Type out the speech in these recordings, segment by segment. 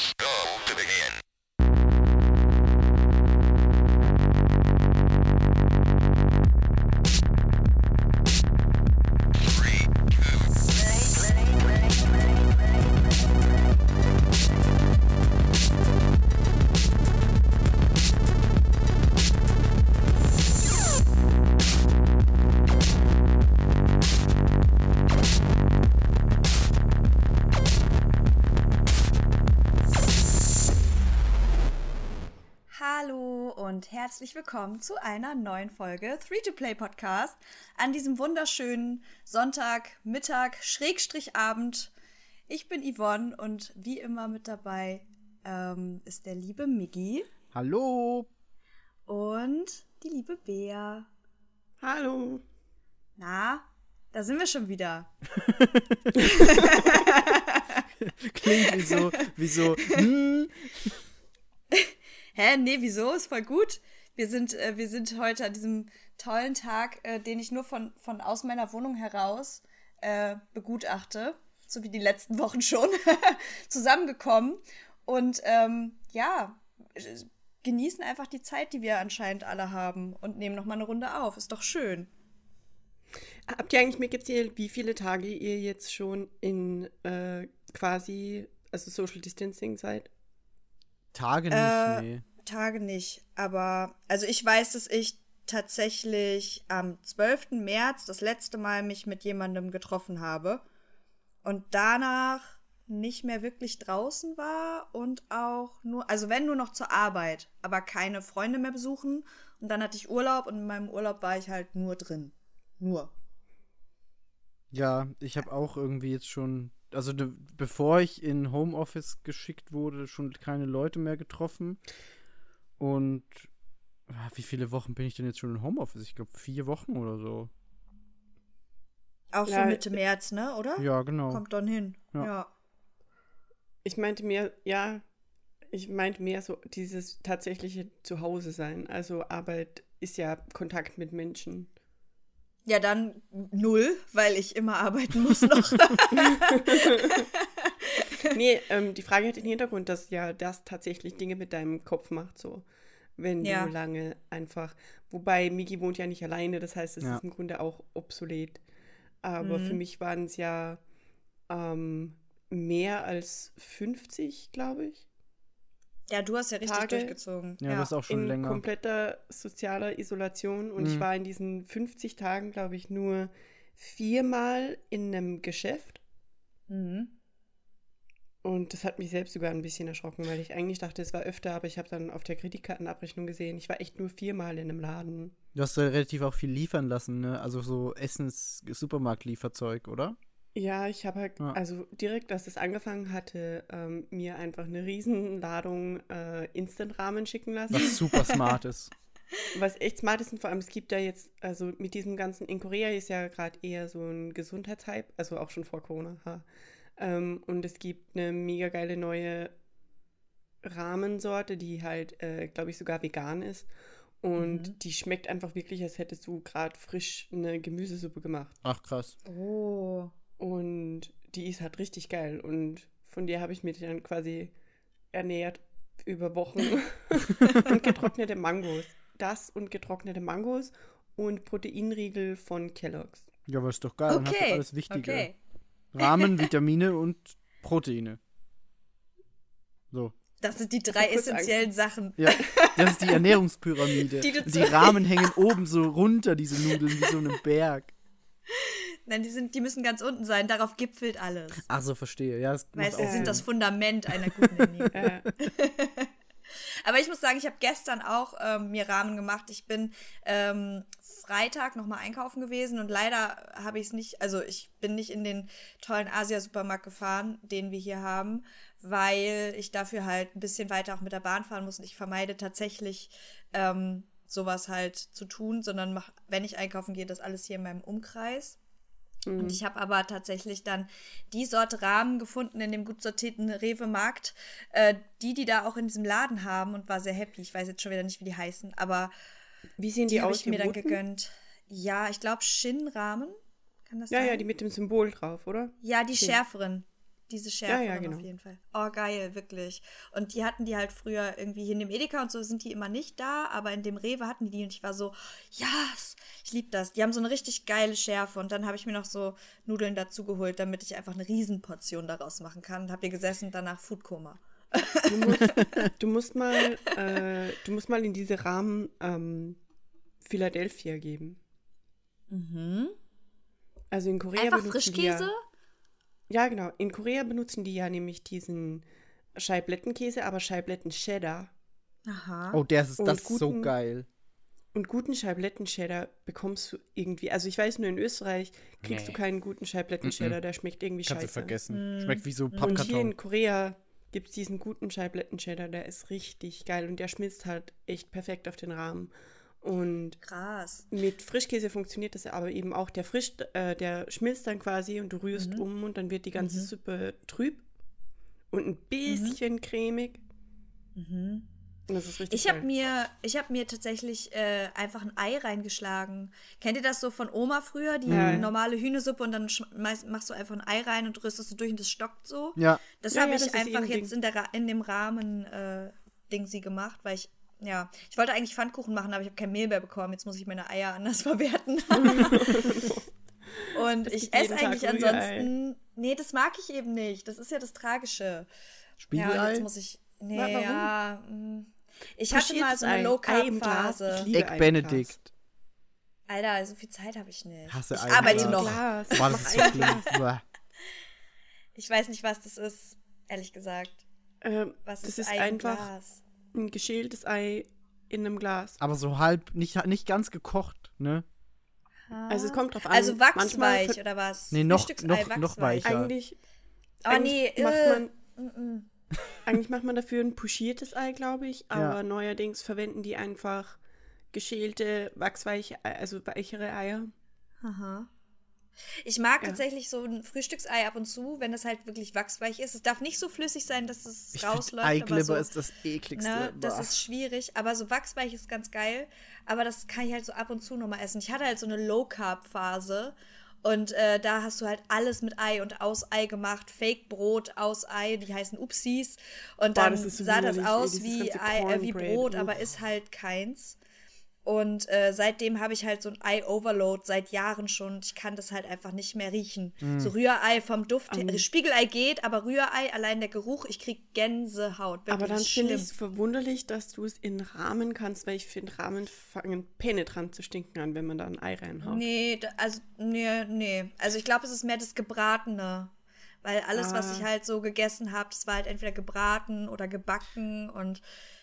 Press go herzlich willkommen zu einer neuen Folge 3-to-Play Podcast an diesem wunderschönen Sonntag, Mittag, Schrägstrich Abend. Ich bin Yvonne und wie immer mit dabei ähm, ist der liebe Miggi Hallo. und die liebe Bea. Hallo. Na, da sind wir schon wieder. Klingt wie so, wie so, hm, Hä? Nee, wieso? Ist voll gut. Wir sind, äh, wir sind heute an diesem tollen Tag, äh, den ich nur von, von aus meiner Wohnung heraus äh, begutachte, so wie die letzten Wochen schon, zusammengekommen. Und ähm, ja, äh, genießen einfach die Zeit, die wir anscheinend alle haben und nehmen nochmal eine Runde auf. Ist doch schön. Habt ihr eigentlich mitgezählt, wie viele Tage ihr jetzt schon in äh, quasi, also Social Distancing seid? Tage nicht, Äh, nee. Tage nicht, aber also ich weiß, dass ich tatsächlich am 12. März das letzte Mal mich mit jemandem getroffen habe und danach nicht mehr wirklich draußen war und auch nur, also wenn nur noch zur Arbeit, aber keine Freunde mehr besuchen und dann hatte ich Urlaub und in meinem Urlaub war ich halt nur drin. Nur. Ja, ich habe auch irgendwie jetzt schon, also bevor ich in Homeoffice geschickt wurde, schon keine Leute mehr getroffen. Und ah, wie viele Wochen bin ich denn jetzt schon in Homeoffice? Ich glaube vier Wochen oder so. Auch so Ja, Mitte März, ne, oder? Ja, genau. Kommt dann hin. Ja. ja. Ich meinte mehr, ja, ich meinte mehr so dieses tatsächliche Zuhause sein. Also Arbeit ist ja Kontakt mit Menschen. Ja, dann null, weil ich immer arbeiten muss noch. Nee, ähm, die Frage hat den Hintergrund, dass ja das tatsächlich Dinge mit deinem Kopf macht, so. Wenn Ja. du lange einfach. Wobei Migi wohnt ja nicht alleine, das heißt, es Ja. ist im Grunde auch obsolet. Aber Mhm. für mich waren es ja ähm, mehr als 50, glaube ich. Ja, du hast ja richtig Tage. durchgezogen. Ja, das ist auch schon in länger. kompletter sozialer Isolation. Und ich Mhm. war in diesen 50 Tagen, glaube ich, nur viermal in einem Geschäft. Mhm. Und das hat mich selbst sogar ein bisschen erschrocken, weil ich eigentlich dachte, es war öfter, aber ich habe dann auf der Kreditkartenabrechnung gesehen, ich war echt nur viermal in einem Laden. Du hast ja relativ auch viel liefern lassen, ne? Also so Essens-Supermarkt-Lieferzeug, oder? Ja, ich habe halt, Ja. also direkt, als es angefangen hatte, ähm, mir einfach eine Riesenladung äh, Instant-Ramen schicken lassen. Was super smart ist. Was echt smart ist und vor allem, es gibt ja jetzt, also mit diesem ganzen, in Korea ist ja gerade eher so ein Gesundheitshype, also auch schon vor Corona. Ha. Ähm, und es gibt eine mega geile neue Rahmensorte, die halt, äh, glaube ich, sogar vegan ist. Und Mhm. die schmeckt einfach wirklich, als hättest du gerade frisch eine Gemüsesuppe gemacht. Ach, krass. Oh. Und die ist halt richtig geil. Und von der habe ich mich dann quasi ernährt über Wochen. und getrocknete Mangos. Das und getrocknete Mangos und Proteinriegel von Kellogg's. Ja, aber ist doch geil. Dann hast du Okay. alles Wichtige. Okay. Rahmen, Vitamine und Proteine. So. Das sind die drei essentiellen Sachen. Ja, das ist die Ernährungspyramide. Die die Rahmen hängen oben so runter, diese Nudeln, wie so einem Berg. Nein, die, sind, die müssen ganz unten sein. Darauf gipfelt alles. Ach so, verstehe. Ja, das du, sie sind das Fundament einer guten Ernährung. Äh, Aber ich muss sagen, ich habe gestern auch ähm, mir Rahmen gemacht. Ich bin ähm, Freitag nochmal einkaufen gewesen und leider habe ich es nicht, also ich bin nicht in den tollen Asia-Supermarkt gefahren, den wir hier haben, weil ich dafür halt ein bisschen weiter auch mit der Bahn fahren muss und ich vermeide tatsächlich ähm, sowas halt zu tun, sondern mach, wenn ich einkaufen gehe, das alles hier in meinem Umkreis. Mhm. Und ich habe aber tatsächlich dann die Sorte Rahmen gefunden in dem gut sortierten Rewe-Markt, äh, die, die da auch in diesem Laden haben und war sehr happy. Ich weiß jetzt schon wieder nicht, wie die heißen, aber wie sehen die, die, habe ich mir dann roten? gegönnt. Ja, ich glaube Shin-Rahmen. Kann das Ja, sein? ja, die mit dem Symbol drauf, oder? ja, die Shin. schärferen. Diese Schärfe Ja, ja, genau. auf jeden Fall. Oh, geil, wirklich. Und die hatten die halt früher irgendwie hier in dem Edeka und so sind die immer nicht da, aber in dem Rewe hatten die die und ich war so, ja, ich liebe das. Die haben so eine richtig geile Schärfe und dann habe ich mir noch so Nudeln dazu geholt, damit ich einfach eine Riesenportion daraus machen kann. Und hab hier gesessen und danach Foodkoma. Du musst, du musst mal, äh, du musst mal in diese Rahmen ähm, Philadelphia geben. Also in Korea Einfach Frischkäse? ja, ja genau. In Korea benutzen die ja nämlich diesen Scheiblettenkäse, aber Scheibletten Cheddar. Aha. Oh, der ist Und das ist so guten- geil. Und guten Scheibletten-Cheddar bekommst du irgendwie, also ich weiß nur, in Österreich kriegst Nee. du keinen guten Scheibletten-Cheddar, der schmeckt irgendwie Kannst du scheiße. vergessen. Schmeckt wie so Und hier Pappkarton. in Korea gibt es diesen guten Scheibletten-Cheddar, der ist richtig geil und der schmilzt halt echt perfekt auf den Rahmen. Und Krass. mit Frischkäse funktioniert das aber eben auch. Der frisch, äh, der schmilzt dann quasi und du rührst um und dann wird die ganze Suppe trüb und ein bisschen cremig. Und das ist richtig Ich habe mir, ich hab mir tatsächlich äh, einfach ein Ei reingeschlagen. Kennt ihr das so von Oma früher? Die Ja. normale Hühnersuppe und dann machst du einfach ein Ei rein und rührst es so durch und das stockt so. Ja. Das Ja, habe ja, ich das eh einfach Ding. jetzt in, der in dem Rahmen äh, Ding sie gemacht, weil ich ja, ich wollte eigentlich Pfannkuchen machen, aber ich habe kein Mehl mehr bekommen. Jetzt muss ich meine Eier anders verwerten. Und ich esse Tag eigentlich Rührei. ansonsten. Nee, das mag ich eben nicht. Das ist ja das Tragische. Ja, Spiegelei? jetzt muss ich. Nee, warum? ja. mm. Ich hatte mal so eine Ei. Low Ei im Carb Glas. Phase. Ich liebe Ei Egg Benedict. Alter, so viel Zeit habe ich nicht. Hasse ich Ei arbeite Glas. noch. Boah, das ist so schlimm. Ich weiß nicht, was das ist, ehrlich gesagt. Ähm, Was das ist ist Ei im einfach Glas? Ein geschältes Ei in einem Glas. Aber so halb, nicht, nicht ganz gekocht, ne? Also es kommt drauf an. Also Manchmal wachsweich ver- oder was? Nee, noch- noch- noch weicher. Eigentlich, Oh eigentlich nee, macht äh, man, eigentlich macht man dafür ein pochiertes Ei, glaube ich. Aber Ja. neuerdings verwenden die einfach geschälte, wachsweiche, Ei- also weichere Eier. Aha. Ich mag Ja. tatsächlich so ein Frühstücksei ab und zu, wenn das halt wirklich wachsweich ist. Es darf nicht so flüssig sein, dass es Ich rausläuft. Eiglibber so, ist das ekligste. ne, das ist schwierig, aber so wachsweich ist ganz geil. Aber das kann ich halt so ab und zu nochmal essen. Ich hatte halt so eine Low-Carb-Phase und äh, da hast du halt alles mit Ei und aus Ei gemacht. Fake-Brot aus Ei, die heißen Upsis. Und Boah, dann das so sah das ey, aus wie, Ei, äh, wie Brot, uff. aber ist halt keins. Und äh, seitdem habe ich halt so ein Ei-Overload seit Jahren schon. und Ich kann das halt einfach nicht mehr riechen. Mm. So Rührei vom Duft. Her- Spiegelei geht, aber Rührei, allein der Geruch, ich krieg Gänsehaut. Wirklich Aber dann finde ich es verwunderlich, dass du es in Rahmen kannst, weil ich finde, Rahmen fangen penetrant zu stinken an, wenn man da ein Ei reinhaut. Nee, da- also, nee, nee. Also ich glaube, es ist mehr das Gebratene. Weil alles, was Ah. ich halt so gegessen habe, das war halt entweder gebraten oder gebacken und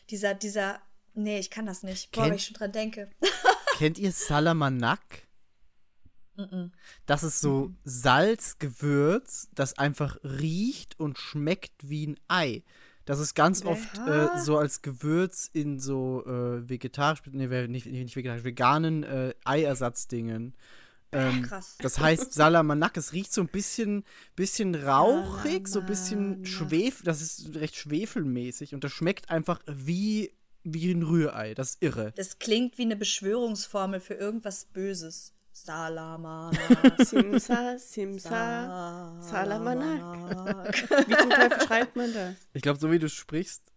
dieser, dieser, nee, ich kann das nicht. Boah, Kennt- wenn ich schon dran denke. Kennt ihr Salamanak? Das ist so Salzgewürz, das einfach riecht und schmeckt wie ein Ei. Das ist ganz oft äh, so als Gewürz in so äh, vegetarisch, nee, nicht, nicht vegetarisch, veganen äh, Eiersatzdingen. Ähm, krass. Das heißt Salamanak, es riecht so ein bisschen, bisschen rauchig, so ein bisschen schwef, das ist recht schwefelmäßig und das schmeckt einfach wie, wie ein Rührei. Das ist irre. Das klingt wie eine Beschwörungsformel für irgendwas Böses. Salamana. Simsa, Simsa, Salamanak. Wie zum Teufel schreibt man das? Ich glaube, so wie du sprichst,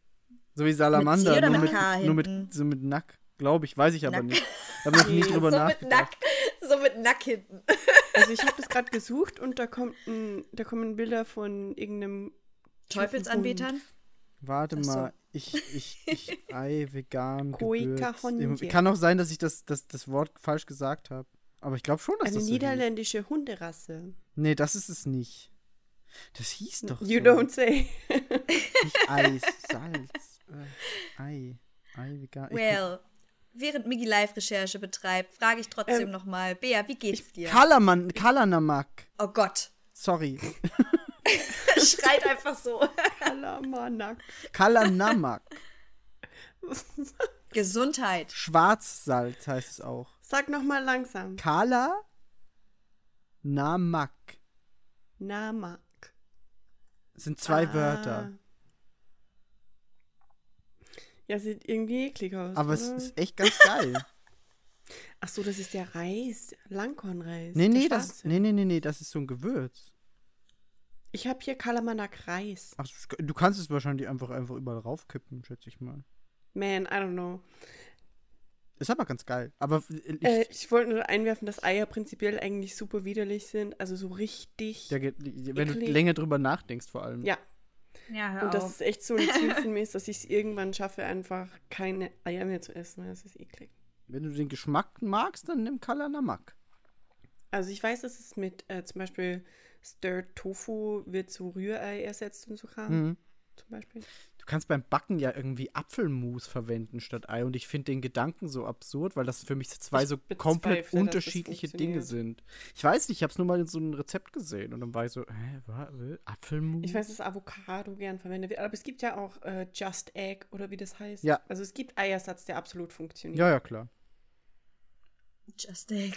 so wie Salamander, oder nur mit mit, nur mit, so mit Nack, glaube ich, weiß ich aber Nack. nicht. Ich habe noch nie drüber so mit nachgedacht. Nack, so mit Nack hinten. Also ich habe das gerade gesucht und da kommt ein, da kommen Bilder von irgendeinem Teufelsanbetern? Warte so. mal, ich, ich, ich, Ei, vegan. Honje. Kann auch sein, dass ich das, das, das Wort falsch gesagt habe. Aber ich glaube schon, dass Eine das so hieß. niederländische Hunderasse. Nee, das ist es nicht. Das hieß doch You so. don't say. Nicht Eis, Salz, äh, Ei, Ei, vegan. Ich Well, während Migi Live-Recherche betreibt, frage ich trotzdem Ähm, nochmal, Bea, wie geht's dir? Kalaman, Kalanamak. Oh Gott. Sorry. Schreit einfach so. Kalamanak. Kalanamak. Gesundheit. Schwarzsalz heißt es auch. Sag noch mal langsam. Kala Namak. Namak. Das sind zwei Ah. Wörter. Ja, sieht irgendwie eklig aus. Aber es oder? ist echt ganz geil. Ach so, das ist der Reis. Langkornreis. nee, nee, das, nee, nee, nee, nee, das ist so ein Gewürz. Ich habe hier Kalamanak Reis. Ach, du kannst es wahrscheinlich einfach, einfach überall raufkippen, schätze ich mal. Man, I don't know. Ist aber ganz geil. Aber ich, Äh, ich wollte nur einwerfen, dass Eier prinzipiell eigentlich super widerlich sind. Also so richtig. der, wenn du eklig. länger drüber nachdenkst, vor allem. ja, Ja, hör und das auf. ist echt so ein Ziel von mir, ist, dass ich es irgendwann schaffe, einfach keine Eier mehr zu essen. Das ist eklig. Wenn du den Geschmack magst, dann nimm Kalanamak. Also ich weiß, dass es mit äh, zum Beispiel Stirred Tofu wird zu Rührei ersetzt und so Kram. Mhm. Zum Beispiel. Du kannst beim Backen ja irgendwie Apfelmus verwenden statt Ei. Und ich finde den Gedanken so absurd, weil das für mich zwei Ich so komplett unterschiedliche Dinge sind. Ich weiß nicht, ich habe es nur mal in so einem Rezept gesehen und dann war ich so, hä, wa- äh, Apfelmus? Ich weiß, dass Avocado gern verwendet wird, aber es gibt ja auch äh, Just Egg oder wie das heißt. Ja. Also es gibt Eiersatz, der absolut funktioniert. Ja, ja, klar. Just Egg.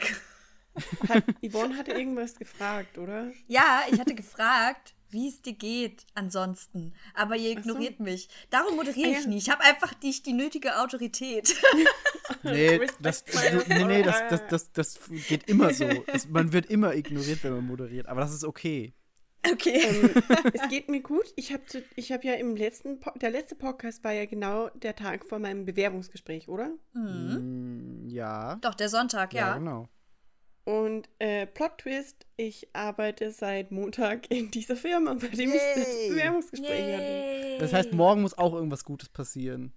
Hat, Yvonne hatte irgendwas gefragt, oder? Ja, ich hatte gefragt, wie es dir geht ansonsten. Aber ihr Ach so. ignoriert mich. Darum moderiere Ah, ich ja. nie. Ich habe einfach nicht die nötige Autorität. Nee, das, nee, nee, das, das, das, das geht immer so. Es, man wird immer ignoriert, wenn man moderiert. Aber das ist okay. Okay. Ähm, es geht mir gut. Ich habe ich hab ja im letzten, Po- der letzte Podcast war ja genau der Tag vor meinem Bewerbungsgespräch, oder? Mm, ja. Doch, der Sonntag, Ja, ja. genau. Und äh, Plot Twist, ich arbeite seit Montag in dieser Firma, bei dem ich das Yay. Bewerbungsgespräch hatte. Yay. Das heißt, morgen muss auch irgendwas Gutes passieren.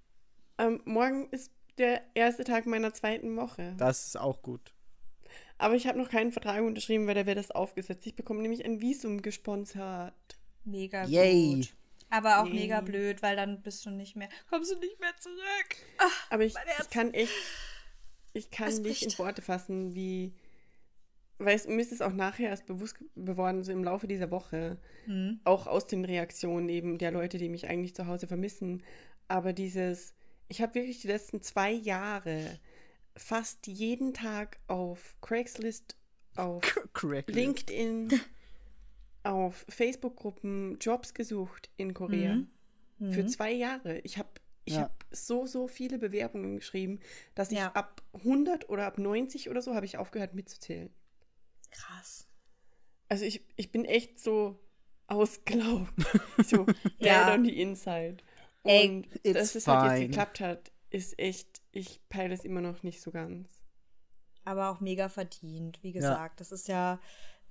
Ähm, morgen ist der erste Tag meiner zweiten Woche. Das ist auch gut. Aber ich habe noch keinen Vertrag unterschrieben, weil da wird das aufgesetzt. Ich bekomme nämlich ein Visum gesponsert. Mega Yay. gut. Aber auch Yay. mega blöd, weil dann bist du nicht mehr, kommst du nicht mehr zurück. Aber ich, Herz. ich kann echt, ich kann nicht in. Worte fassen, wie, weil es, mir ist es auch nachher erst bewusst geworden, so im Laufe dieser Woche, Hm. auch aus den Reaktionen eben der Leute, die mich eigentlich zu Hause vermissen. Aber dieses, ich habe wirklich die letzten zwei Jahre fast jeden Tag auf Craigslist, auf Correct. LinkedIn, auf Facebook-Gruppen Jobs gesucht in Korea. Mhm. Für zwei Jahre. Ich habe ich Ja. hab so, so viele Bewerbungen geschrieben, dass ich Ja. ab 100 oder ab 90 oder so habe ich aufgehört mitzuzählen. Krass. Also ich, ich bin echt so ausgelaugt. so Ja. dead on the inside. Ey, Und it's dass es halt fine. jetzt geklappt hat, ist echt, ich peile es immer noch nicht so ganz. Aber auch mega verdient, wie gesagt. Das ist ja,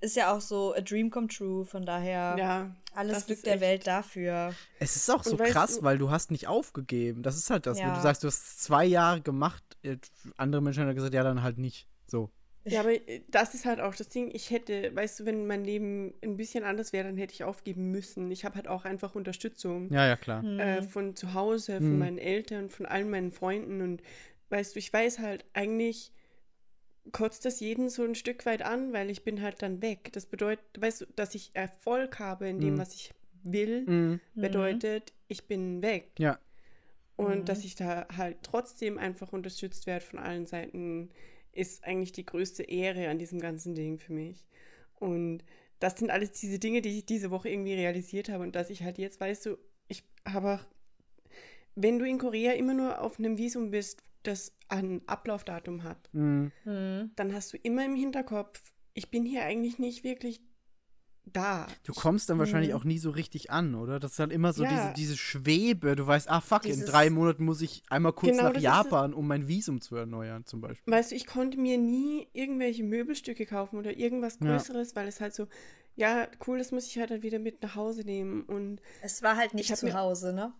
ist ja auch so a dream come true. Von daher Ja. alles Glück der Welt dafür. Es ist auch so krass, du- weil du hast nicht aufgegeben. Das ist halt das. Wenn Ja. du sagst, du hast zwei Jahre gemacht, äh, andere Menschen haben gesagt, ja, dann halt nicht. So. Ja, aber äh, das ist halt auch das Ding. Ich hätte, weißt du, wenn mein Leben ein bisschen anders wäre, dann hätte ich aufgeben müssen. Ich habe halt auch einfach Unterstützung. Ja, ja, klar. äh, von zu Hause, von Mhm. meinen Eltern, von allen meinen Freunden. Und weißt du, ich weiß halt, eigentlich kotzt das jeden so ein Stück weit an, weil ich bin halt dann weg. Das bedeutet, weißt du, dass ich Erfolg habe in dem, Mhm. was ich will, Mhm. bedeutet, ich bin weg. Ja. Und Mhm. dass ich da halt trotzdem einfach unterstützt werde von allen Seiten, ist eigentlich die größte Ehre an diesem ganzen Ding für mich. Und das sind alles diese Dinge, die ich diese Woche irgendwie realisiert habe und dass ich halt jetzt, weißt du, ich habe auch, wenn du in Korea immer nur auf einem Visum bist, das ein Ablaufdatum hat, Mhm. Hm. dann hast du immer im Hinterkopf, ich bin hier eigentlich nicht wirklich da. Du kommst dann wahrscheinlich Mhm. auch nie so richtig an, oder? Das ist dann immer so Ja. diese, diese Schwebe. Du weißt, ah fuck, in Dieses- drei Monaten muss ich einmal kurz Genau, nach Japan, um mein Visum zu erneuern, zum Beispiel. Weißt du, ich konnte mir nie irgendwelche Möbelstücke kaufen oder irgendwas Ja. Größeres, weil es halt so, ja, cool, das muss ich halt dann wieder mit nach Hause nehmen. Und Es war halt Ich nicht zu Hause, ne?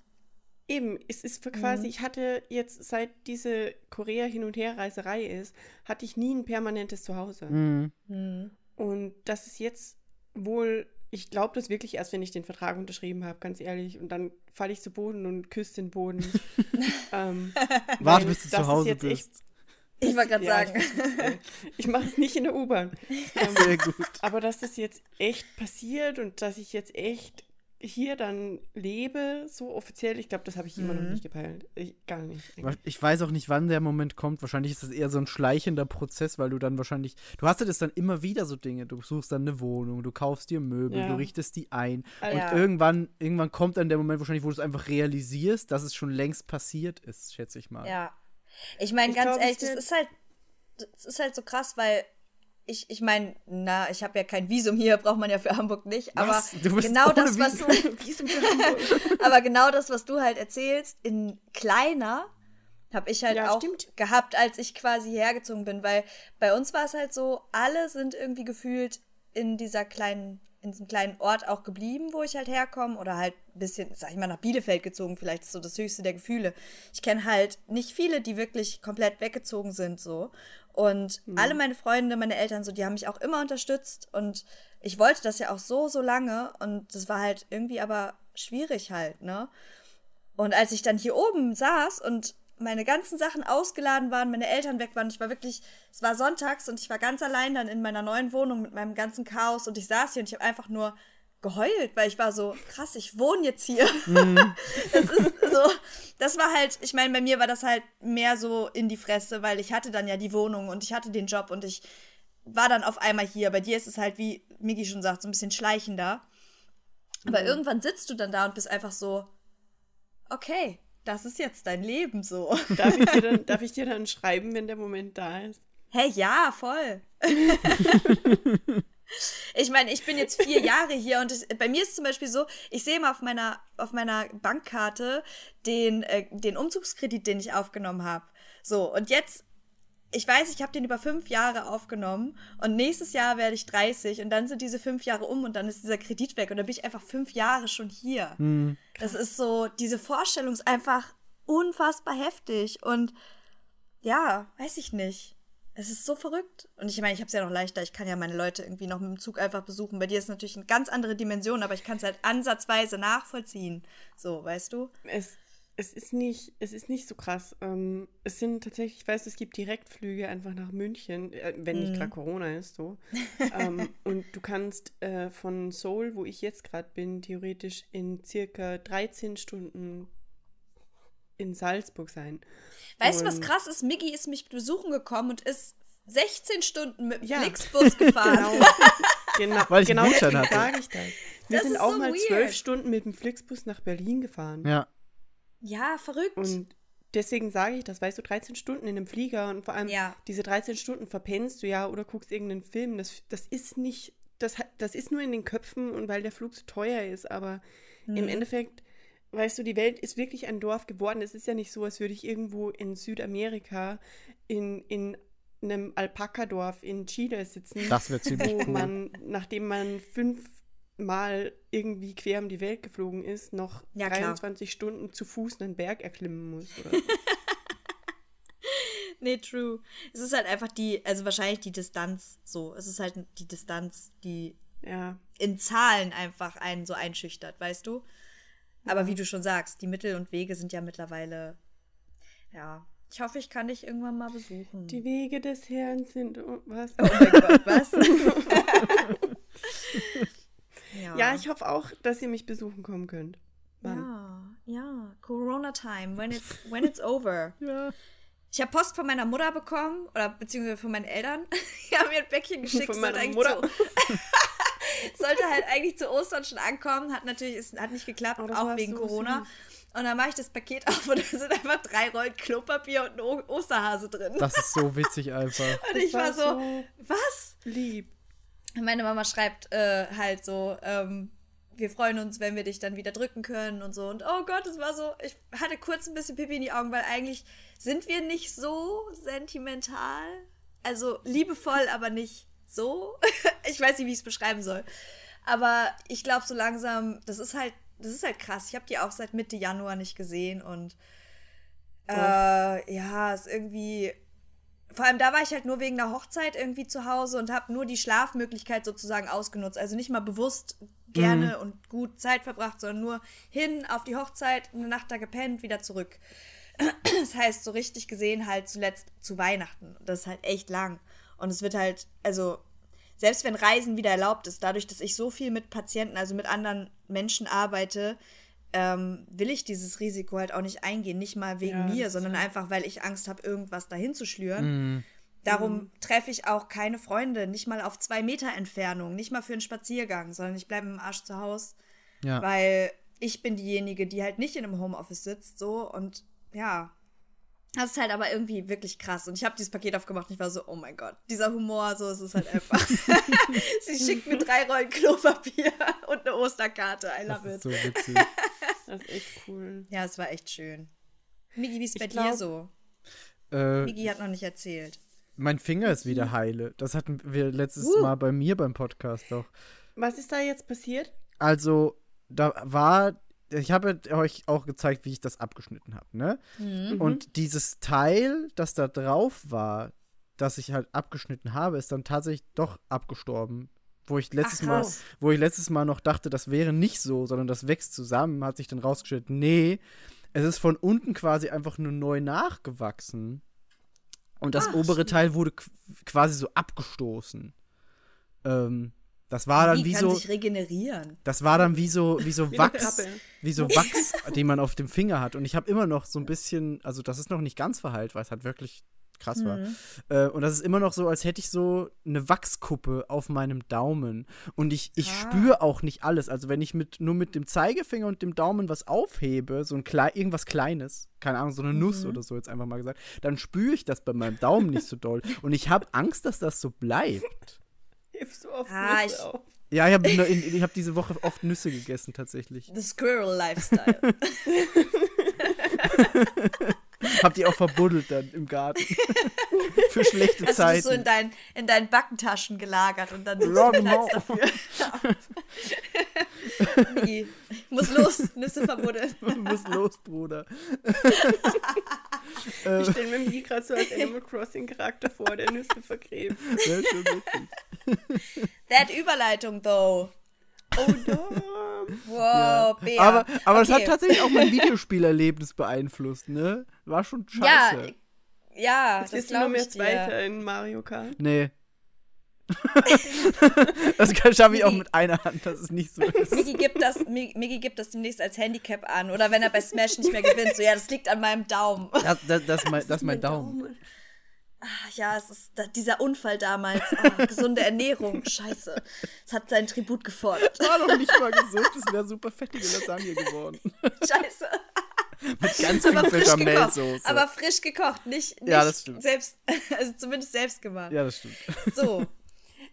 eben, es ist für quasi, Mhm. ich hatte jetzt, seit diese Korea-Hin- und Herreiserei ist, hatte ich nie ein permanentes Zuhause. Mhm. Hm. Und das ist jetzt wohl, ich glaube das wirklich erst, wenn ich den Vertrag unterschrieben habe, ganz ehrlich. Und dann falle ich zu Boden und küsse den Boden. ähm, Warte, bis du zu Hause jetzt echt- bist. Ich wollte gerade Ja, sagen. Ich, ich mache es nicht in der U-Bahn. Ähm, Sehr gut. Aber dass das jetzt echt passiert und dass ich jetzt echt hier dann lebe, so offiziell, ich glaube, das habe ich immer noch Mhm. nicht gepeilt. Ich, gar nicht. eigentlich. Ich weiß auch nicht, wann der Moment kommt. Wahrscheinlich ist das eher so ein schleichender Prozess, weil du dann wahrscheinlich. Du hast ja das dann immer wieder so Dinge. Du suchst dann eine Wohnung, du kaufst dir Möbel, Ja. du richtest die ein. Ja. Und irgendwann, irgendwann kommt dann der Moment wahrscheinlich, wo du es einfach realisierst, dass es schon längst passiert ist, schätze ich mal. Ja. Ich meine, ganz glaub, ehrlich, es das ist halt, das ist halt so krass, weil ich, ich meine, na, ich habe ja kein Visum hier, braucht man ja für Hamburg nicht. Aber Was? Du bist genau ohne das, was du, Visum? aber genau das, was du halt erzählst, in kleiner, habe ich halt Ja, auch stimmt. gehabt, als ich quasi hergezogen bin, weil bei uns war es halt so, alle sind irgendwie gefühlt in dieser kleinen, in diesem kleinen Ort auch geblieben, wo ich halt herkomme, oder halt ein bisschen, sag ich mal, nach Bielefeld gezogen, vielleicht ist so das höchste der Gefühle. Ich kenne halt nicht viele, die wirklich komplett weggezogen sind, so. Und alle meine Freunde, meine Eltern, so, die haben mich auch immer unterstützt und ich wollte das ja auch so, so lange und das war halt irgendwie aber schwierig halt, ne? Und als ich dann hier oben saß und meine ganzen Sachen ausgeladen waren, meine Eltern weg waren, ich war wirklich, es war sonntags und ich war ganz allein dann in meiner neuen Wohnung mit meinem ganzen Chaos und ich saß hier und ich habe einfach nur geheult, weil ich war so, krass, ich wohne jetzt hier. das ist so, das war halt, ich meine, bei mir war das halt mehr so in die Fresse, weil ich hatte dann ja die Wohnung und ich hatte den Job und ich war dann auf einmal hier. Bei dir ist es halt, wie Migi schon sagt, so ein bisschen schleichender. Aber irgendwann sitzt du dann da und bist einfach so, okay, das ist jetzt dein Leben so. Darf ich, dir dann, darf ich dir dann schreiben, wenn der Moment da ist? Hä, ja, voll. ich meine, ich bin jetzt vier Jahre hier und ich, bei mir ist zum Beispiel so, ich sehe mal auf meiner, auf meiner Bankkarte den, äh, den Umzugskredit, den ich aufgenommen habe. So, und jetzt, ich weiß, ich habe den über fünf Jahre aufgenommen und nächstes Jahr werde ich 30 und dann sind diese fünf Jahre um und dann ist dieser Kredit weg und dann bin ich einfach fünf Jahre schon hier. Hm. Das ist so, diese Vorstellung ist einfach unfassbar heftig und ja, weiß ich nicht. Es ist so verrückt. Und ich meine, ich habe es ja noch leichter. Ich kann ja meine Leute irgendwie noch mit dem Zug einfach besuchen. Bei dir ist natürlich eine ganz andere Dimension, aber ich kann es halt ansatzweise nachvollziehen. So, weißt du? Es, es, ist nicht, es ist nicht so krass. Ähm, es sind tatsächlich, ich weiß, es gibt Direktflüge einfach nach München, äh, wenn nicht gerade Corona ist, so. ähm, und du kannst äh, von Seoul, wo ich jetzt gerade bin, theoretisch in circa 13 Stunden in Salzburg sein. Weißt du, was krass ist? Miggy ist mich besuchen gekommen und ist 16 Stunden mit dem Ja. Flixbus gefahren. Genau, genau, Weil ich genau deswegen hatte. sage ich das. Wir Das sind ist auch so mal zwölf Stunden mit dem Flixbus nach Berlin gefahren. Ja. Ja, verrückt. Und deswegen sage ich das, weißt du, 13 Stunden in einem Flieger und vor allem Ja. diese 13 Stunden verpennst du ja oder guckst irgendeinen Film. Das, das ist nicht, das, hat- das ist nur in den Köpfen und weil der Flug so teuer ist, aber Mhm. im Endeffekt, weißt du, die Welt ist wirklich ein Dorf geworden. Es ist ja nicht so, als würde ich irgendwo in Südamerika in, in einem Alpaka-Dorf in Chile sitzen Das wäre ziemlich wo cool. man, nachdem man fünfmal irgendwie quer um die Welt geflogen ist, noch Ja, klar. 23 Stunden zu Fuß einen Berg erklimmen muss. Oder. Nee, true. Es ist halt einfach die, also wahrscheinlich die Distanz so. Es ist halt die Distanz, die ja, in Zahlen einfach einen so einschüchtert, weißt du? Aber wie du schon sagst, die Mittel und Wege sind ja mittlerweile, ja. Ich hoffe, ich kann dich irgendwann mal besuchen. die Wege des Herrn sind. Was? oh mein Gott, was? ja. Ich hoffe auch, dass ihr mich besuchen kommen könnt. Wann? Ja, ja. Corona time, when it's, when it's over. Ja. Ich habe Post von meiner Mutter bekommen, oder beziehungsweise von meinen Eltern. Die haben mir ein Päckchen geschickt. Von meiner eigentlich Mutter. Sollte halt eigentlich zu Ostern schon ankommen. Hat natürlich ist, hat nicht geklappt, Oh, auch wegen so Corona. süß. Und dann mache ich das Paket auf und da sind einfach drei Rollen Klopapier und ein o Osterhase drin. Das ist so witzig einfach. und Das ich war war so, so- was? Lieb. Meine Mama schreibt äh, halt so, ähm, wir freuen uns, wenn wir dich dann wieder drücken können und so. Und oh Gott, es war so, ich hatte kurz ein bisschen Pipi in die Augen, weil eigentlich sind wir nicht so sentimental. Also liebevoll, aber nicht so. ich weiß nicht, wie ich es beschreiben soll. Aber ich glaube, so langsam, das ist halt, das ist halt krass. Ich habe die auch seit Mitte Januar nicht gesehen und äh, ja, ist irgendwie. Vor allem da war ich halt nur wegen der Hochzeit irgendwie zu Hause und habe nur die Schlafmöglichkeit sozusagen ausgenutzt. Also nicht mal bewusst gerne und gut Zeit verbracht, sondern nur hin auf die Hochzeit, eine Nacht da gepennt, wieder zurück. Das heißt, so richtig gesehen halt zuletzt zu Weihnachten. Das ist halt echt lang. Und es wird halt, also selbst wenn Reisen wieder erlaubt ist, dadurch, dass ich so viel mit Patienten, also mit anderen Menschen arbeite, ähm, will ich dieses Risiko halt auch nicht eingehen. Nicht mal wegen Ja, das mir, sondern halt- einfach, weil ich Angst habe, irgendwas dahin zu schlüren. Mhm. Darum treffe ich auch keine Freunde, nicht mal auf zwei Meter Entfernung, nicht mal für einen Spaziergang, sondern ich bleibe im Arsch zu Hause, Ja. weil ich bin diejenige, die halt nicht in einem Homeoffice sitzt, so und ja, Das ist halt aber irgendwie wirklich krass. Und ich habe dieses Paket aufgemacht und ich war so, oh mein Gott, dieser Humor, so ist es halt einfach. Sie schickt mir drei Rollen Klopapier und eine Osterkarte. I Das love ist it. so witzig. Das ist echt cool. Ja, es war echt schön. Migi, wie ist bei glaub- dir so? äh, Migi hat noch nicht erzählt. mein Finger ist wieder heile. Das hatten wir letztes Uh. Mal bei mir beim Podcast doch. Was ist da jetzt passiert? Also, da war. Ich habe euch auch gezeigt, wie ich das abgeschnitten habe, ne? Mhm. Und dieses Teil, das da drauf war, das ich halt abgeschnitten habe, ist dann tatsächlich doch abgestorben. Wo ich letztes Ach, Mal, wo ich letztes Mal noch dachte, das wäre nicht so, sondern das wächst zusammen, hat sich dann rausgestellt, nee, es ist von unten quasi einfach nur neu nachgewachsen. Und das Ach, obere Teil wurde qu- quasi so abgestoßen. Ähm, das war dann Migi wie kann so. sich regenerieren. Das war dann wie so, wie so Wie Wachs, wie so Wachs, den man auf dem Finger hat. Und ich habe immer noch so ein bisschen, also das ist noch nicht ganz verheilt, weil es halt wirklich krass war. Mhm. Äh, und das ist immer noch so, als hätte ich so eine Wachskuppe auf meinem Daumen. Und ich, ich Ah. spüre auch nicht alles. Also wenn ich mit, nur mit dem Zeigefinger und dem Daumen was aufhebe, so ein klei irgendwas Kleines, keine Ahnung, so eine Nuss Mhm. oder so jetzt einfach mal gesagt, dann spüre ich das bei meinem Daumen nicht so doll. Und ich habe Angst, dass das so bleibt. Hebst du auf Ah, ich- auf? Ja, ich habe hab diese Woche oft Nüsse gegessen, tatsächlich. The Squirrel Lifestyle. Hab die auch verbuddelt dann im Garten. Für schlechte Hast du das so in, Zeiten. dein, in deinen Backentaschen gelagert und dann du genau. Platz dafür. Migi, muss los, Nüsse verbuddeln. Muss los, Bruder. Ich stelle mir gerade so als Animal Crossing Charakter vor, der Nüsse vergräbt. Ja, schon witzig. That Überleitung, though. Oh no. Wow, Bea. Aber, aber es Okay. hat tatsächlich auch mein Videospielerlebnis beeinflusst, ne? War schon Ja, scheiße. ja, Jetzt das glaube mehr ich dir. Zweiter in Mario Kart. Nee. das schaffe ich auch mit einer Hand, das ist nicht so. Migi gibt, das, Mi- Migi gibt das demnächst als Handicap an. Oder wenn er bei Smash nicht mehr gewinnt. So, ja, das liegt an meinem Daumen. Das, das, das, ist mein, das ist mein Daumen. Ach ja, es ist da, dieser Unfall damals. Ah, gesunde Ernährung. Scheiße. Es hat seinen Tribut gefordert. War doch nicht mal gesund, das wäre super fettige Lasagne geworden. Scheiße. Mit ganz viel Aber frisch gekocht. Bechamelsoße. Aber frisch gekocht, nicht, nicht Ja, das stimmt. selbst, also zumindest selbst gemacht. Ja, das stimmt. So.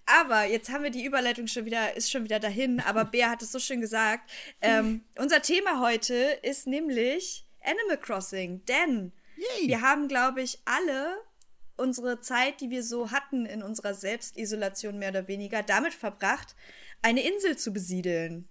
Aber jetzt haben wir die Überleitung schon wieder, ist schon wieder dahin, aber Bea hat es so schön gesagt. Ähm, unser Thema heute ist nämlich Animal Crossing, denn Yay. wir haben, glaube ich, alle unsere Zeit, die wir so hatten in unserer Selbstisolation mehr oder weniger, damit verbracht, eine Insel zu besiedeln.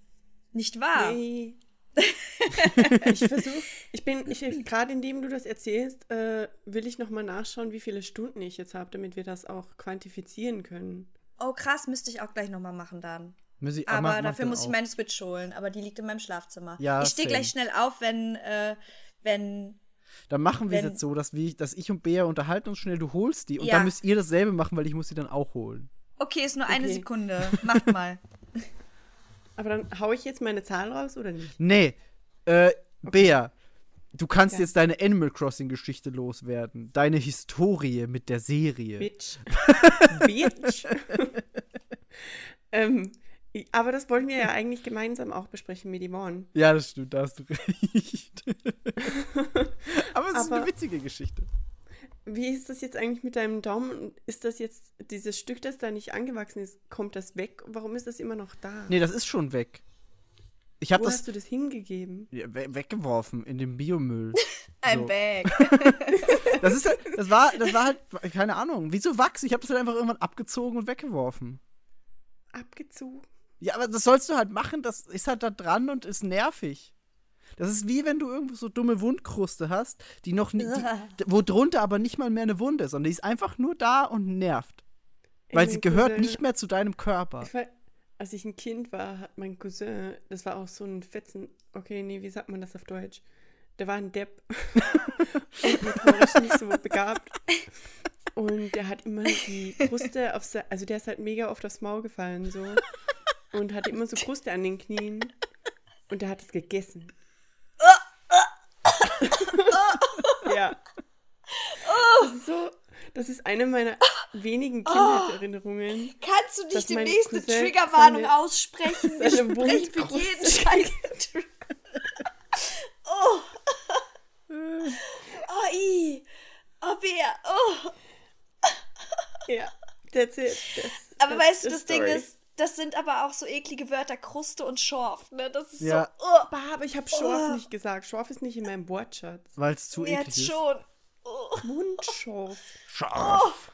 Nicht wahr? Nee. ich versuche, ich bin, ich, gerade indem du das erzählst, äh, will ich nochmal nachschauen, wie viele Stunden ich jetzt habe, damit wir das auch quantifizieren können. Oh, krass, müsste ich auch gleich nochmal machen dann. Muss ich- Aber mach- mach dafür muss ich auch. meine Switch holen, aber die liegt in meinem Schlafzimmer. Ja, ich stehe gleich schnell auf, wenn, äh, wenn. Dann machen wir es jetzt so, dass, wir, dass ich und Bea unterhalten uns schnell, du holst die und Ja. dann müsst ihr dasselbe machen, weil ich muss sie dann auch holen. Okay, ist nur eine Okay. Sekunde. Macht mal. Aber dann hau ich jetzt meine Zahl raus oder nicht? Nee, äh, Bea, du kannst Ja. jetzt deine Animal Crossing Geschichte loswerden. Deine Historie mit der Serie. Bitch. Bitch. ähm, aber das wollten wir ja eigentlich gemeinsam auch besprechen mit Yvonne. Ja, das stimmt, da hast du recht. Aber es ist eine witzige Geschichte. Wie ist das jetzt eigentlich mit deinem Daumen? Ist das jetzt dieses Stück, das da nicht angewachsen ist, kommt das weg? Warum ist das immer noch da? Nee, das ist schon weg. Ich habe Wo das hast du das hingegeben? ja, we weggeworfen in den Biomüll. Ein So. Bag. Das ist halt, das war, das war halt, keine Ahnung, wieso Wachs? Ich habe das halt einfach irgendwann abgezogen und weggeworfen. Abgezogen? Ja, aber das sollst du halt machen, das ist halt da dran und ist nervig. Das ist wie wenn du irgendwo so dumme Wundkruste hast, die noch nie, die, wo drunter aber nicht mal mehr eine Wunde ist, sondern die ist einfach nur da und nervt. Ey, Weil mein sie gehört Cousin- nicht mehr zu deinem Körper. Ich war, als ich ein Kind war, hat mein Cousin, das war auch so ein Fetzen, okay, nee, wie sagt man das auf Deutsch? Der war ein Depp und motorisch nicht so begabt. Und der hat immer die Kruste auf, also der ist halt mega oft aufs Maul gefallen so und hatte immer so Kruste an den Knien. Und er hat es gegessen. ja. Das ist so, das ist eine meiner wenigen oh. Kindheitserinnerungen. Kannst du nicht demnächst eine Triggerwarnung aussprechen? Wir sprechen Wund für jeden Scheiß. oh. oh, i. Oh, Bea. Oh. Ja, that's it. That's, Aber that's weißt du, das. Ding ist, das sind aber auch so eklige Wörter, Kruste und Schorf, ne? Das ist Ja. so, oh, Bah, aber ich habe Schorf Oh. nicht gesagt. Schorf ist nicht in meinem Wortschatz. Weil es zu eklig jetzt ist. schon. Oh. Mundschorf. Scharf.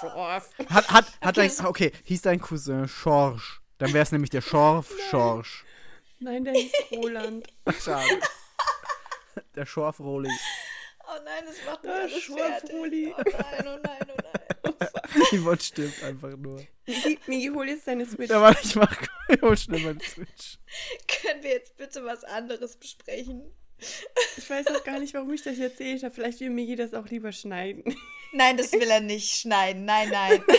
Schorf. Hat, hat, hat Okay, dein, okay, hieß dein Cousin Schorsch. Dann wäre es nämlich der Schorf Schorsch. Nein, der hieß Roland. Schade. Der Schorf Roli. Oh nein, das macht mich Ah, alles fertig. Oh nein, oh nein, oh nein. Die Wort stimmt einfach nur. Migi, Migi, hol jetzt deine Switch. Ja, warte, ich mach ich hol schnell meinen Switch. Können wir jetzt bitte was anderes besprechen? Ich weiß auch gar nicht, warum ich das erzählt habe. Vielleicht will Migi das auch lieber schneiden. Nein, das will er nicht schneiden. Nein, nein.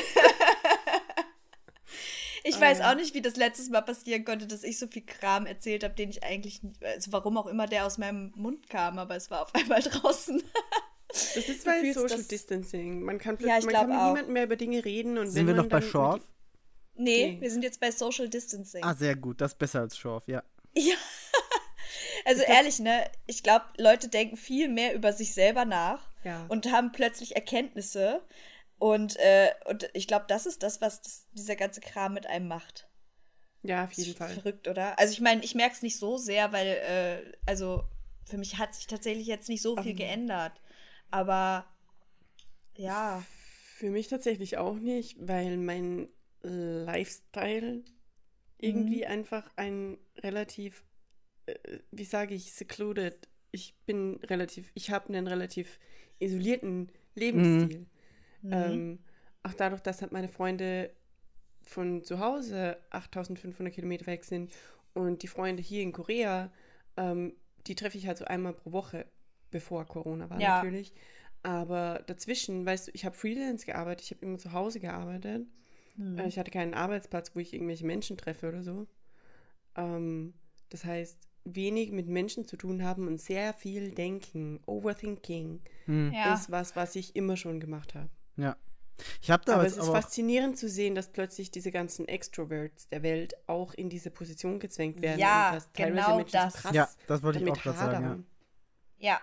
Ich Ah, weiß ja. auch nicht, wie das letztes Mal passieren konnte, dass ich so viel Kram erzählt habe, den ich eigentlich, also warum auch immer der aus meinem Mund kam, aber es war auf einmal draußen. Das ist fühlst Social das- Distancing. Man kann, Ja, ich man glaub kann mit auch. niemandem mehr über Dinge reden. Und Sind wir noch bei Schorf? Nee, Okay. wir sind jetzt bei Social Distancing. Ah, sehr gut. Das ist besser als Schorf, ja. Ja. Also ehrlich, ne? Ich glaube, Leute denken viel mehr über sich selber nach Ja. und haben plötzlich Erkenntnisse. Und, äh, und ich glaube, das ist das, was das, dieser ganze Kram mit einem macht. ja, auf jeden Fall. Verrückt, oder? Also ich meine, ich merke es nicht so sehr, weil, äh, also für mich hat sich tatsächlich jetzt nicht so viel Ähm. geändert. Aber ja, Für mich tatsächlich auch nicht, weil mein Lifestyle irgendwie Mhm. einfach ein relativ, äh, wie sage ich, secluded. Ich bin relativ, ich habe einen relativ isolierten Lebensstil. Mhm. Ähm, auch dadurch, dass halt meine Freunde von zu Hause 8500 Kilometer weg sind und die Freunde hier in Korea, ähm, die treffe ich halt so einmal pro Woche, bevor Corona war Ja. natürlich. Aber dazwischen, weißt du, ich habe Freelance gearbeitet, ich habe immer zu Hause gearbeitet. Mhm. Äh, Ich hatte keinen Arbeitsplatz, wo ich irgendwelche Menschen treffe oder so. Ähm, das heißt, wenig mit Menschen zu tun haben und sehr viel denken, Overthinking, Hm. ja. ist was, was ich immer schon gemacht habe. Ja. Ich habe da Aber es ist aber faszinierend zu sehen, dass plötzlich diese ganzen Extroverts der Welt auch in diese Position gezwängt werden. Ja, und dass genau das. krass Ja, das wollte ich auch gerade sagen, ja. ja,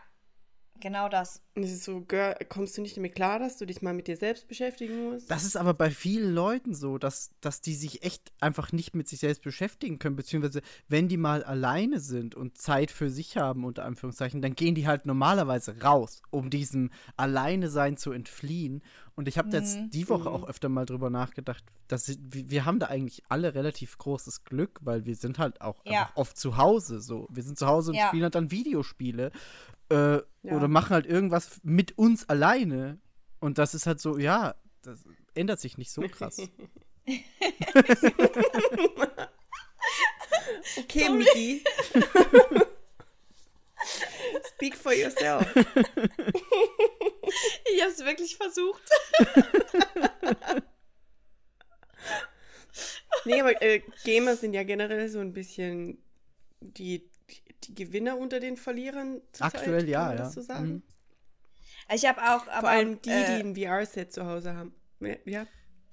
genau das. Und es ist so, Girl, kommst du nicht damit klar, dass du dich mal mit dir selbst beschäftigen musst? Das ist aber bei vielen Leuten so, dass, dass die sich echt einfach nicht mit sich selbst beschäftigen können, beziehungsweise wenn die mal alleine sind und Zeit für sich haben, unter Anführungszeichen, dann gehen die halt normalerweise raus, um diesem Alleine-Sein zu entfliehen. Und ich habe da jetzt Mhm. die Woche auch öfter mal drüber nachgedacht, dass wir wir haben da eigentlich alle relativ großes Glück, weil wir sind halt auch Ja. einfach oft zu Hause so. Wir sind zu Hause und Ja. spielen halt dann Videospiele äh, Ja. oder machen halt irgendwas mit uns alleine. Und das ist halt so, ja, das ändert sich nicht so krass. Okay, Miki. Speak for yourself. Ich habe es wirklich versucht. Nee, aber äh, Gamer sind ja generell so ein bisschen die, die, die Gewinner unter den Verlierern. Aktuell kann ja, man ja. Das so sagen? Mhm. Ich habe auch, aber, Vor allem die, äh, die ein VR-Set zu Hause haben. Ja.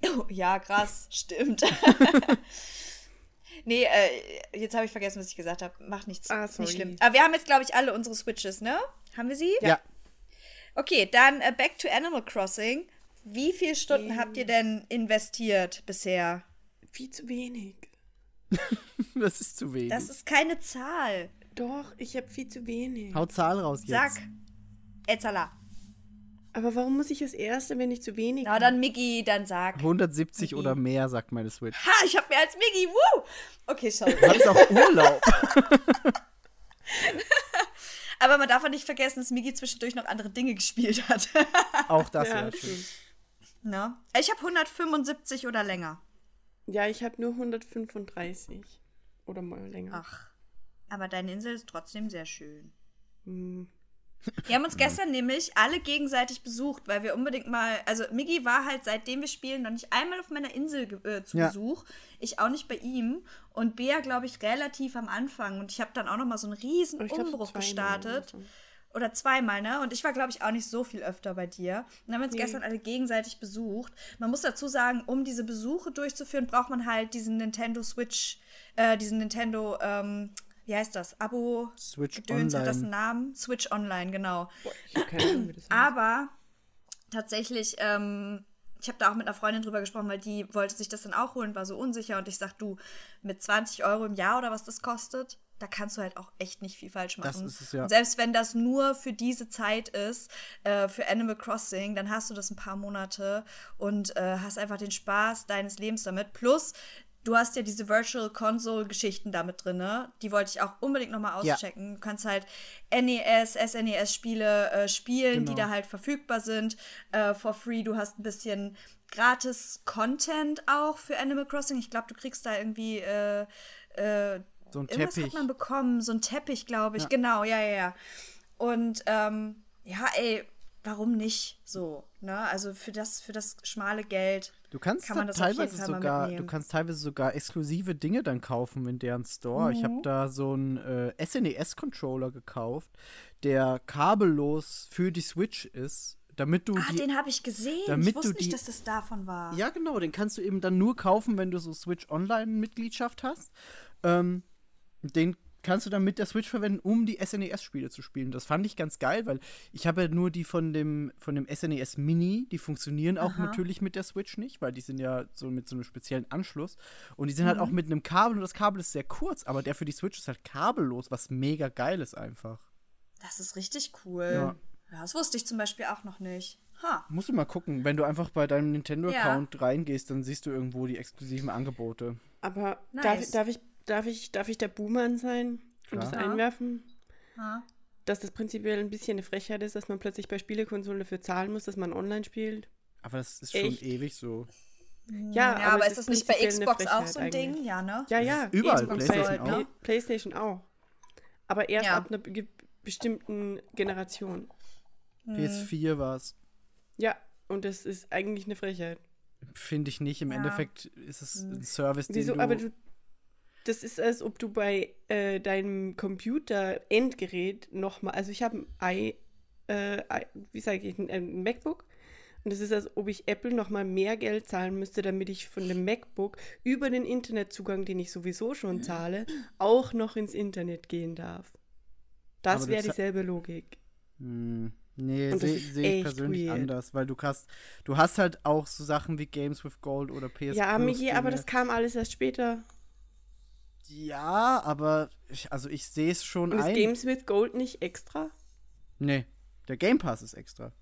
Oh, ja, krass, stimmt. nee, äh, jetzt habe ich vergessen, was ich gesagt habe. Macht nichts. Ah, ist nicht sorry. schlimm. Aber wir haben jetzt, glaube ich, alle unsere Switches, ne? Haben wir sie? Ja. Okay, dann äh, back to Animal Crossing. Wie viele Stunden Ähm. habt ihr denn investiert bisher? Viel zu wenig. Das ist zu wenig. Das ist keine Zahl. Doch, ich habe viel zu wenig. Hau Zahl raus jetzt. Sag. Etzala. Aber warum muss ich das erste, wenn ich zu wenig Na, dann Miggi, dann sag. 170 oder mehr, sagt meine Switch. Ha, ich hab mehr als Miggi. Woo! Okay, sorry. Du hattest auch Urlaub. Aber man darf auch nicht vergessen, dass Miggi zwischendurch noch andere Dinge gespielt hat. auch das Ja, ja, ne? Ich habe 175 oder länger. Ja, ich habe nur 135. Oder mal länger. Ach. Aber deine Insel ist trotzdem sehr schön. Hm. Wir haben uns gestern nämlich alle gegenseitig besucht, weil wir unbedingt mal, also Miggi war halt seitdem wir spielen noch nicht einmal auf meiner Insel ge- äh, zu Ja. Besuch. Ich auch nicht bei ihm und Bea, glaube ich, relativ am Anfang. Und ich habe dann auch noch mal so einen riesen so Umbruch gestartet. so. Oder zweimal, ne? Und ich war, glaube ich, auch nicht so viel öfter bei dir. Und dann haben wir uns Nee. gestern alle gegenseitig besucht. Man muss dazu sagen, um diese Besuche durchzuführen, braucht man halt diesen Nintendo Switch, äh, diesen Nintendo, ähm, wie heißt das? Abo Switch Gedöns, hat das einen Online. Namen? Switch Online, genau. Boah, ich habe keine Ahnung, wie das heißt. Aber tatsächlich, ähm, ich habe da auch mit einer Freundin drüber gesprochen, weil die wollte sich das dann auch holen, war so unsicher. Und ich sag, du, mit 20 Euro im Jahr oder was das kostet, da kannst du halt auch echt nicht viel falsch machen. Es, ja. Selbst wenn das nur für diese Zeit ist, äh, für Animal Crossing, dann hast du das ein paar Monate und äh, hast einfach den Spaß deines Lebens damit. Plus, du hast ja diese Virtual Console Geschichten damit drin, ne? Die wollte ich auch unbedingt nochmal Ja. auschecken. Du kannst halt NES, SNES Spiele äh, spielen, die Genau. da halt verfügbar sind äh, for free. Du hast ein bisschen gratis Content auch für Animal Crossing. Ich glaube, du kriegst da irgendwie äh, äh, So ein Irgendwas Teppich. hat man bekommen, so ein Teppich, glaube ich. Ja. Genau, ja, ja, ja. Und ähm, ja, ey, warum nicht so? Ne? Also für das, für das schmale Geld. Du kannst Kann man da das teilweise sogar, du kannst teilweise sogar exklusive Dinge dann kaufen in deren Store. Ich Mhm. habe da so einen äh, SNES-Controller gekauft, der kabellos für die Switch ist, damit du Ah, die den habe ich gesehen. damit ich wusste du die- nicht, dass das davon war. Ja, genau, den kannst du eben dann nur kaufen, wenn du so Switch Online-Mitgliedschaft hast. Ähm, den kannst du dann mit der Switch verwenden, um die SNES-Spiele zu spielen. Das fand ich ganz geil, weil ich habe ja nur die von dem, von dem SNES Mini, die funktionieren auch Aha. natürlich mit der Switch nicht, weil die sind ja so mit so einem speziellen Anschluss. Und die sind Mhm. halt auch mit einem Kabel und das Kabel ist sehr kurz, aber der für die Switch ist halt kabellos, was mega geil ist einfach. Das ist richtig cool. Ja. Ja. das wusste ich zum Beispiel auch noch nicht. Ha. Musst du mal gucken, wenn du einfach bei deinem Nintendo-Account reingehst, dann siehst du irgendwo die exklusiven Angebote. Aber Nice. darf, darf, ich, darf, ich, darf ich der Buhmann sein und das Klar. Ja. einwerfen? ha. Dass das prinzipiell ein bisschen eine Frechheit ist, dass man plötzlich bei Spielekonsolen dafür zahlen muss, dass man online spielt. Aber das ist schon Echt? ewig so. Ja, Ja, aber es ist das nicht bei Xbox auch so ein eigentlich. Ding? Ja, ne? Ja, Das ja. überall, Und PlayStation bei auch. Play- PlayStation auch. Aber erst Ja. ab einer be bestimmten Generation. Hm. PS4 war es. Ja, und das ist eigentlich eine Frechheit. Finde ich nicht. Im Ja. Endeffekt ist es ein Service, den Wieso? du. Aber du. Das ist, als ob du bei äh, deinem Computer-Endgerät nochmal. Also, ich habe ein i, äh, wie sage ich, ein, ein MacBook. Und es ist, als ob ich Apple nochmal mehr Geld zahlen müsste, damit ich von dem MacBook über den Internetzugang, den ich sowieso schon zahle, auch noch ins Internet gehen darf. Das wäre dieselbe Logik. Hm, nee, das sehe seh ich persönlich weird. anders, weil du hast, du hast halt auch so Sachen wie Games with Gold oder PS ja, Migi, aber das kam alles erst später. Ja, aber ich, also ich sehe es schon Und ist ein. Games with Gold nicht extra? nee, der Game Pass ist extra.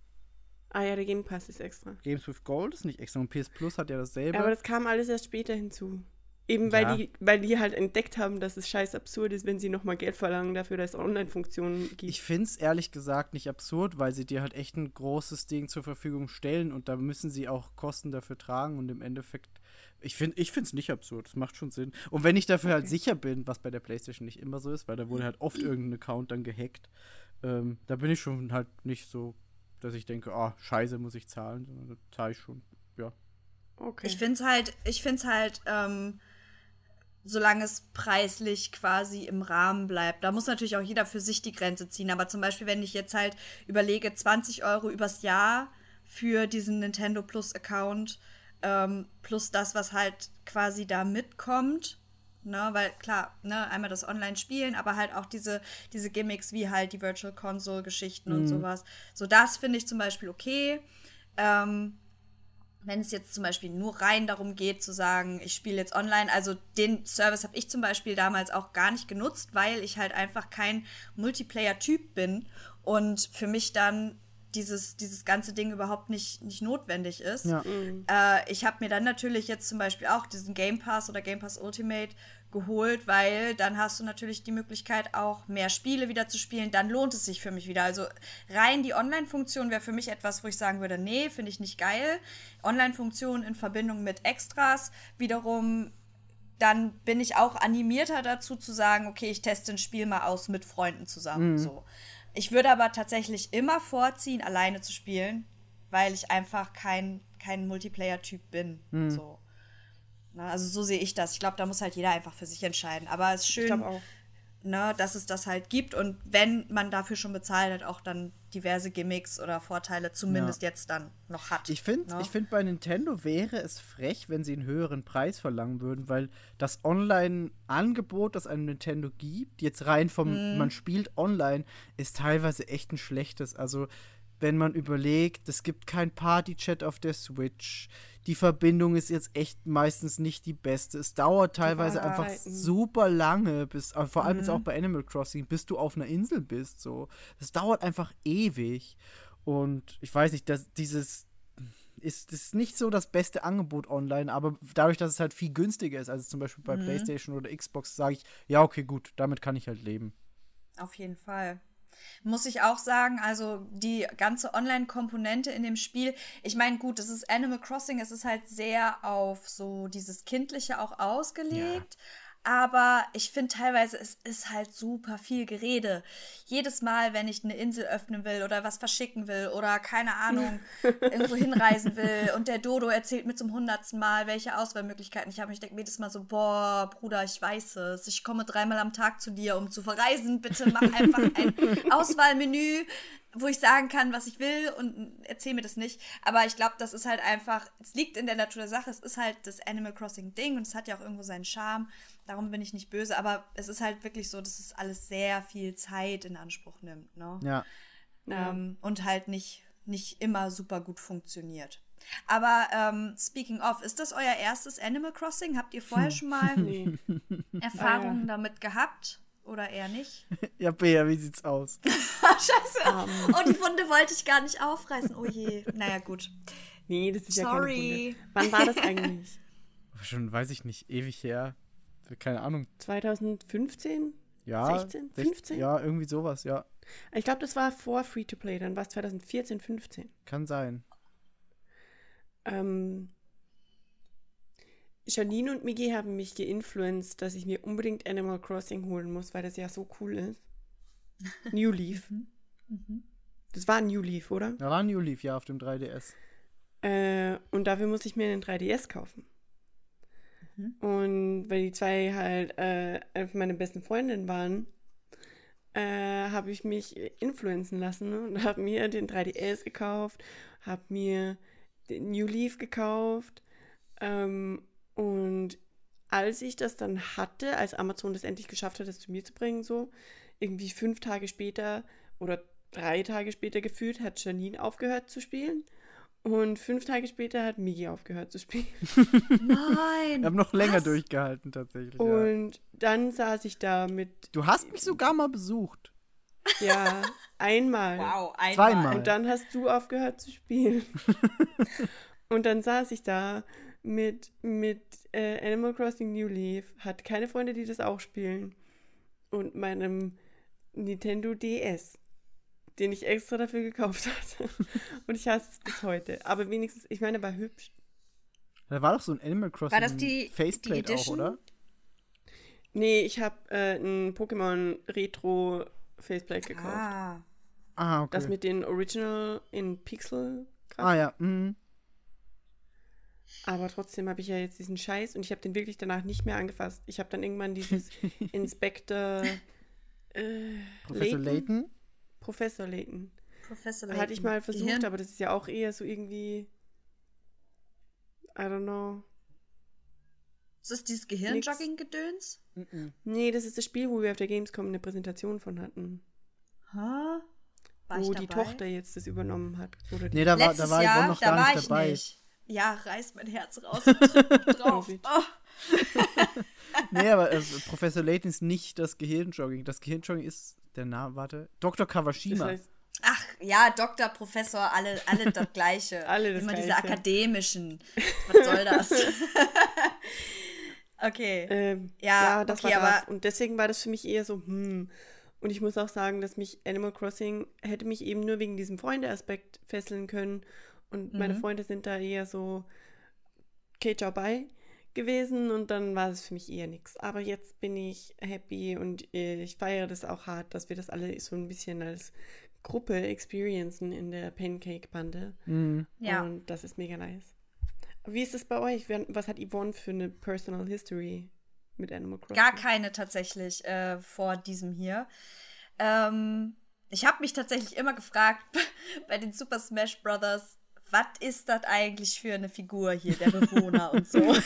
Ah ja, der Game Pass ist extra. Games with Gold ist nicht extra und PS Plus hat ja dasselbe. Ja, aber das kam alles erst später hinzu. Eben weil, Ja. die, weil die halt entdeckt haben, dass es scheiß absurd ist, wenn sie nochmal Geld verlangen dafür, dass es Online-Funktionen gibt. Ich finde es ehrlich gesagt nicht absurd, weil sie dir halt echt ein großes Ding zur Verfügung stellen und da müssen sie auch Kosten dafür tragen und im Endeffekt, ich finde ich es nicht absurd, es macht schon Sinn. Und wenn ich dafür halt sicher bin, was bei der Playstation nicht immer so ist, weil da wurde halt oft irgendein Account dann gehackt, ähm, da bin ich schon halt nicht so, dass ich denke, ah, scheiße, muss ich zahlen, sondern da zahle ich schon, ja. okay. Ich finde es halt, ich finde es halt, ähm, solange es preislich quasi im Rahmen bleibt. Da muss natürlich auch jeder für sich die Grenze ziehen. Aber zum Beispiel, wenn ich jetzt halt überlege, 20 Euro übers Jahr für diesen Nintendo Plus Account, ähm, plus das, was halt quasi da mitkommt. Ne, weil klar, ne, einmal das Online-Spielen, aber halt auch diese, diese Gimmicks wie halt die Virtual Console-Geschichten und sowas. So, das finde ich zum Beispiel okay. Ähm, wenn es jetzt zum Beispiel nur rein darum geht zu sagen, ich spiele jetzt online, also den Service habe ich zum Beispiel damals auch gar nicht genutzt, weil ich halt einfach kein Multiplayer-Typ bin und für mich dann dieses, dieses ganze Ding überhaupt nicht, nicht notwendig ist. Ja. Äh, ich habe mir dann natürlich jetzt zum Beispiel auch diesen Game Pass oder Game Pass Ultimate geholt, weil dann hast du natürlich die Möglichkeit, auch mehr Spiele wieder zu spielen. Dann lohnt es sich für mich wieder. Also rein die Online-Funktion wäre für mich etwas, wo ich sagen würde, nee, finde ich nicht geil. Online-Funktion in Verbindung mit Extras wiederum dann bin ich auch animierter dazu zu sagen, okay, ich teste ein Spiel mal aus mit Freunden zusammen. So. Ich würde aber tatsächlich immer vorziehen, alleine zu spielen, weil ich einfach kein, kein Multiplayer-Typ bin. So. Na, also so sehe ich das. Ich glaube, da muss halt jeder einfach für sich entscheiden. Aber es ist ich schön, glaube auch. Ne, dass es das halt gibt. Und wenn man dafür schon bezahlt hat, auch dann diverse Gimmicks oder Vorteile zumindest jetzt dann noch hat. Ich finde, ne? ich find, bei Nintendo wäre es frech, wenn sie einen höheren Preis verlangen würden, weil das Online-Angebot, das ein Nintendo gibt, jetzt rein vom, Mhm. man spielt online, ist teilweise echt ein schlechtes. Also, wenn man überlegt, es gibt kein Party-Chat auf der Switch. Die Verbindung ist jetzt echt meistens nicht die beste. Es dauert teilweise einfach super lange, bis, äh, vor allem jetzt Mhm. auch bei Animal Crossing, bis du auf einer Insel bist. So, das dauert einfach ewig. Und ich weiß nicht, dass dieses ist, ist nicht so das beste Angebot online, aber dadurch, dass es halt viel günstiger ist als zum Beispiel bei Mhm. PlayStation oder Xbox, sage ich, ja, okay, gut, damit kann ich halt leben. Auf jeden Fall. Muss ich auch sagen, also die ganze Online-Komponente in dem Spiel, ich meine, gut, es ist Animal Crossing, es ist halt sehr auf so dieses Kindliche auch ausgelegt. Aber ich finde teilweise, es ist halt super viel Gerede. Jedes Mal, wenn ich eine Insel öffnen will oder was verschicken will oder keine Ahnung, irgendwo hinreisen will und der Dodo erzählt mir zum hundertsten Mal, welche Auswahlmöglichkeiten ich habe. Ich denke mir jedes Mal so, boah, Bruder, ich weiß es. Ich komme dreimal am Tag zu dir, um zu verreisen. Bitte mach einfach ein Auswahlmenü, wo ich sagen kann, was ich will und erzähl mir das nicht. Aber ich glaube, das ist halt einfach, es liegt in der Natur der Sache. Es ist halt das Animal Crossing Ding und es hat ja auch irgendwo seinen Charme. Darum bin ich nicht böse, aber es ist halt wirklich so, dass es alles sehr viel Zeit in Anspruch nimmt, ne? Ja. Ja. ähm, und halt nicht, nicht immer super gut funktioniert. Aber ähm, speaking of, ist das euer erstes Animal Crossing? Habt ihr vorher schon mal Nee. Erfahrungen damit gehabt oder eher nicht? Ja, Bea, wie sieht's aus? Scheiße. Ähm. Oh, die Wunde wollte ich gar nicht aufreißen. Oh je. Naja, gut. Nee, das ist ja keine Sorry. Wunde. Wann war das eigentlich? Schon, weiß ich nicht, ewig her. Keine Ahnung. 2015? Ja. 16? sech- 15? Ja, irgendwie sowas, ja. Ich glaube, das war vor Free-to-Play, dann war es 2014, 15. Kann sein. Ähm, Janine und Migi haben mich geinfluenced, dass ich mir unbedingt Animal Crossing holen muss, weil das ja so cool ist. New Leaf. Mhm. Das war New Leaf, oder? Da war New Leaf, ja, auf dem 3DS. Äh, und dafür muss ich mir einen 3DS kaufen. Mhm. Und weil die zwei halt äh, meine besten Freundinnen waren, äh, habe ich mich influenzen lassen und habe mir den 3DS gekauft, habe mir den New Leaf gekauft. Ähm, und als ich das dann hatte, als Amazon das endlich geschafft hat, das zu mir zu bringen, so irgendwie fünf Tage später oder drei Tage später gefühlt, hat Janine aufgehört zu spielen. Und fünf Tage später hat Migi aufgehört zu spielen. Nein. Wir haben noch länger Was? durchgehalten, tatsächlich. Ja. Und dann saß ich da mit, Du hast mich sogar mal besucht. ja, einmal. Wow, einmal. Zweimal. Und dann hast du aufgehört zu spielen. und dann saß ich da mit, mit äh, Animal Crossing New Leaf, hatte keine Freunde, die das auch spielen. Und meinem Nintendo DS, den ich extra dafür gekauft hatte. und ich hasse es bis heute. Aber wenigstens, ich meine, er war hübsch. Da war doch so ein Animal Crossing War das die- Faceplate die auch, oder? Nee, ich habe äh, ein Pokémon Retro Faceplate gekauft. Ah. Ah, okay. Das mit den Original in Pixel. ah, ja. Mhm. Aber trotzdem habe ich ja jetzt diesen Scheiß und ich habe den wirklich danach nicht mehr angefasst. Ich habe dann irgendwann dieses Inspector äh, Professor Layton? Layton? Professor Layton. Professor Hatte ich Layton. mal versucht, Gehirn- aber das ist ja auch eher so irgendwie. I don't know. Ist das dieses Gehirnjogging-Gedöns? Nee, das ist das Spiel, wo wir auf der Gamescom eine Präsentation von hatten. Ha? War ich wo die dabei? Tochter jetzt das übernommen hat. Oder Nee, da war, da war Jahr, Yvonne noch da gar war nicht ich dabei. nicht. Ja, reißt mein Herz raus drauf. Oh. Nee, aber äh, Professor Layton ist nicht das Gehirnjogging. Das Gehirnjogging ist der Name, warte. Dr. das Kawashima. heißt, Ach ja, Doktor, Professor, alle, alle das Gleiche. Alle das Immer diese Gleiche. akademischen. Was soll das? okay. Ähm, Ja, ja, das okay, war das. aber- Und deswegen war das für mich eher so, hm. Und ich muss auch sagen, dass mich Animal Crossing hätte mich eben nur wegen diesem Freunde-Aspekt fesseln können. Und meine Mhm. Freunde sind da eher so, okay, ciao, bye gewesen. Und dann war es für mich eher nichts. Aber jetzt bin ich happy und äh, ich feiere das auch hart, dass wir das alle so ein bisschen als Gruppe experiencen in der Pancake-Bande. Mhm. Ja. Und das ist mega nice. Wie ist es bei euch? Was hat Yvonne für eine Personal History mit Animal Crossing? Gar keine tatsächlich äh, vor diesem hier. Ähm, ich habe mich tatsächlich immer gefragt bei den Super Smash Brothers, was ist das eigentlich für eine Figur hier, der Bewohner und so.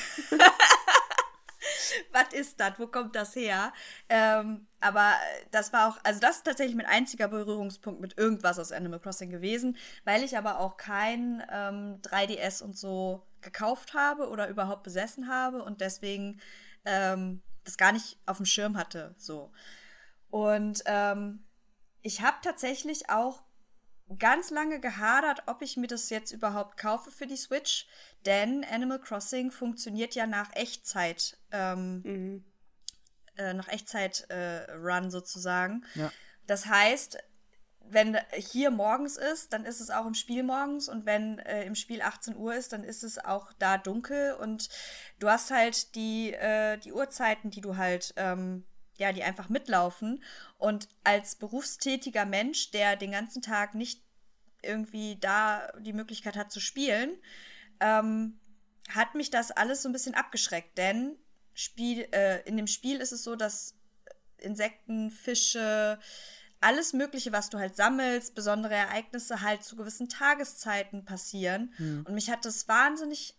was ist das? Wo kommt das her? Ähm, aber das war auch, also das ist tatsächlich mein einziger Berührungspunkt mit irgendwas aus Animal Crossing gewesen, weil ich aber auch kein ähm, 3DS und so gekauft habe oder überhaupt besessen habe und deswegen ähm, das gar nicht auf dem Schirm hatte. So. Und ähm, ich habe tatsächlich auch ganz lange gehadert, ob ich mir das jetzt überhaupt kaufe für die Switch, denn Animal Crossing funktioniert ja nach Echtzeit, ähm, Mhm. äh, nach Echtzeit-Run sozusagen. Ja. Das heißt, wenn hier morgens ist, dann ist es auch im Spiel morgens und wenn äh, im Spiel 18 Uhr ist, dann ist es auch da dunkel und du hast halt die, äh, die Uhrzeiten, die du halt, ähm, ja, die einfach mitlaufen. Und als berufstätiger Mensch, der den ganzen Tag nicht irgendwie da die Möglichkeit hat zu spielen, ähm, hat mich das alles so ein bisschen abgeschreckt, denn Spiel, äh, in dem Spiel ist es so, dass Insekten, Fische, alles Mögliche, was du halt sammelst, besondere Ereignisse halt zu gewissen Tageszeiten passieren. Und mich hat das wahnsinnig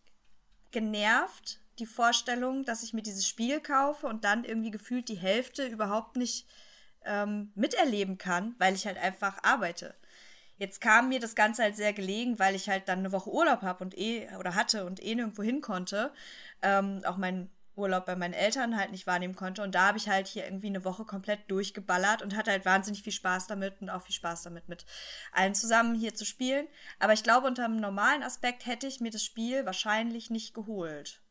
genervt, die Vorstellung, dass ich mir dieses Spiel kaufe und dann irgendwie gefühlt die Hälfte überhaupt nicht ähm, miterleben kann, weil ich halt einfach arbeite. Jetzt kam mir das Ganze halt sehr gelegen, weil ich halt dann eine Woche Urlaub habe und eh oder hatte und eh nirgendwo hin konnte. Ähm, auch meinen Urlaub bei meinen Eltern halt nicht wahrnehmen konnte. Und da habe ich halt hier irgendwie eine Woche komplett durchgeballert und hatte halt wahnsinnig viel Spaß damit und auch viel Spaß damit, mit allen zusammen hier zu spielen. Aber ich glaube, unter einem normalen Aspekt hätte ich mir das Spiel wahrscheinlich nicht geholt.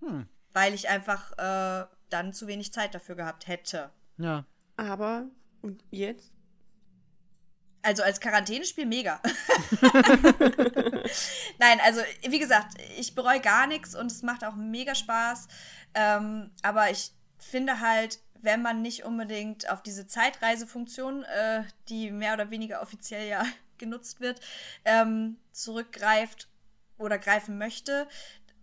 Hm. Weil ich einfach äh, dann zu wenig Zeit dafür gehabt hätte. Ja. Aber, und jetzt? Also als Quarantänespiel mega. Nein, also wie gesagt, ich bereue gar nichts und es macht auch mega Spaß. Ähm, aber ich finde halt, wenn man nicht unbedingt auf diese Zeitreisefunktion, äh, die mehr oder weniger offiziell ja genutzt wird, ähm, zurückgreift oder greifen möchte,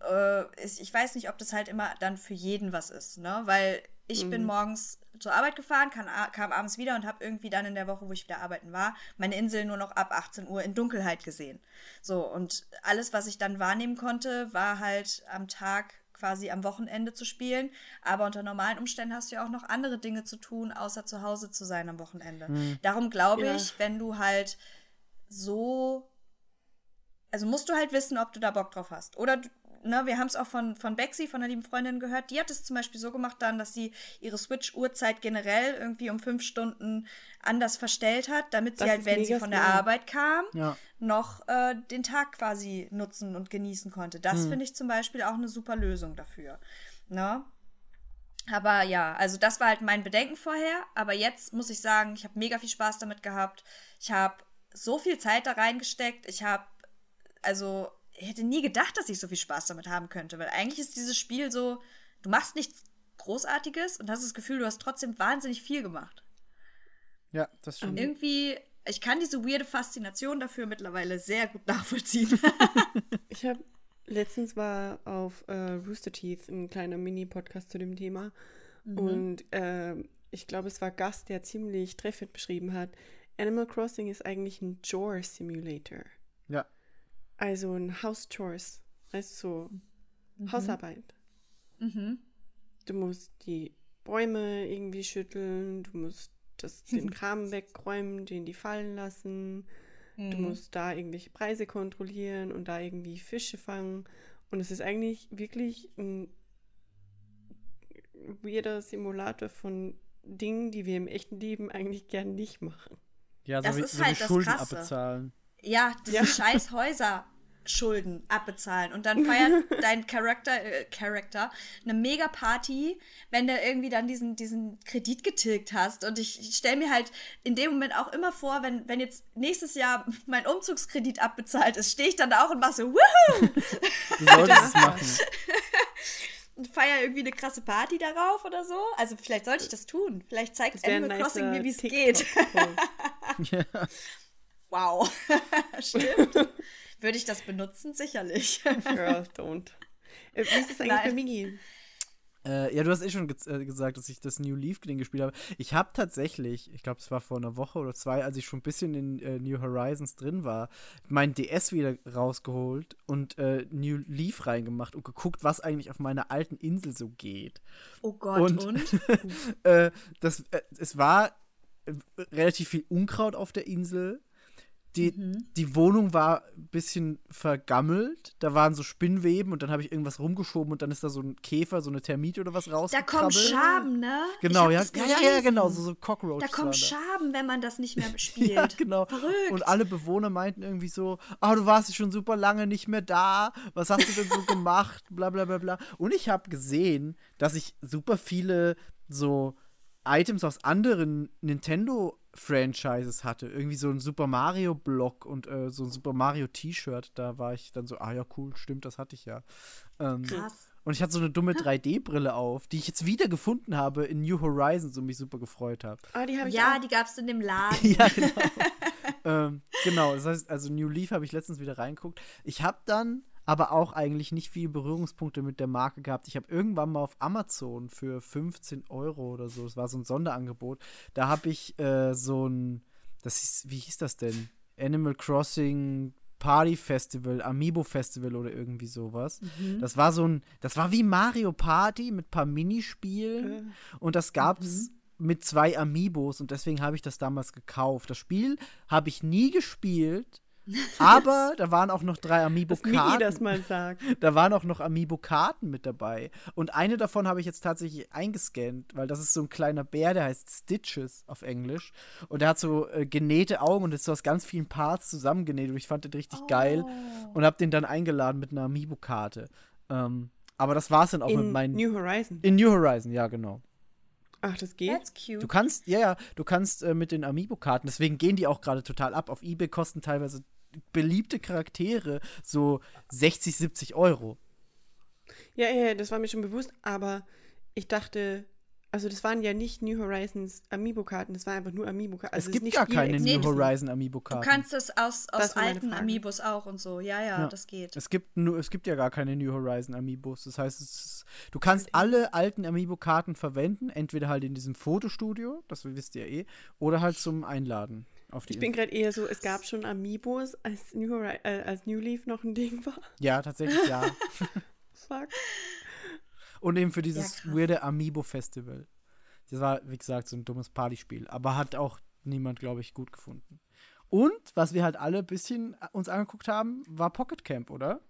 äh, ist, ich weiß nicht, ob das halt immer dann für jeden was ist, ne? Weil ich bin morgens zur Arbeit gefahren, kann, kam abends wieder und habe irgendwie dann in der Woche, wo ich wieder arbeiten war, meine Insel nur noch ab 18 Uhr in Dunkelheit gesehen. So, und alles, was ich dann wahrnehmen konnte, war halt am Tag quasi am Wochenende zu spielen. Aber unter normalen Umständen hast du ja auch noch andere Dinge zu tun, außer zu Hause zu sein am Wochenende. Darum glaube Ja. ich, wenn du halt so also musst du halt wissen, ob du da Bock drauf hast. Oder, du- ne, wir haben es auch von, von Bexy, von einer lieben Freundin gehört, die hat es zum Beispiel so gemacht dann, dass sie ihre Switch-Uhrzeit generell irgendwie um fünf Stunden anders verstellt hat, damit sie Das halt, ist wenn sie von der. Arbeit kam, Ja. noch äh, den Tag quasi nutzen und genießen konnte. Das finde ich zum Beispiel auch eine super Lösung dafür. Ne? Aber ja, also das war halt mein Bedenken vorher. Aber jetzt muss ich sagen, ich habe mega viel Spaß damit gehabt. Ich habe so viel Zeit da reingesteckt. Ich habe, also, hätte nie gedacht, dass ich so viel Spaß damit haben könnte. Weil eigentlich ist dieses Spiel so, du machst nichts Großartiges und hast das Gefühl, du hast trotzdem wahnsinnig viel gemacht. Ja, das stimmt. Irgendwie, ich kann diese weirde Faszination dafür mittlerweile sehr gut nachvollziehen. Ich habe letztens war auf äh, Rooster Teeth ein kleiner Mini-Podcast zu dem Thema. Und ähm, ich glaube, es war Gast, der ziemlich treffend beschrieben hat, Animal Crossing ist eigentlich ein Chore Simulator. Ja. Also ein House Chores. Weißt du, so Hausarbeit. mhm. Du musst die Bäume irgendwie schütteln, du musst das, den Kram wegräumen, den die fallen lassen. Du musst da irgendwelche Preise kontrollieren und da irgendwie Fische fangen. Und es ist eigentlich wirklich ein weirder Simulator von Dingen, die wir im echten Leben eigentlich gern nicht machen. Ja, so Das wie, ist so halt wie das Schulden Krasse. abbezahlen. Ja, diese Ja. scheiß Häuser. Schulden abbezahlen und dann feiert dein Charakter, äh, Charakter eine mega Party, wenn du irgendwie dann diesen, diesen Kredit getilgt hast. Und ich, ich stelle mir halt in dem Moment auch immer vor, wenn, wenn jetzt nächstes Jahr mein Umzugskredit abbezahlt ist, stehe ich dann da auch und mache so, wuhu! Du solltest es machen. und feier irgendwie eine krasse Party darauf oder so. Also vielleicht sollte ich das tun. Vielleicht zeigt Animal Crossing mir, wie es geht. Ja. Wow. Stimmt. Würde ich das benutzen? Sicherlich. Girl, don't. Äh, Wie ist es eigentlich Nein. bei Migi? Äh, ja, du hast eh schon ge äh, gesagt, dass ich das New Leaf Ding gespielt habe. Ich habe tatsächlich, ich glaube, es war vor einer Woche oder zwei, als ich schon ein bisschen in äh, New Horizons drin war, mein DS wieder rausgeholt und äh, New Leaf reingemacht und geguckt, was eigentlich auf meiner alten Insel so geht. Oh Gott, Und- und? äh, das, äh, es war äh, relativ viel Unkraut auf der Insel. Die, Mhm. die Wohnung war ein bisschen vergammelt. Da waren so Spinnweben und dann habe ich irgendwas rumgeschoben und dann ist da so ein Käfer, so eine Termite oder was Da rausgekrabbelt. kommen Schaben, ne? Genau, ja, ja, ja, genau, so, so Cockroaches. Da kommen Schaben, wenn man das nicht mehr spielt. Ja, genau. Verrückt. Und alle Bewohner meinten irgendwie so, ah, du warst schon super lange nicht mehr da. Was hast du denn so gemacht? Bla bla bla bla. Und ich habe gesehen, dass ich super viele so Items aus anderen Nintendo-Franchises hatte. Irgendwie so ein Super Mario-Block und äh, so ein Super Mario-T-Shirt. Da war ich dann so, ah ja, cool, stimmt, das hatte ich ja. Ähm, Krass. und ich hatte so eine dumme 3D-Brille auf, die ich jetzt wieder gefunden habe in New Horizons und mich super gefreut habe. Ah, die habe ich Ja, auch. die gab es in dem Laden. Ja, genau. ähm, genau, das heißt, also New Leaf habe ich letztens wieder reingeguckt. Ich habe dann aber auch eigentlich nicht viele Berührungspunkte mit der Marke gehabt. Ich habe irgendwann mal auf Amazon für 15 Euro oder so, das war so ein Sonderangebot, da habe ich äh, so ein, das ist, wie hieß das denn? Animal Crossing Party Festival, Amiibo Festival oder irgendwie sowas. Das war so ein, das war wie Mario Party mit paar Minispielen und das gab's mit zwei Amiibos und deswegen habe ich das damals gekauft. Das Spiel habe ich nie gespielt, aber da waren auch noch drei Migi das Amiibo-Karten. mal sagt. Da waren auch noch Amiibo-Karten mit dabei. Und eine davon habe ich jetzt tatsächlich eingescannt, weil das ist so ein kleiner Bär, der heißt Stitches auf Englisch. Und der hat so äh, genähte Augen und ist so aus ganz vielen Parts zusammengenäht. Und ich fand den richtig geil und habe den dann eingeladen mit einer Amiibo-Karte. Ähm, aber das war's dann auch mit In meinen. New Horizon. in New Horizon, ja, genau. Ach, das geht? That's cute. Du kannst, ja, ja, du kannst äh, mit den Amiibo-Karten, deswegen gehen die auch gerade total ab. Auf Ebay kosten teilweise beliebte Charaktere so 60, 70 Euro. Ja, ja, das war mir schon bewusst, aber ich dachte, also das waren ja nicht New Horizons Amiibo-Karten, das waren einfach nur Amiibo-Karten. Also es gibt nicht gar keine Nee, New du- Horizon Du Amiibo-Karten. kannst es aus, aus Das alten. Amiibos auch und so. Ja, ja, Ja. das geht. Es gibt, nur, es gibt ja gar keine New Horizon Amiibos. Das heißt, es ist, du kannst alle alten Amiibo-Karten verwenden, entweder halt in diesem Fotostudio, das wisst ihr eh, oder halt zum Einladen auf die Ich bin gerade eher so, es gab schon Amiibos, als New, äh, als New Leaf noch ein Ding war. Ja, tatsächlich ja. Fuck. Und eben für dieses Ja, weirde Amiibo-Festival. Das war, wie gesagt, so ein dummes Partyspiel. Aber hat auch niemand, glaube ich, gut gefunden. Und, was wir halt alle ein bisschen uns angeguckt haben, war Pocket Camp, oder?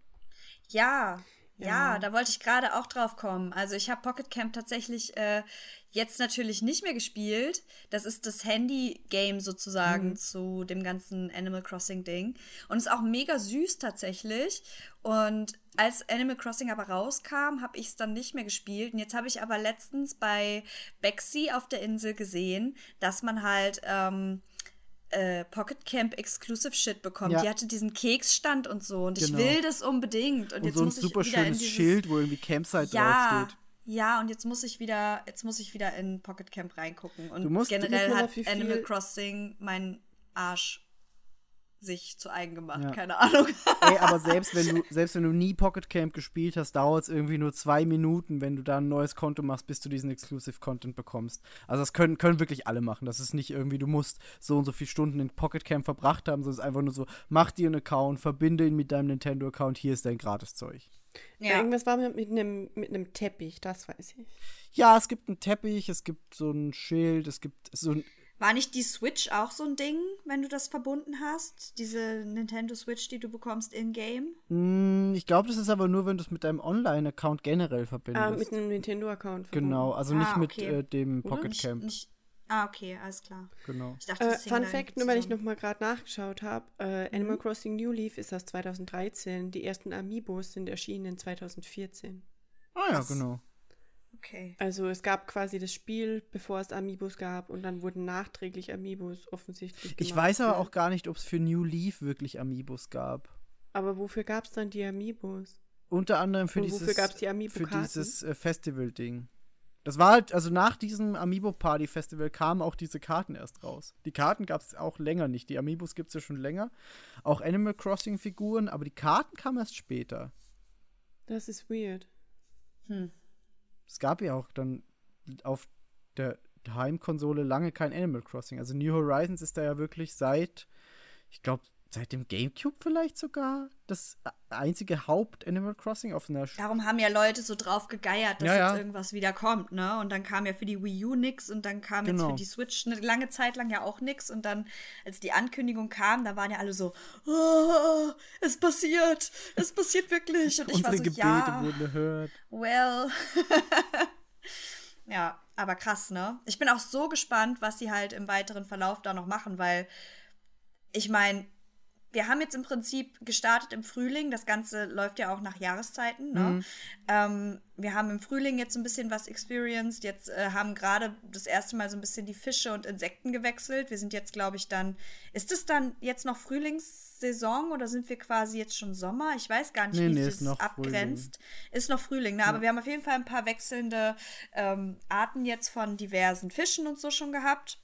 Ja, ja, Ja. da wollte ich gerade auch drauf kommen. Also ich habe Pocket Camp tatsächlich äh, jetzt natürlich nicht mehr gespielt. Das ist das Handy-Game sozusagen zu dem ganzen Animal Crossing-Ding. Und ist auch mega süß tatsächlich. Und als Animal Crossing aber rauskam, habe ich es dann nicht mehr gespielt. Und jetzt habe ich aber letztens bei Bexy auf der Insel gesehen, dass man halt ähm, äh, Pocket Camp Exclusive Shit bekommt. Ja. Die hatte diesen Keksstand und so. Und Genau. ich will das unbedingt. Und, Und jetzt so ein muss ich super wieder in schönes dieses, Schild, wo irgendwie Campsite Ja, draufsteht. ja, und jetzt muss ich wieder, jetzt muss ich wieder in Pocket Camp reingucken. Und Du musst- generell hat Animal Crossing meinen Arsch sich zu eigen gemacht. Ja. Keine Ahnung. Ey, aber selbst wenn du, selbst wenn du nie Pocket Camp gespielt hast, dauert es irgendwie nur zwei Minuten, wenn du da ein neues Konto machst, bis du diesen Exclusive Content bekommst. Also das können, können wirklich alle machen. Das ist nicht irgendwie, du musst so und so viele Stunden in Pocket Camp verbracht haben, sondern es ist einfach nur so, mach dir einen Account, verbinde ihn mit deinem Nintendo-Account, hier ist dein Gratiszeug. ja. Irgendwas war mit mit einem mit einem Teppich, das weiß ich. Ja, es gibt einen Teppich, es gibt so ein Schild, es gibt so ein. War nicht die Switch auch so ein Ding, wenn du das verbunden hast? Diese Nintendo Switch, die du bekommst in-game? Hm, ich glaube, das ist aber nur, wenn du es mit deinem Online-Account generell verbindest. Ah, mit einem Nintendo-Account. genau, also nicht Ah, mit okay. äh, dem? Pocket Nicht, Camp. nicht, ah, okay, alles klar. Genau. Ich dachte, Äh, Fun Fact, nur weil ich zusammen. noch mal gerade nachgeschaut habe, äh, Animal Crossing New Leaf ist aus 2013. Die ersten Amiibos sind erschienen in 2014. Ah ja, genau. Okay. Also es gab quasi das Spiel, bevor es Amiibos gab und dann wurden nachträglich Amiibos offensichtlich Ich gemacht weiß aber auch gar nicht, ob es für New Leaf wirklich Amiibos gab. Aber wofür gab es dann die Amiibos? Unter anderem für Und dieses, wofür gab's die für dieses äh, Festival-Ding. Das war halt, also nach diesem Amiibo-Party-Festival kamen auch diese Karten erst raus. Die Karten gab es auch länger nicht. Die Amiibos gibt es ja schon länger. Auch Animal Crossing-Figuren, aber die Karten kamen erst später. Das ist weird. Hm. Es gab ja auch dann auf der Heimkonsole lange kein Animal Crossing. Also New Horizons ist da ja wirklich seit, ich glaube, seit dem GameCube vielleicht sogar das einzige Haupt-Animal Crossing auf einer Sch Darum haben ja Leute so drauf gegeiert, dass Ja, ja. jetzt irgendwas wieder kommt, ne? Und dann kam ja für die Wii U nix und dann kam jetzt Genau. für die Switch eine lange Zeit lang ja auch nix. Und dann, als die Ankündigung kam, da waren ja alle so, oh, es passiert, es passiert wirklich. Und ich war so, Gebete ja, wurden erhört. well. ja, aber krass, ne? Ich bin auch so gespannt, was sie halt im weiteren Verlauf da noch machen, weil ich meine, wir haben jetzt im Prinzip gestartet im Frühling. Das Ganze läuft ja auch nach Jahreszeiten. Ne? Mhm. Ähm, wir haben im Frühling jetzt ein bisschen was experienced. Jetzt äh, haben gerade das erste Mal so ein bisschen die Fische und Insekten gewechselt. Wir sind jetzt, glaube ich, dann. Ist es dann jetzt noch Frühlingssaison oder sind wir quasi jetzt schon Sommer? Ich weiß gar nicht, Nee, wie nee, sich das abgrenzt. Ist noch Frühling, ne? Aber wir haben auf jeden Fall ein paar wechselnde ähm, Arten jetzt von diversen Fischen und so schon gehabt.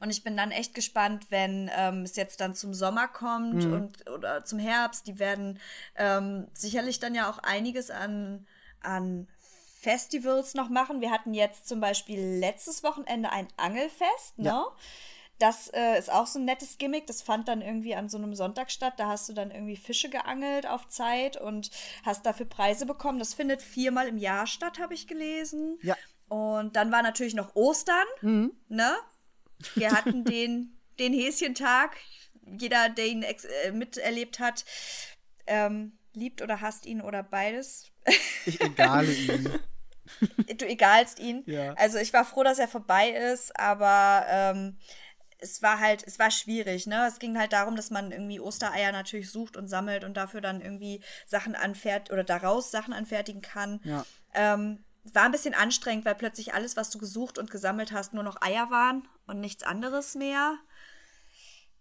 Und ich bin dann echt gespannt, wenn ähm, es jetzt dann zum Sommer kommt und oder zum Herbst. Die werden ähm, sicherlich dann ja auch einiges an, an Festivals noch machen. Wir hatten jetzt zum Beispiel letztes Wochenende ein Angelfest, ne? Ja. Das äh, ist auch so ein nettes Gimmick. Das fand dann irgendwie an so einem Sonntag statt. Da hast du dann irgendwie Fische geangelt auf Zeit und hast dafür Preise bekommen. Das findet viermal im Jahr statt, habe ich gelesen. Ja. Und dann war natürlich noch Ostern, ne? Wir hatten den, den Häschentag. Jeder, der ihn ex äh, miterlebt hat, ähm, liebt oder hasst ihn oder beides. Ich egale ihn. du egalst ihn. Ja. Also ich war froh, dass er vorbei ist, aber ähm, es war halt, es war schwierig, ne? Es ging halt darum, dass man irgendwie Ostereier natürlich sucht und sammelt und dafür dann irgendwie Sachen anfertigt oder daraus Sachen anfertigen kann. Ja. Ähm, war ein bisschen anstrengend, weil plötzlich alles, was du gesucht und gesammelt hast, nur noch Eier waren und nichts anderes mehr.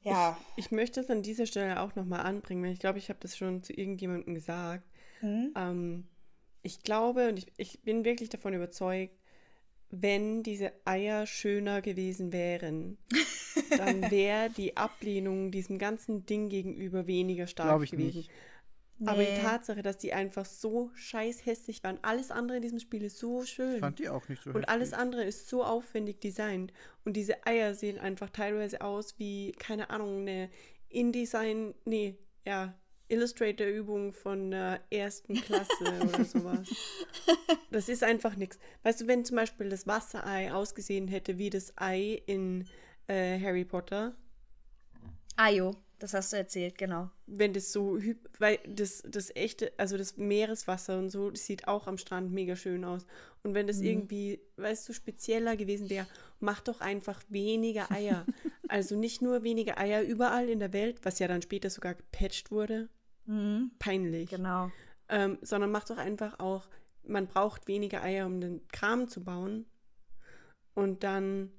Ja. Ich möchte es an dieser Stelle auch nochmal anbringen, weil ich glaube, ich habe das schon zu irgendjemandem gesagt. Hm? Ähm, ich glaube und ich, ich bin wirklich davon überzeugt, wenn diese Eier schöner gewesen wären, dann wäre die Ablehnung diesem ganzen Ding gegenüber weniger stark ich gewesen. nicht. Aber die Nee. Tatsache, dass die einfach so scheiß hässlich waren, alles andere in diesem Spiel ist so schön. Ich fand die auch nicht so Und alles hässlich. andere ist so aufwendig designt. Und diese Eier sehen einfach teilweise aus wie, keine Ahnung, eine InDesign, nee, ja, Illustrator-Übung von der ersten Klasse oder sowas. Das ist einfach nichts. Weißt du, wenn zum Beispiel das Wasserei ausgesehen hätte wie das Ei in äh, Harry Potter, Ayo, das hast du erzählt, genau. wenn das so, weil das, das echte, also das Meereswasser und so, das sieht auch am Strand mega schön aus. Und wenn das irgendwie, weißt du, spezieller gewesen wäre, mach doch einfach weniger Eier. also nicht nur weniger Eier überall in der Welt, was ja dann später sogar gepatcht wurde. Mhm, Peinlich. genau. Ähm, sondern mach doch einfach auch, man braucht weniger Eier, um den Kram zu bauen. Und dann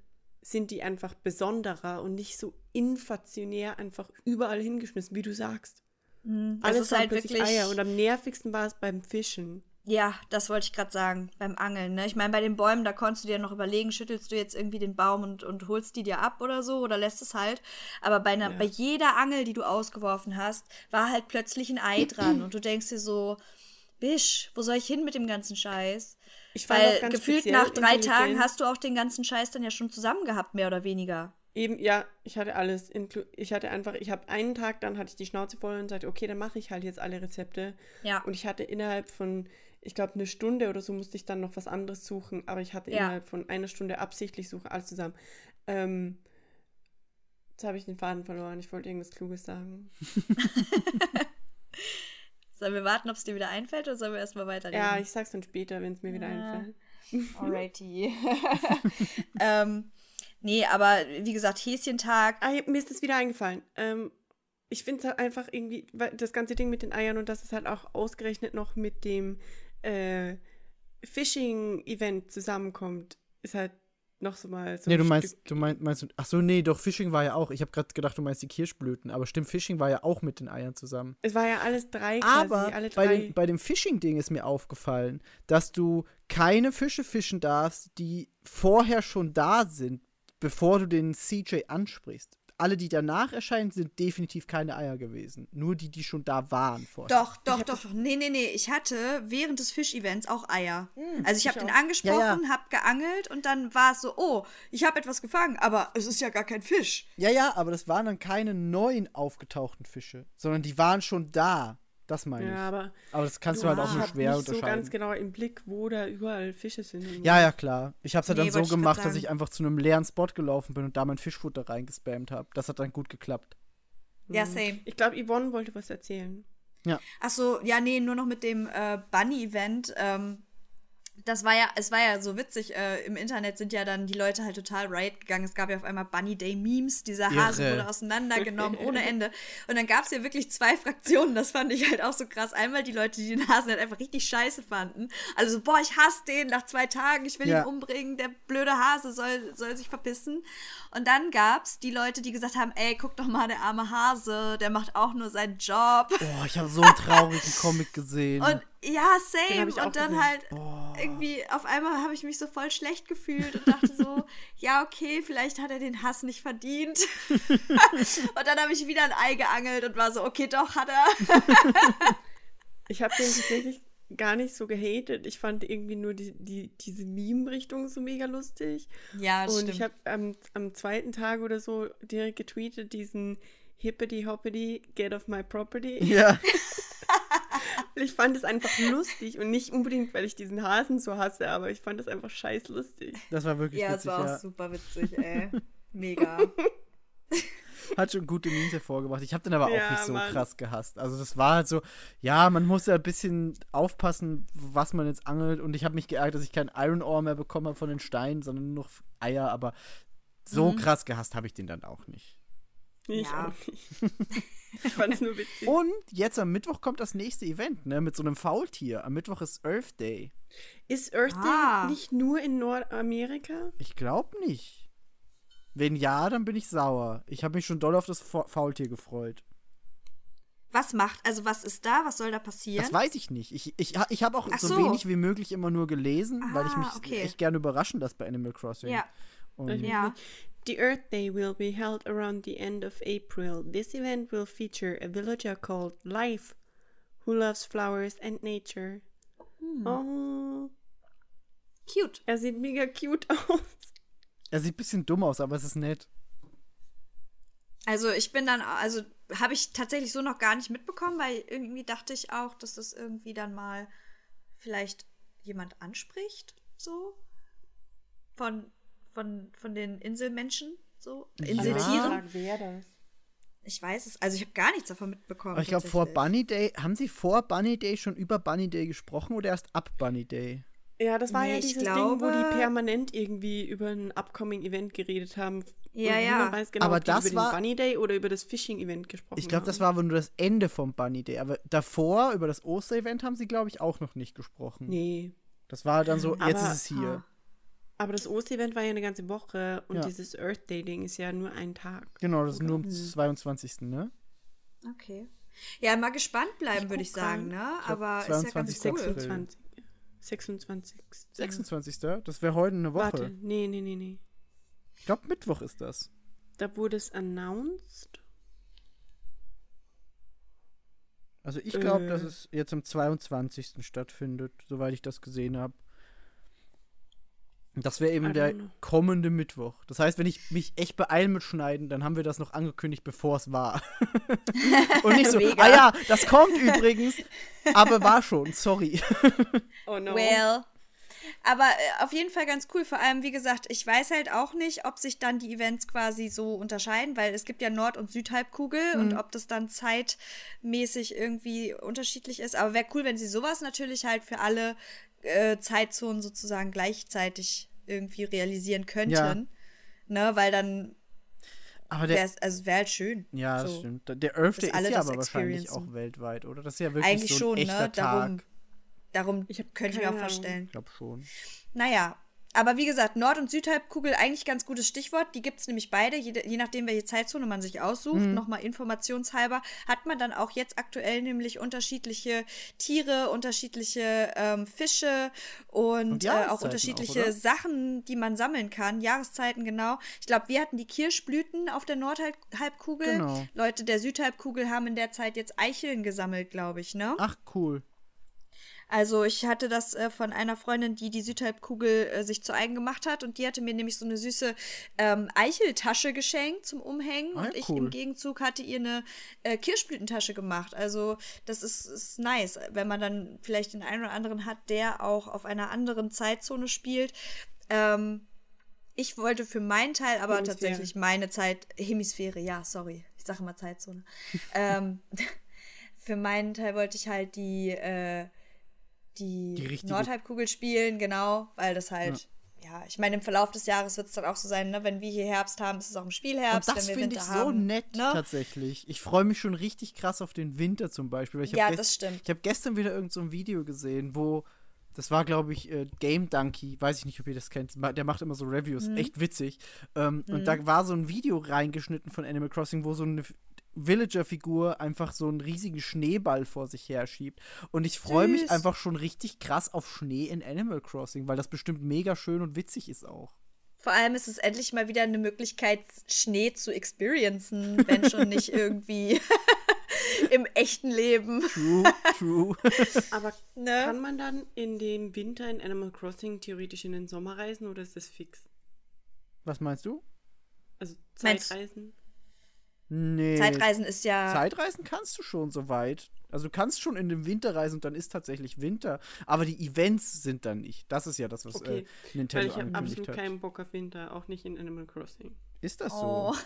sind die einfach besonderer und nicht so inflationär einfach überall hingeschmissen, wie du sagst. Mhm. Alles das ist waren halt plötzlich wirklich. Eier. Und am nervigsten war es beim Fischen. Ja, das wollte ich gerade sagen, beim Angeln. Ne? Ich meine, bei den Bäumen, da konntest du dir noch überlegen, schüttelst du jetzt irgendwie den Baum und, und holst die dir ab oder so oder lässt es halt. Aber bei, einer, Ja. bei jeder Angel, die du ausgeworfen hast, war halt plötzlich ein Ei dran. Und du denkst dir so, Bisch, wo soll ich hin mit dem ganzen Scheiß? Ich auch Weil ganz gefühlt nach drei Tagen hast du auch den ganzen Scheiß dann ja schon zusammen gehabt, mehr oder weniger. Eben, ja, ich hatte alles. Ich hatte einfach, ich habe einen Tag, dann hatte ich die Schnauze voll und sagte, okay, dann mache ich halt jetzt alle Rezepte. Ja. Und ich hatte innerhalb von, ich glaube, eine Stunde oder so musste ich dann noch was anderes suchen, aber ich hatte Ja. innerhalb von einer Stunde absichtlich suchen, alles zusammen. Ähm, jetzt habe ich den Faden verloren. Ich wollte irgendwas Kluges sagen. Sollen wir warten, ob es dir wieder einfällt oder sollen wir erstmal weiterreden? Ja, ich sag's dann später, wenn es mir wieder Ja. einfällt. Alrighty. ähm, nee, aber wie gesagt, Häschentag. Ah, mir ist das wieder eingefallen. Ähm, ich finde es halt einfach irgendwie, weil das ganze Ding mit den Eiern und dass es halt auch ausgerechnet noch mit dem äh, Fishing-Event zusammenkommt, ist halt noch so mal so Nee, du Stück- meinst, du meinst, meinst du, ach so, nee, doch, Fishing war ja auch. Ich habe gerade gedacht, du meinst die Kirschblüten, aber stimmt, Fishing war ja auch mit den Eiern zusammen. Es war ja alles drei quasi, Aber alle bei, drei. dem, bei dem Fishing-Ding ist mir aufgefallen, dass du keine Fische fischen darfst, die vorher schon da sind, bevor du den CJ ansprichst. Alle, die danach erscheinen, sind definitiv keine Eier gewesen. Nur die, die schon da waren vorher. Doch, doch, doch. Nee, nee, nee. Ich hatte während des Fisch-Events auch Eier. also ich habe den angesprochen, Ja, ja. hab geangelt und dann war es so, oh, ich habe etwas gefangen, aber es ist ja gar kein Fisch. Ja, ja, aber das waren dann keine neuen aufgetauchten Fische, sondern die waren schon da. Das meine ich. Ja, aber aber das kannst du halt auch nur schwer nicht so unterscheiden. ganz genau im Blick, wo da überall Fische sind. Ja, ja, klar. Ich hab's halt Nee, dann so gemacht, dass ich einfach zu einem leeren Spot gelaufen bin und da mein Fischfutter reingespammt habe. Das hat dann gut geklappt. Ja, same. Ich glaube, Yvonne wollte was erzählen. Ach so, ja, nee, nur noch mit dem äh, Bunny-Event. Ähm, das war ja, es war ja so witzig. Äh, Im Internet sind ja dann die Leute halt total right gegangen. Es gab ja auf einmal Bunny Day Memes. Dieser Hase Irre. wurde auseinandergenommen ohne Ende. Und dann gab es ja wirklich zwei Fraktionen. Das fand ich halt auch so krass. Einmal die Leute, die den Hasen halt einfach richtig scheiße fanden. Also so, boah, ich hasse den nach zwei Tagen. Ich will Ja. ihn umbringen. Der blöde Hase soll, soll sich verpissen. Und dann gab's die Leute, die gesagt haben, ey, guck doch mal, der arme Hase, der macht auch nur seinen Job. Boah, ich habe so einen traurigen Comic gesehen. Und ja, same. Und dann gesehen. halt irgendwie auf einmal habe ich mich so voll schlecht gefühlt und dachte so, ja, okay, vielleicht hat er den Hass nicht verdient. und dann habe ich wieder ein Ei geangelt und war so, okay, doch, hat er. Ich habe den tatsächlich gar nicht so gehatet. Ich fand irgendwie nur die, die, diese Meme-Richtung so mega lustig. Ja, Und ich habe am, am zweiten Tag oder so direkt getweetet, diesen Hippity Hoppity, get off my property. ja, Ich fand es einfach lustig und nicht unbedingt, weil ich diesen Hasen so hasse, aber ich fand es einfach scheiß lustig. das war wirklich ja, es witzig. war auch Ja. super witzig, ey. Mega. Hat schon gute Memes hervorgebracht. Ich habe den aber auch Ja, nicht so Mann. krass gehasst. Also das war halt so, ja, man muss ja ein bisschen aufpassen, was man jetzt angelt. Und ich habe mich geärgert, dass ich kein Iron Ore mehr bekommen habe von den Steinen, sondern nur noch Eier. Aber so Mhm. krass gehasst habe ich den dann auch nicht. Ich Ja. auch nicht. ich fand es nur witzig. Und jetzt am Mittwoch kommt das nächste Event, ne, mit so einem Faultier. Am Mittwoch ist Earth Day. Ist Earth Day Ah. nicht nur in Nordamerika? Ich glaube nicht. Wenn ja, dann bin ich sauer. Ich habe mich schon doll auf das Fa Faultier gefreut. Was macht, also was ist da? Was soll da passieren? Das weiß ich nicht. Ich, ich, ich habe auch so, so. wenig wie möglich immer nur gelesen, weil ich Ah, mich okay. echt gerne überraschen lasse bei Animal Crossing. ja, Und ja. The Earth Day will be held around the end of April. This event will feature a villager called Life, who loves flowers and nature. Hm. Oh, Cute. er sieht mega cute aus. er sieht ein bisschen dumm aus, aber es ist nett. Also ich bin dann, also habe ich tatsächlich so noch gar nicht mitbekommen, weil irgendwie dachte ich auch, dass das irgendwie dann mal vielleicht jemand anspricht, so von von von den Inselmenschen, so. Inseltieren. Ja. wer das? Ich weiß es, also ich habe gar nichts davon mitbekommen. Aber ich glaube, vor. Bunny Day, haben sie vor Bunny Day schon über Bunny Day gesprochen oder erst ab Bunny Day? Ja, das war Nee, ja ich dieses glaube- Ding, wo die permanent irgendwie über ein upcoming Event geredet haben. Ja, und ja. Genau, Aber ob die das über war- den Bunny Day oder über das Fishing-Event gesprochen Ich glaube, das war aber nur das Ende vom Bunny Day. Aber davor, über das Oster-Event, haben sie, glaube ich, auch noch nicht gesprochen. Nee. Das war dann so, jetzt Aber- ist es hier. Aber das Oster-Event war ja eine ganze Woche und Ja. dieses Earth Day-Ding ist ja nur ein Tag. Genau, das ist nur am 22. ne? Okay. Ja, mal gespannt bleiben, würde ich sagen, ne? Aber ist ja ganz 22. cool. April. 26. 26. 26. Das wäre heute eine Woche. Warte, nee, nee, nee, nee. Ich glaube, Mittwoch ist das. Da wurde es announced. Also ich glaube, Äh. dass es jetzt am 22. stattfindet, soweit ich das gesehen habe. Das wäre eben der know. kommende Mittwoch. Das heißt, wenn ich mich echt beeile mit Schneiden, dann haben wir das noch angekündigt, bevor es war. Und nicht so, ah ja, das kommt übrigens, aber war schon, sorry. Oh no. Well. Aber äh, auf jeden Fall ganz cool. Vor allem, wie gesagt, ich weiß halt auch nicht, ob sich dann die Events quasi so unterscheiden, weil es gibt ja Nord- und Südhalbkugel und ob das dann zeitmäßig irgendwie unterschiedlich ist. Aber wäre cool, wenn sie sowas natürlich halt für alle äh, Zeitzonen sozusagen gleichzeitig irgendwie realisieren könnten. Ne, weil dann Aber der, wäre es, also wäre halt schön. ja, das so. stimmt. Der Earth Dass Day ist alle ja aber wahrscheinlich auch weltweit, oder? Das ist ja wirklich Eigentlich so ein schon, echter ne? Darum, Tag. darum Ich hab könnte ich mir auch vorstellen. Ich glaube schon. Naja, aber wie gesagt, Nord- und Südhalbkugel eigentlich ganz gutes Stichwort. Die gibt es nämlich beide, je, je nachdem, welche Zeitzone man sich aussucht. Mhm. Nochmal informationshalber. Hat man dann auch jetzt aktuell nämlich unterschiedliche Tiere, unterschiedliche ähm, Fische und, Und äh, auch unterschiedliche auch? Sachen, die man sammeln kann. Jahreszeiten, genau. Ich glaube, wir hatten die Kirschblüten auf der Nordhalbkugel. Genau. Leute der Südhalbkugel haben in der Zeit jetzt Eicheln gesammelt, glaube ich, ne? Ach, cool. Also ich hatte das äh, von einer Freundin, die die Südhalbkugel äh, sich zu eigen gemacht hat und die hatte mir nämlich so eine süße ähm, Eicheltasche geschenkt zum Umhängen Ah, und ich cool. im Gegenzug hatte ihr eine äh, Kirschblütentasche gemacht. Also das ist, ist nice, wenn man dann vielleicht den einen oder anderen hat, der auch auf einer anderen Zeitzone spielt. Ähm, ich wollte für meinen Teil aber Hemisphäre. tatsächlich meine Zeit, Hemisphäre, ja, sorry, ich sage immer Zeitzone. ähm, für meinen Teil wollte ich halt die, äh, die, Die Nordhalbkugel spielen, genau, weil das halt, ja, ich meine, im Verlauf des Jahres wird es dann auch so sein, ne? wenn wir hier Herbst haben, ist es auch im Spielherbst, Und das finde ich so haben. nett ne? tatsächlich. Ich freue mich schon richtig krass auf den Winter zum Beispiel. weil Ich Ja, das stimmt. Ich habe gestern wieder irgend so ein Video gesehen, wo das war, glaube ich, äh, Game Donkey. Weiß ich nicht, ob ihr das kennt. Der macht immer so Reviews. Mhm. Echt witzig. Ähm, Und da war so ein Video reingeschnitten von Animal Crossing, wo so eine Villager-Figur einfach so einen riesigen Schneeball vor sich her schiebt. Und ich freue mich einfach schon richtig krass auf Schnee in Animal Crossing, weil das bestimmt mega schön und witzig ist auch. Vor allem ist es endlich mal wieder eine Möglichkeit, Schnee zu experiencen, wenn schon nicht irgendwie im echten Leben. True, true. Aber Ne? kann man dann in dem Winter in Animal Crossing theoretisch in den Sommer reisen oder ist das fix? Was meinst du? Also Meinst- Zeitreisen? Nee. Zeitreisen ist ja. Zeitreisen kannst du schon soweit. Also du kannst schon in den Winter reisen und dann ist tatsächlich Winter. Aber die Events sind dann nicht. Das ist ja das, was Okay, äh, Nintendo Weil ich habe absolut hat. keinen Bock auf Winter, auch nicht in Animal Crossing. Ist das Oh. so?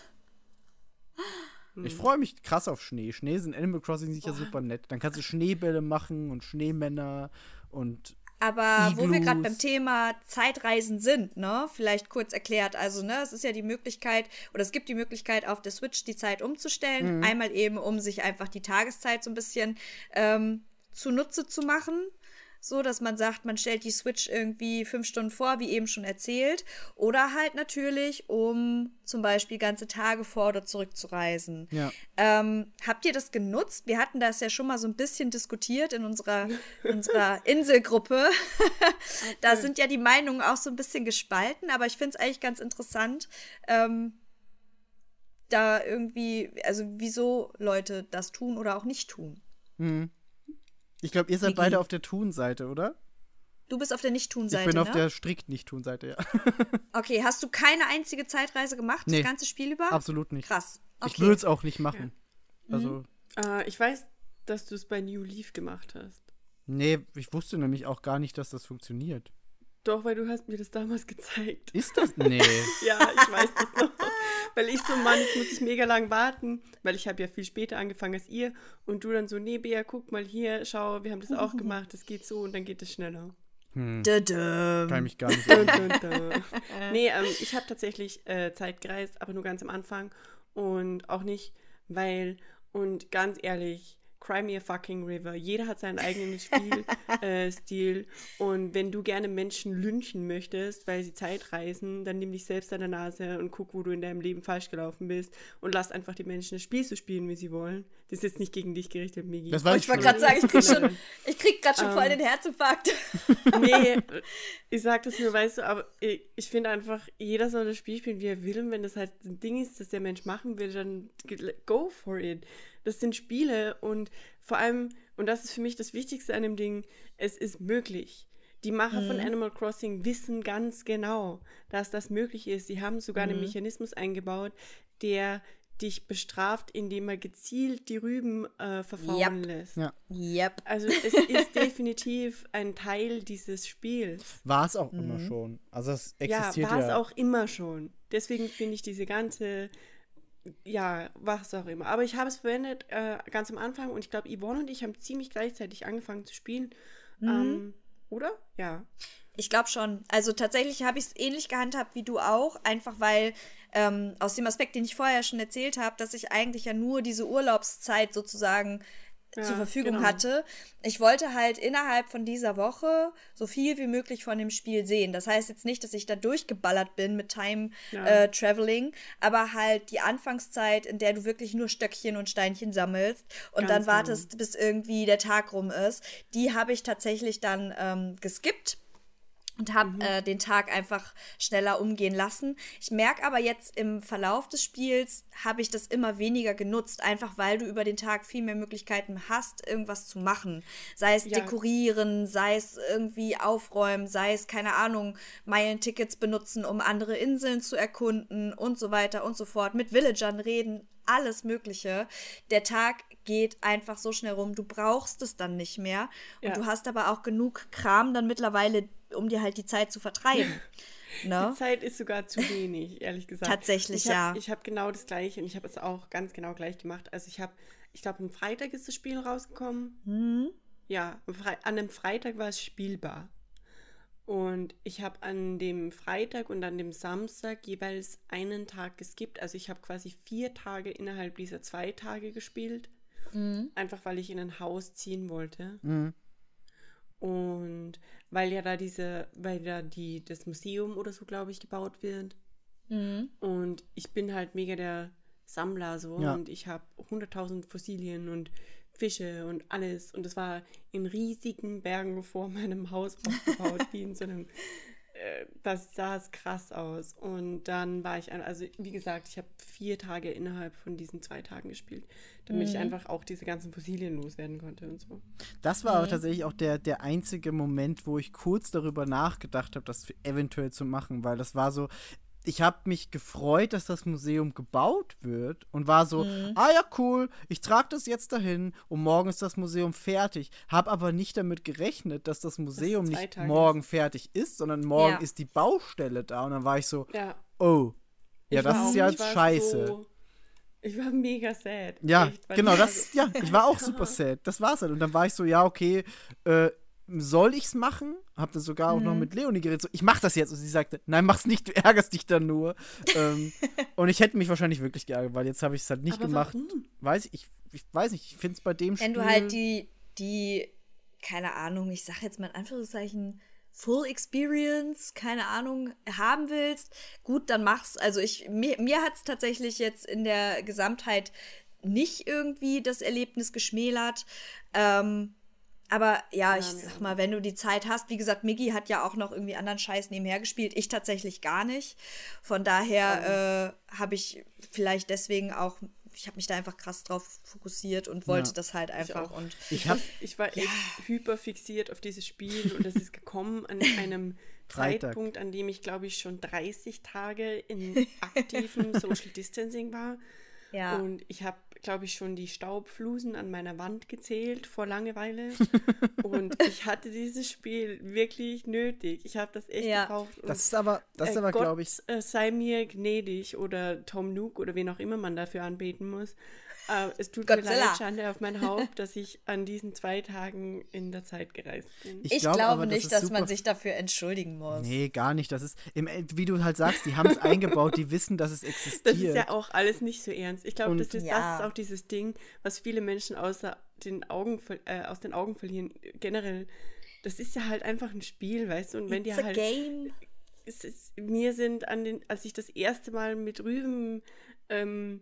Ich freue mich krass auf Schnee. Schnee sind Animal Crossing sicher super nett. Dann kannst du Schneebälle machen und Schneemänner und Aber wo wir gerade beim Thema Zeitreisen sind, ne, vielleicht kurz erklärt, also ne, es ist ja die Möglichkeit oder es gibt die Möglichkeit auf der Switch die Zeit umzustellen, einmal eben um sich einfach die Tageszeit so ein bisschen ähm, zunutze zu machen, so dass man sagt, man stellt die Switch irgendwie fünf Stunden vor, wie eben schon erzählt, oder halt natürlich, um zum Beispiel ganze Tage vor oder zurück zu reisen. ja. Ähm, habt ihr das genutzt? Wir hatten das ja schon mal so ein bisschen diskutiert in unserer, unserer Inselgruppe. da sind ja die Meinungen auch so ein bisschen gespalten, aber ich finde es eigentlich ganz interessant, ähm, da irgendwie, also wieso Leute das tun oder auch nicht tun. Mhm. Ich glaube, ihr seid Niki. beide auf der Tun-Seite, oder? Du bist auf der Nicht-Tun-Seite, Ich bin auf ne? der strikt Nicht-Tun-Seite, ja. okay, hast du keine einzige Zeitreise gemacht, Nee. das ganze Spiel über? Absolut nicht. Krass. Ich Okay. würde es auch nicht machen. Also, Äh, ich weiß, dass du es bei New Leaf gemacht hast. nee, ich wusste nämlich auch gar nicht, dass das funktioniert. Doch, weil du hast mir das damals gezeigt. Ist das? Nee. Ja, ich weiß das noch. Weil ich so, Mann, jetzt muss ich mega lang warten, weil ich habe ja viel später angefangen als ihr. Und du dann so, nee, Bea, guck mal hier, schau, wir haben das auch gemacht, das geht so und dann geht es schneller. Hm, Dödöm. kann ich mich gar nicht dun, dun. nee, ähm, ich habe tatsächlich äh, Zeit gereist, aber nur ganz am Anfang. Und auch nicht, weil, und ganz ehrlich, Cry Me a Fucking River. Jeder hat seinen eigenen Spielstil. äh, Stil. und wenn du gerne Menschen lynchen möchtest, weil sie Zeit reisen, dann nimm dich selbst an der Nase und guck, wo du in deinem Leben falsch gelaufen bist. Und lass einfach die Menschen das Spiel so spielen, wie sie wollen. Das ist jetzt nicht gegen dich gerichtet, Migi. Das Oh, weiß ich wollte gerade sagen, ich krieg schon, ich krieg grad schon Ähm. voll den Herzinfarkt. nee, ich sag das nur, weißt du, aber ich, ich finde einfach, jeder soll das Spiel spielen, wie er will. Und wenn das halt ein Ding ist, das der Mensch machen will, dann go for it. Das sind Spiele und vor allem, und das ist für mich das Wichtigste an dem Ding, es ist möglich. Die Macher von Animal Crossing wissen ganz genau, dass das möglich ist. Sie haben sogar einen Mechanismus eingebaut, der dich bestraft, indem er gezielt die Rüben äh, verfaulen Yep. lässt. Ja. Yep. Also es ist definitiv ein Teil dieses Spiels. War es auch immer schon. Also es existiert ja, ja. war es auch immer schon. Deswegen finde ich diese ganze, ja, was auch immer. Aber ich habe es verwendet äh, ganz am Anfang und ich glaube, Yvonne und ich haben ziemlich gleichzeitig angefangen zu spielen. Ähm, oder? Ja. Ich glaube schon. Also tatsächlich habe ich es ähnlich gehandhabt wie du auch, einfach weil ähm, aus dem Aspekt, den ich vorher schon erzählt habe, dass ich eigentlich ja nur diese Urlaubszeit sozusagen Ja, zur Verfügung genau. hatte. Ich wollte halt innerhalb von dieser Woche so viel wie möglich von dem Spiel sehen. Das heißt jetzt nicht, dass ich da durchgeballert bin mit Time Ja. äh, Traveling, aber halt die Anfangszeit, in der du wirklich nur Stöckchen und Steinchen sammelst und Ganz dann genau. wartest, bis irgendwie der Tag rum ist, die habe ich tatsächlich dann ähm, geskippt und habe Mhm. äh, den Tag einfach schneller umgehen lassen. Ich merke aber jetzt im Verlauf des Spiels habe ich das immer weniger genutzt, einfach weil du über den Tag viel mehr Möglichkeiten hast, irgendwas zu machen. Sei es Ja. dekorieren, sei es irgendwie aufräumen, sei es, keine Ahnung, Meilentickets benutzen, um andere Inseln zu erkunden und so weiter und so fort. Mit Villagern reden, alles Mögliche. Der Tag geht einfach so schnell rum. Du brauchst es dann nicht mehr. Und Ja. du hast aber auch genug Kram dann mittlerweile, um dir halt die Zeit zu vertreiben. ne? Die Zeit ist sogar zu wenig, ehrlich gesagt. Tatsächlich, ich hab, ja. Ich habe genau das gleiche und ich habe es auch ganz genau gleich gemacht. Also ich habe, ich glaube, am Freitag ist das Spiel rausgekommen. Hm? Ja, an einem Freitag war es spielbar. Und ich habe an dem Freitag und an dem Samstag jeweils einen Tag geskippt. Also ich habe quasi vier Tage innerhalb dieser zwei Tage gespielt. Mhm. Einfach weil ich in ein Haus ziehen wollte. Mhm. Und weil ja da diese, weil da die, das Museum oder so, glaube ich, gebaut wird. Mhm. Und ich bin halt mega der Sammler so Ja. und ich habe 100.000 Fossilien und Fische und alles. Und es war in riesigen Bergen vor meinem Haus aufgebaut, wie in so einem. Das sah es krass aus. Und dann war ich, also wie gesagt, ich habe vier Tage innerhalb von diesen zwei Tagen gespielt, damit ich einfach auch diese ganzen Fossilien loswerden konnte und so. Das war aber tatsächlich auch der, der einzige Moment, wo ich kurz darüber nachgedacht habe, das eventuell zu machen, weil das war so, ich habe mich gefreut, dass das Museum gebaut wird und war so, ah ja, cool, ich trage das jetzt dahin und morgen ist das Museum fertig. Habe aber nicht damit gerechnet, dass das Museum zwei nicht Tage morgen fertig ist, sondern morgen Ja. ist die Baustelle da und dann war ich so, Ja, oh, ja, Ich das ist ja jetzt scheiße. So, ich war mega sad. Ja, echt, genau, ich war das, ja, ich war auch super sad. Das war's halt. Und dann war ich so, ja, okay, äh, soll ich's machen? Hab dann sogar auch noch mit Leonie geredet, so, ich mach das jetzt. Und sie sagte, nein, mach's nicht, du ärgerst dich dann nur. ähm, und ich hätte mich wahrscheinlich wirklich geärgert, weil jetzt habe ich es halt nicht Aber gemacht. warum? Weiß ich, ich, ich weiß nicht, ich finde es bei dem Wenn Spiel. du halt die, die, keine Ahnung, ich sag jetzt mal in Anführungszeichen, Full Experience, keine Ahnung, haben willst, gut, dann mach's. Also ich, mir, mir hat es tatsächlich jetzt in der Gesamtheit nicht irgendwie das Erlebnis geschmälert. Ähm, aber ja, ich sag mal, wenn du die Zeit hast, wie gesagt, Miggy hat ja auch noch irgendwie anderen Scheiß nebenher gespielt, ich tatsächlich gar nicht. Von daher äh, habe ich vielleicht deswegen auch, ich habe mich da einfach krass drauf fokussiert und wollte Ja. das halt einfach. auch. Und ich habe Ich war echt hyper fixiert auf dieses Spiel und es ist gekommen an einem Freitag. Zeitpunkt, an dem ich, glaube ich, schon 30 Tage in aktivem Social Distancing war. Ja. Und ich habe, glaube ich, schon die Staubflusen an meiner Wand gezählt vor Langeweile. und ich hatte dieses Spiel wirklich nötig. Ich habe das echt Ja. gebraucht. Und, das ist aber, das ist äh, aber, glaube ich, äh, sei mir gnädig oder Tom Nook oder wen auch immer man dafür anbeten muss. Äh, es tut mir Godzilla. leid, Schande auf mein Haupt, dass ich an diesen zwei Tagen in der Zeit gereist bin. Ich, glaub glaube aber, das nicht, ist dass man super sich dafür entschuldigen muss. Nee, gar nicht. Das ist, im, End- wie du halt sagst, die haben es eingebaut, die wissen, dass es existiert. Das ist ja auch alles nicht so ernst. Ich glaube, das, ist, das Ja. ist auch dieses Ding, was viele Menschen außer den Augen, äh, aus den Augen verlieren. Generell, das ist ja halt einfach ein Spiel, weißt du? Und wenn It's die a halt. game. Es ist, mir sind an den, als ich das erste Mal mit Rüben ähm,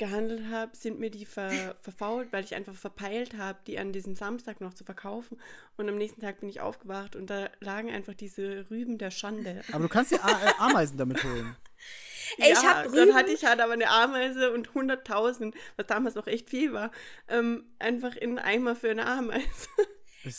gehandelt habe, sind mir die ver, verfault, weil ich einfach verpeilt habe, die an diesem Samstag noch zu verkaufen. Und am nächsten Tag bin ich aufgewacht und da lagen einfach diese Rüben der Schande. aber du kannst dir äh, Ameisen damit holen. Ey, ich ja, hab dann Rüben- hatte ich halt aber eine Ameise und 100.000, was damals noch echt viel war, ähm, einfach in einen Eimer für eine Ameise.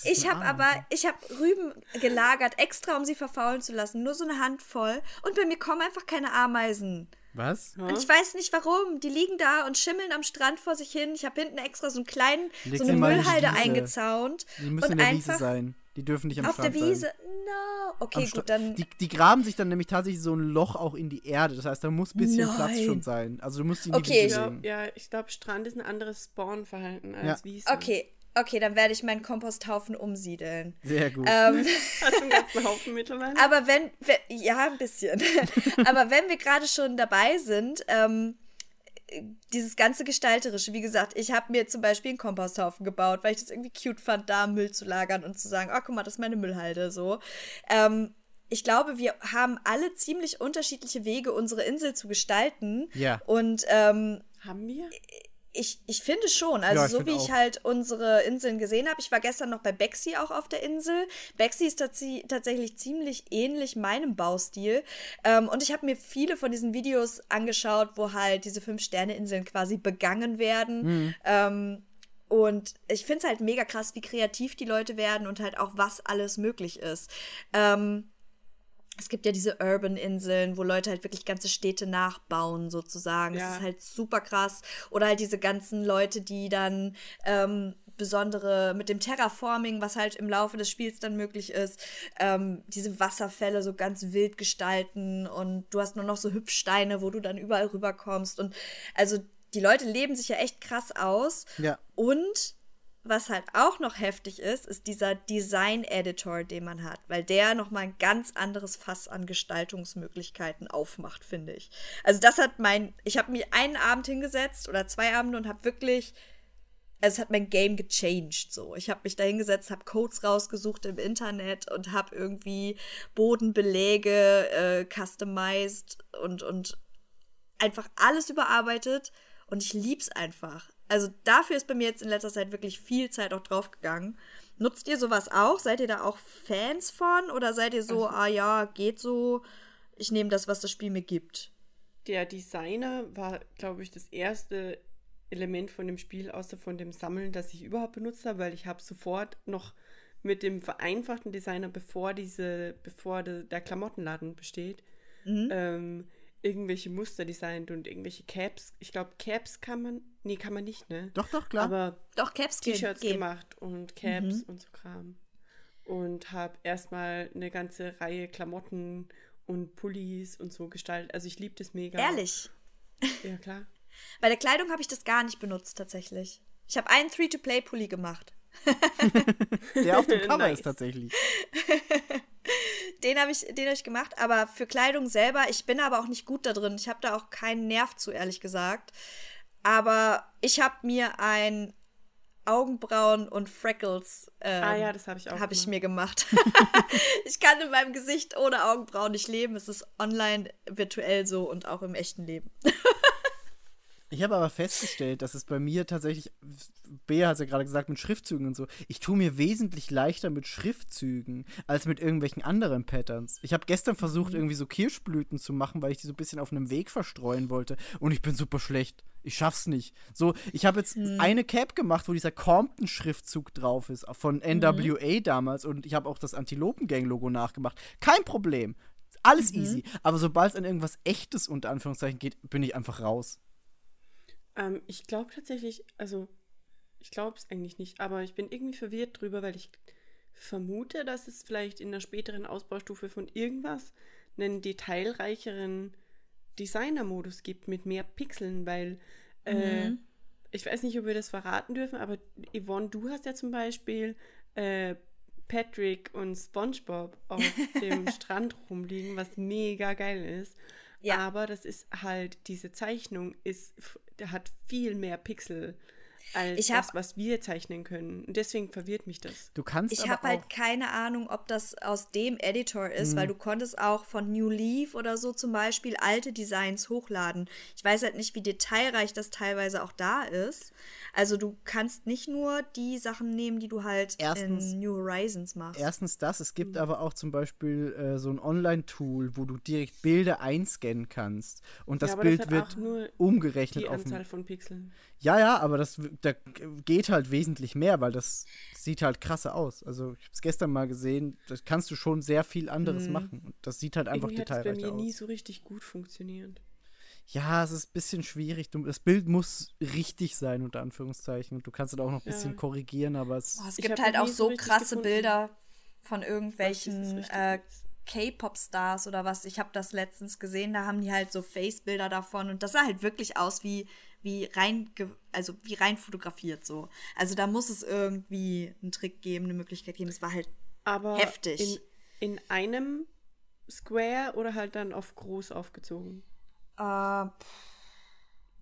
Ich habe aber, ich habe Rüben gelagert, extra um sie verfaulen zu lassen. Nur so eine Handvoll. Und bei mir kommen einfach keine Ameisen. Was? Und ich weiß nicht warum. Die liegen da und schimmeln am Strand vor sich hin. Ich habe hinten extra so einen kleinen, Leg so eine Müllhalde eingezaunt. Die müssen und in der Wiese sein. Die dürfen nicht am auf der Strand Wiese. sein. No. Okay, gut, dann. Die, die graben sich dann nämlich tatsächlich so ein Loch auch in die Erde. Das heißt, da muss ein bisschen Platz Nein. schon sein. Also du musst die in die Okay, Wiese ich- Ja, legen. ja, ich glaube, Strand ist ein anderes Spawnverhalten als Ja. Wiese. Okay, okay, dann werde ich meinen Komposthaufen umsiedeln. Sehr gut. Ähm, Hast du einen ganzen Haufen mittlerweile? Aber wenn, wenn ja, ein bisschen. Aber wenn wir gerade schon dabei sind, ähm, dieses ganze Gestalterische, wie gesagt, ich habe mir zum Beispiel einen Komposthaufen gebaut, weil ich das irgendwie cute fand, da Müll zu lagern und zu sagen, oh, guck mal, das ist meine Müllhalde, so. Ähm, ich glaube, wir haben alle ziemlich unterschiedliche Wege, unsere Insel zu gestalten. Ja. Und ähm, Haben wir? Ich, ich finde schon. Also Ja, ich so wie ich auch. halt unsere Inseln gesehen habe. Ich war gestern noch bei Bexy auch auf der Insel. Bexy ist tatsi- tatsächlich ziemlich ähnlich meinem Baustil. Ähm, und ich habe mir viele von diesen Videos angeschaut, wo halt diese Fünf-Sterne-Inseln quasi begangen werden. Mhm. Ähm, und ich finde es halt mega krass, wie kreativ die Leute werden und halt auch, was alles möglich ist. Ähm, es gibt ja diese Urban-Inseln, wo Leute halt wirklich ganze Städte nachbauen, sozusagen. Ja. Das ist halt super krass. Oder halt diese ganzen Leute, die dann ähm, besondere mit dem Terraforming, was halt im Laufe des Spiels dann möglich ist, ähm, diese Wasserfälle so ganz wild gestalten und du hast nur noch so Hüpfsteine, wo du dann überall rüberkommst. Und also die Leute leben sich ja echt krass aus. Ja. Und was halt auch noch heftig ist, ist dieser Design-Editor, den man hat, weil der nochmal ein ganz anderes Fass an Gestaltungsmöglichkeiten aufmacht, finde ich. Also das hat mein, ich habe mich einen Abend hingesetzt oder zwei Abende und habe wirklich, also es hat mein Game gechanged so. Ich habe mich da hingesetzt, habe Codes rausgesucht im Internet und habe irgendwie Bodenbeläge äh, customized und, und einfach alles überarbeitet und ich lieb's einfach. Also dafür ist bei mir jetzt in letzter Zeit wirklich viel Zeit auch draufgegangen. Nutzt ihr sowas auch? Seid ihr da auch Fans von oder seid ihr so, ah ja, geht so, ich nehme das, was das Spiel mir gibt? Der Designer war, glaube ich, das erste Element von dem Spiel, außer von dem Sammeln, das ich überhaupt benutzt habe, weil ich habe sofort noch mit dem vereinfachten Designer, bevor diese, bevor de, der Klamottenladen besteht, ähm, irgendwelche Muster designt und irgendwelche Caps. Ich glaube, Caps kann man, nee, kann man nicht, ne? Doch, doch, klar. Aber Doch, Caps T-Shirts gemacht und Caps und so Kram. Und habe erstmal eine ganze Reihe Klamotten und Pullis und so gestaltet. Also ich liebe das mega. Ehrlich. Ja, klar. Bei der Kleidung habe ich das gar nicht benutzt, tatsächlich. Ich habe einen Free-to-Play-Pulli gemacht. Der auf dem Cover Nice. ist tatsächlich. Den habe ich, den hab ich gemacht, aber für Kleidung selber, ich bin aber auch nicht gut da drin. Ich habe da auch keinen Nerv zu, ehrlich gesagt. Aber ich habe mir ein Augenbrauen und Freckles ähm, Ah ja, das habe ich auch habe ich mir gemacht. ich kann in meinem Gesicht ohne Augenbrauen nicht leben. Es ist online virtuell so und auch im echten Leben. Ich habe aber festgestellt, dass es bei mir tatsächlich, Bea hat es ja gerade gesagt, mit Schriftzügen und so, ich tue mir wesentlich leichter mit Schriftzügen als mit irgendwelchen anderen Patterns. Ich habe gestern versucht, irgendwie so Kirschblüten zu machen, weil ich die so ein bisschen auf einem Weg verstreuen wollte und ich bin super schlecht. Ich schaff's nicht. So, ich habe jetzt eine Cap gemacht, wo dieser Compton-Schriftzug drauf ist, von NWA damals und ich habe auch das Antilopen-Gang-Logo nachgemacht. Kein Problem. Alles easy. Aber sobald es an irgendwas echtes unter Anführungszeichen geht, bin ich einfach raus. Ähm, ich glaube tatsächlich, also ich glaube es eigentlich nicht, aber ich bin irgendwie verwirrt drüber, weil ich vermute, dass es vielleicht in der späteren Ausbaustufe von irgendwas einen detailreicheren Designer-Modus gibt mit mehr Pixeln, weil äh, ich weiß nicht, ob wir das verraten dürfen, aber Yvonne, du hast ja zum Beispiel äh, Patrick und SpongeBob auf dem Strand rumliegen, was mega geil ist. Ja. Aber das ist halt, diese Zeichnung ist, der hat viel mehr Pixel als Ich hab- das, was wir zeichnen können. Und deswegen verwirrt mich das. Du kannst Ich habe halt keine Ahnung, ob das aus dem Editor ist, Mhm. weil du konntest auch von New Leaf oder so zum Beispiel alte Designs hochladen. Ich weiß halt nicht, wie detailreich das teilweise auch da ist. Also du kannst nicht nur die Sachen nehmen, die du halt Erstens- in New Horizons machst. erstens das, es gibt aber auch zum Beispiel äh, so ein Online-Tool, wo du direkt Bilder einscannen kannst und das Ja, Bild das wird umgerechnet Die auf dem Anzahl von Pixeln. Ja, ja, aber das da geht halt wesentlich mehr, weil das sieht halt krasse aus. Also ich habe es gestern mal gesehen, das kannst du schon sehr viel anderes machen. Und das sieht halt einfach Mhm. Irgendwie hat es bei mir nie aus. so richtig gut funktioniert. Ja, es ist ein bisschen schwierig. Du, das Bild muss richtig sein, unter Anführungszeichen. Und du kannst es auch noch ein Ja. bisschen korrigieren, aber es. Boah, es gibt halt auch nie so krasse gefunden, Bilder von irgendwelchen äh. K-Pop-Stars oder was. Ich habe das letztens gesehen, da haben die halt so Face-Bilder davon und das sah halt wirklich aus wie, wie rein, also wie rein fotografiert so. Also da muss es irgendwie einen Trick geben, eine Möglichkeit geben. Es war halt Aber Heftig. In, in einem Square oder halt dann auf groß aufgezogen? äh,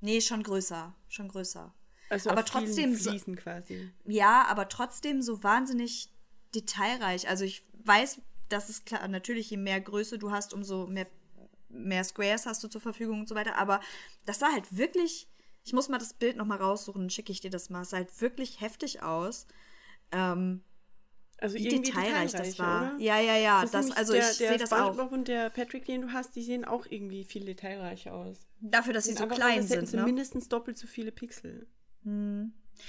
Nee, schon größer. Schon größer. Also Aber trotzdem so- Fliesen quasi. Ja, aber trotzdem so wahnsinnig detailreich. Also ich weiß, das ist klar, natürlich, je mehr Größe du hast, umso mehr, mehr Squares hast du zur Verfügung und so weiter. Aber das sah halt wirklich, ich muss mal das Bild noch mal raussuchen, dann schicke ich dir das mal. Es sah halt wirklich heftig aus. Ähm, Also wie detailreich das war. Oder? Ja, ja, ja. Das Das, also der, ich der sehe das auch. SpongeBob und der Patrick, den du hast, die sehen auch irgendwie viel detailreicher aus. Dafür, dass sie so klein sind, sie ne? mindestens doppelt so viele Pixel.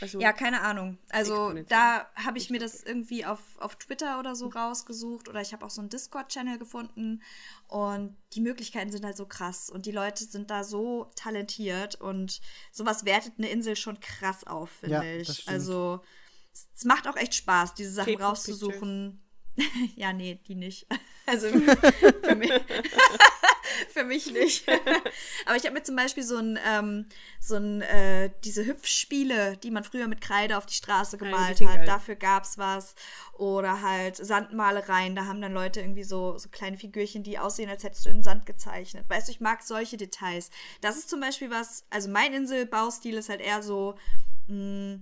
Also, Ja, keine Ahnung. Also da habe ich mir das irgendwie auf, auf Twitter oder so rausgesucht oder ich habe auch so einen Discord-Channel gefunden und die Möglichkeiten sind halt so krass und die Leute sind da so talentiert und sowas wertet eine Insel schon krass auf, finde Ja, ich. Also es, macht auch echt Spaß, diese Sachen rauszusuchen. ja, nee, die nicht. Also für mich, für mich nicht. Aber ich habe mir zum Beispiel so ein, ähm, so ein, äh, diese Hüpfspiele, die man früher mit Kreide auf die Straße gemalt hat, geil. dafür gab's was. Oder halt Sandmalereien, da haben dann Leute irgendwie so, so kleine Figürchen, die aussehen, als hättest du in Sand gezeichnet. Weißt du, ich mag solche Details. Das ist zum Beispiel was, also mein Inselbaustil ist halt eher so, mh,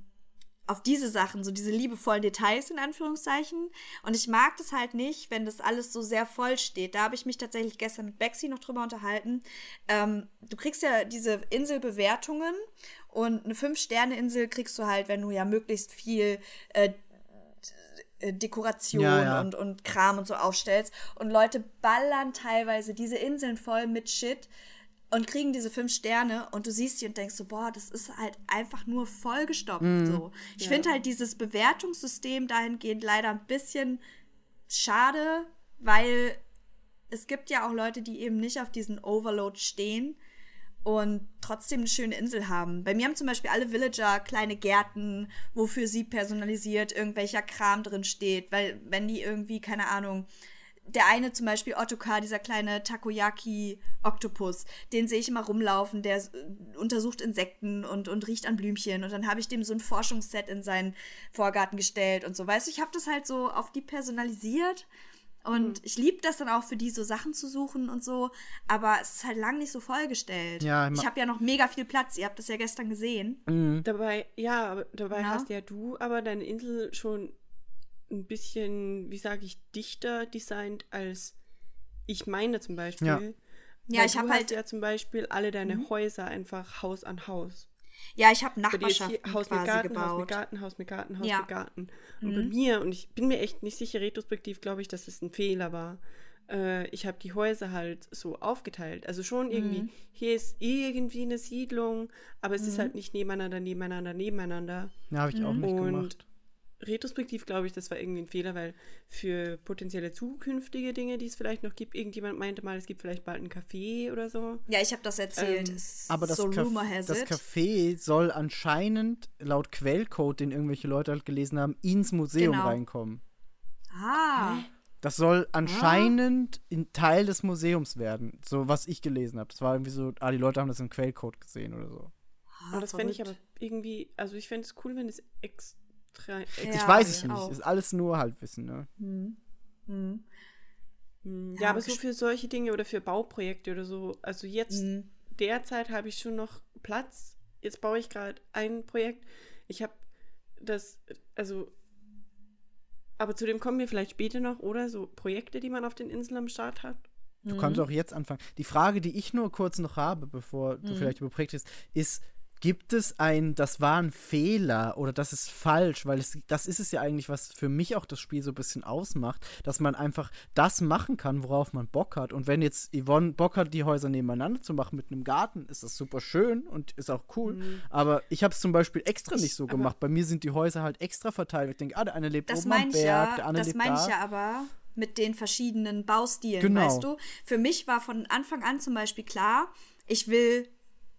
auf diese Sachen, so diese liebevollen Details in Anführungszeichen. Und ich mag das halt nicht, wenn das alles so sehr voll steht. Da habe ich mich tatsächlich gestern mit Bexi noch drüber unterhalten. Ähm, du kriegst ja diese Inselbewertungen und eine Fünf-Sterne-Insel kriegst du halt, wenn du ja möglichst viel äh, äh, Dekoration Ja, ja. Und, und Kram und so aufstellst. Und Leute ballern teilweise diese Inseln voll mit Shit und kriegen diese fünf Sterne und du siehst die und denkst so, boah, das ist halt einfach nur vollgestopft. So. Ich Ja. finde halt dieses Bewertungssystem dahingehend leider ein bisschen schade, weil es gibt ja auch Leute, die eben nicht auf diesen Overload stehen und trotzdem eine schöne Insel haben. Bei mir haben zum Beispiel alle Villager kleine Gärten, wofür sie personalisiert irgendwelcher Kram drin steht, weil wenn die irgendwie, keine Ahnung, der eine zum Beispiel Ottokar, dieser kleine Takoyaki-Oktopus, den sehe ich immer rumlaufen, der äh, untersucht Insekten und, und riecht an Blümchen und dann habe ich dem so ein Forschungsset in seinen Vorgarten gestellt und so. Weißt du, ich habe das halt so auf die personalisiert und ich liebe das dann auch für die so Sachen zu suchen und so, aber es ist halt lang nicht so vollgestellt. Ja, ich habe ja noch mega viel Platz, ihr habt das ja gestern gesehen. Mhm. Dabei, ja, aber dabei Ja. hast ja du aber deine Insel schon ein bisschen, wie sage ich, dichter designt als ich meine zum Beispiel. Ja. Ja, ich du habe hast halt, ja zum Beispiel alle deine Häuser einfach Haus an Haus. ja, ich habe ist hier Nachbarschaften Haus mit quasi Garten, gebaut. Haus mit Garten, Haus mit Garten, Haus Ja. mit Garten. Und bei mir, und ich bin mir echt nicht sicher, retrospektiv glaube ich, dass es ein Fehler war. Äh, ich habe die Häuser halt so aufgeteilt. Also schon irgendwie, Mhm. hier ist irgendwie eine Siedlung, aber es ist halt nicht nebeneinander, nebeneinander, nebeneinander. Ja, habe ich auch nicht Und gemacht. Retrospektiv glaube ich, das war irgendwie ein Fehler, weil für potenzielle zukünftige Dinge, die es vielleicht noch gibt, irgendjemand meinte mal, es gibt vielleicht bald ein Café oder so. Ja, ich habe das erzählt. Ähm, Es ist Aber das, so Caf- rumor has das. Café soll anscheinend laut Quellcode, den irgendwelche Leute halt gelesen haben, ins Museum Genau. reinkommen. Ah, Das soll anscheinend ein Teil des Museums werden, so was ich gelesen habe. Das war irgendwie so, ah, die Leute haben das im Quellcode gesehen oder so. Und das fände ich aber Ah, irgendwie, also ich fände es cool, wenn es extra. Ja, ich weiß es ich nicht. auch. Ist alles nur Halbwissen, ne? Hm. Hm. Hm, Ja, Ja, aber so für solche Dinge oder für Bauprojekte oder so. Also jetzt Hm. derzeit habe ich schon noch Platz. Jetzt baue ich gerade ein Projekt. Ich habe das, also, aber zu dem kommen wir vielleicht später noch, oder? So Projekte, die man auf den Inseln am Start hat. Du Mhm. kannst auch jetzt anfangen. Die Frage, die ich nur kurz noch habe, bevor du Mhm. vielleicht über Projekt ist, ist, gibt es ein, das war ein Fehler oder das ist falsch, weil es, das ist es ja eigentlich, was für mich auch das Spiel so ein bisschen ausmacht, dass man einfach das machen kann, worauf man Bock hat. Und wenn jetzt Yvonne Bock hat, die Häuser nebeneinander zu machen mit einem Garten, ist das super schön und ist auch cool. Mhm. Aber ich habe es zum Beispiel extra Ich- nicht so aber- gemacht. Bei mir sind die Häuser halt extra verteilt. Ich denke, ah, der eine lebt Das oben am meine Berg, ja, der andere das lebt meine da. ich ja aber mit den verschiedenen Baustilen, Genau. weißt du? Für mich war von Anfang an zum Beispiel klar, ich will,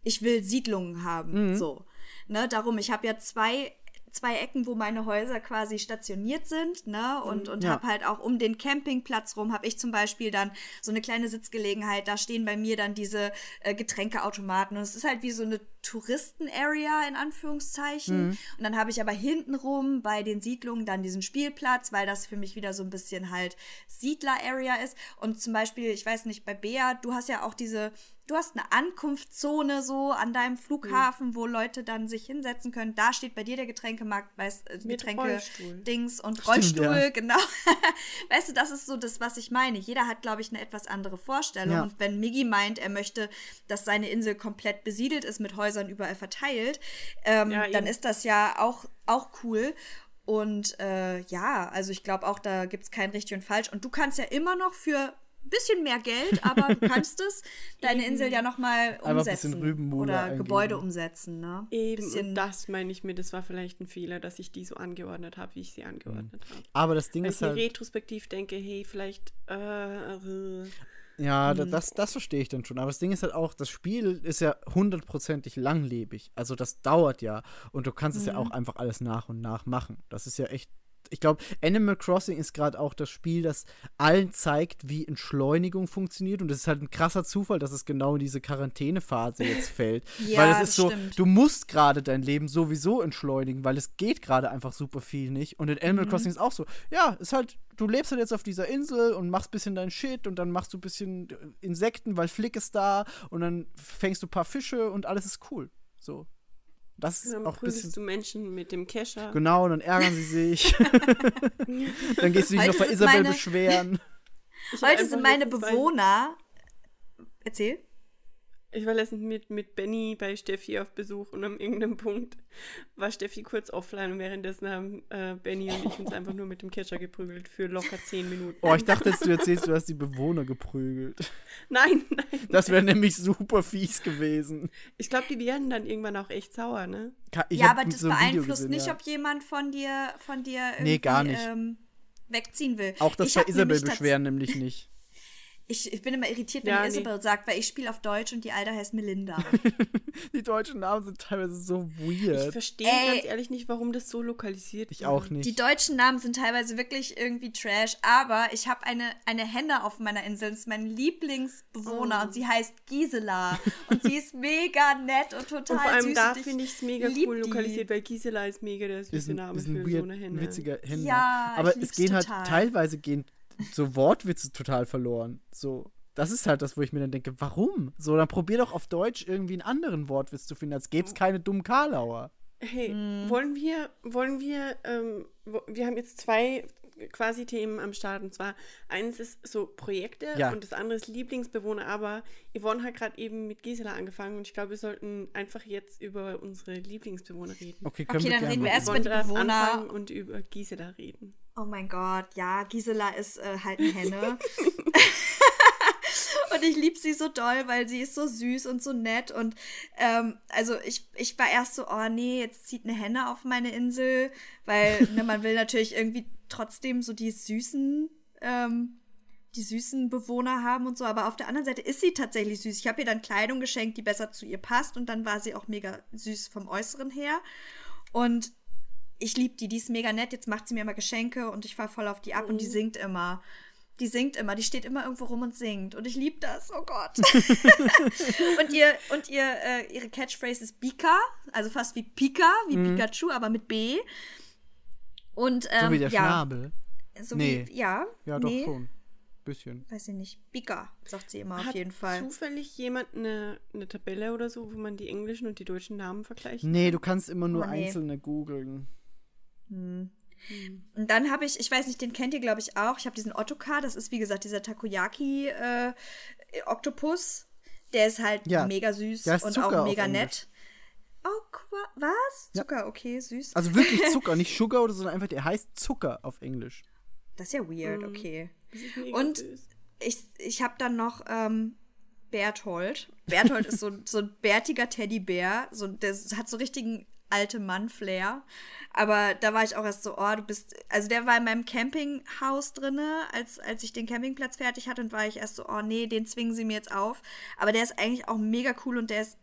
ich will Siedlungen haben, Mhm. so. Ne, darum, ich habe ja zwei zwei Ecken, wo meine Häuser quasi stationiert sind, ne? Und, und Ja. habe halt auch um den Campingplatz rum, habe ich zum Beispiel dann so eine kleine Sitzgelegenheit. Da stehen bei mir dann diese äh, Getränkeautomaten. Und es ist halt wie so eine Touristen-Area in Anführungszeichen. Und dann habe ich aber hintenrum bei den Siedlungen dann diesen Spielplatz, weil das für mich wieder so ein bisschen halt Siedler-Area ist. Und zum Beispiel, ich weiß nicht, bei Bea, du hast ja auch diese du hast eine Ankunftszone so an deinem Flughafen, wo Leute dann sich hinsetzen können. Da steht bei dir der Getränkemarkt, weißt, äh, Getränke, Rollstuhl. Dings und Stimmt, Rollstuhl, ja. genau. weißt du, das ist so das, was ich meine. Jeder hat, glaube ich, eine etwas andere Vorstellung. Ja. Und wenn Miggy meint, er möchte, dass seine Insel komplett besiedelt ist, mit Häusern überall verteilt, ähm, Ja, dann ist das ja auch, auch cool. Und äh, ja, also ich glaube auch, da gibt es kein richtig und falsch. Und du kannst ja immer noch für bisschen mehr Geld, aber du kannst es, deine Insel ja nochmal ein bisschen umsetzen. Oder eingeben. Gebäude umsetzen, ne? Eben, Bisschen- und das meine ich mir, das war vielleicht ein Fehler, dass ich die so angeordnet habe, wie ich sie angeordnet habe. Aber das Ding Wenn ist ich mir halt. retrospektiv denke, hey, vielleicht, äh, äh, Ja, Mhm. das, das verstehe ich dann schon. Aber das Ding ist halt auch, das Spiel ist ja hundertprozentig langlebig. Also das dauert ja. Und du kannst es ja Mhm. auch einfach alles nach und nach machen. Das ist ja echt. Ich glaube, Animal Crossing ist gerade auch das Spiel, das allen zeigt, wie Entschleunigung funktioniert. Und es ist halt ein krasser Zufall, dass es genau in diese Quarantänephase jetzt fällt. Ja, weil es ist so, stimmt. du musst gerade dein Leben sowieso entschleunigen, weil es geht gerade einfach super viel nicht. Und in Animal Mhm. Crossing ist auch so, ja, ist halt, du lebst halt jetzt auf dieser Insel und machst bisschen dein Shit und dann machst du ein bisschen Insekten, weil Flick ist da und dann fängst du ein paar Fische und alles ist cool. So. Das ist dann auch bisschen. du Menschen mit dem Kescher. Genau, dann ärgern sie sich. dann gehst du dich Heute noch bei Isabel meine- beschweren. Heute sind meine Bewohner. Erzähl. Ich war letztens mit, mit Benny bei Steffi auf Besuch und an irgendeinem Punkt war Steffi kurz offline und währenddessen haben äh, Benny und ich uns einfach nur mit dem Kescher geprügelt für locker zehn Minuten. Oh, ich dachte jetzt, du erzählst, du hast die Bewohner geprügelt. Nein, nein. Das wäre nämlich super fies gewesen. Ich glaube, die werden dann irgendwann auch echt sauer, ne? Ich ja, aber das so beeinflusst gesehen, nicht, ja. ob jemand von dir, von dir irgendwie, Nee, gar nicht. Ähm, wegziehen will. Auch das Ich bei Isabel beschweren nämlich nicht. Ich, ich bin immer irritiert, wenn Ja, die nee. Isabel sagt, weil ich spiele auf Deutsch und die Alte heißt Melinda. Die deutschen Namen sind teilweise so Ich weird. verstehe Ey. ganz ehrlich nicht, warum das so lokalisiert Ich wurde. auch nicht. Die deutschen Namen sind teilweise wirklich irgendwie Trash, aber ich habe eine, eine Henne auf meiner Insel. Das ist mein Lieblingsbewohner Oh. und sie heißt Gisela. und sie ist mega nett und total Und vor allem süß. da finde ich es mega lieb cool die. lokalisiert, weil Gisela ist mega der ist süße ein, Name ist für ein, so weird, eine ein Henne. witziger Händler. Ja, Aber ich es gehen halt, total. teilweise gehen so Wortwitze total verloren. So, das ist halt das, wo ich mir dann denke, warum? So, dann probier doch auf Deutsch irgendwie einen anderen Wortwitz zu finden, als gäbe es keine dummen Karlauer. Hey, Hm. wollen wir, wollen wir, ähm, wo- wir haben jetzt zwei quasi Themen am Start und zwar eins ist so Projekte Ja. und das andere ist Lieblingsbewohner, aber Yvonne hat gerade eben mit Gisela angefangen und ich glaube, wir sollten einfach jetzt über unsere Lieblingsbewohner reden. Okay, können Okay, wir dann gerne reden wir machen. erst mit Bewohner- anfangen und über Gisela reden. Oh mein Gott, ja, Gisela ist äh, halt eine Henne. und ich liebe sie so doll, weil sie ist so süß und so nett. Und ähm, also ich, ich war erst so, oh nee, jetzt zieht eine Henne auf meine Insel, weil ne, man will natürlich irgendwie trotzdem so die süßen, ähm, die süßen Bewohner haben und so. Aber auf der anderen Seite ist sie tatsächlich süß. Ich habe ihr dann Kleidung geschenkt, die besser zu ihr passt. Und dann war sie auch mega süß vom Äußeren her. Und ich liebe die, die ist mega nett. Jetzt macht sie mir immer Geschenke und ich fahr voll auf die ab und die singt immer. Die singt immer, die steht immer irgendwo rum und singt. Und ich liebe das, oh Gott. und ihr, und ihr, äh, ihre Catchphrase ist Bika, also fast wie Pika, wie Pikachu, aber mit B. Und ähm, so wie der ja, Schnabel. So Nee. wie, ja. Ja, doch nee, schon. Bisschen. Weiß ich nicht. Bika, sagt sie immer Hat auf jeden Fall. zufällig jemand eine, eine Tabelle oder so, wo man die englischen und die deutschen Namen vergleicht? Nee, du kannst immer nur Oh, nee. einzelne googeln. Und dann habe ich, ich weiß nicht, den kennt ihr, glaube ich, auch. Ich habe diesen Ottokar, das ist wie gesagt dieser Takoyaki-Oktopus. der ist halt Ja, mega süß und Zucker auch mega nett. Oh, was? Ja. Zucker, okay, süß. Also wirklich Zucker, nicht Sugar oder so, sondern einfach, der heißt Zucker auf Englisch. Das ist ja weird, okay. Ist mega Und süß. ich, ich habe dann noch ähm, Berthold. Berthold ist so, so ein bärtiger Teddybär. So, der hat so richtigen alte Mann-Flair. Aber da war ich auch erst so, oh, du bist. Also der war in meinem Campinghaus drinne, als, als ich den Campingplatz fertig hatte und war ich erst so, oh nee, den zwingen sie mir jetzt auf. Aber der ist eigentlich auch mega cool und der ist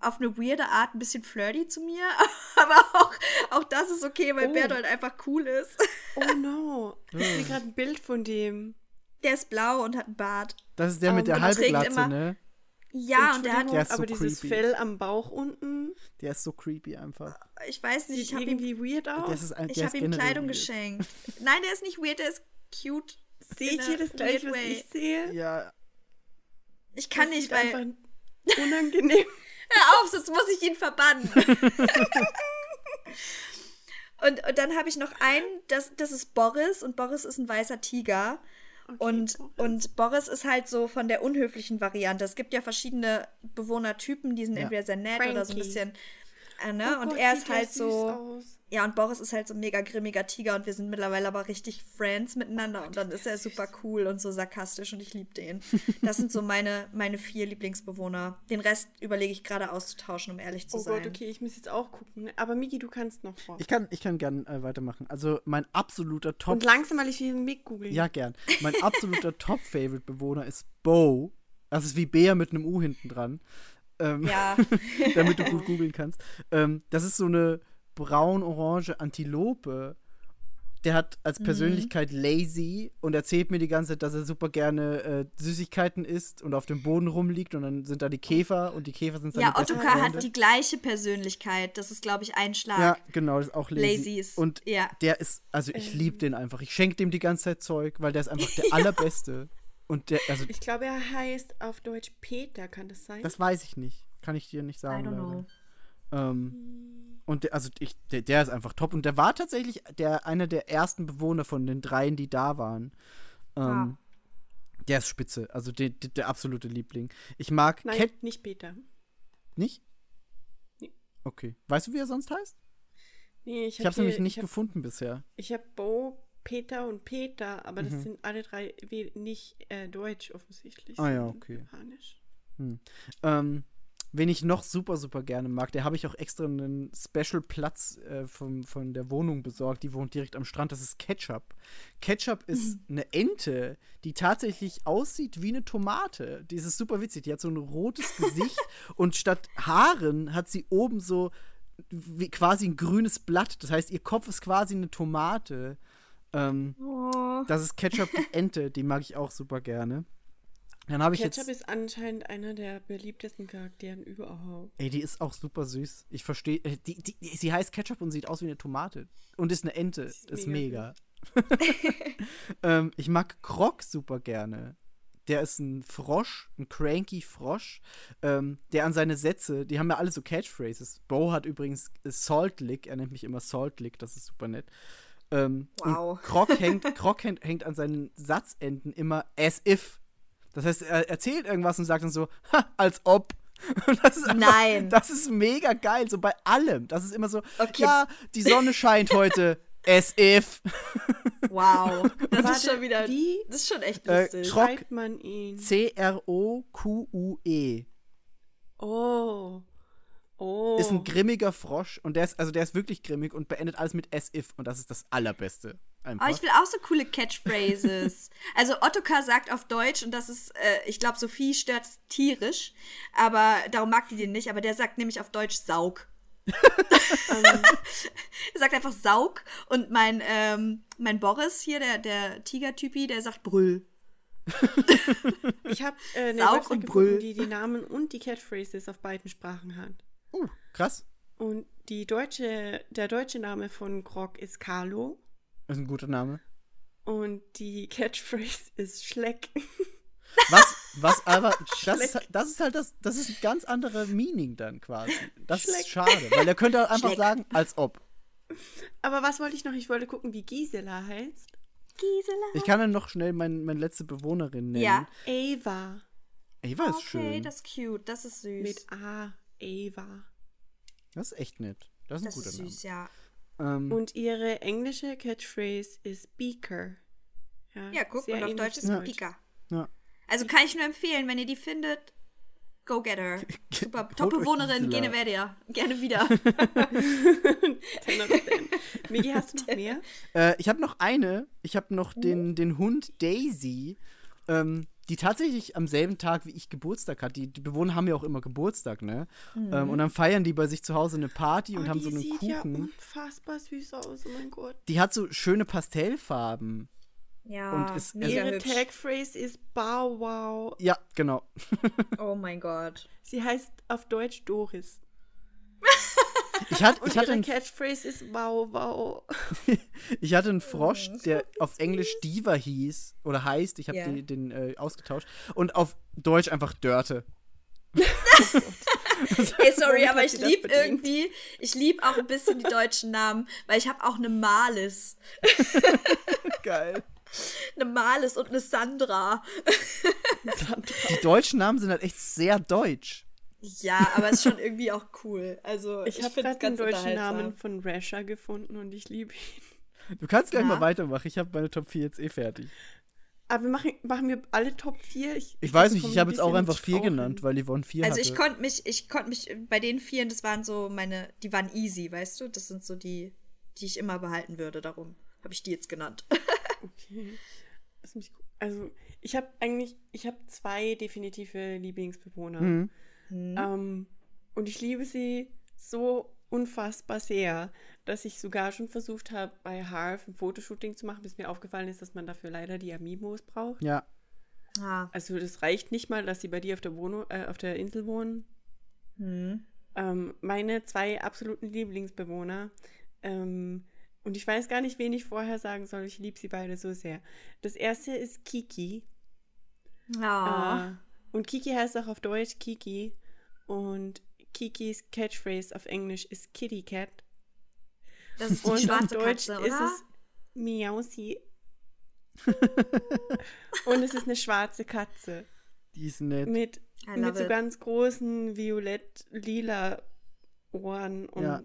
auf eine weirde Art ein bisschen flirty zu mir. Aber auch, auch das ist okay, weil Oh. Berthold einfach cool ist. Oh no. Ich sehe gerade ein Bild von dem. Der ist blau und hat einen Bart. Das ist der Ähm, mit der er Halbglatze, immer- ne? Ja, und der hat Der so aber dieses creepy. Fell am Bauch unten Der ist so creepy einfach. ich weiß nicht, ich habe ihm, irgendwie weird aus. Ein, ich der hab ist ihm Kleidung weird. geschenkt. Nein, der ist nicht weird, der ist cute. Sehe ich hier das gleiche, was ich sehe? Ja, Ich kann Das nicht, weil einfach- unangenehm. Hör auf, sonst muss ich ihn verbannen. und, und dann habe ich noch einen, das, das ist Boris und Boris ist ein weißer Tiger. Und, Boris. und Boris ist halt so von der unhöflichen Variante. Es gibt ja verschiedene Bewohnertypen, die sind Ja. entweder sehr nett oder so ein Frankie. bisschen. Äh, ne? Oh und Gott, er ist halt so. aus. Ja, und Boris ist halt so ein mega grimmiger Tiger und wir sind mittlerweile aber richtig Friends miteinander und dann ist er super cool und so sarkastisch und ich liebe den. Das sind so meine, meine vier Lieblingsbewohner. Den Rest überlege ich gerade auszutauschen, um ehrlich zu Oh sein. Gott, okay, ich muss jetzt auch gucken. Aber Migi, du kannst noch vor. Ich kann, ich kann gern äh, weitermachen. Also mein absoluter Top. Und langsam, weil ich will Mick googeln. Ja, gern. Mein absoluter Top-Favorite-Bewohner ist Bo. Das ist wie Bär mit einem U hinten dran. Ähm, Ja, damit du gut googeln kannst. Ähm, das ist so eine braun-orange Antilope. Der hat als Mhm. Persönlichkeit lazy und erzählt mir die ganze Zeit, dass er super gerne äh, Süßigkeiten isst und auf dem Boden rumliegt und dann sind da die Käfer und die Käfer sind seine ja Ottokar hat die gleiche Persönlichkeit. Das ist, glaube ich, ein Schlag. Ja, genau, das ist auch lazy. Lazy ist- und ja. der ist, also ich liebe den einfach. Ich schenke dem die ganze Zeit Zeug, weil der ist einfach der allerbeste. Und der, also Ich glaube, er heißt auf Deutsch Peter, kann das sein? das weiß ich nicht. Kann ich dir nicht I sagen. don't leider. know. Ähm, und der, also ich, der, der ist einfach top. Und der war tatsächlich der, einer der ersten Bewohner von den dreien, die da waren. Ähm, Ah. Der ist spitze. Also der, der, der absolute Liebling. Ich mag Nein, Cat nicht Peter. nicht? Nee. Okay. Weißt du, wie er sonst heißt? Nee, ich Ich habe nämlich nicht ich hab, gefunden bisher. Ich habe Bo, Peter und Peter, aber Mhm. das sind alle drei nicht äh, deutsch offensichtlich. Ah ja, okay. Japanisch. Ähm, wen ich noch super, super gerne mag, der habe ich auch extra einen Special-Platz äh, vom, von der Wohnung besorgt. Die wohnt direkt am Strand. Das ist Ketchup. Ketchup ist eine Ente, die tatsächlich aussieht wie eine Tomate. Die ist super witzig. Die hat so ein rotes Gesicht und statt Haaren hat sie oben so wie quasi ein grünes Blatt. Das heißt, ihr Kopf ist quasi eine Tomate. Ähm, Oh. das ist Ketchup die Ente. Die mag ich auch super gerne. Dann habe ich Ketchup jetzt. ist anscheinend einer der beliebtesten Charakteren überhaupt. Ey, die ist auch super süß. Ich verstehe. äh, Die, die, die- sie heißt Ketchup und sieht aus wie eine Tomate. Und ist eine Ente. Ist, ist mega. mega ähm, ich mag Krog super gerne. Der ist ein Frosch, ein cranky Frosch, ähm, der an seine Sätze, die haben ja alle so Catchphrases. Bo hat übrigens äh, Salt Lick, er nennt mich immer Salt Lick, das ist super nett. Ähm, Wow. Krog hängt, Krog hängt, hängt an seinen Satzenden immer as if. Das heißt, er erzählt irgendwas und sagt dann so, ha, als ob. Und das ist einfach, Nein. Das ist mega geil, so bei allem. Das ist immer so, Okay. ja, die Sonne scheint heute, as if. Wow. Das ist schon wieder. wie? Das ist schon echt Äh, lustig. Krog- Schreibt man ihn? C-R-O-Q-U-E. Oh. Oh. Ist ein grimmiger Frosch und der ist, also der ist wirklich grimmig und beendet alles mit as if und das ist das Allerbeste. Einfach. Aber Oh, ich will auch so coole Catchphrases. also Ottokar sagt auf Deutsch, und das ist, äh, ich glaube, Sophie stört tierisch, aber darum mag die den nicht, aber der sagt nämlich auf Deutsch Saug. er sagt einfach Saug und mein, ähm, mein Boris hier, der, der Tiger-Typi, der sagt Brüll. Ich habe äh, eine Saug Website und gefunden, Brüll. die die Namen und die Catchphrases auf beiden Sprachen hat. Uh, krass. Und die deutsche, der deutsche Name von Grog ist Carlo Das ist ein guter Name. und die Catchphrase ist Schleck. Was, was aber, das ist, das ist halt das, das ist ein ganz anderer Meaning dann quasi. Das Schleck. ist schade, weil er könnte einfach Schleck. sagen, als ob. Aber was wollte ich noch? Ich wollte gucken, wie Gisela heißt. Gisela. Ich kann dann noch schnell mein, meine letzte Bewohnerin nennen. Ja. Ava. Eva ist Okay, schön. das ist cute, das ist süß. Mit A. Ava. Das ist echt nett. Das ist das ein guter ist süß, ja. Name. Ähm, Und ihre englische Catchphrase ist Beaker. Ja, guck, sehr und auf Deutsch ist es Pika. ja. Also kann ich nur empfehlen, wenn ihr die findet, go get her. Super, Top-Bewohnerin, gerne wieder. Gerne wieder. Migi, hast du noch mehr? Äh, ich habe noch eine. Ich habe noch Oh. den, den Hund Daisy, ähm, die tatsächlich am selben Tag wie ich Geburtstag hat. Die, die Bewohner haben ja auch immer Geburtstag, ne? Ähm, und dann feiern die bei sich zu Hause eine Party und Mhm. Oh, haben die so einen sieht ja Kuchen. unfassbar süß aus, oh mein Gott. die hat so schöne Pastellfarben. Ja, Und ist- mega Ihre. Tagphrase ist Bow Wow. Ja, genau. Oh mein Gott. Sie heißt auf Deutsch Doris. Ich, hat, ich, hatte ihre einen, Catchphrase ist Wow Wow. ich hatte einen Frosch, der auf Englisch Diva hieß oder heißt. Ich habe Ja. den, den äh, ausgetauscht. Und auf Deutsch einfach Dörte. Ey, sorry, aber ich sie das lieb verdient? irgendwie, ich lieb auch ein bisschen die deutschen Namen, weil ich habe auch eine Malis. Geil. Eine Malis und eine Sandra. Die deutschen Namen sind halt echt sehr deutsch. Ja, aber ist schon irgendwie auch cool. Also, ich, Ich habe es den deutschen. Namen von Rasher gefunden und ich liebe ihn. Du kannst gleich Ja. mal weitermachen. Ich habe meine Top 4 jetzt eh fertig. Aber wir machen, machen wir alle Top 4? Ich, Ich weiß nicht, ich habe jetzt auch einfach 4 Straucheln. genannt, weil Yvonne 4 Also hatte. ich konnte mich, ich konnte mich bei den vieren, das waren so meine, die waren easy, weißt du? Das sind so die, die ich immer behalten würde. Darum habe ich die jetzt genannt. Okay. Also, ich habe eigentlich, ich habe zwei definitive Lieblingsbewohner. Mhm. Ähm, und ich liebe sie so unfassbar sehr, dass ich sogar schon versucht habe, bei Harv ein Fotoshooting zu machen, bis mir aufgefallen ist, dass man dafür leider die Amiibos braucht. Ja. Ah. Also das reicht nicht mal, dass sie bei dir auf der Wohnung, äh, auf der Insel wohnen. Hm. Ähm, meine zwei absoluten Lieblingsbewohner. Ähm, und ich weiß gar nicht, wen ich vorher sagen soll. Ich liebe sie beide so sehr. Das erste ist Kiki. Ah. Äh, und Kiki heißt auch auf Deutsch Kiki. Und Kikis Catchphrase auf Englisch ist Kitty Cat. Das ist die Und auf Deutsch Katze, ist oder? es Miausi. und es ist eine schwarze Katze Die ist nett. mit, mit so it. ganz großen violett-lila Ohren und Ja.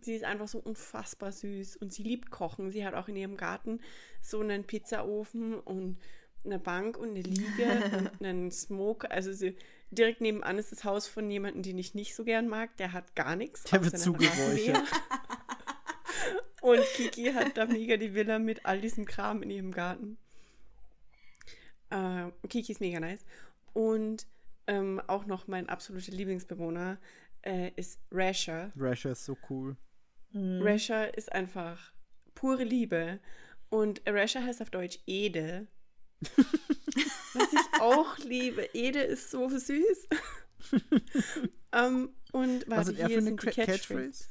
sie ist einfach so unfassbar süß und sie liebt Kochen. Sie hat auch in ihrem Garten so einen Pizzaofen und eine Bank und eine Liege und einen Smoke. Also sie, direkt nebenan ist das Haus von jemandem, den ich nicht so gern mag. Der hat gar nichts. Der wird zugeräuchert. Und Kiki hat da mega die Villa mit all diesem Kram in ihrem Garten. Äh, Kiki ist mega nice. Und ähm, auch noch mein absoluter Lieblingsbewohner äh, ist Rasher. Rasher ist so cool. Mhm. Rasher ist einfach pure Liebe. Und Rasher heißt auf Deutsch Ede. Was ich auch liebe. Ede ist so süß. ähm, und Was warte, hat er hier sind die Catchphrases. Catchphrase?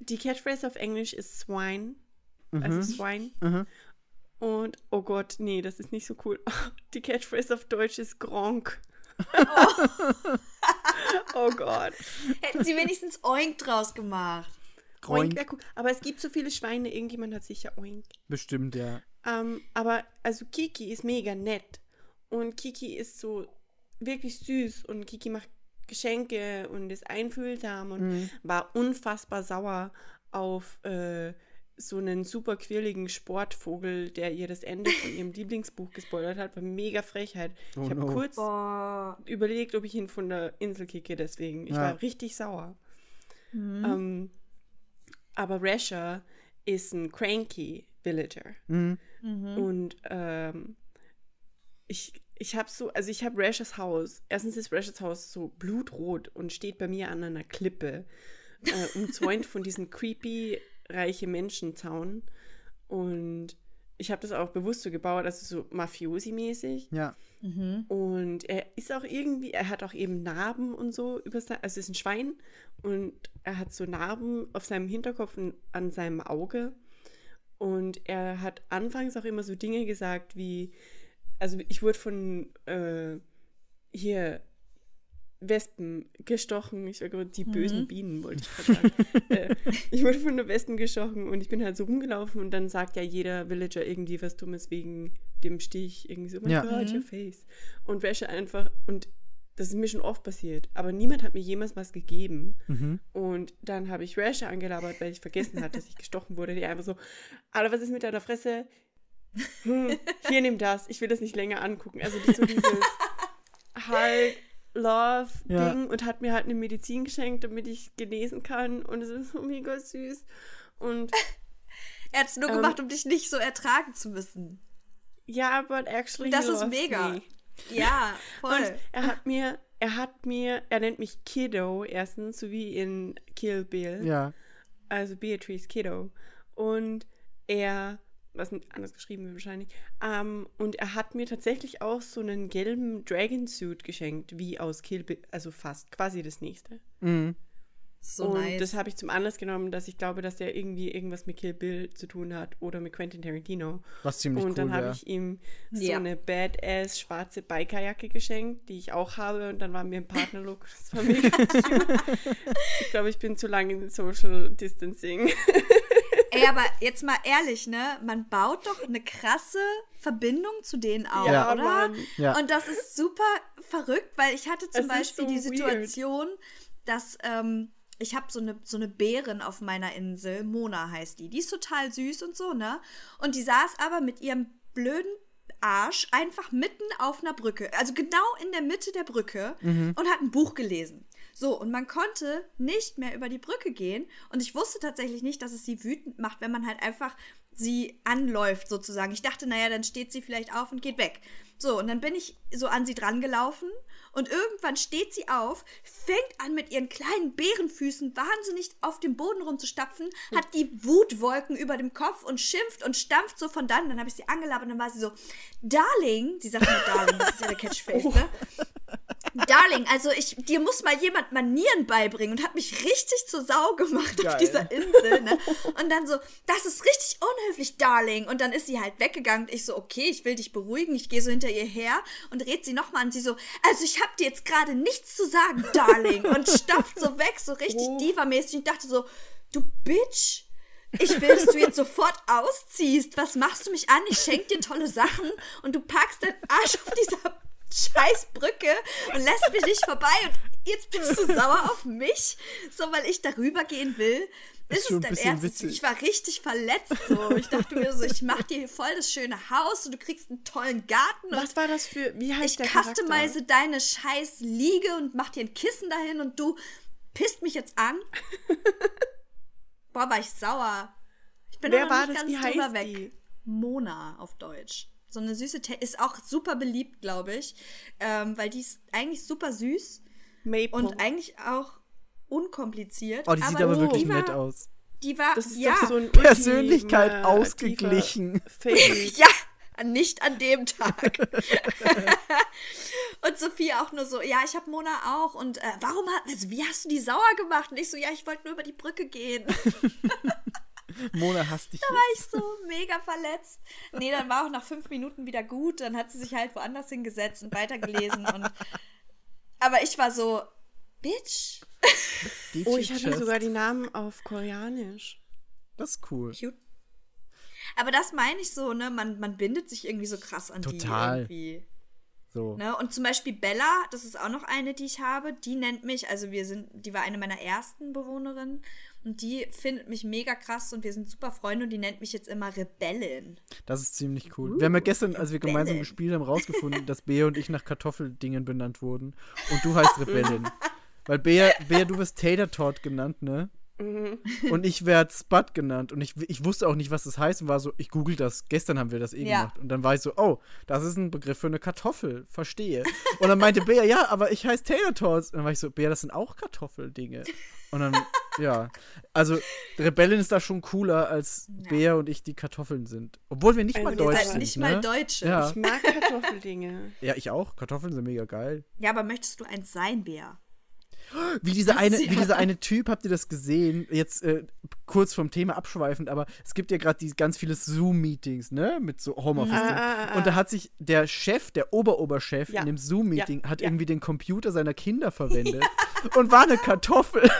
Die Catchphrase auf Englisch ist Swine. Also Mhm. Swine. Mhm. Und, oh Gott, nee, das ist nicht so cool. Die Catchphrase auf Deutsch ist Gronk. oh Gott. Hätten sie wenigstens Oink draus gemacht. Oink Oink. cool. Aber es gibt so viele Schweine, irgendjemand hat sicher Oink. Bestimmt, ja. Ähm, aber also Kiki ist mega nett. Und Kiki ist so wirklich süß und Kiki macht Geschenke und ist einfühlsam und Mhm. war unfassbar sauer auf äh, so einen super quirligen Sportvogel, der ihr das Ende von ihrem Lieblingsbuch gespoilert hat. War mega Frechheit. Oh ich habe no. kurz Boah. überlegt, ob ich ihn von der Insel kicke, deswegen. Ich Ja. war richtig sauer. Mhm. Ähm, aber Rasher ist ein cranky Villager. Mhm. Mhm. Und ähm, ich, ich habe so, also ich habe Rashers Haus. Erstens ist Rashers Haus so blutrot und steht bei mir an einer Klippe, äh, umzäunt von diesen creepy reiche Menschenzaun. Und ich habe das auch bewusst so gebaut, also so Mafiosi-mäßig. Ja. Mhm. Und er ist auch irgendwie, er hat auch eben Narben und so über sein, also es ist ein Schwein und er hat so Narben auf seinem Hinterkopf und an seinem Auge. Und er hat anfangs auch immer so Dinge gesagt wie, also ich wurde von äh, hier Wespen gestochen. Ich sage die bösen Bienen, wollte ich gerade sagen. äh, ich wurde von der Wespen gestochen und ich bin halt so rumgelaufen und dann sagt ja jeder Villager irgendwie was Dummes wegen dem Stich. Irgendwie so, oh Ja. Gott, Mhm. your face. Und Rasher einfach, und das ist mir schon oft passiert, aber niemand hat mir jemals was gegeben. Mhm. Und dann habe ich Rasher angelabert, weil ich vergessen hatte, dass ich gestochen wurde. Die einfach so, Alter, was ist mit deiner Fresse? Hm, hier nimm das, ich will das nicht länger angucken. Also das so dieses halt Love-Ding Ja. und hat mir halt eine Medizin geschenkt, damit ich genesen kann. Und es ist so mega süß. Und Er hat es nur Ähm, gemacht, um dich nicht so ertragen zu müssen. ja, but actually Das he ist mega. me. Ja, voll. Und er hat mir, er hat mir, er nennt mich Kiddo erstens, so wie in Kill Bill. Ja. also Beatrice Kiddo. Und er, was anders geschrieben wird wahrscheinlich, ähm, und er hat mir tatsächlich auch so einen gelben Dragon Suit geschenkt, wie aus Kill Bill, also fast quasi das nächste. Mhm. So und nice. das habe ich zum Anlass genommen, dass ich glaube, dass der irgendwie irgendwas mit Kill Bill zu tun hat oder mit Quentin Tarantino. Was ziemlich und cool dann habe wäre. ich ihm so Ja. eine badass schwarze Bikerjacke geschenkt, die ich auch habe. Und dann war mir ein Partnerlook. Das war mega cute. Ich glaube, ich bin zu lange in Social Distancing. Ey, aber jetzt mal ehrlich, ne? Man baut doch eine krasse Verbindung zu denen auf, Ja. oder? Mann. Ja. Und das ist super verrückt, weil ich hatte zum Es Beispiel so die weird. Situation, dass ähm, ich habe so eine, so eine Bärin auf meiner Insel, Mona heißt die. Die ist total süß und so, ne? Und die saß aber mit ihrem blöden Arsch einfach mitten auf einer Brücke, also genau in der Mitte der Brücke und hat ein Buch gelesen. So, und man konnte nicht mehr über die Brücke gehen. Und ich wusste tatsächlich nicht, dass es sie wütend macht, wenn man halt einfach sie anläuft, sozusagen. Ich dachte, naja, dann steht sie vielleicht auf und geht weg. So, und dann bin ich so an sie dran gelaufen und irgendwann steht sie auf, fängt an mit ihren kleinen Bärenfüßen wahnsinnig auf dem Boden rumzustapfen, hat die Wutwolken über dem Kopf und schimpft und stampft so von dann. Dann habe ich sie angelabert und dann war sie so, Darling, sie sagt mir Darling, das ist ja der Catchphrase, ne? Darling, also ich, dir muss mal jemand Manieren beibringen und hat mich richtig zur Sau gemacht Geil. auf dieser Insel, ne? Und dann so, das ist richtig unhöflich, Darling. Und dann ist sie halt weggegangen. Ich so, okay, ich will dich beruhigen. Ich gehe so hinter ihr her und red sie nochmal an. Sie so, also ich hab dir jetzt gerade nichts zu sagen, Darling. Und stapft so weg, so richtig Oh. diva-mäßig. Ich dachte so, du Bitch. Ich will, dass du jetzt sofort ausziehst. Was machst du mich an? Ich schenk dir tolle Sachen und du packst deinen Arsch auf dieser scheiß Brücke und lässt mich nicht vorbei und jetzt bist du sauer auf mich, so weil ich darüber gehen will. Ist Ist, schon es ein dein Ernst? witzig. Ich war richtig verletzt so. Ich dachte mir so, ich mach dir hier voll das schöne Haus und du kriegst einen tollen Garten Was war das für. Wie heißt ich der Charakter? customize deine scheiß Liege und mach dir ein Kissen dahin und du pisst mich jetzt an. Boah, war ich sauer. Ich bin Wer war nicht das? ganz Wie drüber heißt weg. die? Mona auf Deutsch. So eine süße, Te ist auch super beliebt, glaube ich, ähm, weil die ist eigentlich super süß Maple. und eigentlich auch unkompliziert. Oh, die sieht aber wirklich die war, nett aus. Die war, das ist ja, doch so ein Persönlichkeit ultimativer ausgeglichen. Ja, nicht an dem Tag. und Sophie auch nur so, ja, ich habe Mona auch. Und äh, warum hat, also wie hast du die sauer gemacht? Und ich so, ja, ich wollte nur über die Brücke gehen. Mona hasst dich war jetzt. ich so mega verletzt. Nee, dann war auch nach fünf Minuten wieder gut. Dann hat sie sich halt woanders hingesetzt und weitergelesen. Und aber ich war so, Bitch. Oh, ich hatte sogar die Namen auf Koreanisch. Das ist cool. Cute. Aber das meine ich so, ne? Man, man bindet sich irgendwie so krass an Total. die irgendwie. So. Ne? Und zum Beispiel Bella, das ist auch noch eine, die ich habe, die nennt mich, also wir sind, die war eine meiner ersten Bewohnerinnen und die findet mich mega krass und wir sind super Freunde und die nennt mich jetzt immer Rebellin. Das ist ziemlich cool. wir haben ja gestern, als wir gemeinsam Rebellin. gespielt haben, rausgefunden, dass Bea und ich nach Kartoffeldingen benannt wurden. Und du heißt Rebellin. Weil Bea, Bea, du wirst Tater Tot genannt, ne? Und ich werde Spud genannt. Und ich, ich wusste auch nicht, was das heißt und war so, ich google das. Gestern haben wir das eh Ja. gemacht. Und dann war ich so, oh, das ist ein Begriff für eine Kartoffel. Verstehe. Und dann meinte Bea, ja, aber ich heiße Tater Tots. Und dann war ich so, Bea, das sind auch Kartoffeldinge. Und dann, ja. Also, Rebellin ist da schon cooler, als Bea und ich die Kartoffeln sind. Obwohl wir nicht Also mal deutsch seid sind. nicht ne? mal Deutsche. Ja. Ich mag Kartoffeldinge. Ja, ich auch. Kartoffeln sind mega geil. Ja, aber möchtest du eins sein, Bea? Wie dieser eine, wie dieser eine Typ, habt ihr das gesehen? Jetzt äh, kurz vom Thema abschweifend, aber es gibt ja gerade die ganz viele Zoom-Meetings, ne? Mit so Homeoffice. Ah, ah, ah, Und da hat sich der Chef, der Oberoberchef Ja. in dem Zoom-Meeting, Ja, hat ja. irgendwie den Computer seiner Kinder verwendet und war eine Kartoffel.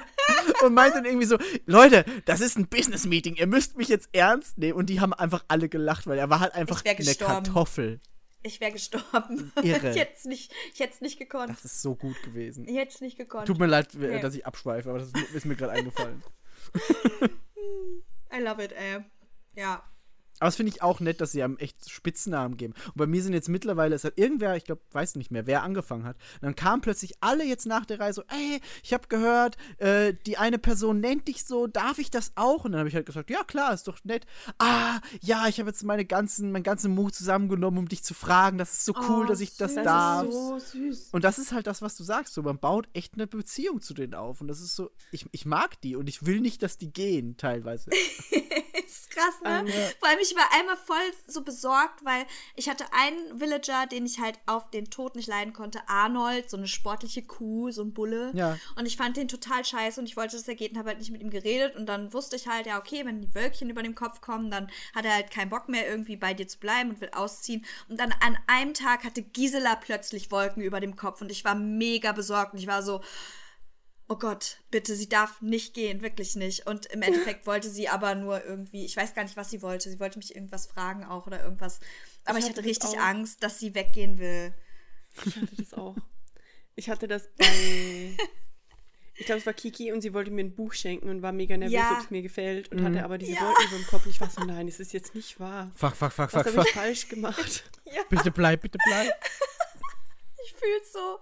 und meinte dann irgendwie so, Leute, das ist ein Business-Meeting, ihr müsst mich jetzt ernst nehmen. Und die haben einfach alle gelacht, weil er war halt einfach eine. Kartoffel. Ich wäre gestorben. Irre. ich hätte es nicht, ich hätt's nicht gekonnt. Das ist so gut gewesen. Ich hätte es nicht gekonnt. Tut mir leid, Nee. dass ich abschweife, aber das ist mir gerade eingefallen. I love it, ey. Ja. Aber das finde ich auch nett, dass sie einem echt Spitznamen geben. Und bei mir sind jetzt mittlerweile, es hat irgendwer, ich glaube, weiß nicht mehr, wer angefangen hat. Und dann kamen plötzlich alle jetzt nach der Reise so, ey, ich habe gehört, äh, die eine Person nennt dich so, darf ich das auch? Und dann habe ich halt gesagt, ja klar, ist doch nett. Ah, ja, ich habe jetzt meine ganzen, meinen ganzen Mut zusammengenommen, um dich zu fragen. Das ist so cool, Oh, dass ich das süß. darf. Das ist so süß. Und das ist halt das, was du sagst. So, man baut echt eine Beziehung zu denen auf. Und das ist so, ich, ich mag die und ich will nicht, dass die gehen, teilweise. ist krass, ne? Ähm, Vor allem, ich war einmal voll so besorgt, weil ich hatte einen Villager, den ich halt auf den Tod nicht leiden konnte. Arnold, so eine sportliche Kuh, so ein Bulle. Ja. Und ich fand den total scheiße und ich wollte, dass er geht und habe halt nicht mit ihm geredet. Und dann wusste ich halt, ja, okay, wenn die Wölkchen über dem Kopf kommen, dann hat er halt keinen Bock mehr, irgendwie bei dir zu bleiben und will ausziehen. Und dann an einem Tag hatte Gisela plötzlich Wolken über dem Kopf und ich war mega besorgt und ich war so, oh Gott, bitte, sie darf nicht gehen, wirklich nicht. Und im Endeffekt wollte sie aber nur irgendwie, ich weiß gar nicht, was sie wollte. Sie wollte mich irgendwas fragen auch oder irgendwas. Aber Ich ich, hatte richtig. Angst, dass sie weggehen will. Ich hatte das auch. Ich hatte das bei. Ich glaube, es war Kiki und sie wollte mir ein Buch schenken und war mega nervös, Ja. ob es mir gefällt und hatte aber diese Ja. Wolken über dem Kopf. Und ich war so, nein, es ist jetzt nicht wahr. Fuck, fuck, fuck, Was fuck, habe fuck. ich falsch gemacht? Bitte bleib, bitte bleib. Ich fühl's so.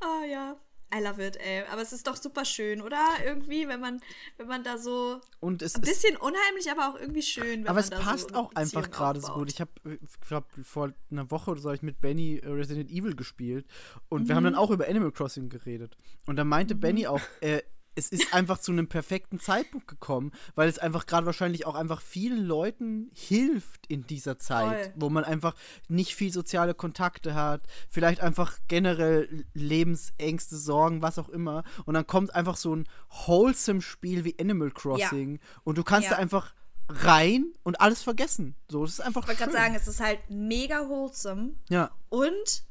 Ah ja. I love it, ey. Aber es ist doch super schön, oder? Irgendwie, wenn man, wenn man da so Und es ein ist bisschen unheimlich, aber auch irgendwie schön. Aber es passt so auch einfach gerade so gut. Ich habe, ich glaube, vor einer Woche oder so habe ich mit Benny äh, Resident Evil gespielt und wir haben Mhm. dann auch über Animal Crossing geredet. Und da meinte Benny auch, äh, es ist einfach zu einem perfekten Zeitpunkt gekommen, weil es einfach gerade wahrscheinlich auch einfach vielen Leuten hilft in dieser Zeit, Voll. wo man einfach nicht viel soziale Kontakte hat, vielleicht einfach generell Lebensängste, Sorgen, was auch immer. Und dann kommt einfach so ein wholesome Spiel wie Animal Crossing und du kannst Ja. da einfach rein und alles vergessen. So, das ist einfach Ich wollte gerade sagen, es ist halt mega wholesome. ja. Und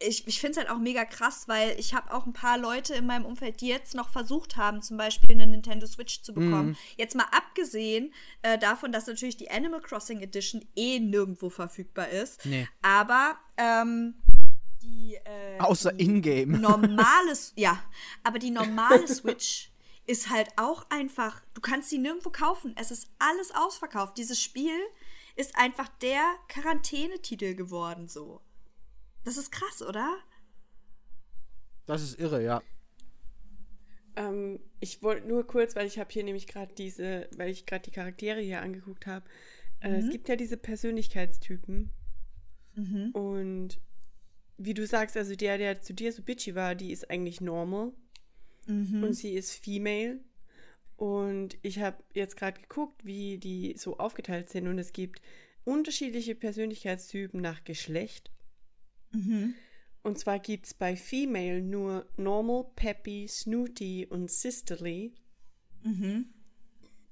ich, ich finde es halt auch mega krass, weil ich habe auch ein paar Leute in meinem Umfeld, die jetzt noch versucht haben, zum Beispiel eine Nintendo Switch zu bekommen. Jetzt mal abgesehen äh, davon, dass natürlich die Animal Crossing Edition eh nirgendwo verfügbar ist. Nee. Aber ähm, die äh, Außer in-game. normale, S- ja, aber die normale Switch ist halt auch einfach, du kannst sie nirgendwo kaufen. Es ist alles ausverkauft. Dieses Spiel ist einfach der Quarantänetitel geworden, so. Das ist krass, oder? Das ist irre, ja. Ähm, ich wollte nur kurz, weil ich habe hier nämlich gerade diese, weil ich gerade die Charaktere hier angeguckt habe. Äh, Mhm. Es gibt ja diese Persönlichkeitstypen. Und wie du sagst, also der, der zu dir so bitchy war, die ist eigentlich normal. Mhm. Und sie ist female. Und ich habe jetzt gerade geguckt, wie die so aufgeteilt sind. Und es gibt unterschiedliche Persönlichkeitstypen nach Geschlecht. Mhm. Und zwar gibt es bei Female nur Normal, Peppy, Snooty und Sisterly. Mhm.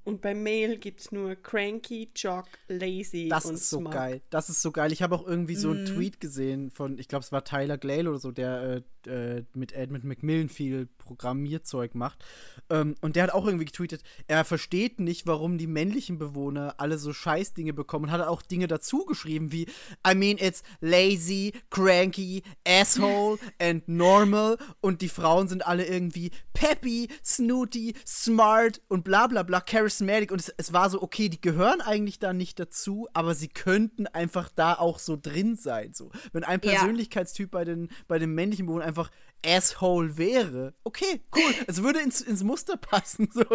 Und bei Male gibt es nur Cranky, Jock, Lazy Das und ist so Smug. geil. Das ist so geil. Ich habe auch irgendwie so einen Mhm. Tweet gesehen von, ich glaube, es war Tyler Glale oder so, der äh, äh, mit Edmund Macmillan viel Programmierzeug macht. Ähm, und der hat auch irgendwie getweetet, er versteht nicht, warum die männlichen Bewohner alle so Scheißdinge bekommen. Und hat auch Dinge dazu geschrieben wie, I mean, it's lazy, cranky, asshole and normal. Und die Frauen sind alle irgendwie peppy, snooty, smart und bla bla bla, charismatic. Und es, es war so, okay, die gehören eigentlich da nicht dazu, aber sie könnten einfach da auch so drin sein. So. Wenn ein Ja. Persönlichkeitstyp bei den, bei den männlichen Bewohnern einfach Asshole wäre, okay, cool. Es würde ins, ins Muster passen. So.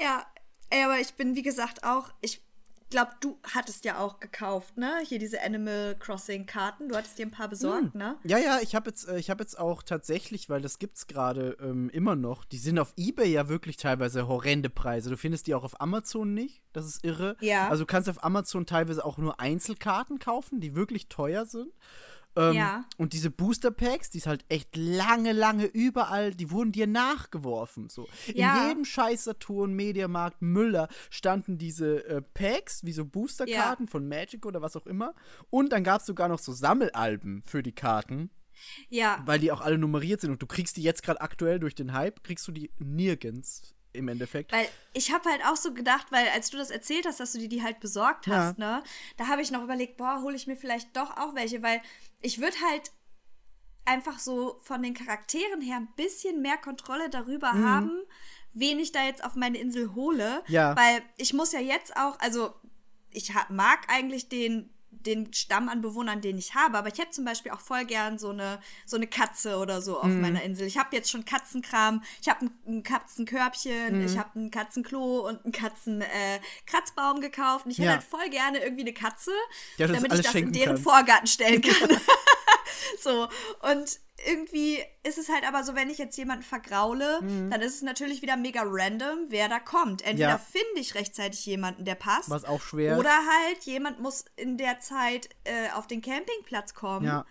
Ja, aber ich bin, wie gesagt, auch, ich glaube, du hattest ja auch gekauft, ne? Hier diese Animal Crossing Karten. Du hattest dir ein paar besorgt, ne? Ja, ja, ich habe jetzt, äh, ich hab jetzt auch tatsächlich, weil das gibt's gerade ähm, immer noch, die sind auf Ebay ja wirklich teilweise horrende Preise. Du findest die auch auf Amazon nicht, das ist irre. Ja. Also du kannst auf Amazon teilweise auch nur Einzelkarten kaufen, die wirklich teuer sind. Ähm, Ja. Und diese Booster Packs, die ist halt echt lange, lange überall, die wurden dir nachgeworfen. So. Ja. In jedem scheiß Saturn, Mediamarkt, Müller standen diese äh, Packs, wie so Boosterkarten von Magic oder was auch immer. Und dann gab es sogar noch so Sammelalben für die Karten, Ja. weil die auch alle nummeriert sind. Und du kriegst die jetzt gerade aktuell durch den Hype, kriegst du die nirgends im Endeffekt. Weil ich habe halt auch so gedacht, weil als du das erzählt hast, dass du dir die halt besorgt Ja. hast, ne, da habe ich noch überlegt, boah, hole ich mir vielleicht doch auch welche, weil ich würde halt einfach so von den Charakteren her ein bisschen mehr Kontrolle darüber haben, wen ich da jetzt auf meine Insel hole. Ja. Weil ich muss ja jetzt auch, also ich mag eigentlich den den Stamm an Bewohnern, den ich habe, aber ich hätte zum Beispiel auch voll gern so eine, so eine Katze oder so auf Mhm. meiner Insel. Ich habe jetzt schon Katzenkram, ich habe ein, ein Katzenkörbchen, Mhm. ich habe ein Katzenklo und einen Katzen äh, gekauft und ich hätte Ja. halt voll gerne irgendwie eine Katze, Ja, damit ich das in deren kannst. Vorgarten stellen kann. so, und irgendwie ist es halt aber so, wenn ich jetzt jemanden vergraule, dann ist es natürlich wieder mega random, wer da kommt. Entweder Ja. finde ich rechtzeitig jemanden, der passt. Was auch schwer Oder halt, jemand muss in der Zeit äh, auf den Campingplatz kommen. Ja.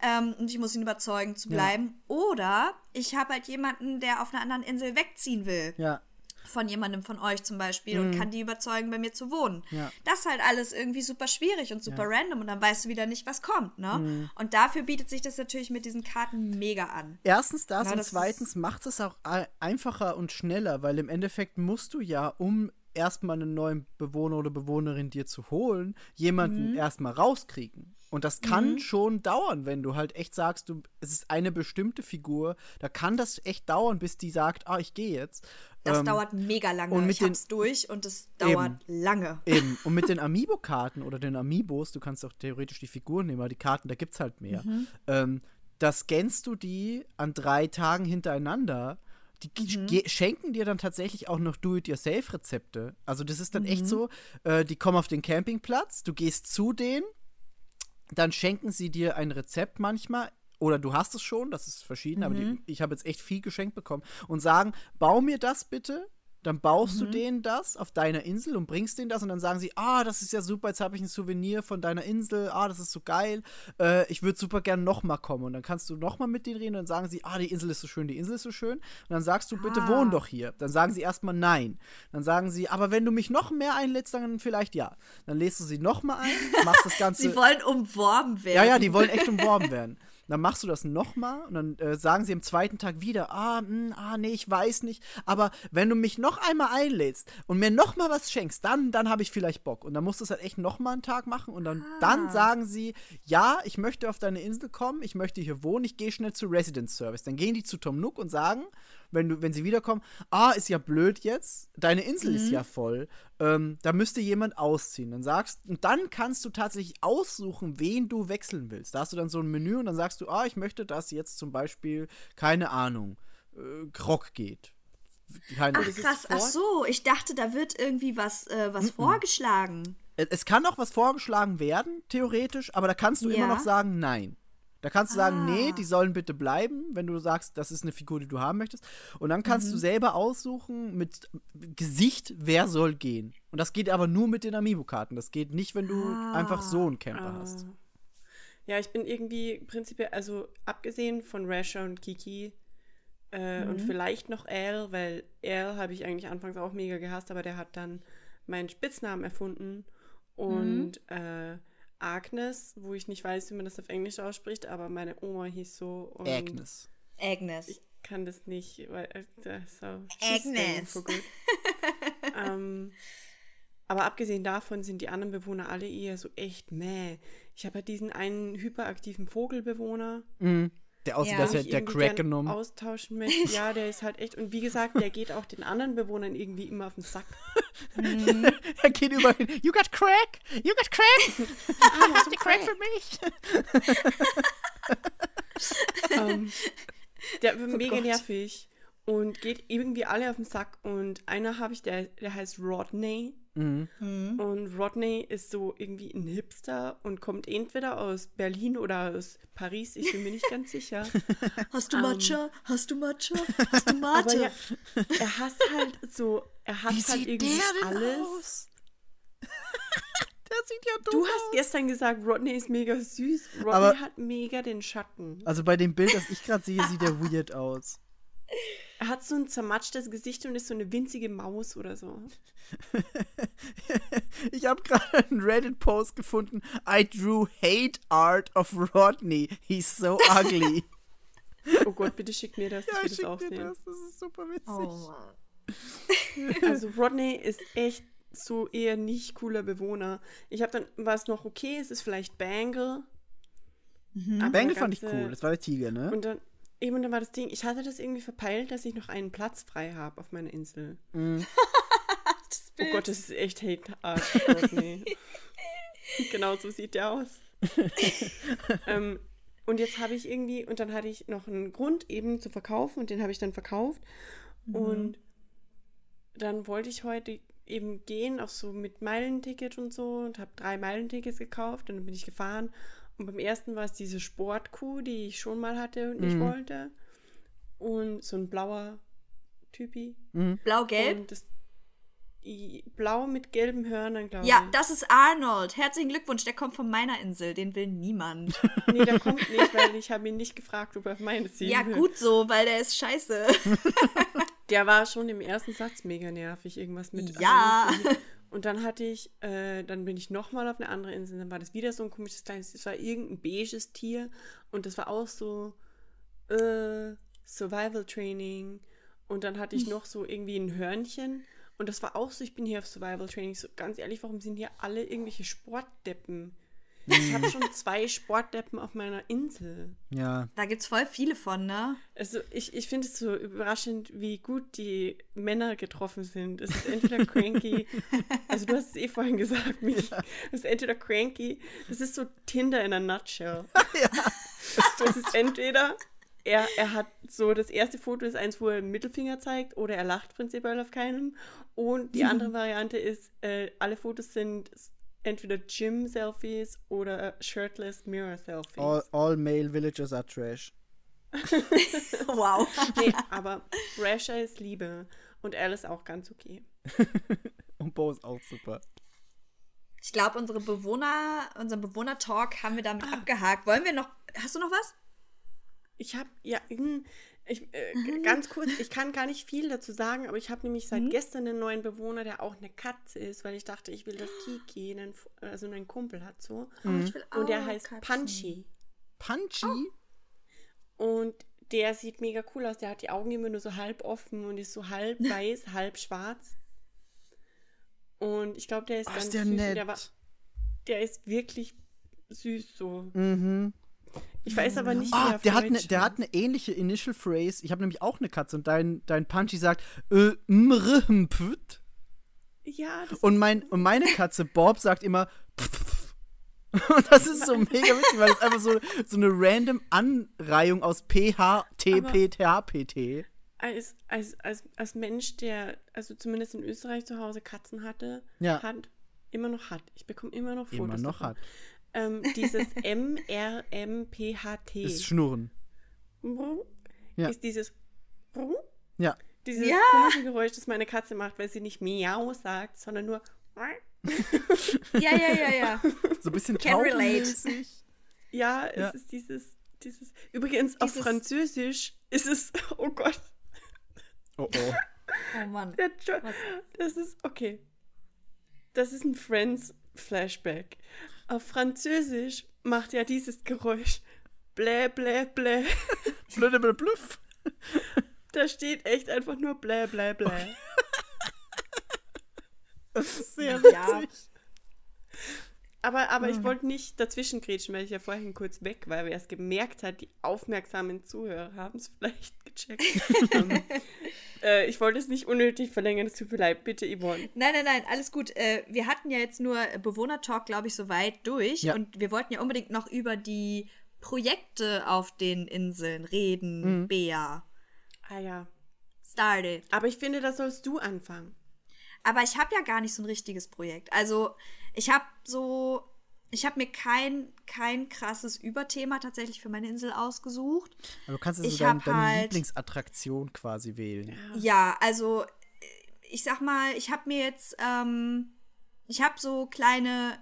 Ähm, und ich muss ihn überzeugen zu bleiben. Oder ich habe halt jemanden, der auf einer anderen Insel wegziehen will. Ja. Von jemandem von euch zum Beispiel und kann die überzeugen, bei mir zu wohnen. Mhm. Ja. Das ist halt alles irgendwie super schwierig und super random und dann weißt du wieder nicht, was kommt, ne? Mhm. Und dafür bietet sich das natürlich mit diesen Karten mega an. Erstens das Ja, und das zweitens macht es auch ei- einfacher und schneller, weil im Endeffekt musst du ja, um erstmal einen neuen Bewohner oder Bewohnerin dir zu holen, jemanden Mhm. erstmal rauskriegen. Und das kann schon dauern, wenn du halt echt sagst, du, es ist eine bestimmte Figur, da kann das echt dauern, bis die sagt, ah, ich gehe jetzt. Das Ähm, dauert mega lange. und mit ich hab's durch und es dauert lange. Eben. Und mit den Amiibo-Karten oder den Amiibos, du kannst auch theoretisch die Figuren nehmen, aber die Karten, da gibt's halt mehr. Mhm. Ähm, da scannst du die an drei Tagen hintereinander. Die Mhm. schenken dir dann tatsächlich auch noch Do-it-yourself-Rezepte. Also das ist dann Mhm. echt so, äh, die kommen auf den Campingplatz, du gehst zu denen, dann schenken sie dir ein Rezept manchmal. Oder du hast es schon, das ist verschieden, aber Mhm. die, ich habe jetzt echt viel geschenkt bekommen. Und sagen, bau mir das bitte. Dann baust Mhm. du denen das auf deiner Insel und bringst denen das und dann sagen sie, ah, das ist ja super, jetzt habe ich ein Souvenir von deiner Insel, ah, das ist so geil, äh, ich würde super gern nochmal kommen. Und dann kannst du nochmal mit denen reden und dann sagen sie, ah, die Insel ist so schön, die Insel ist so schön. Und dann sagst du, bitte Ah. wohn doch hier. Dann sagen sie erstmal nein. Dann sagen sie, aber wenn du mich noch mehr einlädst, dann vielleicht ja. Dann lädst du sie nochmal ein, machst das Ganze. Sie wollen umworben werden. Ja, ja, die wollen echt umworben werden. Dann machst du das nochmal und dann äh, sagen sie am zweiten Tag wieder, ah, mh, ah, nee, ich weiß nicht. Aber wenn du mich noch einmal einlädst und mir nochmal was schenkst, dann, dann habe ich vielleicht Bock. Und dann musst du es halt echt nochmal einen Tag machen und dann, dann sagen sie, ja, ich möchte auf deine Insel kommen, ich möchte hier wohnen, ich gehe schnell zu Residence Service. Dann gehen die zu Tom Nook und sagen, wenn, du, wenn sie wiederkommen, ah, ist ja blöd jetzt, deine Insel ist ja voll, ähm, da müsste jemand ausziehen. Dann sagst und dann kannst du tatsächlich aussuchen, wen du wechseln willst. Da hast du dann so ein Menü und dann sagst du, ah, ich möchte, dass jetzt zum Beispiel, keine Ahnung, äh, Krog geht. Keine, Ach krass, ach so, ich dachte, da wird irgendwie was, äh, was vorgeschlagen. Es- kann auch was vorgeschlagen werden, theoretisch, aber da kannst du immer Ja. noch sagen, nein. Da kannst du sagen, Ah. nee, die sollen bitte bleiben, wenn du sagst, das ist eine Figur, die du haben möchtest. Und dann kannst Mhm. du selber aussuchen mit Gesicht, wer soll gehen. Und das geht aber nur mit den Amiibo-Karten. Das geht nicht, wenn du Ah. einfach so einen Camper hast. Ah. Ja, ich bin irgendwie prinzipiell, also abgesehen von Rasher und Kiki äh, und Mhm. vielleicht noch Al, weil Al habe ich eigentlich anfangs auch mega gehasst, aber der hat dann meinen Spitznamen erfunden. Und Mhm. äh, Agnes, wo ich nicht weiß, wie man das auf Englisch ausspricht, aber meine Oma hieß so. Und Agnes. Agnes. Ich kann das nicht, weil äh, so. Agnes. ähm, aber abgesehen davon sind die anderen Bewohner alle eher so echt meh. Ich habe halt diesen einen hyperaktiven Vogelbewohner, Mhm. Der aussieht, Ja. als hätte der Crack genommen. austauschen möchte. Ja, der ist halt echt. Und wie gesagt, der geht auch den anderen Bewohnern irgendwie immer auf den Sack. er geht überall hin. You got Crack? You got Crack? Hast du Crack für mich? ähm, der wird mega Gott. nervig und geht irgendwie alle auf den Sack. Und einer habe ich, der, der heißt Rodney. Mhm. Und Rodney ist so irgendwie ein Hipster und kommt entweder aus Berlin oder aus Paris. Ich bin mir nicht ganz sicher. Hast du Ähm. Matcha? Hast du Matcha? Hast du Mate? ja, er hasst halt so, er hasst halt irgendwie alles. sieht ja dumm Du aus. hast gestern gesagt, Rodney ist mega süß. Rodney Aber- hat mega den Schatten. Also bei dem Bild, das ich gerade sehe, sieht er weird aus. Er hat so ein zermatschtes Gesicht und ist so eine winzige Maus oder so. Ich habe gerade einen Reddit-Post gefunden. I drew hate art of Rodney. He's so ugly. Oh Gott, bitte schick mir das, ich will das dir sehen. das. Das ist super witzig. Oh. Also Rodney ist echt so eher nicht cooler Bewohner. Ich habe dann, was noch okay ist, ist vielleicht Bangle. Aber Bangle fand ich cool. Das war der Tiger, ne? Und dann, eben, und dann war das Ding, ich hatte das irgendwie verpeilt, dass ich noch einen Platz frei habe auf meiner Insel. Das Oh. Gott, das ist echt Hate Art, Rodney. genau so sieht der aus. ähm, und jetzt habe ich irgendwie, und dann hatte ich noch einen Grund eben zu verkaufen und den habe ich dann verkauft. Und dann wollte ich heute eben gehen, auch so mit Meilenticket und so und habe drei Meilentickets gekauft und dann bin ich gefahren Und beim ersten war es diese Sportkuh, die ich schon mal hatte und nicht Mhm. wollte. Und so ein blauer Typi. Blau-Gelb? Das, i- blau mit gelben Hörnern, glaube Ja, ich. das ist Arnold. Herzlichen Glückwunsch, der kommt von meiner Insel. Den will niemand. Nee, der kommt nicht, weil ich habe ihn nicht gefragt, ob er auf meine ziehen ja, will. gut so, weil der ist scheiße. Der war schon im ersten Satz mega nervig, irgendwas mit. Ja. Arnold. Und dann hatte ich, äh, dann bin ich nochmal auf eine andere Insel, dann war das wieder so ein komisches kleines, das war irgendein beiges Tier und das war auch so äh, Survival Training. Und dann hatte ich noch so irgendwie ein Hörnchen und das war auch so, ich bin hier auf Survival Training. So, ganz ehrlich, warum sind hier alle irgendwelche Sportdeppen? Ich habe schon zwei Sportdeppen auf meiner Insel. Ja. Da gibt's voll viele von, ne? Also ich, ich finde es so überraschend, wie gut die Männer getroffen sind. Es ist entweder cranky, also du hast es eh vorhin gesagt, mich. Es ist entweder cranky, das ist so Tinder in a nutshell. Das ist entweder, er, er hat so, das erste Foto ist eins, wo er den Mittelfinger zeigt oder er lacht prinzipiell auf keinem. Und die andere Variante ist, äh, alle Fotos sind entweder Gym-Selfies oder shirtless Mirror-Selfies. All, all male villagers are trash. Wow. Nee, aber Rasher ist Liebe und Alice auch ganz okay. Und Bo ist auch super. Ich glaube, unsere Bewohner, unseren Bewohner-Talk haben wir damit abgehakt. Wollen wir noch. Hast du noch was? Ich habe, ja, hm, ich, äh, g- ganz kurz, ich kann gar nicht viel dazu sagen, aber ich habe nämlich seit gestern einen neuen Bewohner, der auch eine Katze ist, weil ich dachte, ich will das Kiki, einen, also einen Kumpel hat so. Ich will Und der heißt Katzen. Punchy. Punchy? Und der sieht mega cool aus. Der hat die Augen immer nur so halb offen und ist so halb weiß, halb schwarz. Und ich glaube, der ist Oh, ganz ist der süß. Der, war, der ist wirklich süß so. Mhm. Ich weiß aber nicht, wie Ah, auf der hat, eine, der hat eine ähnliche Initial Phrase. Ich habe nämlich auch eine Katze und dein, dein Punchy sagt äh, mrhmpft. Ja, das Und, mein, und meine Katze Bob sagt immer. Und das ist so mega witzig, weil es einfach so, so eine random Anreihung aus P, H, T, P, T, H, P, T. als, als, als, als Mensch, der also zumindest in Österreich zu Hause Katzen hatte, Ja. hat, immer noch hat. Ich bekomme immer noch Fotos Immer noch davon. hat. Ähm, dieses M, R, M, P, H, T. Das Schnurren. Ja. Ist dieses Ja. dieses Ja. komische Geräusch, das meine Katze macht, weil sie nicht miau sagt, sondern nur Ja, ja, ja, ja. So ein bisschen Can relate. ja, es Ja. ist dieses dieses übrigens auf Dieses- Französisch ist es oh Gott, Oh oh. Oh Mann. das ist okay. Das ist ein Friends Flashback. Auf Französisch macht ja dieses Geräusch blä blä blä. Blöde Blüff. Da steht echt einfach nur blä blä blä. Das ist sehr Ja. Aber, aber ich wollte nicht dazwischen grätschen, weil ich ja vorhin kurz weg war. Wer es gemerkt hat, die aufmerksamen Zuhörer haben es vielleicht gecheckt. ähm, äh, ich wollte es nicht unnötig verlängern, es tut mir leid. Bitte, Yvonne. Nein, nein, nein, alles gut. Äh, wir hatten ja jetzt nur Bewohnertalk, glaube ich, soweit durch. Ja. Und wir wollten ja unbedingt noch über die Projekte auf den Inseln reden. Bea. Ah ja. Started. Aber ich finde, da sollst du anfangen. Aber ich habe ja gar nicht so ein richtiges Projekt. Also, ich habe so. Ich habe mir kein, kein krasses Überthema tatsächlich für meine Insel ausgesucht. Aber du kannst also Ich dein, deine halt- Lieblingsattraktion quasi wählen. Ja, also äh, ich sag mal, ich habe mir jetzt, ähm, ich habe so kleine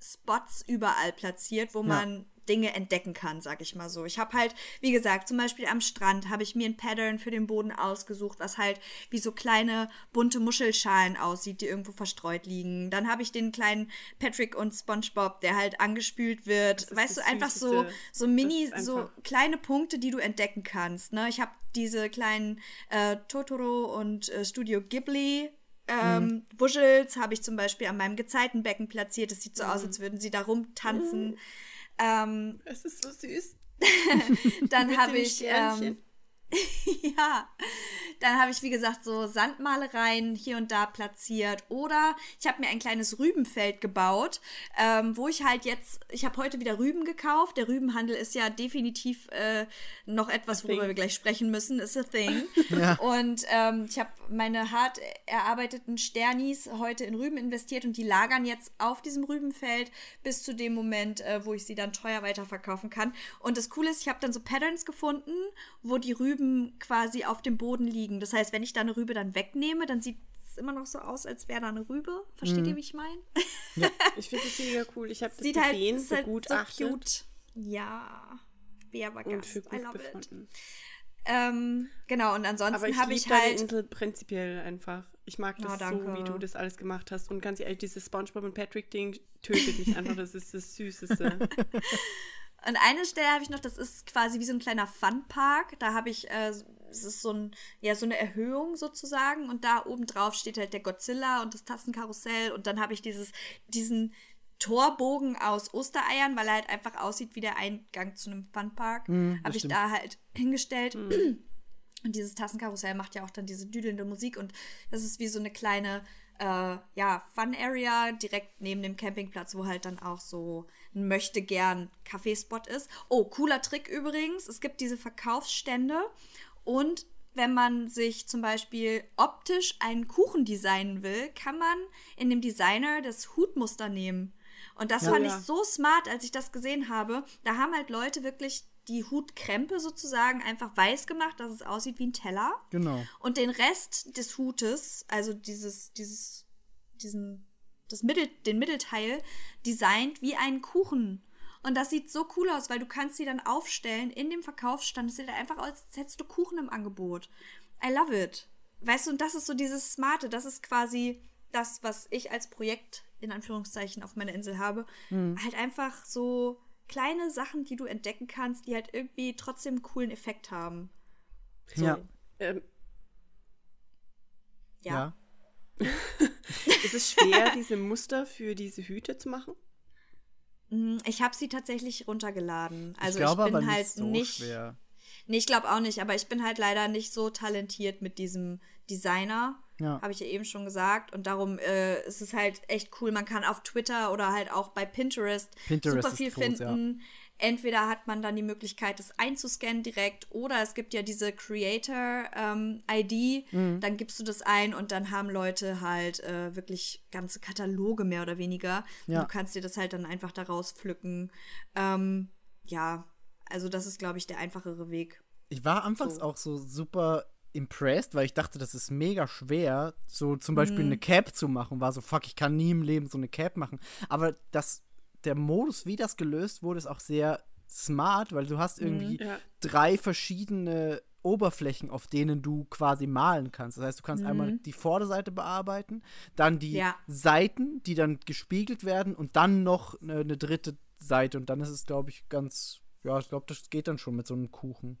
Spots überall platziert, wo man Dinge entdecken kann, sag ich mal so. Ich habe halt, wie gesagt, zum Beispiel am Strand habe ich mir ein Pattern für den Boden ausgesucht, was halt wie so kleine bunte Muschelschalen aussieht, die irgendwo verstreut liegen. Dann habe ich den kleinen Patrick und SpongeBob, der halt angespült wird. Weißt du, einfach so, so mini, so kleine Punkte, die du entdecken kannst. Ne? Ich habe diese kleinen äh, Totoro und äh, Studio Ghibli ähm, Wuschels habe ich zum Beispiel an meinem Gezeitenbecken platziert. Es sieht so aus, als würden sie da rumtanzen. Ähm, Es ist so süß. dann habe ich ähm. ja, Dann habe ich, wie gesagt, so Sandmalereien hier und da platziert. Oder ich habe mir ein kleines Rübenfeld gebaut, ähm, wo ich halt jetzt, ich habe heute wieder Rüben gekauft. Der Rübenhandel ist ja definitiv äh, noch etwas, worüber wir gleich sprechen müssen. Ist a thing. Ja. Und ähm, ich habe meine hart erarbeiteten Sternis heute in Rüben investiert und die lagern jetzt auf diesem Rübenfeld bis zu dem Moment, äh, wo ich sie dann teuer weiterverkaufen kann. Und das Coole ist, ich habe dann so Patterns gefunden, wo die Rüben quasi auf dem Boden liegen. Das heißt, wenn ich da eine Rübe dann wegnehme, dann sieht es immer noch so aus, als wäre da eine Rübe. Versteht ihr, wie ich meine? Ich finde das mega cool. Ich habe das Sieht halt, gesehen, ist halt so begutachtet cute. Ja. War und Gast? für I gut love it. Ähm, genau, und Aber ansonsten ich habe ich deine halt. Insel prinzipiell einfach. Ich mag das Oh, so, wie du das alles gemacht hast. Und ganz ehrlich, dieses SpongeBob und Patrick-Ding tötet mich einfach. Das ist das Süßeste. Und eine Stelle habe ich noch, das ist quasi wie so ein kleiner Funpark. Da habe ich, äh, es ist so, ein, ja, so eine Erhöhung sozusagen. Und da oben drauf steht halt der Godzilla und das Tassenkarussell. Und dann habe ich dieses, diesen Torbogen aus Ostereiern, weil er halt einfach aussieht wie der Eingang zu einem Funpark. Das habe ich stimmt. da halt hingestellt. Und dieses Tassenkarussell macht ja auch dann diese düdelnde Musik und das ist wie so eine kleine, äh, ja, Fun-Area direkt neben dem Campingplatz, wo halt dann auch so ein möchte-gern Kaffeespot ist. Oh, cooler Trick übrigens. Es gibt diese Verkaufsstände und wenn man sich zum Beispiel optisch einen Kuchen designen will, kann man in dem Designer das Hutmuster nehmen. Und das Ja. fand Ja. ich so smart, als ich das gesehen habe. Da haben halt Leute wirklich die Hutkrempe sozusagen einfach weiß gemacht, dass es aussieht wie ein Teller. Genau. Und den Rest des Hutes, also dieses, dieses, diesen, das Mittel, den Mittelteil, designt wie einen Kuchen. Und das sieht so cool aus, weil du kannst sie dann aufstellen in dem Verkaufsstand. Es sieht einfach aus, als hättest du Kuchen im Angebot. I love it. Weißt du, und das ist so dieses Smarte, das ist quasi das, was ich als Projekt in Anführungszeichen auf meiner Insel habe. Halt einfach so kleine Sachen, die du entdecken kannst, die halt irgendwie trotzdem einen coolen Effekt haben. Ja. ähm, Ja. ja. ist es schwer, diese Muster für diese Hüte zu machen? Mm, Ich habe sie tatsächlich runtergeladen. Also ich glaube bin aber halt nicht so nicht. schwer. Nee, ich glaube auch nicht, aber ich bin halt leider nicht so talentiert mit diesem Designer. Ja. Habe ich ja eben schon gesagt. Und darum äh, ist es halt echt cool. Man kann auf Twitter oder halt auch bei Pinterest, Pinterest super viel groß, finden. Entweder hat man dann die Möglichkeit, das einzuscannen direkt, oder es gibt ja diese Creator-ID. Mhm. Dann gibst du das ein und dann haben Leute halt äh, wirklich ganze Kataloge mehr oder weniger. Ja. Du kannst dir das halt dann einfach daraus pflücken. Ähm, ja, also das ist, glaube ich, der einfachere Weg. Ich war anfangs So. auch so super impressed, weil ich dachte, das ist mega schwer, so zum Beispiel Mhm. eine Cap zu machen. War so, fuck, ich kann nie im Leben so eine Cap machen. Aber das, der Modus, wie das gelöst wurde, ist auch sehr smart, weil du hast irgendwie Ja. drei verschiedene Oberflächen, auf denen du quasi malen kannst. Das heißt, du kannst einmal die Vorderseite bearbeiten, dann die Ja. Seiten, die dann gespiegelt werden und dann noch eine, eine dritte Seite. Und dann ist es, glaube ich, ganz, ja, ich glaube, das geht dann schon mit so einem Kuchen.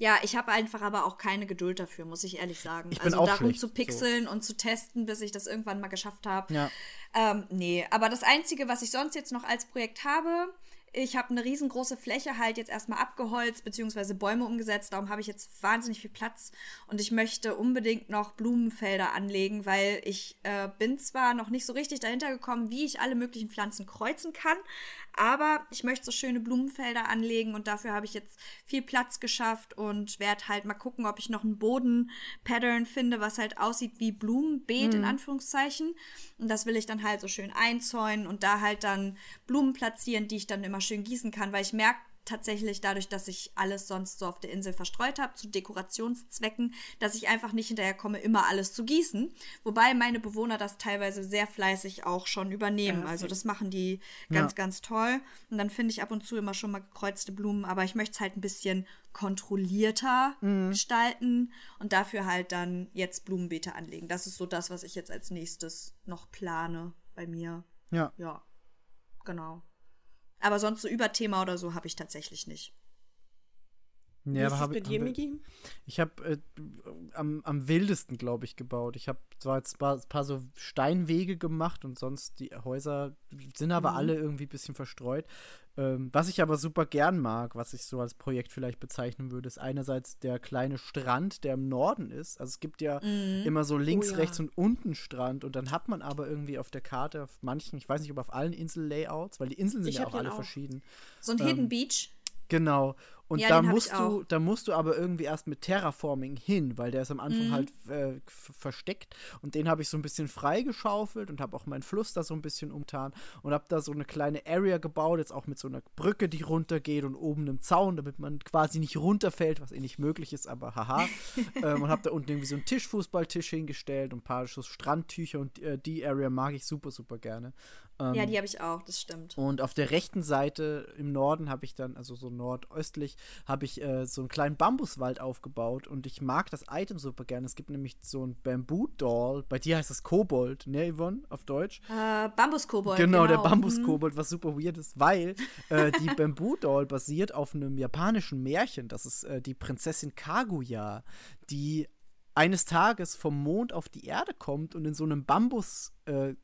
Ja, ich habe einfach aber auch keine Geduld dafür, muss ich ehrlich sagen. Ich bin also auch darum schlecht, zu pixeln und zu testen, bis ich das irgendwann mal geschafft habe. Ja. Ähm, nee, aber das Einzige, was ich sonst jetzt noch als Projekt habe, ich habe eine riesengroße Fläche halt jetzt erstmal abgeholzt, beziehungsweise Bäume umgesetzt. Darum habe ich jetzt wahnsinnig viel Platz und ich möchte unbedingt noch Blumenfelder anlegen, weil ich äh, bin zwar noch nicht so richtig dahinter gekommen, wie ich alle möglichen Pflanzen kreuzen kann, aber ich möchte so schöne Blumenfelder anlegen und dafür habe ich jetzt viel Platz geschafft und werde halt mal gucken, ob ich noch einen Boden-Pattern finde, was halt aussieht wie Blumenbeet in Anführungszeichen. Und das will ich dann halt so schön einzäunen und da halt dann Blumen platzieren, die ich dann immer schön gießen kann, weil ich merke, tatsächlich dadurch, dass ich alles sonst so auf der Insel verstreut habe, zu Dekorationszwecken, dass ich einfach nicht hinterher komme, immer alles zu gießen. Wobei meine Bewohner das teilweise sehr fleißig auch schon übernehmen. Also das machen die ganz, Ja. ganz toll. Und dann finde ich ab und zu immer schon mal gekreuzte Blumen, aber ich möchte es halt ein bisschen kontrollierter gestalten und dafür halt dann jetzt Blumenbeete anlegen. Das ist so das, was ich jetzt als nächstes noch plane bei mir. Ja. Ja, genau. Aber sonst so Überthema oder so habe ich tatsächlich nicht. Wie Ja, ist aber es hab bei ich- dir, Miki? Ich habe äh, am, am wildesten, glaube ich, gebaut. Ich habe zwar jetzt ein paar, paar so Steinwege gemacht und sonst die Häuser sind aber Mhm. alle irgendwie ein bisschen verstreut. Ähm, was ich aber super gern mag, was ich so als Projekt vielleicht bezeichnen würde, ist einerseits der kleine Strand, der im Norden ist. Also es gibt ja immer so links, Oh ja. rechts und unten Strand und dann hat man aber irgendwie auf der Karte, auf manchen, ich weiß nicht, ob auf allen Insellayouts, weil die Inseln sind Ich ja auch alle auch. verschieden. So ein Hidden Beach. Genau. Und Ja, da musst du, da musst du aber irgendwie erst mit Terraforming hin, weil der ist am Anfang Mhm. halt äh, versteckt. Und den habe ich so ein bisschen freigeschaufelt und habe auch meinen Fluss da so ein bisschen umtan und habe da so eine kleine Area gebaut, jetzt auch mit so einer Brücke, die runtergeht und oben einem Zaun, damit man quasi nicht runterfällt, was eh nicht möglich ist, aber haha. ähm, und habe da unten irgendwie so einen Tischfußballtisch hingestellt und ein paar so Strandtücher und äh, die Area mag ich super, super gerne. Ähm, Ja, die habe ich auch, das stimmt. und auf der rechten Seite im Norden habe ich dann, also so nordöstlich, habe ich äh, so einen kleinen Bambuswald aufgebaut und ich mag das Item super gerne. Es gibt nämlich so ein Bamboo-Doll, bei dir heißt das Kobold, ne Yvonne, auf Deutsch? Äh, Bambuskobold. Genau, der Mhm. Bambuskobold, was super weird ist, weil äh, die Bamboo-Doll basiert auf einem japanischen Märchen. Das ist äh, die Prinzessin Kaguya, die eines Tages vom Mond auf die Erde kommt und in so einem Bambus äh,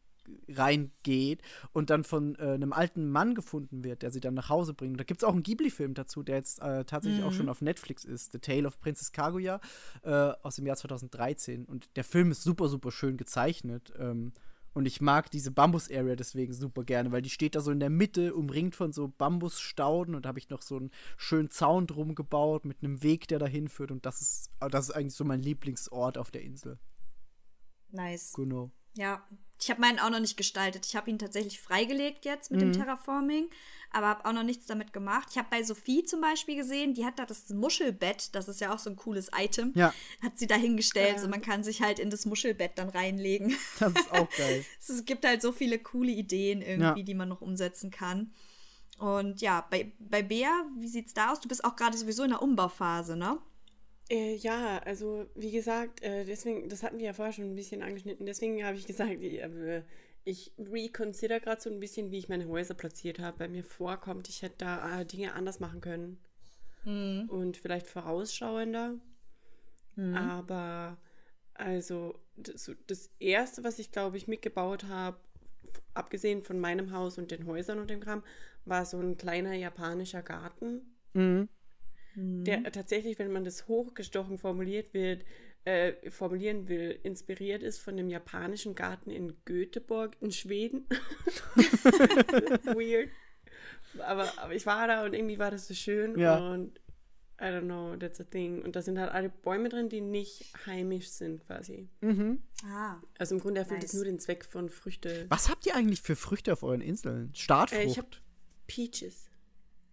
reingeht und dann von äh, einem alten Mann gefunden wird, der sie dann nach Hause bringt. Und da gibt es auch einen Ghibli-Film dazu, der jetzt äh, tatsächlich auch schon auf Netflix ist, The Tale of Princess Kaguya äh, aus dem Jahr 2013. Und der Film ist super, super schön gezeichnet. Ähm, und ich mag diese Bambus-Area deswegen super gerne, weil die steht da so in der Mitte, umringt von so Bambusstauden und da habe ich noch so einen schönen Zaun drum gebaut mit einem Weg, der dahin führt. Und das ist, das ist eigentlich so mein Lieblingsort auf der Insel. Nice. Genau. Ja, ich habe meinen auch noch nicht gestaltet. Ich habe ihn tatsächlich freigelegt jetzt mit dem Terraforming, aber habe auch noch nichts damit gemacht. Ich habe bei Sophie zum Beispiel gesehen, die hat da das Muschelbett, das ist ja auch so ein cooles Item, Ja. hat sie da hingestellt. Ja. So man kann sich halt in das Muschelbett dann reinlegen. Das ist auch geil. es gibt halt so viele coole Ideen irgendwie, Ja. die man noch umsetzen kann. Und ja, bei, bei Bea, wie sieht's da aus? Du bist auch gerade sowieso in der Umbauphase, ne? Äh, ja, also wie gesagt, äh, deswegen, das hatten wir ja vorher schon ein bisschen angeschnitten, deswegen habe ich gesagt, ich, äh, ich reconsider gerade so ein bisschen, wie ich meine Häuser platziert habe, weil mir vorkommt, ich hätte da äh, Dinge anders machen können und vielleicht vorausschauender. Aber also das, das Erste, was ich glaube ich mitgebaut habe, abgesehen von meinem Haus und den Häusern und dem Kram, war so ein kleiner japanischer Garten Mhm. Der tatsächlich, wenn man das hochgestochen formuliert wird, äh, formulieren will, inspiriert ist von dem japanischen Garten in Göteborg in Schweden. Weird. Aber, aber ich war da und irgendwie war das so schön Ja. und I don't know, that's a thing. Und da sind halt alle Bäume drin, die nicht heimisch sind quasi. Mhm. Ah. Also im Grunde erfüllt es Nice. nur den Zweck von Früchte. Was habt ihr eigentlich für Früchte auf euren Inseln? Startfrucht? Äh, ich habe Peaches.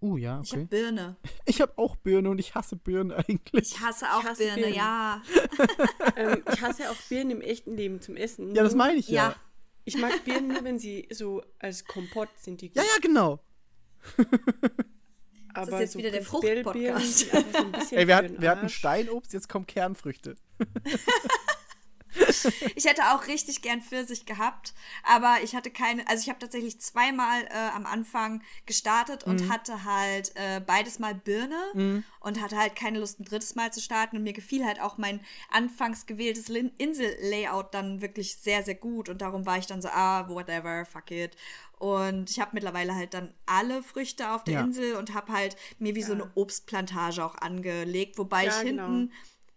Uh, ja, Ich habe okay. Birne. Ich habe auch Birne und ich hasse Birne eigentlich. Ich hasse auch hasse Birne, Birnen. ja. ähm, ich hasse auch Birnen im echten Leben zum Essen. Ja, das meine ich ja. Ja. Ich mag Birnen nur, wenn sie so als Kompott sind. Die Ja, ja, genau. Aber jetzt so wieder der Fruchtpodcast. Ey, wir hatten, wir hatten. Steinobst, jetzt kommen Kernfrüchte. Ich hätte auch richtig gern Pfirsich gehabt, aber ich hatte keine, also ich habe tatsächlich zweimal äh, am Anfang gestartet und hatte halt äh, beides mal Birne und hatte halt keine Lust, ein drittes Mal zu starten. Und mir gefiel halt auch mein anfangs gewähltes Insel-Layout dann wirklich sehr, sehr gut. Und darum war ich dann so, ah, whatever, fuck it. Und ich habe mittlerweile halt dann alle Früchte auf der Ja. Insel und habe halt mir wie so eine Obstplantage auch angelegt, wobei Ja, ich genau.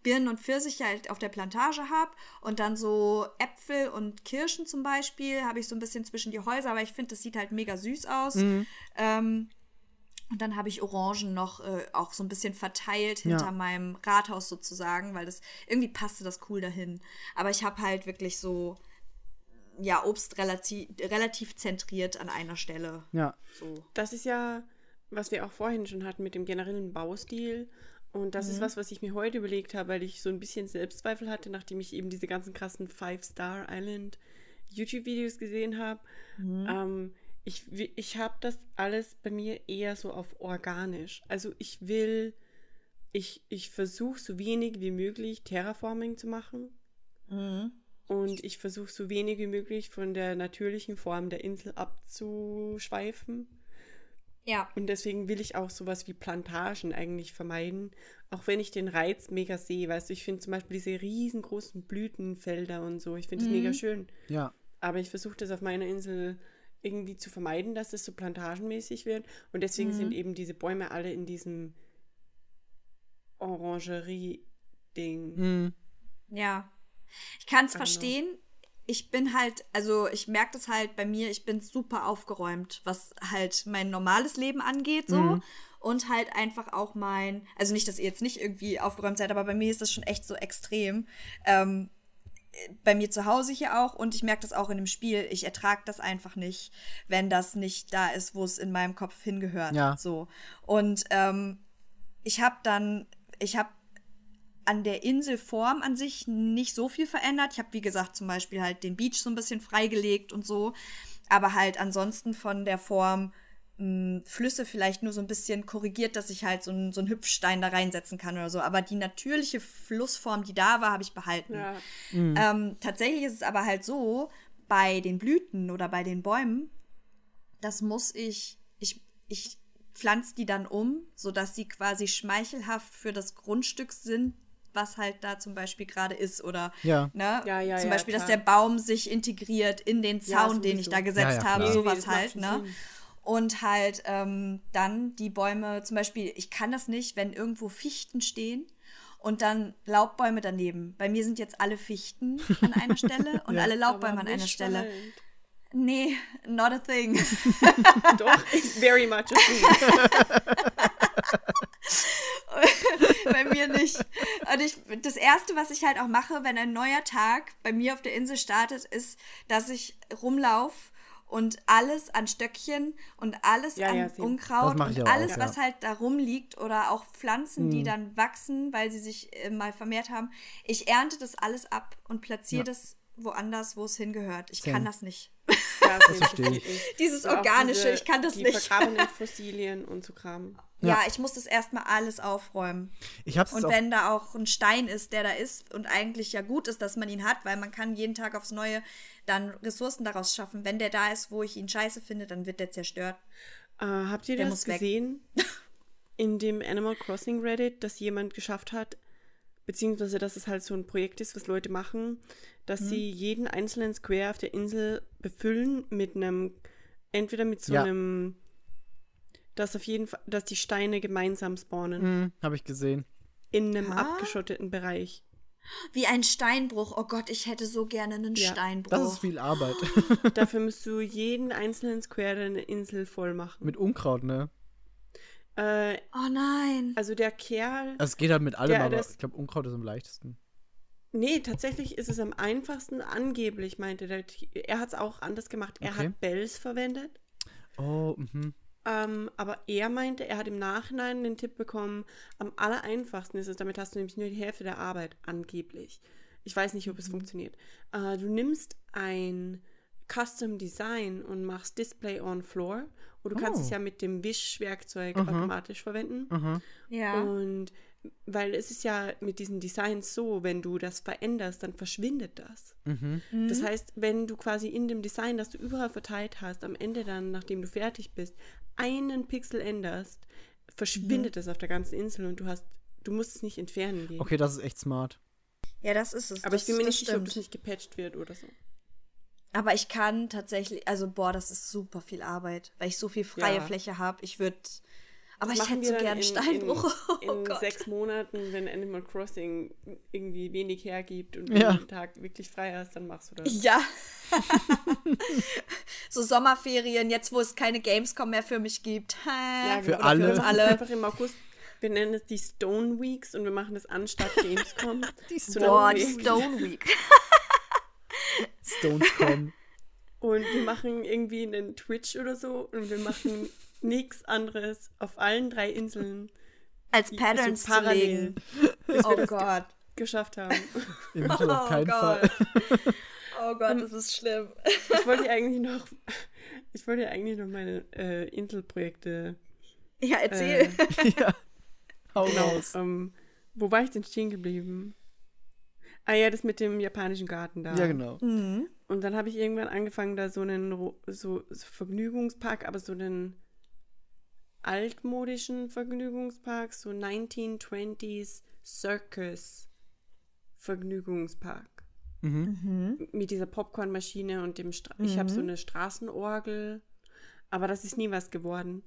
Birnen und Pfirsiche halt auf der Plantage habe und dann so Äpfel und Kirschen zum Beispiel habe ich so ein bisschen zwischen die Häuser, aber ich finde, das sieht halt mega süß aus. Ähm, und dann habe ich Orangen noch äh, auch so ein bisschen verteilt hinter Ja. meinem Rathaus sozusagen, weil das irgendwie passte das cool dahin. Aber ich habe halt wirklich so ja Obst relativ, relativ zentriert an einer Stelle. Ja. So. Das ist ja, was wir auch vorhin schon hatten mit dem generellen Baustil. Und das ist was, was ich mir heute überlegt habe, weil ich so ein bisschen Selbstzweifel hatte, nachdem ich eben diese ganzen krassen Five-Star Island YouTube-Videos gesehen habe. Ähm, ich ich habe das alles bei mir eher so auf organisch. Also ich will, ich, ich versuche so wenig wie möglich Terraforming zu machen. Und ich versuche so wenig wie möglich von der natürlichen Form der Insel abzuschweifen. Ja. Und deswegen will ich auch sowas wie Plantagen eigentlich vermeiden. Auch wenn ich den Reiz mega sehe. Weißt du, ich finde zum Beispiel diese riesengroßen Blütenfelder und so, ich finde es mega schön. Ja. Aber ich versuche das auf meiner Insel irgendwie zu vermeiden, dass es so plantagenmäßig wird. Und deswegen sind eben diese Bäume alle in diesem Orangerie-Ding. Mhm. Ja. Ich kann es verstehen. Ich bin halt, also ich merke das halt bei mir, ich bin super aufgeräumt, was halt mein normales Leben angeht, so. Mhm. Und halt einfach auch mein, also nicht, dass ihr jetzt nicht irgendwie aufgeräumt seid, aber bei mir ist das schon echt so extrem. Ähm, bei mir zu Hause hier auch und ich merke das auch in dem Spiel. Ich ertrage das einfach nicht, wenn das nicht da ist, wo es in meinem Kopf hingehört. Ja. So. Und ähm, ich habe dann, ich habe an der Inselform an sich nicht so viel verändert. Ich habe, wie gesagt, zum Beispiel halt den Beach so ein bisschen freigelegt und so. Aber halt ansonsten von der Form mh, Flüsse vielleicht nur so ein bisschen korrigiert, dass ich halt so, einen- so einen Hüpfstein da reinsetzen kann oder so. Aber die natürliche Flussform, die da war, habe ich behalten. Ja. Ähm, tatsächlich ist es aber halt so, bei den Blüten oder bei den Bäumen, das muss ich, ich, ich pflanze die dann um, sodass sie quasi schmeichelhaft für das Grundstück sind, was halt da zum Beispiel gerade ist. Oder Ja. ne? Ja, ja, zum ja, Beispiel, dass der Baum sich integriert in den Ja, Zaun, den ich da gesetzt Ja, ja, habe. Nee, nee, sowas macht halt, ne? Sinn. Und halt ähm, dann die Bäume, zum Beispiel, ich kann das nicht, wenn irgendwo Fichten stehen und dann Laubbäume daneben. Bei mir sind jetzt alle Fichten an einer Stelle und Ja. alle Laubbäume an einer Stelle. Wald. Nee, not a thing. Doch, it's very much a thing. bei mir nicht. Und ich, das Erste, was ich halt auch mache, wenn ein neuer Tag bei mir auf der Insel startet, ist, dass ich rumlaufe und alles an Stöckchen und alles Ja, an ja. Unkraut und alles, auch, ja. was halt da rumliegt oder auch Pflanzen, die dann wachsen, weil sie sich äh, mal vermehrt haben. Ich ernte das alles ab und platziere Ja. das woanders, wo es hingehört. Ich Same. kann das nicht. Ja, das verstehe ich. Dieses auch Organische, diese- ich kann das die nicht. vergrabenen Fossilien und so Kram. Ja, Ja. ich muss das erstmal alles aufräumen. Ich hab's Und wenn da auch ein Stein ist, der da ist und eigentlich ja gut ist, dass man ihn hat, weil man kann jeden Tag aufs Neue dann Ressourcen daraus schaffen. Wenn der da ist, wo ich ihn scheiße finde, dann wird der zerstört. Äh, habt ihr Der das gesehen? In dem Animal Crossing Reddit, dass jemand geschafft hat, beziehungsweise dass es halt so ein Projekt ist, was Leute machen, dass Mhm. sie jeden einzelnen Square auf der Insel befüllen mit einem, entweder mit so Ja. einem, dass auf jeden Fall, dass die Steine gemeinsam spawnen Hm, habe ich gesehen. in einem Ah. abgeschotteten Bereich. Wie ein Steinbruch. Oh Gott, ich hätte so gerne einen Ja, Steinbruch. Das ist viel Arbeit. Dafür musst du jeden einzelnen Square deine Insel voll machen. Mit Unkraut, ne? Äh, oh nein. also der Kerl. Also es geht halt mit allem, Ja, aber das- ich glaube, Unkraut ist am leichtesten. Nee, tatsächlich ist es am einfachsten angeblich, meinte der. Er hat es auch anders gemacht. Er Okay. hat Bells verwendet. Oh, mhm. Ähm, aber er meinte, er hat im Nachhinein den Tipp bekommen, am allereinfachsten ist es, damit hast du nämlich nur die Hälfte der Arbeit, angeblich. Ich weiß nicht, ob Mhm. es funktioniert. Äh, du nimmst ein Custom Design und machst Display on Floor. Und du kannst Oh. es ja mit dem Wischwerkzeug Mhm. automatisch verwenden. Aha. Ja. Und weil es ist ja mit diesen Designs so, wenn du das veränderst, dann verschwindet das. Mhm. Das heißt, wenn du quasi in dem Design, das du überall verteilt hast, am Ende dann, nachdem du fertig bist, einen Pixel änderst, verschwindet es auf der ganzen Insel und du hast, du musst es nicht entfernen gehen. Okay, das ist echt smart. Ja, das ist es. Aber das, ich bin mir nicht sicher, ob das nicht gepatcht wird oder so. Aber ich kann tatsächlich, also boah, das ist super viel Arbeit, weil ich so viel freie Ja. Fläche habe. Ich würde, aber ich hätte so wir gern dann Steinbruch. In, oh in Gott. sechs Monaten, wenn Animal Crossing irgendwie wenig hergibt und Ja. du jeden Tag wirklich frei hast, dann machst du das. Ja. so Sommerferien, jetzt wo es keine Gamescom mehr für mich gibt. Ja, Für alle. Wir machen es Alle. einfach im August. Wir nennen es die Stone Weeks und wir machen das anstatt Gamescom. die Boah, die Stone Week. Stones kommen. Und wir machen irgendwie einen Twitch oder so und wir machen nichts anderes auf allen drei Inseln Als die Patterns so zu legen. Oh Gott. geschafft haben. Macht das auf Oh keinen Gott. Fall. Oh Gott, das ist schlimm. Ich wollte eigentlich noch, ich wollte eigentlich noch meine äh, Inselprojekte. Ja, erzähl. ja. Hau raus. Ähm, wo war ich denn stehen geblieben? Ah ja, das mit dem japanischen Garten da. Ja, genau. Mhm. Und dann habe ich irgendwann angefangen, da so einen so, so Vergnügungspark, aber so einen altmodischen Vergnügungspark, so 1920s Circus Vergnügungspark. Mhm. Mit dieser Popcornmaschine und dem Stra ich habe so eine Straßenorgel, aber das ist nie was geworden.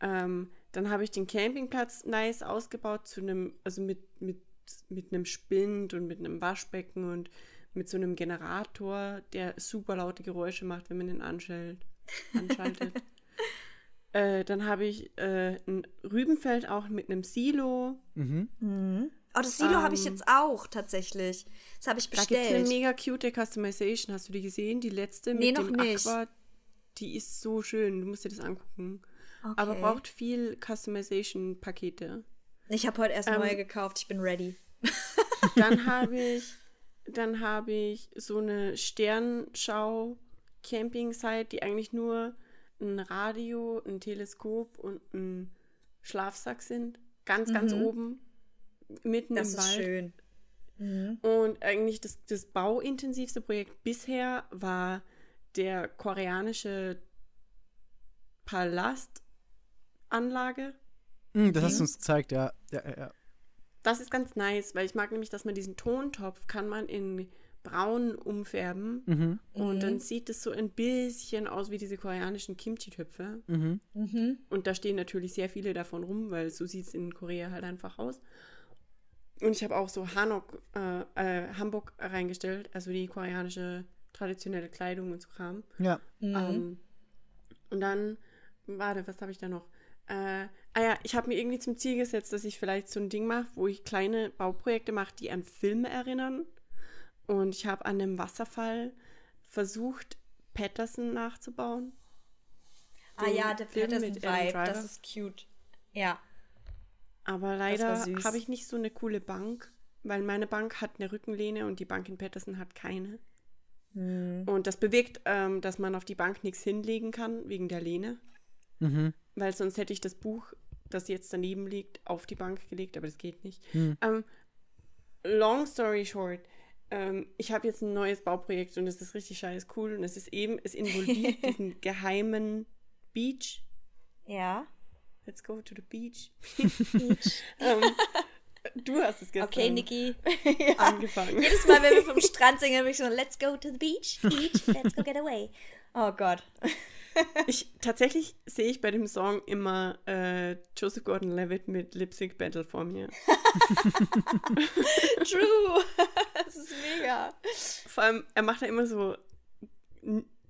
Ähm, dann habe ich den Campingplatz nice ausgebaut zu einem, also mit, mit, mit einem Spind und mit einem Waschbecken und mit so einem Generator, der super laute Geräusche macht, wenn man den anschaltet. anschaltet. äh, dann habe ich äh, ein Rübenfeld auch mit einem Silo. Mhm. Oh, das Silo habe ich Ähm, jetzt auch tatsächlich. Das habe ich Da gibt eine bestellt. mega cute Customization. Hast du die gesehen? Die letzte mit Nee, noch dem nicht. Aqua. Die ist so schön. Du musst dir das angucken. Aber Okay. braucht viel Customization-Pakete. Ich habe heute erst Ähm, neue gekauft. Ich bin ready. Dann habe ich, dann habe ich so eine Sternschau-Camping-Site, die eigentlich nur ein Radio, ein Teleskop und ein Schlafsack sind. Ganz, ganz oben. Mitten Mhm. Das im ist Wald. schön. Mhm. Und eigentlich das, das bauintensivste Projekt bisher war der koreanische Palastanlage. Mhm, das hast du uns gezeigt, ja. Ja, ja, ja. Das ist ganz nice, weil ich mag nämlich, dass man diesen Tontopf kann man in braun umfärben Mhm. und dann sieht es so ein bisschen aus wie diese koreanischen Kimchi-Töpfe. Mhm. Mhm. Und da stehen natürlich sehr viele davon rum, weil so sieht es in Korea halt einfach aus. Und ich habe auch so Hanok, äh, äh, Hanbok reingestellt, also die koreanische traditionelle Kleidung und so Kram. Ja. Mhm. Ähm, und dann, warte, was habe ich da noch? Äh, ah ja, ich habe mir irgendwie zum Ziel gesetzt, dass ich vielleicht so ein Ding mache, wo ich kleine Bauprojekte mache, die an Filme erinnern. Und ich habe an einem Wasserfall versucht, Patterson nachzubauen. Ah ja, der Film Patterson mit Adam Vibe. Driver. Das ist cute. Ja. Aber leider habe ich nicht so eine coole Bank, weil meine Bank hat eine Rückenlehne und die Bank in Patterson hat keine. Hm. Und das bewirkt, ähm, dass man auf die Bank nichts hinlegen kann, wegen der Lehne. Mhm. Weil sonst hätte ich das Buch, das jetzt daneben liegt, auf die Bank gelegt, aber das geht nicht. Hm. Ähm, long story short, ähm, ich habe jetzt ein neues Bauprojekt und es ist richtig scheiß cool und es ist eben, es involviert diesen geheimen Beach. Ja. Let's go to the beach. ähm, du hast es gestern Okay, Niki. angefangen. Jedes Mal, wenn wir vom Strand singen, bin ich so, let's go to the beach, beach, let's go get away. Oh Gott. Ich, tatsächlich sehe ich bei dem Song immer äh, Joseph Gordon-Levitt mit Lip Sync Battle vor mir. True. das ist mega. Vor allem, er macht da immer so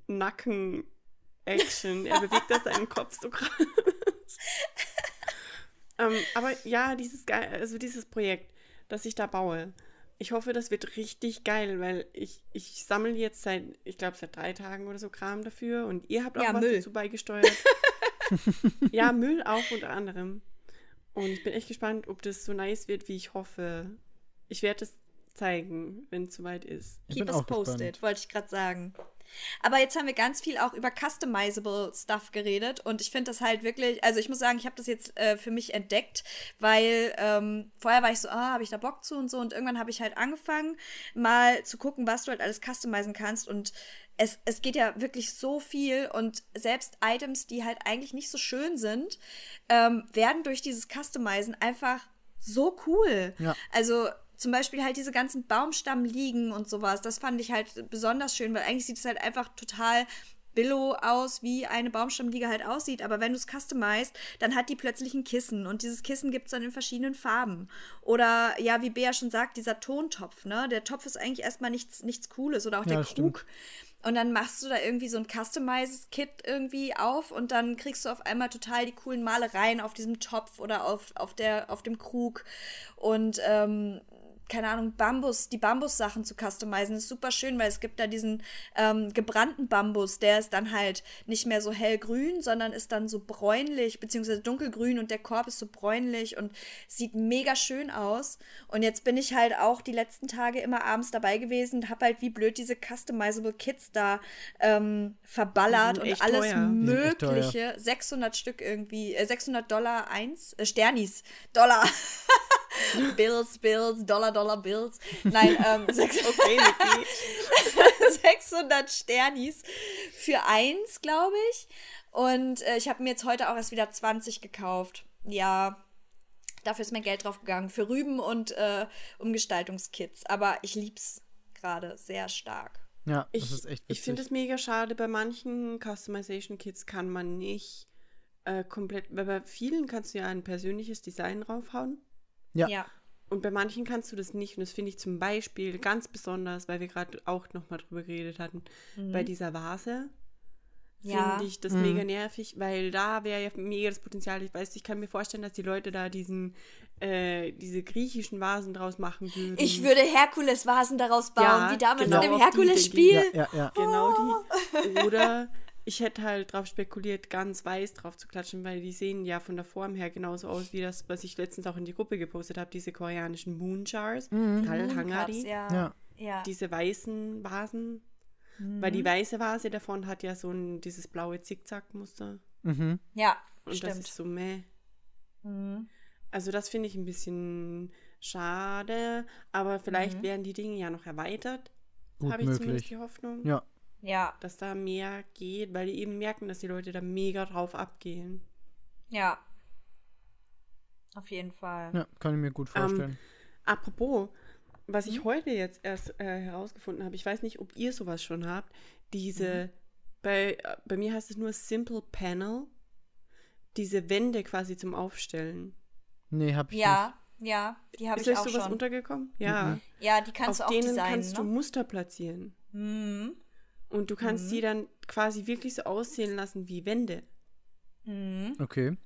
Nacken-Action. Er bewegt da seinen Kopf so krass. ähm, aber ja, dieses, geil, also dieses Projekt, das ich da baue, ich hoffe, das wird richtig geil, weil ich, ich sammle jetzt seit, ich glaube, seit drei Tagen oder so Kram dafür und ihr habt auch Ja, was Müll. dazu beigesteuert. ja, Müll auch unter anderem. Und ich bin echt gespannt, ob das so nice wird, wie ich hoffe. Ich werde es zeigen, wenn es soweit ist. Ich Keep us posted, gespannt. wollte ich gerade sagen. Aber jetzt haben wir ganz viel auch über customizable Stuff geredet und ich finde das halt wirklich, also ich muss sagen, ich habe das jetzt äh, für mich entdeckt, weil ähm, vorher war ich so, ah, habe ich da Bock zu und so und irgendwann habe ich halt angefangen, mal zu gucken, was du halt alles customizen kannst und es, es geht ja wirklich so viel und selbst Items, die halt eigentlich nicht so schön sind, ähm, werden durch dieses Customizen einfach so cool. Ja. Also zum Beispiel halt diese ganzen Baumstammliegen und sowas, das fand ich halt besonders schön, weil eigentlich sieht es halt einfach total billow aus, wie eine Baumstammliege halt aussieht. Aber wenn du es customized, dann hat die plötzlich ein Kissen und dieses Kissen gibt es dann in verschiedenen Farben. Oder ja, wie Bea schon sagt, dieser Tontopf, ne? Der Topf ist eigentlich erstmal nichts, nichts Cooles oder auch Ja, der stimmt. Krug. Und dann machst du da irgendwie so ein Customized-Kit irgendwie auf und dann kriegst du auf einmal total die coolen Malereien auf diesem Topf oder auf, auf, der, auf dem Krug. Und ähm, keine Ahnung, Bambus, die Bambus-Sachen zu customizen, ist super schön, weil es gibt da diesen ähm, gebrannten Bambus, der ist dann halt nicht mehr so hellgrün, sondern ist dann so bräunlich, beziehungsweise dunkelgrün und der Korb ist so bräunlich und sieht mega schön aus. Und jetzt bin ich halt auch die letzten Tage immer abends dabei gewesen und hab halt wie blöd diese customizable Kits da ähm, verballert und alles teuer. mögliche, 600 Stück irgendwie, äh, 600 Dollar eins, äh, Sternis, Dollar. Bills, Bills, Dollar, Dollar, Bills. Nein, ähm, 600, Okay, Niki. 600 Sternis für eins, glaube ich. Und äh, ich habe mir jetzt heute auch erst wieder 20 gekauft. Ja, dafür ist mein Geld drauf gegangen. Für Rüben und äh, Umgestaltungskits. Aber ich lieb's gerade sehr stark. Ja, das Ich, ist echt ich finde witzig. es mega schade, bei manchen Customization Kits kann man nicht äh, komplett, weil bei vielen kannst du ja ein persönliches Design draufhauen. Ja. ja. Und bei manchen kannst du das nicht. Und das finde ich zum Beispiel ganz besonders, weil wir gerade auch nochmal drüber geredet hatten, bei dieser Vase. Mhm. Ja. Finde ich das Mhm. mega nervig, weil da wäre ja mega das Potenzial. Ich weiß, ich kann mir vorstellen, dass die Leute da diesen, äh, diese griechischen Vasen draus machen würden. Ich würde Herkules-Vasen daraus bauen, Ja, wie damals genau in dem Herkules-Spiel. Ja, ja, ja. Genau die. Oder ich hätte halt drauf spekuliert, ganz weiß drauf zu klatschen, weil die sehen ja von der Form her genauso aus wie das, was ich letztens auch in die Gruppe gepostet habe, diese koreanischen Moonjars, Mhm. Kal Cups, Hangari, ja. Ja. ja. diese weißen Vasen. Weil Mhm. die weiße Vase davon hat ja so ein, dieses blaue Zickzack-Muster. Mhm. ja, Und das stimmt. ist so meh. Mhm. Also das finde ich ein bisschen schade, aber vielleicht Mhm. werden die Dinge ja noch erweitert. Gut Habe ich zumindest möglich. die Hoffnung. Ja. Ja, dass da mehr geht, weil die eben merken, dass die Leute da mega drauf abgehen. ja. Auf jeden Fall. ja, kann ich mir gut Ähm, vorstellen. Apropos, was Mhm. ich heute jetzt erst äh, herausgefunden habe, ich weiß nicht, ob ihr sowas schon habt, diese, Mhm. bei, äh, bei mir heißt es nur Simple Panel, diese Wände quasi zum Aufstellen. nee, hab ich Ja, ja, die habe Ist ich euch auch sowas schon. untergekommen? Ja. Mhm. Ja, die kannst Auf du auch denen designen, kannst du ne? Muster platzieren. Mhm. Und du kannst Mhm. die dann quasi wirklich so aussehen lassen wie Wände. Mhm. Okay.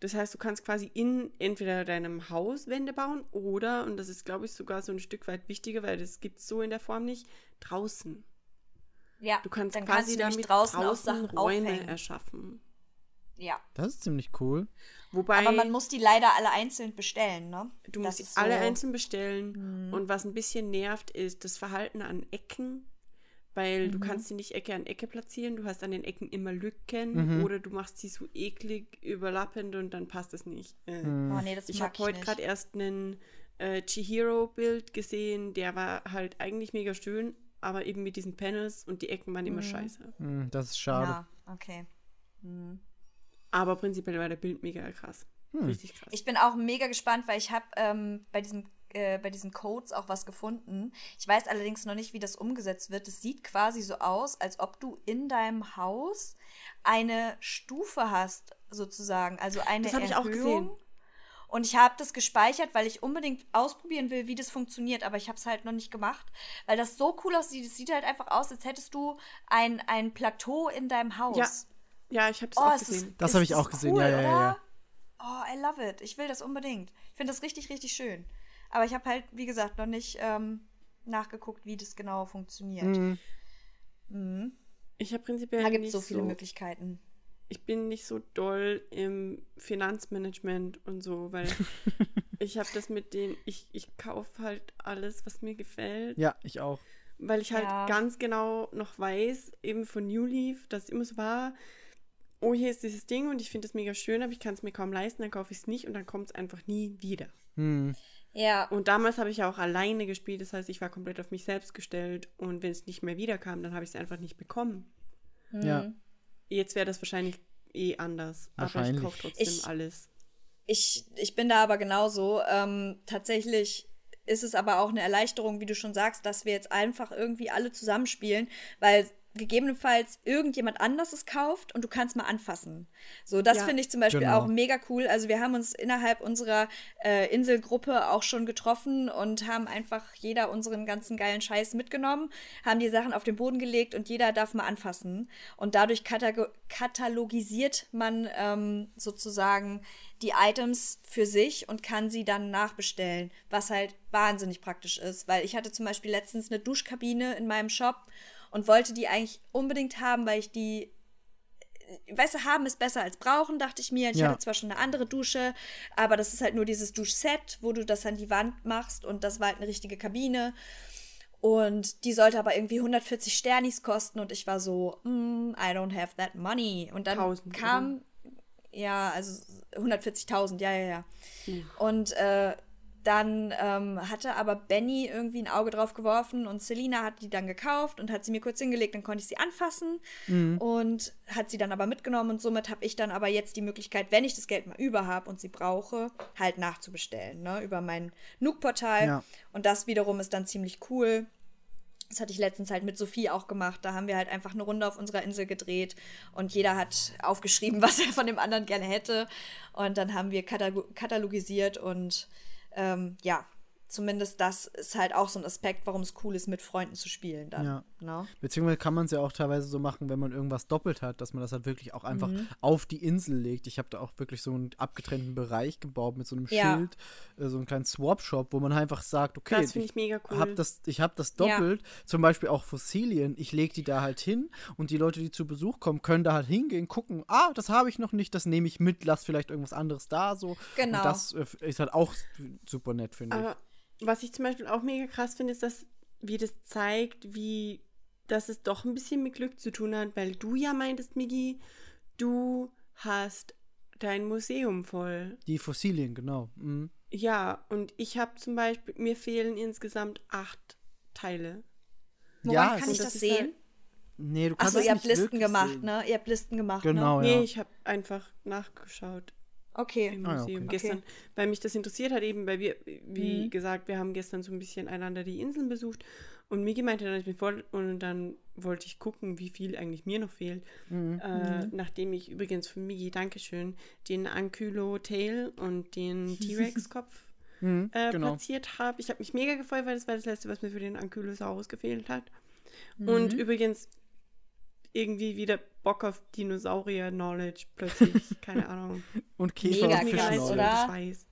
Das heißt, du kannst quasi in entweder deinem Haus Wände bauen oder, und das ist, glaube ich, sogar so ein Stück weit wichtiger, weil das gibt es so in der Form nicht, draußen. Ja, Du kannst dann quasi kannst du nämlich damit draußen, draußen, auch Sachen Räume aufhängen. erschaffen. Ja. Das ist ziemlich cool. Wobei Aber man muss die leider alle einzeln bestellen, ne? du Das musst sie alle so- Mhm. einzeln bestellen. Und was ein bisschen nervt, ist das Verhalten an Ecken. Weil Mhm. du kannst sie nicht Ecke an Ecke platzieren, du hast an den Ecken immer Lücken Mhm. oder du machst sie so eklig überlappend und dann passt es nicht. Äh. Hm. Oh nee, das Ich habe heute gerade erst einen äh, Chihiro-Bild gesehen, der war halt eigentlich mega schön, aber eben mit diesen Panels und die Ecken waren immer Mhm. scheiße. Hm, das ist schade. Ja, okay. Mhm. Aber prinzipiell war der Bild mega krass. Hm. Richtig krass. Ich bin auch mega gespannt, weil ich habe ähm, bei diesem äh, bei diesen Codes auch was gefunden. Ich weiß allerdings noch nicht, wie das umgesetzt wird. Es sieht quasi so aus, als ob du in deinem Haus eine Stufe hast, sozusagen. Also eine Das hab ich Erhöhung. auch gesehen. Und ich habe das gespeichert, weil ich unbedingt ausprobieren will, wie das funktioniert. Aber ich habe es halt noch nicht gemacht, weil das so cool aussieht. Es sieht halt einfach aus, als hättest du ein, ein Plateau in deinem Haus. Ja, Ja, ich habe es Oh, auch es ist, gesehen. Das ist hab ich auch gesehen, ja, ja, ja, ja. Oh, I love it. Ich will das unbedingt. Ich finde das richtig, richtig schön. Aber ich habe halt, wie gesagt, noch nicht ähm, nachgeguckt, wie das genau funktioniert. Mhm. Mhm. Ich habe prinzipiell Da gibt nicht es so viele Möglichkeiten. Ich bin nicht so doll im Finanzmanagement und so, weil ich habe das mit den, ich, ich kaufe halt alles, was mir gefällt. Ja, ich auch. Weil ich halt Ja. ganz genau noch weiß, eben von New Leaf, dass es immer so war, oh, hier ist dieses Ding und ich finde es mega schön, aber ich kann es mir kaum leisten, dann kaufe ich es nicht und dann kommt es einfach nie wieder. Hm. Ja. Und damals habe ich ja auch alleine gespielt, das heißt, ich war komplett auf mich selbst gestellt und wenn es nicht mehr wiederkam, dann habe ich es einfach nicht bekommen. Ja. Mhm. Jetzt wäre das wahrscheinlich eh anders, aber ich Wahrscheinlich. kaufe trotzdem Ich- alles. Ich, ich bin da aber genauso. Ähm, tatsächlich ist es aber auch eine Erleichterung, wie du schon sagst, dass wir jetzt einfach irgendwie alle zusammenspielen, weil gegebenenfalls irgendjemand anders es kauft und du kannst mal anfassen. So, das Ja. finde ich zum Beispiel Genau. auch mega cool. Also wir haben uns innerhalb unserer äh, Inselgruppe auch schon getroffen und haben einfach jeder unseren ganzen geilen Scheiß mitgenommen, haben die Sachen auf den Boden gelegt und jeder darf mal anfassen. Und dadurch katago- katalogisiert man ähm, sozusagen die Items für sich und kann sie dann nachbestellen, was halt wahnsinnig praktisch ist, weil ich hatte zum Beispiel letztens eine Duschkabine in meinem Shop und wollte die eigentlich unbedingt haben, weil ich die weißt du, haben ist besser als brauchen, dachte ich mir. Ich Ja. hatte zwar schon eine andere Dusche, aber das ist halt nur dieses Duschset, wo du das an die Wand machst und das war halt eine richtige Kabine. Und die sollte aber irgendwie 140 Sternis kosten und ich war so, mm, I don't have that money. Und dann 1000, kam, ja, also 140.000, ja, ja, ja. Hm. Und äh, dann ähm, hatte aber Benny irgendwie ein Auge drauf geworfen und Selina hat die dann gekauft und hat sie mir kurz hingelegt, dann konnte ich sie anfassen und hat sie dann aber mitgenommen und somit habe ich dann aber jetzt die Möglichkeit, wenn ich das Geld mal über habe und sie brauche, halt nachzubestellen, ne, über mein Nook-Portal. Ja. Und das wiederum ist dann ziemlich cool. Das hatte ich letztens halt mit Sophie auch gemacht. Da haben wir halt einfach eine Runde auf unserer Insel gedreht und jeder hat aufgeschrieben, was er von dem anderen gerne hätte. Und dann haben wir katalog katalogisiert und ähm, ja, zumindest das ist halt auch so ein Aspekt, warum es cool ist, mit Freunden zu spielen dann. Ja. Ne? Beziehungsweise kann man es ja auch teilweise so machen, wenn man irgendwas doppelt hat, dass man das halt wirklich auch einfach Mhm. auf die Insel legt. Ich habe da auch wirklich so einen abgetrennten Bereich gebaut mit so einem Ja. Schild, äh, so einen kleinen Swap-Shop, wo man einfach sagt, okay, Das finde ich mega cool. hab das, ich habe das Ja. doppelt, zum Beispiel auch Fossilien, ich lege die da halt hin und die Leute, die zu Besuch kommen, können da halt hingehen, gucken, ah, das habe ich noch nicht, das nehme ich mit, lass vielleicht irgendwas anderes da so. Genau. Und das äh, ist halt auch super nett, finde ich. Was ich zum Beispiel auch mega krass finde, ist, dass, wie das zeigt, wie, dass es doch ein bisschen mit Glück zu tun hat, weil du ja meintest, Migi, du hast dein Museum voll. Die Fossilien, genau. Mhm. Ja, und ich habe zum Beispiel, mir fehlen insgesamt acht Teile. Woran Ja, kann ich das das halt- sehen? Nee, du Ach kannst so, es ihr habt Listen gemacht, sehen. ne? Ihr habt Listen gemacht, Genau, ne? ja. Nee, ich habe einfach nachgeschaut Okay. im Ah, Museum okay. gestern, Okay. weil mich das interessiert hat eben, weil wir, wie Mhm. gesagt, wir haben gestern so ein bisschen einander die Inseln besucht und Migi meinte dann, ich bin voll und dann wollte ich gucken, wie viel eigentlich mir noch fehlt. Mhm. Äh, nachdem ich übrigens von Migi, Dankeschön, den Ankylo Tail und den T-Rex-Kopf Mhm, äh, genau. platziert habe. Ich habe mich mega gefreut, weil das war das letzte, was mir für den Ankylosaurus gefehlt hat. Mhm. Und übrigens irgendwie wieder Bock auf Dinosaurier-Knowledge plötzlich. Keine Ahnung. Und Käfer Mega und krass, oder? Ich weiß.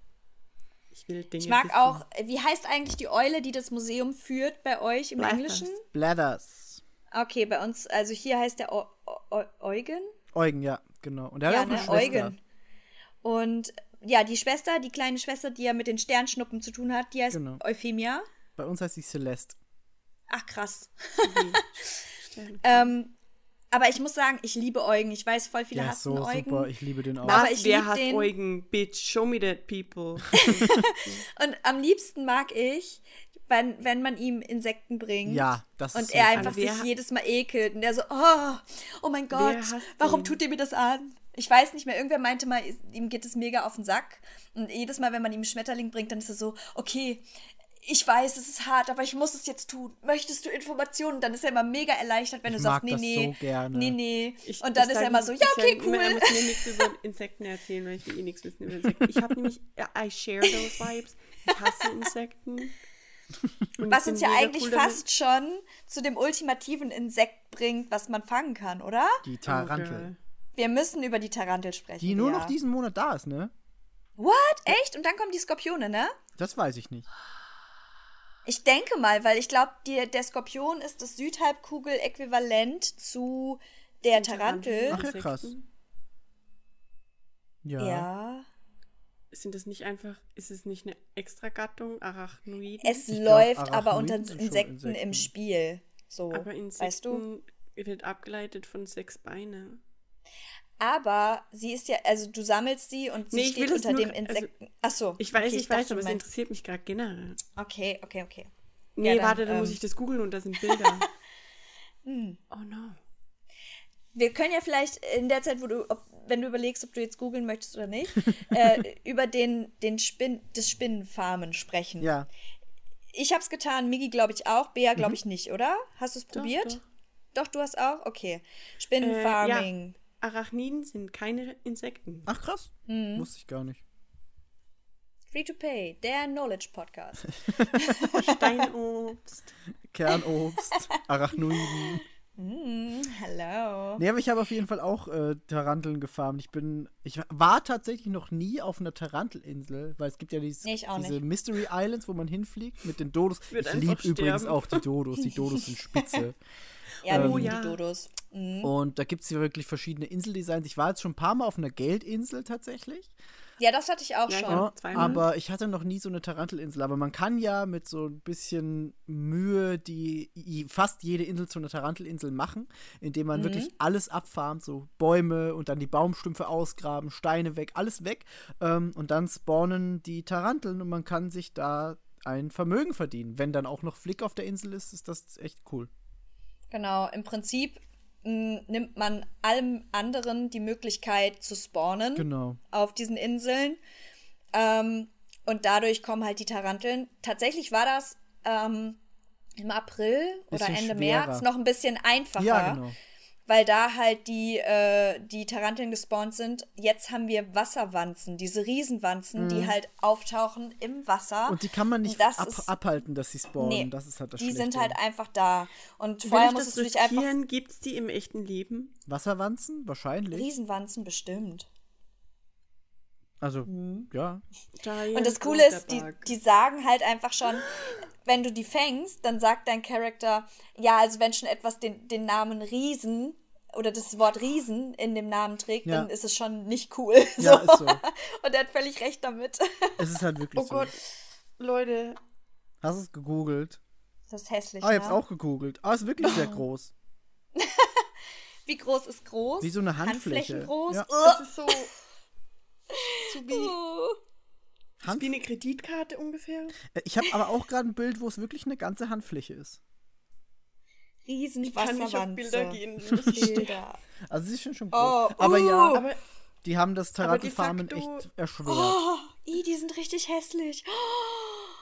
Ich will Dinge Ich mag wissen. auch, wie heißt eigentlich die Eule, die das Museum führt bei euch im Blathers. Englischen? Blathers. Okay, bei uns, also hier heißt der Eu- Eu- Eugen. Eugen, ja, genau. Und er hat Ja, auch eine ne, Schwester. Eugen. Und ja, die Schwester, die kleine Schwester, die ja mit den Sternschnuppen zu tun hat, die heißt Genau. Euphemia. Bei uns heißt sie Celeste. Ach, krass. Ähm, aber ich muss sagen, ich liebe Eugen. Ich weiß, voll viele Ja, hassen so Eugen. super. Ich liebe den auch. Aber ich Wer hat den- Eugen? Bitch, show me that people. Und am liebsten mag ich, wenn, wenn man ihm Insekten bringt. Ja, das Und ist er so einfach sich jedes Mal ekelt. Und der so, oh, oh mein Gott, warum ihn? tut ihr mir das an? Ich weiß nicht mehr, irgendwer meinte mal, ihm geht es mega auf den Sack. Und jedes Mal, wenn man ihm einen Schmetterling bringt, dann ist er so, okay, ich weiß, es ist hart, aber ich muss es jetzt tun. Möchtest du Informationen? Dann ist er immer mega erleichtert, wenn Ich du sagst, nee, nee, so gerne. nee, nee. Ich- und dann ich ist er immer so, ja, okay, immer, Er cool. muss mir nichts über Insekten erzählen, weil ich will eh nichts wissen über Insekten. Ich habe nämlich, I share those vibes. Ich hasse Insekten. Und Was uns ja eigentlich cool damit. fast schon zu dem ultimativen Insekt bringt, was man fangen kann, oder? Die Oh, Tarantel. Wir müssen über die Tarantel sprechen. die nur ja. noch diesen Monat da ist, ne? What? Echt? Und dann kommen die Skorpione, ne? Das weiß ich nicht. Ich denke mal, weil ich glaube, der Skorpion ist das Südhalbkugel-Äquivalent zu der Tarantel. Ach ja, krass. Insekten? Ja. Ja. Sind das nicht einfach, ist es nicht eine Extragattung, Arachnoiden? Es Ich glaub, läuft aber unter schon Insekten, im Insekten. Spiel. So, Aber weißt du? Insekten wird abgeleitet von sechs Beine. Aber sie ist ja, also du sammelst sie und sie Nee, ich steht es unter dem also, Insekten. Ach so. Ich weiß, okay, ich weiß, dachte, aber es interessiert mich gerade generell. Okay, okay, okay. Nee, Ja, dann, warte, dann muss ähm, ich das googeln und da sind Bilder. Hm. oh no. Wir können ja vielleicht in der Zeit, wo du, ob, wenn du überlegst, ob du jetzt googeln möchtest oder nicht, äh, über den, den Spinn, das Spinnenfarmen sprechen. Ja. Ich hab's getan, Migi glaube ich auch, Bea glaube ich nicht, oder? Hast du es Mhm. Doch, probiert? doch. Doch, du hast auch? Okay. Äh, Spinnenfarming. Arachniden sind keine Insekten. Ach krass. Mhm. Wusste ich gar nicht. Free to pay, der Knowledge Podcast. Steinobst. Kernobst, Arachnoiden. mm, hello. Nee, aber ich habe auf jeden Fall auch äh, Taranteln gefarmt. Ich bin, ich war tatsächlich noch nie auf einer Tarantelinsel, weil es gibt ja dieses, Nee, diese nicht. Mystery Islands, wo man hinfliegt mit den Dodos. Wird ich liebe übrigens auch die Dodos. Die Dodos sind spitze. Ja, Ähm, die, Oh, ja. die Dodos. Mhm. Und da gibt es ja wirklich verschiedene Inseldesigns. Ich war jetzt schon ein paar Mal auf einer Geldinsel tatsächlich. Ja, das hatte ich auch Ja, schon. ja. Zweimal. aber ich hatte noch nie so eine Tarantelinsel. Aber man kann ja mit so ein bisschen Mühe die fast jede Insel zu einer Tarantelinsel machen, indem man wirklich alles abfarmt, so Bäume und dann die Baumstümpfe ausgraben, Steine weg, alles weg. Ähm, und dann spawnen die Taranteln und man kann sich da ein Vermögen verdienen. Wenn dann auch noch Flick auf der Insel ist, ist das echt cool. Genau, im Prinzip mh, nimmt man allem anderen die Möglichkeit zu spawnen Genau. auf diesen Inseln. Ähm, und dadurch kommen halt die Taranteln. Tatsächlich war das ähm, im April oder Ende schwerer. März noch ein bisschen einfacher. Ja, genau. Weil da halt die, äh, die Taranteln gespawnt sind. Jetzt haben wir Wasserwanzen, diese Riesenwanzen, die halt auftauchen im Wasser. Mhm. Und die kann man nicht ab ist- abhalten, dass sie spawnen. Nee, das ist halt das die sind halt einfach da. Und vorher musstest du dich einfach. Gibt es die im echten Leben? Wasserwanzen? Wahrscheinlich. Riesenwanzen bestimmt. Also, ja. Giant Und das Coole ist, die, die sagen halt einfach schon, wenn du die fängst, dann sagt dein Charakter, ja, also wenn schon etwas den, den Namen Riesen oder das Wort Riesen in dem Namen trägt, Ja. dann ist es schon nicht cool. Ja, ist so. Und er hat völlig recht damit. Es ist halt wirklich Oh so. Gott, Leute. Hast du es gegoogelt? Das ist hässlich. Ah, ich hab's ne? auch gegoogelt. Ah, ist wirklich sehr groß. Wie groß ist groß? Wie so eine Handfläche. Handflächen groß? Ja. Das ist so. so wie, Uh. Hand wie eine Kreditkarte ungefähr. Äh, ich habe aber auch gerade ein Bild, wo es wirklich eine ganze Handfläche ist. Riesen Ich kann nicht auf Bilder gehen. Das ist Bilder. Also sie ist schon schon Oh, groß. aber uh. ja, Aber die haben das facto- echt erschwert. Oh, i, die sind richtig hässlich.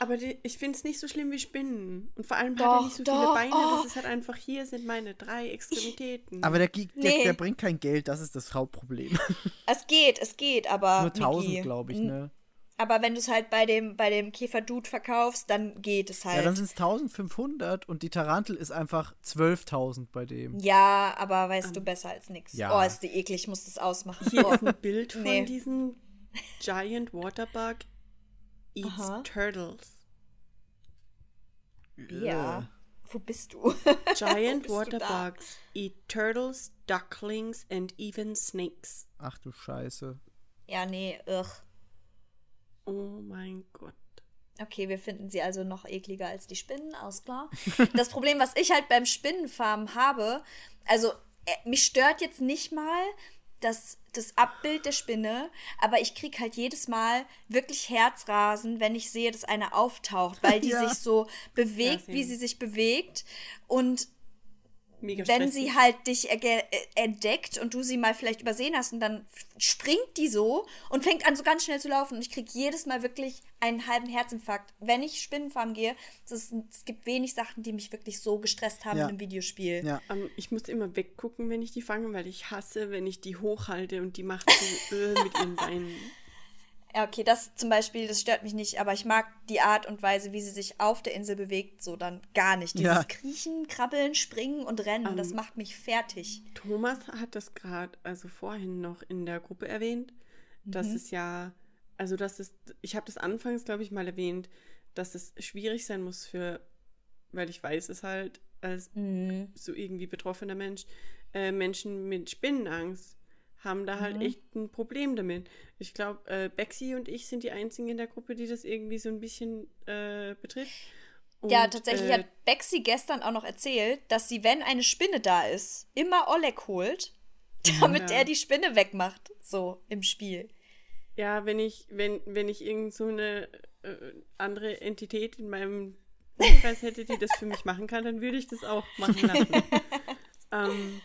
Aber die, ich finde es nicht so schlimm wie Spinnen. Und vor allem hat Doch, er nicht so doch, viele Beine. oh. Das ist halt einfach, hier sind meine drei Extremitäten. Aber der, der, Nee. der bringt kein Geld, das ist das Hauptproblem. Es geht, es geht, aber. Nur 1000, Miki, glaube ich, ne? Aber wenn du es halt bei dem, bei dem Käferdude verkaufst, dann geht es halt. Ja, dann sind es 1500 und die Tarantel ist einfach 12.000 bei dem. Ja, aber weißt du besser als nix. Ja. Oh, ist die eklig, ich muss das ausmachen. Hier oh. ist ein Bild von Nee. diesem Giant Waterbug eats Aha. turtles. Ja. Wo bist du? Giant bist du? Waterbugs eat turtles, ducklings and even snakes. Ach du Scheiße. ja, nee, ugh. Oh mein Gott. Okay, wir finden sie also noch ekliger als die Spinnen, alles klar. Das Problem, was ich halt beim Spinnenfarmen habe, also äh, mich stört jetzt nicht mal das, das Abbild der Spinne, aber ich krieg halt jedes Mal wirklich Herzrasen, wenn ich sehe, dass eine auftaucht, weil die Ja. sich so bewegt, wie sie sich bewegt. Und Mega wenn sie halt dich äh, entdeckt und du sie mal vielleicht übersehen hast und dann springt die so und fängt an so ganz schnell zu laufen und ich kriege jedes Mal wirklich einen halben Herzinfarkt. Wenn ich Spinnenfarm gehe, es, ist, es gibt wenig Sachen, die mich wirklich so gestresst haben Ja. in einem Videospiel. Ja. Ähm, ich muss immer weggucken, wenn ich die fange, weil ich hasse, wenn ich die hochhalte und die macht so äh, mit ihren Beinen. Ja, okay, das zum Beispiel, das stört mich nicht, aber ich mag die Art und Weise, wie sie sich auf der Insel bewegt, so dann gar nicht. Dieses Ja. Kriechen, Krabbeln, Springen und Rennen, das Ähm, macht mich fertig. Thomas hat das gerade, also vorhin noch in der Gruppe erwähnt, dass Mhm. es ja, also dass es, ich habe das anfangs, glaube ich, mal erwähnt, dass es schwierig sein muss für, weil ich weiß es halt als Mhm. so irgendwie betroffener Mensch, äh, Menschen mit Spinnenangst haben da halt Mhm. echt ein Problem damit. Ich glaube, äh, Bexy und ich sind die einzigen in der Gruppe, die das irgendwie so ein bisschen äh, betrifft. Ja, Und, tatsächlich äh, hat Bexy gestern auch noch erzählt, dass sie, wenn eine Spinne da ist, immer Oleg holt, damit Ja. er die Spinne wegmacht, so im Spiel. Ja, wenn ich, wenn, wenn ich irgend so eine äh, andere Entität in meinem Umkreis hätte, die das für mich machen kann, dann würde ich das auch machen lassen. ähm,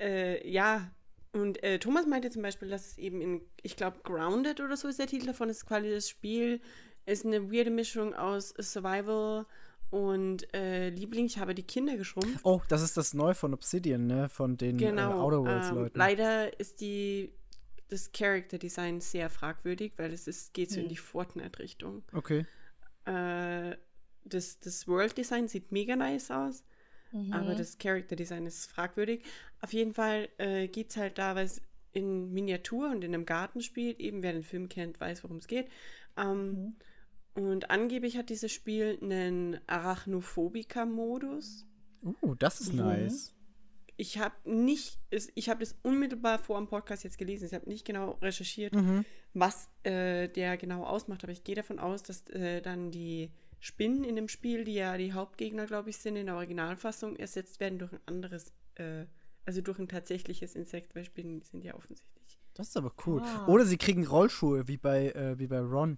äh, ja, und äh, Thomas meinte zum Beispiel, dass es eben in, ich glaube, Grounded oder so ist der Titel davon, ist quasi das Spiel, ist eine weirde Mischung aus Survival und äh, Liebling. Ich habe die Kinder geschrumpft. Oh, das ist das Neu von Obsidian, ne? Von den äh, Genau. Outer ähm, Worlds-Leuten. leider ist die das Character Design sehr fragwürdig, weil es ist, geht so in Hm. die Fortnite-Richtung. okay. Äh, das, das World Design sieht mega nice aus, Mhm. aber das Character Design ist fragwürdig. Auf jeden Fall äh, geht es halt da, weil es in Miniatur und in einem Garten spielt. Eben wer den Film kennt, weiß, worum es geht. Ähm, Und angeblich hat dieses Spiel einen Arachnophobika-Modus. Uh, das ist Mhm. nice. ich habe nicht, es- ich habe das unmittelbar vor dem Podcast jetzt gelesen. Ich habe nicht genau recherchiert, was äh, der genau ausmacht, aber ich gehe davon aus, dass äh, dann die Spinnen in dem Spiel, die ja die Hauptgegner, glaube ich, sind in der Originalfassung, ersetzt werden durch ein anderes, äh, also durch ein tatsächliches Insekt, weil Spinnen sind ja offensichtlich. Das ist aber cool. Ah. Oder sie kriegen Rollschuhe, wie bei, äh, wie bei Ron.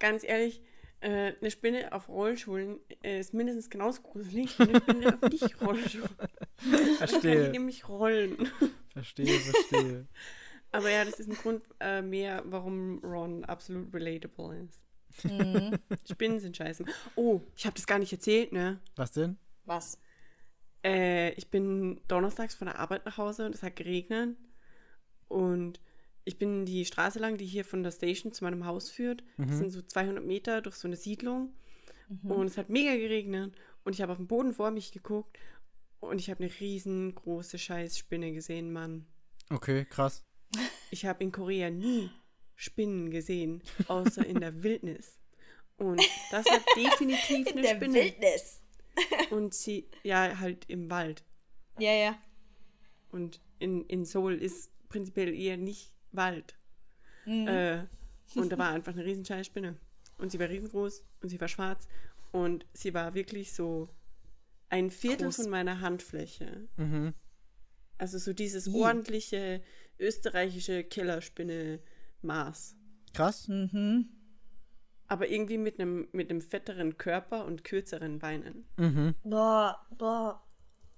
Ganz ehrlich, äh, eine Spinne auf Rollschuhen äh, ist mindestens genauso gruselig wie eine Spinne auf nicht Rollschuhe. Dann kann Verstehe. nämlich rollen. Verstehe, verstehe. Aber ja, das ist ein Grund äh, mehr, warum Ron absolut relatable ist. Mhm. Spinnen sind scheiße. Oh, ich habe das gar nicht erzählt, ne? Was denn? Was? Äh, ich bin donnerstags von der Arbeit nach Hause und es hat geregnet. Und ich bin die Straße lang, die hier von der Station zu meinem Haus führt. Das sind so 200 Meter durch so eine Siedlung. Und es hat mega geregnet. Und ich habe auf den Boden vor mich geguckt. Und ich habe eine riesengroße Scheißspinne gesehen, Mann. Okay, krass. Ich habe in Korea nie Spinnen gesehen, außer in der Wildnis. Und das war definitiv In eine der Spinne. Wildnis. Und sie, ja, halt im Wald. Ja, ja. Und in, in Seoul ist prinzipiell eher nicht Wald. Mhm. Äh, und da war einfach eine riesen Spinne. Und sie war riesengroß und sie war schwarz. Und sie war wirklich so ein Viertel Groß. von meiner Handfläche. Mhm. Also so dieses ordentliche österreichische Killerspinne-Maß. Krass. Mhm. Aber irgendwie mit einem mit einem fetteren Körper und kürzeren Beinen. Mhm. Boah, boah.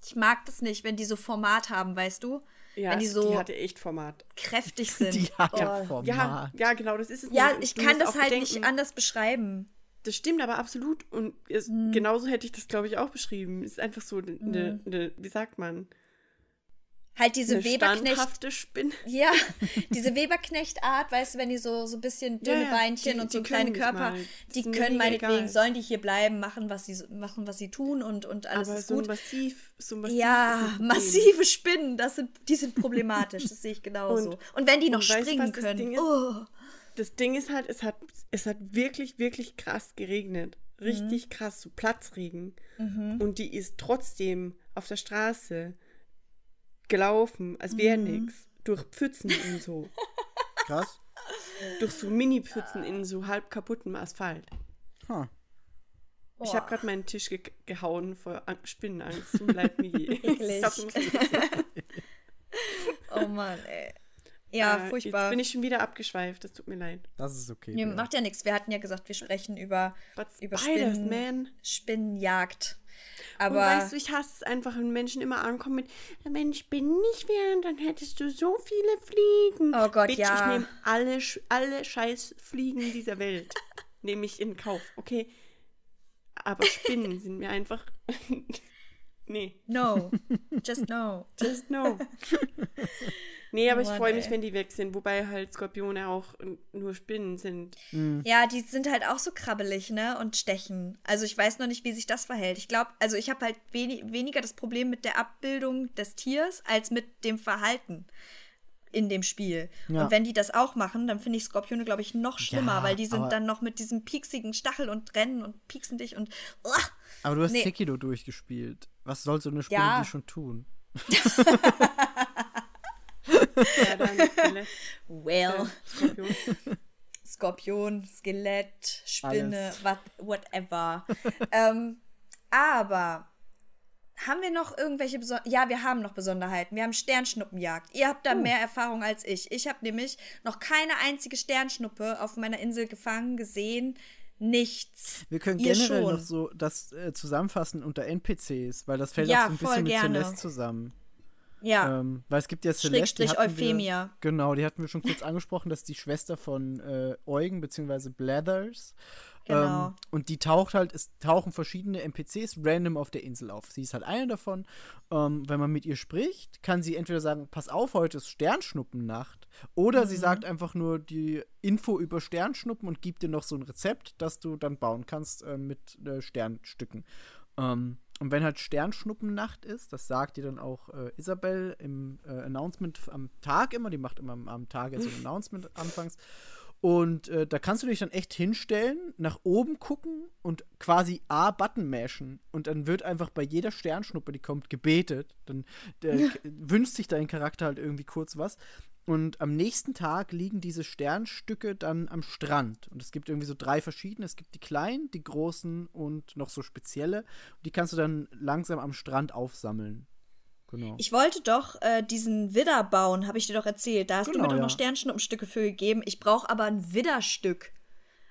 Ich mag das nicht, wenn die so Format haben, weißt du? Ja, wenn die so hatte echt Format. kräftig sind. Die hat oh. ja Format. Ja, ja, genau, das ist es. Ja, ich kann das halt bedenken, nicht anders beschreiben. Das stimmt aber absolut. Und es, Mhm. genauso hätte ich das, glaube ich, auch beschrieben. Es ist einfach so eine, eine, eine wie sagt man, Halt diese eine Weberknecht. Spinne. Ja, diese Weberknecht-Art, weißt du, wenn die so, so ein bisschen dünne ja, Beinchen die- und so kleine können Körper. Die können meinetwegen, egal. sollen die hier bleiben, machen, was sie machen, was sie tun und, und alles aber ist so gut. massiv, so massiv. Ja, ist massive Spinnen, das sind, die sind problematisch, das sehe ich genauso. Und, Und- wenn die noch und weißt springen was das können. Ding ist? Oh. Das Ding ist halt, es hat, es hat wirklich, wirklich krass geregnet. Mhm. Richtig krass, so Platzregen. Und die ist trotzdem auf der Straße gelaufen, als wäre Mhm. nix. Durch Pfützen und so. Krass. durch so Mini-Pfützen in so halb kaputtem Asphalt. Huh. Ich habe gerade meinen Tisch ge gehauen vor An Spinnenangst. Tut mir leid, das wissen. oh Mann, ey. Ja, Äh, furchtbar. Jetzt bin ich schon wieder abgeschweift. Das tut mir leid. Das ist okay. Nee, Bea. macht ja nichts. Wir hatten ja gesagt, wir sprechen über, But über Spinnen, man. Spinnenjagd. Und Aber weißt du, ich hasse es einfach, wenn Menschen immer ankommen mit, wenn Spinnen nicht wären, dann hättest du so viele Fliegen. Oh Gott, Bitch, ja. ich nehme alle, alle scheiß Fliegen dieser Welt. nehme ich in Kauf, okay? Aber Spinnen sind mir einfach... nee, no, just no. just no. Nee, aber Oh ich freue mich, wenn die weg sind. Wobei halt Skorpione auch nur Spinnen sind. Ja, die sind halt auch so krabbelig, ne? Und stechen. Also ich weiß noch nicht, wie sich das verhält. Ich glaube, also ich habe halt wenig, weniger das Problem mit der Abbildung des Tiers als mit dem Verhalten in dem Spiel. Ja. Und wenn die das auch machen, dann finde ich Skorpione, glaube ich, noch schlimmer, Ja, weil die sind dann noch mit diesem pieksigen Stachel und rennen und pieksen dich und. Uah! Aber du hast Nee. Sekiro durchgespielt. Was soll so eine Spinne Ja. die schon tun? Skelett, Well. Skorpion. Skorpion, Skelett, Spinne, what, whatever. ähm, aber haben wir noch irgendwelche Beson Ja, wir haben noch Besonderheiten. Wir haben Sternschnuppenjagd. Ihr habt da Oh. mehr Erfahrung als ich. Ich habe nämlich noch keine einzige Sternschnuppe auf meiner Insel gefangen, gesehen. Nichts. Wir können Ihr generell schon. noch so das äh, zusammenfassen unter NPCs, weil das fällt Ja, auch so ein voll bisschen mit gerne. Celeste zusammen. Ja, Ähm, weil es gibt ja Celeste, Schrägstrich hatten wir, Euphemia. Genau, die hatten wir schon kurz angesprochen, das ist die Schwester von äh, Eugen bzw. Blathers. Genau. Ähm, und die taucht halt, es tauchen verschiedene NPCs random auf der Insel auf. Sie ist halt eine davon. Ähm, wenn man mit ihr spricht, kann sie entweder sagen, pass auf, heute ist Sternschnuppennacht. Oder Mhm. sie sagt einfach nur die Info über Sternschnuppen und gibt dir noch so ein Rezept, das du dann bauen kannst äh, mit äh, Sternstücken. Ähm, und wenn halt Sternschnuppennacht ist, das sagt dir dann auch äh, Isabel im äh, Announcement am Tag immer, die macht immer am, am Tag ja so ein Announcement anfangs. Und äh, da kannst du dich dann echt hinstellen, nach oben gucken und quasi A-Button mashen. Und dann wird einfach bei jeder Sternschnuppe, die kommt, gebetet. Dann äh, wünscht sich dein Charakter halt irgendwie kurz was. Und am nächsten Tag liegen diese Sternstücke dann am Strand. Und es gibt irgendwie so drei verschiedene. Es gibt die kleinen, die großen und noch so spezielle. Und die kannst du dann langsam am Strand aufsammeln. Genau. Ich wollte doch äh, diesen Widder bauen, habe ich dir doch erzählt. Da hast Genau, du mir doch ja. noch Sternschnuppenstücke für gegeben. Ich brauche aber ein Widderstück.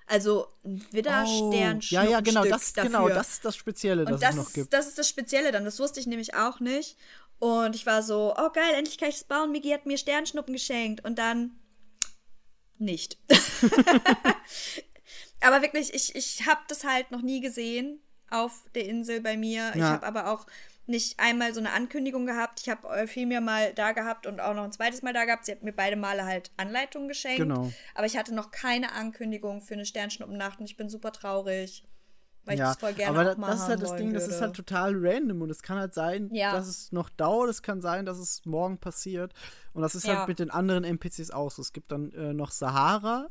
Also ein Widder-Sternschnuppenstück ja, ja, genau, das, dafür. genau, das ist das Spezielle, das, Und das es noch ist, gibt. das ist das Spezielle dann. Das wusste ich nämlich auch nicht. Und ich war so, oh geil, endlich kann ich das bauen. Migi hat mir Sternschnuppen geschenkt. Und dann nicht. aber wirklich, ich, ich habe das halt noch nie gesehen auf der Insel bei mir. Ich Ja. habe aber auch nicht einmal so eine Ankündigung gehabt. Ich habe Euphemia mal da gehabt und auch noch ein zweites Mal da gehabt. Sie hat mir beide Male halt Anleitungen geschenkt. Genau. Aber ich hatte noch keine Ankündigung für eine Sternschnuppennacht und ich bin super traurig. Weil ich ja, das voll gerne aber auch mal das ist halt das Ding, das ist würde. halt total random und es kann halt sein, Ja. dass es noch dauert, es kann sein, dass es morgen passiert und das ist Ja. halt mit den anderen NPCs auch so. Es gibt dann äh, noch Sahara,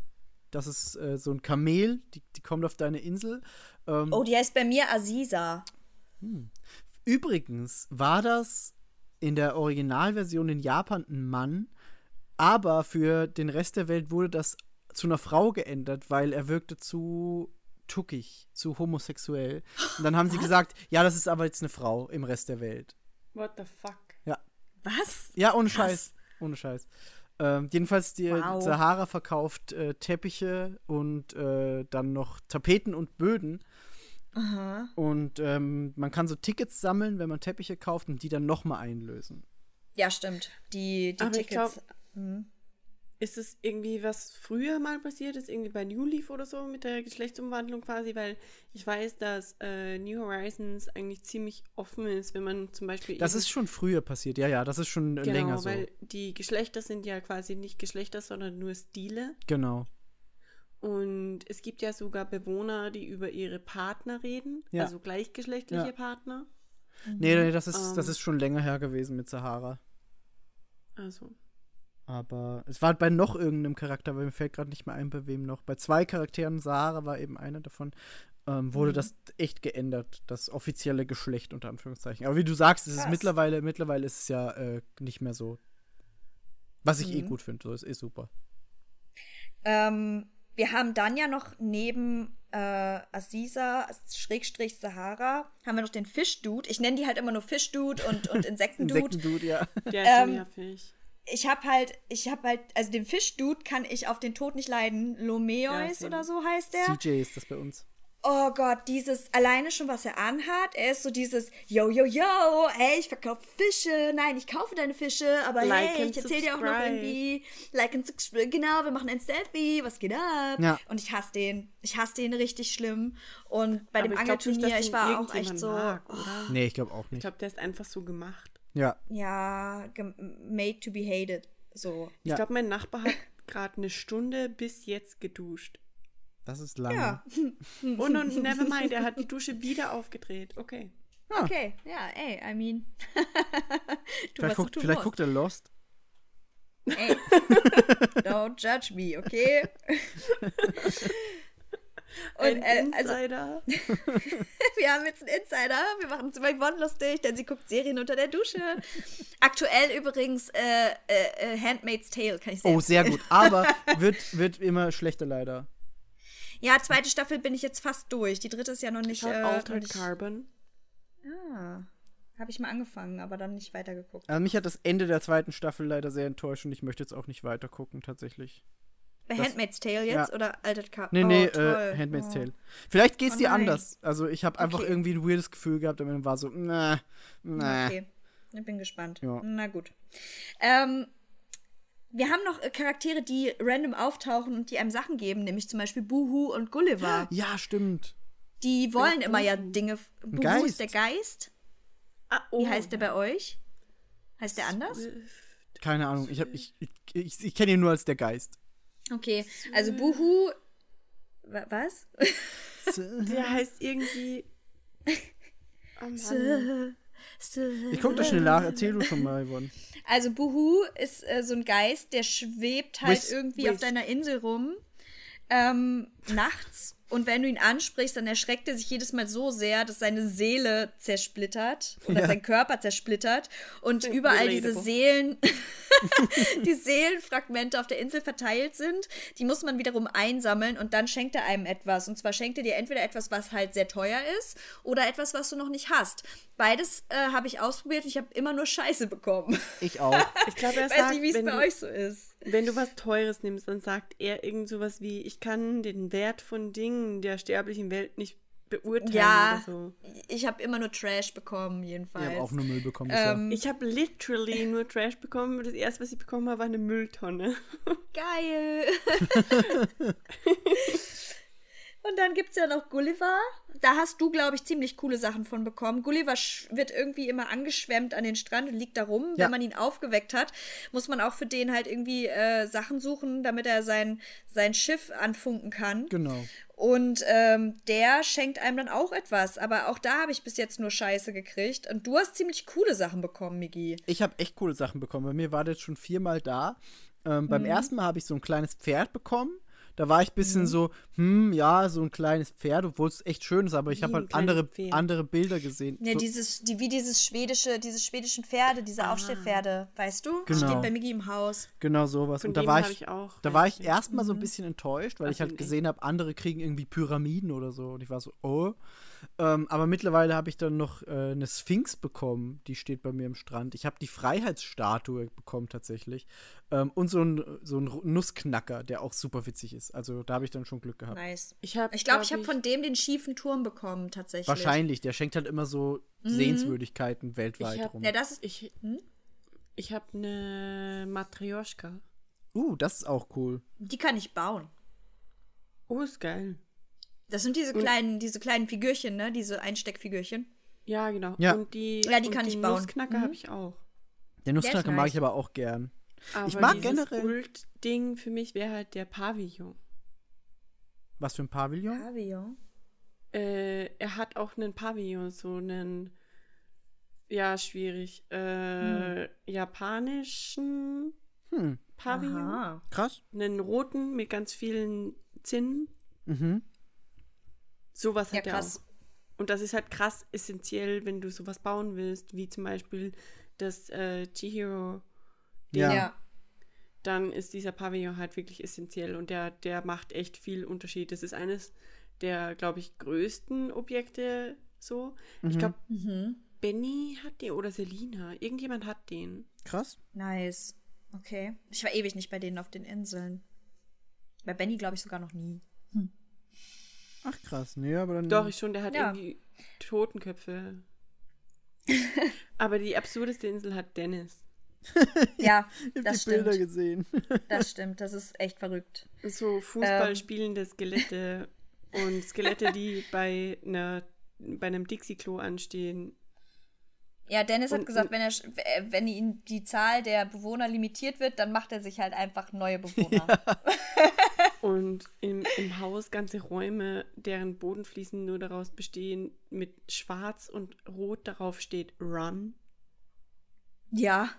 das ist äh, so ein Kamel, die, die kommt auf deine Insel. Ähm, Oh, die heißt bei mir Aziza. Übrigens war das in der Originalversion in Japan ein Mann, aber für den Rest der Welt wurde das zu einer Frau geändert, weil er wirkte zu tuckig, zu homosexuell. Und dann haben sie gesagt, ja, das ist aber jetzt eine Frau im Rest der Welt. What the fuck? Ja, Was? ja ohne Krass. Scheiß. Ohne Scheiß. Ähm, jedenfalls, die Wow. Sahara verkauft äh, Teppiche und äh, dann noch Tapeten und Böden. Aha. Und ähm, man kann so Tickets sammeln, wenn man Teppiche kauft und die dann nochmal einlösen. Ja, stimmt. Die, die Tickets. glaub- Hm. Ist es irgendwie was früher mal passiert ist, irgendwie bei New Leaf oder so mit der Geschlechtsumwandlung quasi? Weil ich weiß, dass äh, New Horizons eigentlich ziemlich offen ist, wenn man zum Beispiel. Das ist schon früher passiert, ja, ja, das ist schon äh, genau, länger so. weil die Geschlechter sind ja quasi nicht Geschlechter, sondern nur Stile. Genau. Und es gibt ja sogar Bewohner, die über ihre Partner reden, Ja. also gleichgeschlechtliche Ja. Partner. Nee, nee, das ist, das Ähm. ist schon länger her gewesen mit Sahara. Also. Aber es war bei noch irgendeinem Charakter, aber mir fällt gerade nicht mehr ein, bei wem noch. Bei zwei Charakteren, Sahara war eben einer davon, ähm, wurde Mhm. das echt geändert, das offizielle Geschlecht unter Anführungszeichen. Aber wie du sagst, es ist mittlerweile, mittlerweile ist es ja äh, nicht mehr so. Was ich eh Mhm. gut finde, so ist eh super. Ähm, wir haben dann ja noch neben äh, Aziza, Schrägstrich Sahara, haben wir noch den Fischdude. Ich nenne die halt immer nur Fischdude und, und Insektendude. Insektendude, ja. Der ist Ähm, nervig. Ich habe halt, ich habe halt, also den Fischdude kann ich auf den Tod nicht leiden. Lomeois same. oder so heißt der. CJ ist das bei uns. Oh Gott, dieses, alleine schon, was er anhat, er ist so dieses, yo, yo, yo, ey, ich verkaufe Fische, nein, ich kaufe deine Fische, aber Like hey, ich erzähle dir auch noch irgendwie, like and subscribe, genau, wir machen ein Selfie, was geht ab? Ja. Und ich hasse den, ich hasse den richtig schlimm und bei Aber dem ich glaub nicht, Angelturnier, ich war auch echt so, Mag, oder? Nee, ich glaube auch Ich nicht. glaube, der ist einfach so gemacht. Ja. ja, made to be hated, so. Ich Ja. glaube, mein Nachbar hat gerade eine Stunde bis jetzt geduscht. Das ist lange. Ja, Und, und never mind, er hat die Dusche wieder aufgedreht. Okay. Ah, okay, ja, ey, I mean, Vielleicht, guckt, vielleicht guckt er Lost. Ey, don't judge me, okay? Und Ein äh, also, Insider. wir haben jetzt einen Insider. Wir machen es über Yvonne lustig, denn sie guckt Serien unter der Dusche. Aktuell übrigens äh, äh, äh, Handmaid's Tale, kann ich sehr Oh, sehr gut. Aber wird, wird immer schlechter leider. Ja, zweite Staffel bin ich jetzt fast durch. Die dritte ist ja noch nicht. Schaut Äh, Altered nicht Carbon. ah, habe ich mal angefangen, aber dann nicht weitergeguckt. Also mich hat das Ende der zweiten Staffel leider sehr enttäuscht und ich möchte jetzt auch nicht weiter gucken, tatsächlich. Bei Das- Handmaid's Tale jetzt ja. oder Altered Carbon? Nee, nee, oh, toll. äh, Handmaid's. Tale. Vielleicht geht's Oh dir anders. Also ich habe einfach Okay. irgendwie ein weirdes Gefühl gehabt und dann war so, nah, nah. Okay, ich bin gespannt. Ja. Na gut. Ähm, wir haben noch äh, Charaktere, die random auftauchen und die einem Sachen geben, nämlich zum Beispiel Buhu und Gulliver. Ja, stimmt. Die wollen immer ja Dinge. Buhu Geist. ist der Geist. Ah, oh. Wie heißt der bei euch? Heißt der anders? Keine Ahnung. Ich, hab- ich, ich, ich, ich kenne ihn nur als der Geist. Okay, also Buhu. Wa- Was? Der heißt irgendwie. Oh Mann. Ich guck das schnell nach. Erzähl du schon mal, Yvonne. Also Buhu ist äh, so ein Geist, der schwebt halt Whis- irgendwie auf Whis- deiner Insel rum ähm, nachts und wenn du ihn ansprichst, dann erschreckt er sich jedes Mal so sehr, dass seine Seele zersplittert oder Ja. sein Körper zersplittert und überall diese. Seelen, die Seelenfragmente auf der Insel verteilt sind. Die muss man wiederum einsammeln und dann schenkt er einem etwas. Und zwar schenkt er dir entweder etwas, was halt sehr teuer ist oder etwas, was du noch nicht hast. Beides äh, habe ich ausprobiert und ich habe immer nur Scheiße bekommen. Ich auch. Ich glaube, er Ich weiß sagt, nicht, wie es bei euch so ist. Wenn du was Teures nimmst, dann sagt er irgend sowas wie, ich kann den Wert von Dingen der sterblichen Welt nicht beurteilen Ja, oder so. ich habe immer nur Trash bekommen, Ich jedenfalls. habe auch nur Müll bekommen. bisher. Ähm, Ich habe literally nur Trash bekommen. Das erste, was ich bekommen habe, war eine Mülltonne. Geil. Und dann gibt es ja noch Gulliver. Da hast du, glaube ich, ziemlich coole Sachen von bekommen. Gulliver wird irgendwie immer angeschwemmt an den Strand und liegt da rum. Ja. Wenn man ihn aufgeweckt hat, muss man auch für den halt irgendwie äh, Sachen suchen, damit er sein, sein Schiff anfunken kann. genau. Und ähm, der schenkt einem dann auch etwas. Aber auch da habe ich bis jetzt nur Scheiße gekriegt. Und du hast ziemlich coole Sachen bekommen, Migi. Ich habe echt coole Sachen bekommen. Bei mir war das schon viermal da. Ähm, Mhm. beim ersten Mal habe ich so ein kleines Pferd bekommen. Da war ich ein bisschen Mhm. so, hm, ja, so ein kleines Pferd, obwohl es echt schön ist, aber ich habe halt andere, Pferd. andere Bilder gesehen. Ja, so, dieses, die, wie dieses schwedische, diese schwedischen Pferde, diese Aufstellpferde, weißt du? Genau. Steht bei Migi im Haus. genau sowas. Von Und da war ich, ich auch da war ich erstmal so ein bisschen enttäuscht, weil Ach ich halt gesehen habe, andere kriegen irgendwie Pyramiden oder so. Und ich war so, oh. Ähm, aber mittlerweile habe ich dann noch äh, eine Sphinx bekommen, die steht bei mir im Strand. Ich habe die Freiheitsstatue bekommen tatsächlich. Ähm, und so ein, so ein Nussknacker, der auch super witzig ist. Also da habe ich dann schon Glück gehabt. Nice. Ich habe, Ich glaube, ich habe von dem den schiefen Turm bekommen, tatsächlich. Wahrscheinlich, der schenkt halt immer so Sehenswürdigkeiten weltweit Ich hab- rum. Ja, das ist. Ich, ich habe eine Matrioschka. Uh, das ist auch cool. Die kann ich bauen. Oh, ist geil. Das sind diese kleinen, diese kleinen Figürchen, ne? Diese Einsteckfigürchen. Ja, genau. Ja. Und die, Ja, die und kann die ich bauen. Nussknacker Mhm. habe ich auch. Der Nussknacker mag ich aber auch gern. Aber Ich mag dieses generell- Ult-Ding für mich wäre halt der Pavillon. Was für ein Pavillon? Pavillon. Äh, er hat auch einen Pavillon, so einen, ja, schwierig, äh, japanischen Hm, Pavillon. Aha. krass. Einen roten mit ganz vielen Zinnen. Mhm. Sowas Ja, hat er krass. auch. Und das ist halt krass essentiell, wenn du sowas bauen willst, wie zum Beispiel das äh, Chihiro. Ja. Ja. Dann ist dieser Pavillon halt wirklich essentiell und der, der macht echt viel Unterschied. Das ist eines der, glaube ich, größten Objekte so. Ich glaube, Mhm. Benny hat den oder Selina. Irgendjemand hat den. Krass. Nice. Okay. Ich war ewig nicht bei denen auf den Inseln. Bei Benny glaube ich sogar noch nie. Ach krass. Nee, aber dann. Doch, ich schon, der hat Ja. irgendwie Totenköpfe. Aber die absurdeste Insel hat Dennis. Ja, ich hab das die Bilder stimmt. gesehen. Das stimmt. Das ist echt verrückt. So Fußball Ähm. Skelette und Skelette, die bei einer bei einem Dixie-Klo anstehen. Ja, Dennis hat Und- gesagt, und- wenn, er, sch- äh, wenn ihn die Zahl der Bewohner limitiert wird, dann macht er sich halt einfach neue Bewohner. Und im, im Haus ganze Räume, deren Bodenfliesen nur daraus bestehen, mit schwarz und rot darauf steht Run. Ja.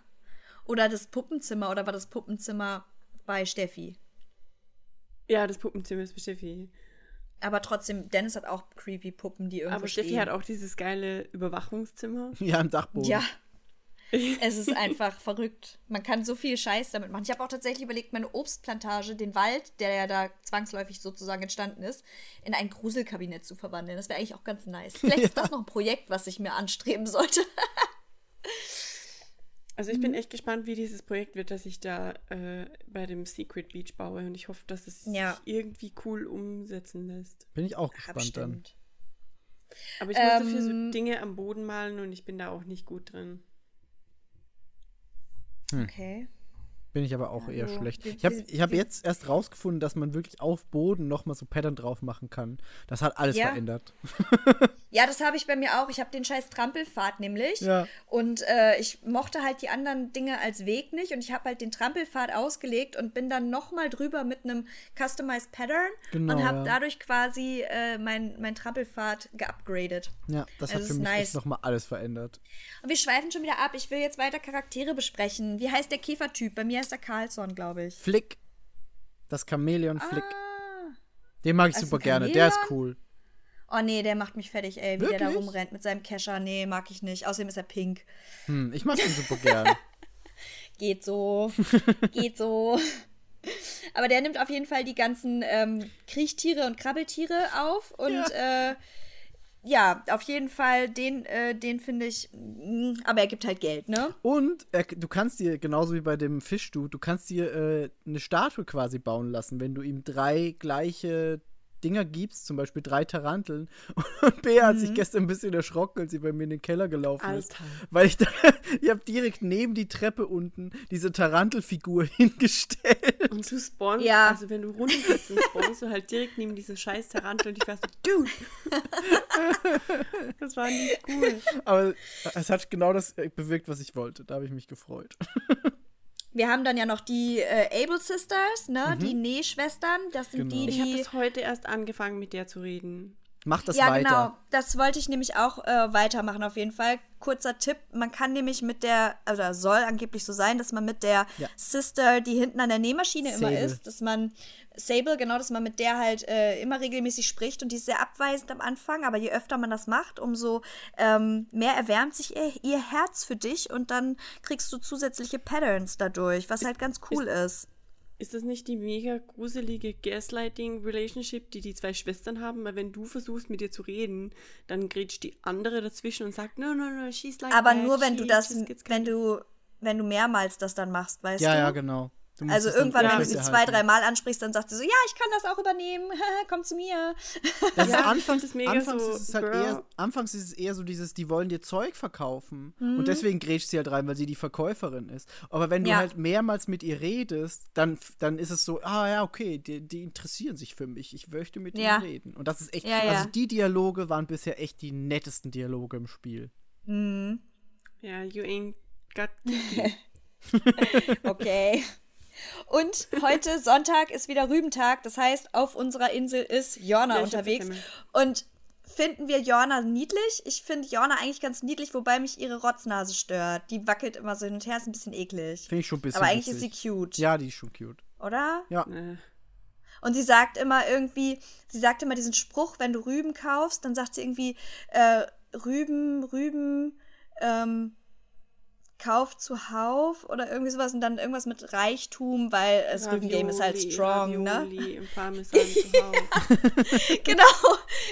Oder das Puppenzimmer, oder war das Puppenzimmer bei Steffi? Ja, das Puppenzimmer ist bei Steffi. Aber trotzdem, Dennis hat auch creepy Puppen, die irgendwo Aber Steffi stehen. hat auch dieses geile Überwachungszimmer. ja, im Dachboden. Ja. Es ist einfach verrückt. Man kann so viel Scheiß damit machen. Ich habe auch tatsächlich überlegt, meine Obstplantage, den Wald, der ja da zwangsläufig sozusagen entstanden ist, in ein Gruselkabinett zu verwandeln. Das wäre eigentlich auch ganz nice. Vielleicht ist das noch ein Projekt, was ich mir anstreben sollte. Also ich bin echt gespannt, wie dieses Projekt wird, das ich da äh, bei dem Secret Beach baue. Und ich hoffe, dass es Ja. sich irgendwie cool umsetzen lässt. Bin ich auch gespannt dann. Aber ich muss dafür so Ähm. Dinge am Boden malen und ich bin da auch nicht gut drin. Hmm. Okay. Bin ich aber auch eher Also, schlecht. Ich habe ich hab jetzt erst rausgefunden, dass man wirklich auf Boden nochmal so Pattern drauf machen kann. Das hat alles Ja. verändert. Ja, das habe ich bei mir auch. Ich habe den scheiß Trampelpfad nämlich. Ja. Und äh, ich mochte halt die anderen Dinge als Weg nicht. Und ich habe halt den Trampelpfad ausgelegt und bin dann nochmal drüber mit einem Customized Pattern Genau, und habe ja. dadurch quasi äh, mein, mein Trampelpfad geupgradet. Ja, das hat Es für mich nice. nochmal alles verändert. Und wir schweifen schon wieder ab. Ich will jetzt weiter Charaktere besprechen. Wie heißt der Käfertyp? Bei mir heißt er Carlson, glaube ich. Flick. Das Chamäleon Flick. Ah, Den mag ich Also super gerne. Der ist cool. Oh nee, der macht mich fertig, ey, wie der da Wirklich? rumrennt mit seinem Kescher. Nee, mag ich nicht. Außerdem ist er pink. Hm, ich mag den super gerne. Geht so. Geht so. Aber der nimmt auf jeden Fall die ganzen ähm, Kriechtiere und Krabbeltiere auf. Und ja, äh, ja auf jeden Fall, den, äh, den finde ich. mm, Aber er gibt halt Geld, ne? Und er, du kannst dir, genauso wie bei dem Fischdu, du kannst dir äh, eine Statue quasi bauen lassen, wenn du ihm drei gleiche Dinger gibst, zum Beispiel drei Taranteln. Und Bea hat sich gestern ein bisschen erschrocken, als sie bei mir in den Keller gelaufen ist. Alter. Weil ich da, ich habe direkt neben die Treppe unten diese Tarantelfigur hingestellt. Und du spawnst, Ja. also wenn du runtergehst, dann spawnst du halt direkt neben diese scheiß Tarantel und ich war so, dude! das war nicht cool. Aber es hat genau das äh, bewirkt, was ich wollte. Da habe ich mich gefreut. Wir haben dann ja noch die äh, Able Sisters, ne? Die Nähschwestern. Das sind Mhm. Genau. die, Ich habe die. das heute erst angefangen, mit der zu reden. Mach das ja, weiter. genau. Das wollte ich nämlich auch äh, weitermachen auf jeden Fall. Kurzer Tipp, man kann nämlich mit der, oder soll angeblich so sein, dass man mit der Ja. Sister, die hinten an der Nähmaschine immer Sable. ist, dass man, Sable, genau, dass man mit der halt äh, immer regelmäßig spricht und die ist sehr abweisend am Anfang, aber je öfter man das macht, umso ähm, mehr erwärmt sich ihr, ihr Herz für dich und dann kriegst du zusätzliche Patterns dadurch, was halt ganz cool ist. Ist das nicht die mega gruselige Gaslighting-Relationship, die die zwei Schwestern haben? Weil wenn du versuchst, mit ihr zu reden, dann grätscht die andere dazwischen und sagt, no, no, no, she's like Aber that, nur wenn du she das, just gets wenn du, wenn du mehrmals das dann machst, weißt Ja, du? ja, genau. Also irgendwann, wenn du sie zwei, dreimal ansprichst, dann sagt sie so, ja, ich kann das auch übernehmen, komm zu mir. Das Ja, find das mega anfangs, so, ist es halt eher, anfangs ist es eher so dieses, die wollen dir Zeug verkaufen. Mhm. Und deswegen grätscht sie halt rein, weil sie die Verkäuferin ist. Aber wenn du Ja. halt mehrmals mit ihr redest, dann, dann ist es so, ah ja, okay, die, die interessieren sich für mich. Ich möchte mit Ja. ihnen reden. Und das ist echt, Ja, ja. also die Dialoge waren bisher echt die nettesten Dialoge im Spiel. Ja, you ain't got. Okay. Und heute Sonntag ist wieder Rübentag, das heißt, auf unserer Insel ist Jorna Ja, unterwegs. Und finden wir Jorna niedlich? Ich finde Jorna eigentlich ganz niedlich, wobei mich ihre Rotznase stört. Die wackelt immer so hin und her, ist ein bisschen eklig. Finde ich schon ein bisschen Aber eigentlich witzig. ist sie cute, Ja, die ist schon cute. oder? Ja. Äh, Und sie sagt immer irgendwie, sie sagt immer diesen Spruch, wenn du Rüben kaufst, dann sagt sie irgendwie, äh, Rüben, Rüben, ähm, Kauf zuhauf oder irgendwie sowas und dann irgendwas mit Reichtum, weil das Rüben-Game ist halt Ravioli, strong, ne? Ravioli im Parmesan. Genau.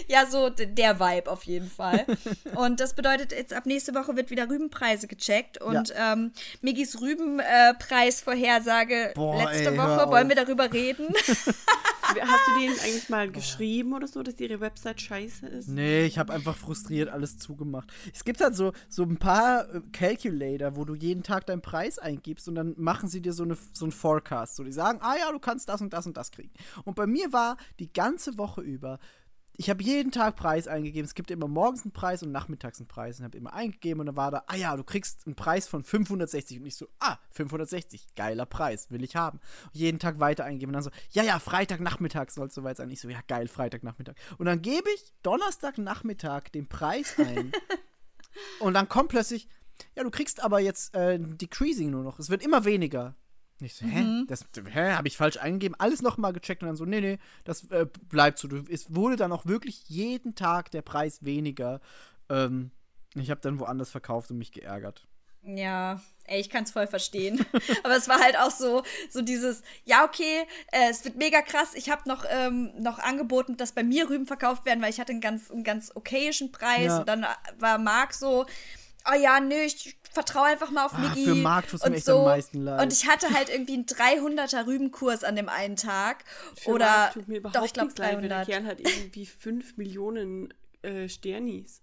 Ja, so der Vibe auf jeden Fall. Und das bedeutet, jetzt ab nächste Woche wird wieder Rübenpreise gecheckt. Und ähm, Miggis Rübenpreisvorhersage Boah, letzte ey, Woche, wollen wir darüber reden? Hast du denen eigentlich mal geschrieben oder so, dass ihre Website scheiße ist? Nee, ich habe einfach frustriert alles zugemacht. Es gibt halt so, so ein paar äh, Calculator, wo du jeden Tag deinen Preis eingibst und dann machen sie dir so, eine, so einen Forecast. So, die sagen, ah ja, du kannst das und das und das kriegen. Und bei mir war die ganze Woche über, ich habe jeden Tag Preis eingegeben. Es gibt immer morgens einen Preis und nachmittags einen Preis. Und habe immer eingegeben und dann war da, ah ja, du kriegst einen Preis von 560. Und ich so, ah, 560, geiler Preis, will ich haben. Und jeden Tag weiter eingeben und dann so, ja, ja, Freitagnachmittag soll es soweit sein. Ich so, ja, geil, Freitagnachmittag. Und dann gebe ich Donnerstagnachmittag den Preis ein. und dann kommt plötzlich, ja, du kriegst aber jetzt äh, Decreasing nur noch. Es wird immer weniger. Ich so, hä? Das, hä? Habe ich falsch eingegeben? Alles nochmal gecheckt und dann so, nee, nee, das äh, bleibt so. Du, es wurde dann auch wirklich jeden Tag der Preis weniger. Ähm, ich habe dann woanders verkauft und mich geärgert. Ja, ey, ich kann es voll verstehen. Aber es war halt auch so, so dieses, ja, okay, äh, es wird mega krass. Ich habe noch, ähm, noch angeboten, dass bei mir Rüben verkauft werden, weil ich hatte einen ganz, einen ganz okayischen Preis. Ja. Und dann war Marc so, oh ja, nö, ich vertraue einfach mal auf Ah, Miggi. für Marc tut's mir und echt am meisten leid. Und ich hatte halt irgendwie einen 300er Rübenkurs an dem einen Tag. Für Oder, Marc tut mir überhaupt doch, ich glaube nichts leid, weil der 300. Kerl hat irgendwie 5 Millionen äh, Sternis.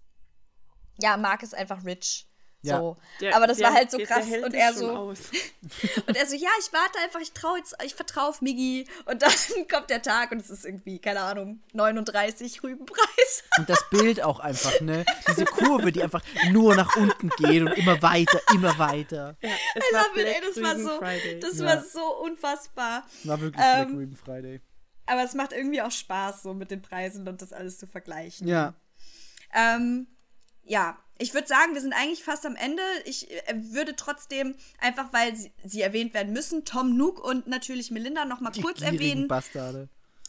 Ja, Marc ist einfach rich. Ja. So. Der- Aber das der- war halt so der- krass. Der hält und er schon so. Aus. Und er so, ja, ich warte einfach, ich traue jetzt, ich vertraue auf Miggi. Und dann kommt der Tag und es ist irgendwie, keine Ahnung, 39 Rübenpreis. Und das Bild auch einfach, ne? Diese Kurve, die einfach nur nach unten geht und immer weiter, immer weiter. Ja, es war it, ey, Black das war so, Friday. das Ja. war so unfassbar. War wirklich Ähm, Black Ribbon Friday. Aber es macht irgendwie auch Spaß, so mit den Preisen und das alles zu vergleichen. Ja. Ähm, ja, ich würde sagen, wir sind eigentlich fast am Ende. Ich äh, würde trotzdem, einfach weil sie, sie erwähnt werden müssen, Tom Nook und natürlich Melinda noch mal Die kurz gierigen erwähnen. Bastarde.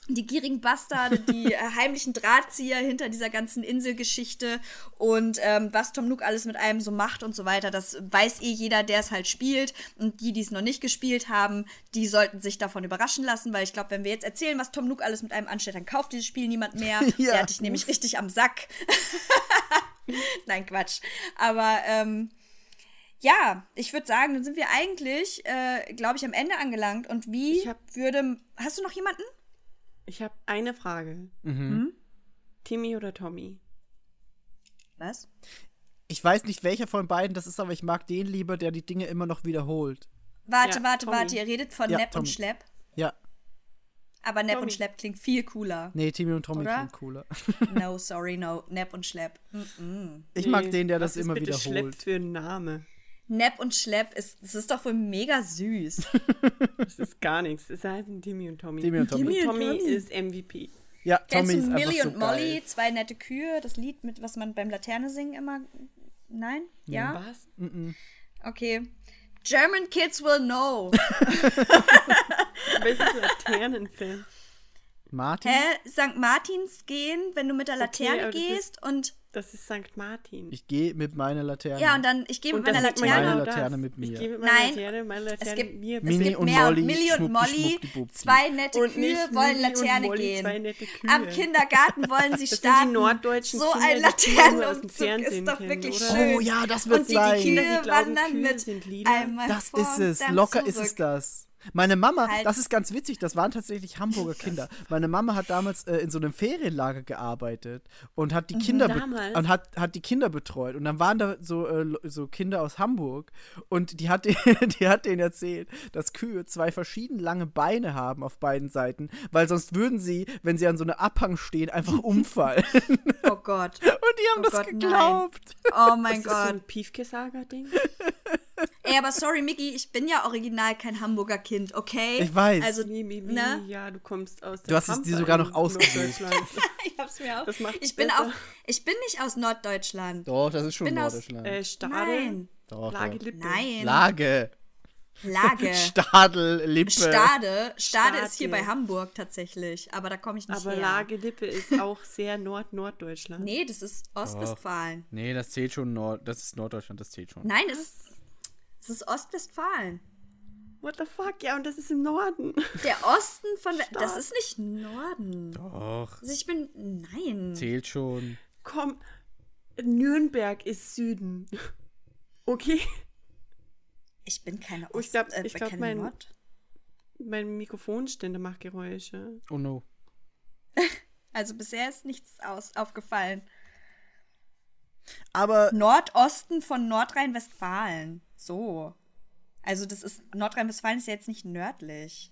die gierigen Bastarde, die äh, heimlichen Drahtzieher hinter dieser ganzen Inselgeschichte und ähm, was Tom Nook alles mit einem so macht und so weiter, das weiß eh jeder, der es halt spielt. Und die, die es noch nicht gespielt haben, die sollten sich davon überraschen lassen, weil ich glaube, wenn wir jetzt erzählen, was Tom Nook alles mit einem anstellt, dann kauft dieses Spiel niemand mehr. Ja. Der hat dich nämlich richtig am Sack. Nein, Quatsch. Aber ähm, ja, ich würde sagen, dann sind wir eigentlich, äh, glaube ich, am Ende angelangt. Und wie Ich hab- würde. Hast du noch jemanden? Ich habe eine Frage. Mhm. Timmy oder Tommy? Was? Ich weiß nicht, welcher von beiden das ist, aber ich mag den lieber, der die Dinge immer noch wiederholt. Warte, Ja, warte, Tommy. warte. Ihr redet von Ja, Nepp und Tommy. Schlepp. Aber Nepp Tommy. und Schlepp klingt viel cooler. Nee, Timmy und Tommy Oder? klingt cooler. No, sorry, no. Nepp und Schlepp. Mm -mm. Ich mag Nee, den, der das was ist immer bitte Schlepp wiederholt. für ein Name. Nepp und Schlepp ist, das ist doch wohl mega süß. Das ist gar nichts. Es heißen Timmy und Tommy. Timmy und Tommy. Timmy und Tommy Tommy. ist MVP. Ja, Kennst Tommy du ist einfach Millie so und Molly, geil. zwei nette Kühe, das Lied mit, was man beim Laterne singen immer. Nein? Ja? Was? Okay. German Kids will know. Welches Laternenfan? Martin? Hä? St. Martins gehen, wenn du mit der Okay, Laterne ist- gehst und. Das ist St. Martin. Ich gehe mit meiner Laterne. Ja, und dann, ich gehe mit Und meiner Laterne. Meine. Laterne mit mir. Ich gehe mit meiner Nein, Laterne, meine Laterne gibt- mit mir. Es Mini gibt und mehr. Molly, Millie und Molly, zwei nette Und Kühe, wollen Millie und Laterne Molly, gehen. zwei nette Kühe. Am Kindergarten wollen sie Das sind die starten. norddeutschen so ein die Laternenumzug ist doch wirklich oder? schön. Oh ja, das wird Und die, sein. die Kinder, Kühe die glauben, wandern Kühe mit einmal Das ist und es. Locker ist es das. Meine Mama, Halt. das ist ganz witzig, das waren tatsächlich Hamburger Kinder. Meine Mama hat damals äh, in so einem Ferienlager gearbeitet und hat die Kinder be- Damals? und hat, hat die Kinder betreut und dann waren da so, äh, so Kinder aus Hamburg und die hat, die hat denen erzählt, dass Kühe zwei verschieden lange Beine haben auf beiden Seiten, weil sonst würden sie, wenn sie an so einer Abhang stehen, einfach umfallen. und Oh Gott. die haben Oh das Gott, nein. geglaubt. Oh mein Ist das so Gott. ein Piefke-Saga-Ding? Ey, aber sorry, Mickey, ich bin ja original kein Hamburger Kind, okay? Ich weiß. Also, Wie, wie, wie, ne? ja, du kommst aus der Du hast es dir sogar noch ausgesucht. Norddeutschland. ich hab's mir auch. Das ich bin besser. auch, ich bin nicht aus Norddeutschland. Doch, das ist schon bin aus- Norddeutschland. äh, Stade, Nein. Doch, Lage doch. Lippe. Nein. Lage. Lage. Stadel, Lippe. Stade. Stade ist hier bei Hamburg tatsächlich, aber da komme ich nicht Aber her. Lage Lippe ist auch sehr Nord-Norddeutschland. Nee, das ist Ostwestfalen. Nee, das zählt schon Nord, das ist Norddeutschland, das zählt schon. Nein, es, es ist Ostwestfalen. What the fuck? Ja, und das ist im Norden. Der Osten von. We- Das ist nicht Norden. Doch, Also ich bin. Nein. zählt schon. Komm, Nürnberg ist Süden. Okay? Ich bin keine Oh, ich Ost. glaub- äh, ich glaub, keine mein- Nord. Mein Mikrofonständer macht Geräusche. Oh no. Also bisher ist nichts aus, aufgefallen. Aber Nordosten von Nordrhein-Westfalen. So. Also das ist. Nordrhein-Westfalen ist ja jetzt nicht nördlich.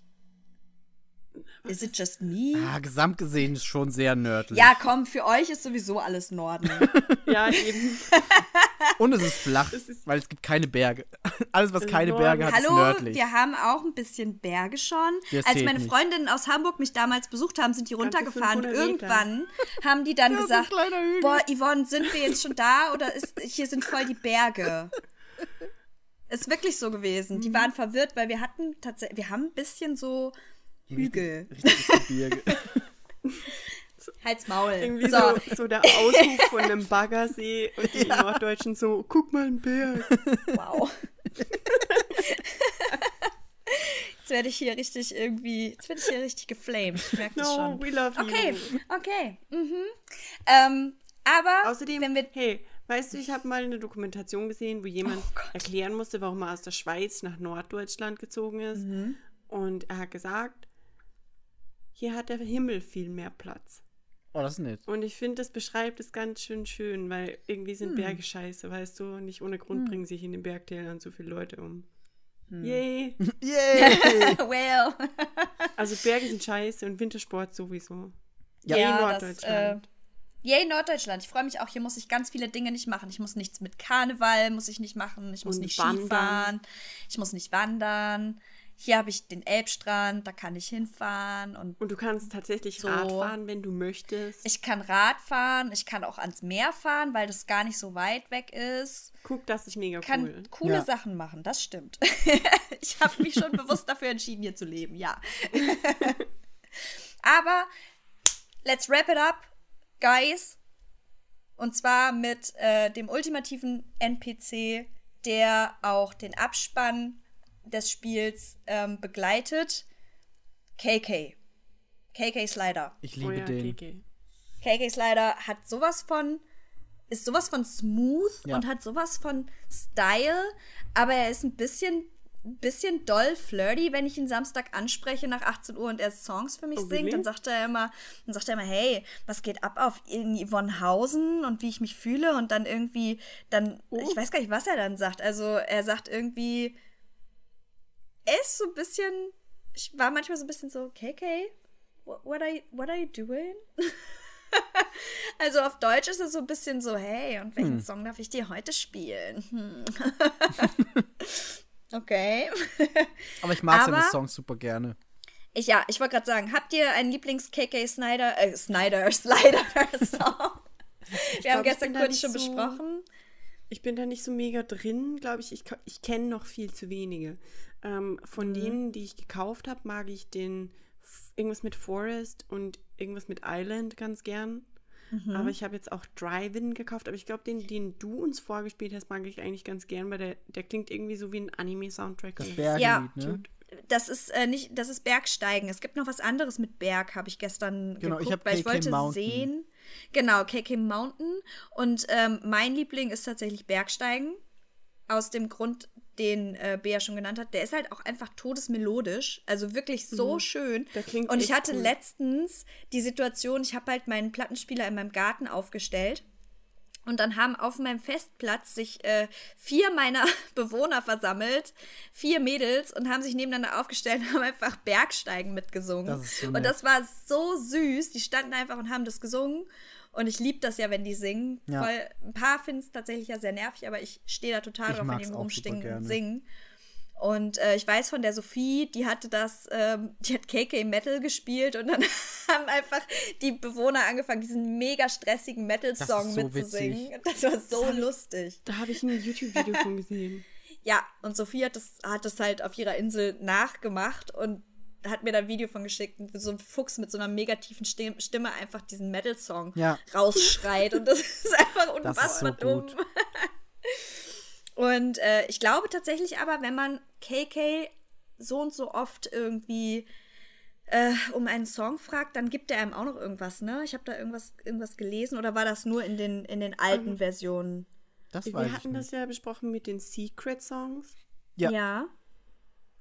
Is it just me? ah, gesamt gesehen ist schon sehr nördlich. Ja, komm, für euch ist sowieso alles Norden. Ja, eben. Und es ist flach, Es ist- weil es gibt keine Berge. Alles, was keine Norden. Berge hat, ist Hallo, nördlich. wir haben auch ein bisschen Berge schon. Das Als meine nicht. Freundinnen aus Hamburg mich damals besucht haben, sind die runtergefahren. 500 Meter. Irgendwann haben die dann gesagt, boah, Yvonne, sind wir jetzt schon da oder ist, hier sind voll die Berge? Ist wirklich so gewesen. Mhm. Die waren verwirrt, weil wir hatten tatsächlich, wir haben ein bisschen so Hügel. Richtiges Gebirge. Halt's Maul. Irgendwie so, so, so der Aushub von einem Baggersee und die Norddeutschen so, guck mal, ein Berg. wow. Jetzt werde ich hier richtig irgendwie, jetzt werde ich hier richtig geflamed. Ich merke das No, schon. we love you. Okay, okay. Mhm. Ähm, aber Außerdem, wenn wir hey, weißt du, ich habe mal eine Dokumentation gesehen, wo jemand Oh erklären musste, warum er aus der Schweiz nach Norddeutschland gezogen ist. Mhm. Und er hat gesagt, hier hat der Himmel viel mehr Platz. Oh, das ist nett. Und ich finde, das beschreibt es ganz schön schön, weil irgendwie Hm. sind Berge scheiße, weißt du? Nicht ohne Grund bringen sich in den Bergtälern so viele Leute um. Hm. Yay! Yay! well. Also Berge sind scheiße und Wintersport sowieso. Ja, Yay, das, äh, Norddeutschland. Yay, Norddeutschland. Ich freue mich auch, hier muss ich ganz viele Dinge nicht machen. Ich muss nichts mit Karneval, muss ich nicht machen. Ich muss Und nicht wandern. Skifahren. Ich muss nicht wandern. Hier habe ich den Elbstrand, da kann ich hinfahren und Und du kannst tatsächlich So. Rad fahren, wenn du möchtest. ich kann Rad fahren, ich kann auch ans Meer fahren, weil das gar nicht so weit weg ist. Guck, das ist mega kann cool. coole Ja. Sachen machen, das stimmt. ich habe mich schon bewusst dafür entschieden, hier zu leben, ja. Aber let's wrap it up, guys. Und zwar mit äh, dem ultimativen NPC, der auch den Abspann des Spiels ähm, begleitet. KK. KK Slider. Ich Oh liebe ja, den. GG. KK Slider hat sowas von, ist sowas von smooth Ja. und hat sowas von Style, aber er ist ein bisschen, bisschen doll flirty, wenn ich ihn Samstag anspreche nach 18 Uhr und er Songs für mich Oh, singt, really? dann sagt er immer, dann sagt er immer, hey, was geht ab auf in Yvonnehausen und wie ich mich fühle und dann irgendwie, dann, Oh. ich weiß gar nicht, was er dann sagt. Also er sagt irgendwie, er ist so ein bisschen, ich war manchmal so ein bisschen so, KK, what, are, you, what are you doing? Also auf Deutsch ist es so ein bisschen so, hey, und welchen Song darf ich dir heute spielen? Hm. okay. Aber ich mag seine Aber- Songs super gerne. Ich, ja, ich wollte gerade sagen, habt ihr einen Lieblings-KK Snyder, äh, Snyder, Slider-Song? Wir haben glaub, ich gestern kurz schon so- besprochen. Ich bin da nicht so mega drin, glaube ich. Ich, ich kenne noch viel zu wenige. Ähm, von Mhm. denen, die ich gekauft habe, mag ich den irgendwas mit Forest und irgendwas mit Island ganz gern. Mhm. Aber ich habe jetzt auch Drive-In gekauft. Aber ich glaube, den, den du uns vorgespielt hast, mag ich eigentlich ganz gern, weil der, der klingt irgendwie so wie ein Anime-Soundtrack. Das Bergelied, Ja. ne? Das ist äh, nicht, das ist Bergsteigen. Es gibt noch was anderes mit Berg, habe ich gestern Genau, ich geguckt, hab weil ich KK wollte Mountain. sehen. Genau, KK Mountain. Und ähm, mein Liebling ist tatsächlich Bergsteigen. Aus dem Grund, den äh, Bea schon genannt hat. Der ist halt auch einfach todesmelodisch. Also wirklich so schön. Der klingt Und ich hatte cool. letztens die Situation, ich habe halt meinen Plattenspieler in meinem Garten aufgestellt. Und dann haben auf meinem Festplatz sich äh, vier meiner Bewohner versammelt, vier Mädels, und haben sich nebeneinander aufgestellt und haben einfach Bergsteigen mitgesungen. Das so und das war so süß. Die standen einfach und haben das gesungen. Und ich liebe das ja, wenn die singen. Ja. Voll, ein paar finden es tatsächlich ja sehr nervig, aber ich stehe da total Ich drauf, wenn die rumstingen und singen. Und äh, ich weiß von der Sophie, die hatte das, ähm, die hat KK Metal gespielt und dann haben einfach die Bewohner angefangen, diesen mega stressigen Metal-Song so mitzusingen. witzig. Das war so lustig. Da habe ich ein YouTube-Video von gesehen. Ja, und Sophie hat das, hat das halt auf ihrer Insel nachgemacht und hat mir da ein Video von geschickt, wo so ein Fuchs mit so einer mega tiefen Stim- Stimme einfach diesen Metal-Song Ja. rausschreit. Und das ist einfach unfassbar so dumm. gut. Und äh, ich glaube tatsächlich aber, wenn man KK so und so oft irgendwie äh, um einen Song fragt, dann gibt er einem auch noch irgendwas, ne? Ich habe da irgendwas, irgendwas gelesen oder war das nur in den, in den alten Versionen? Das Wir weiß ich hatten nicht. das ja besprochen mit den Secret-Songs. Ja. ja.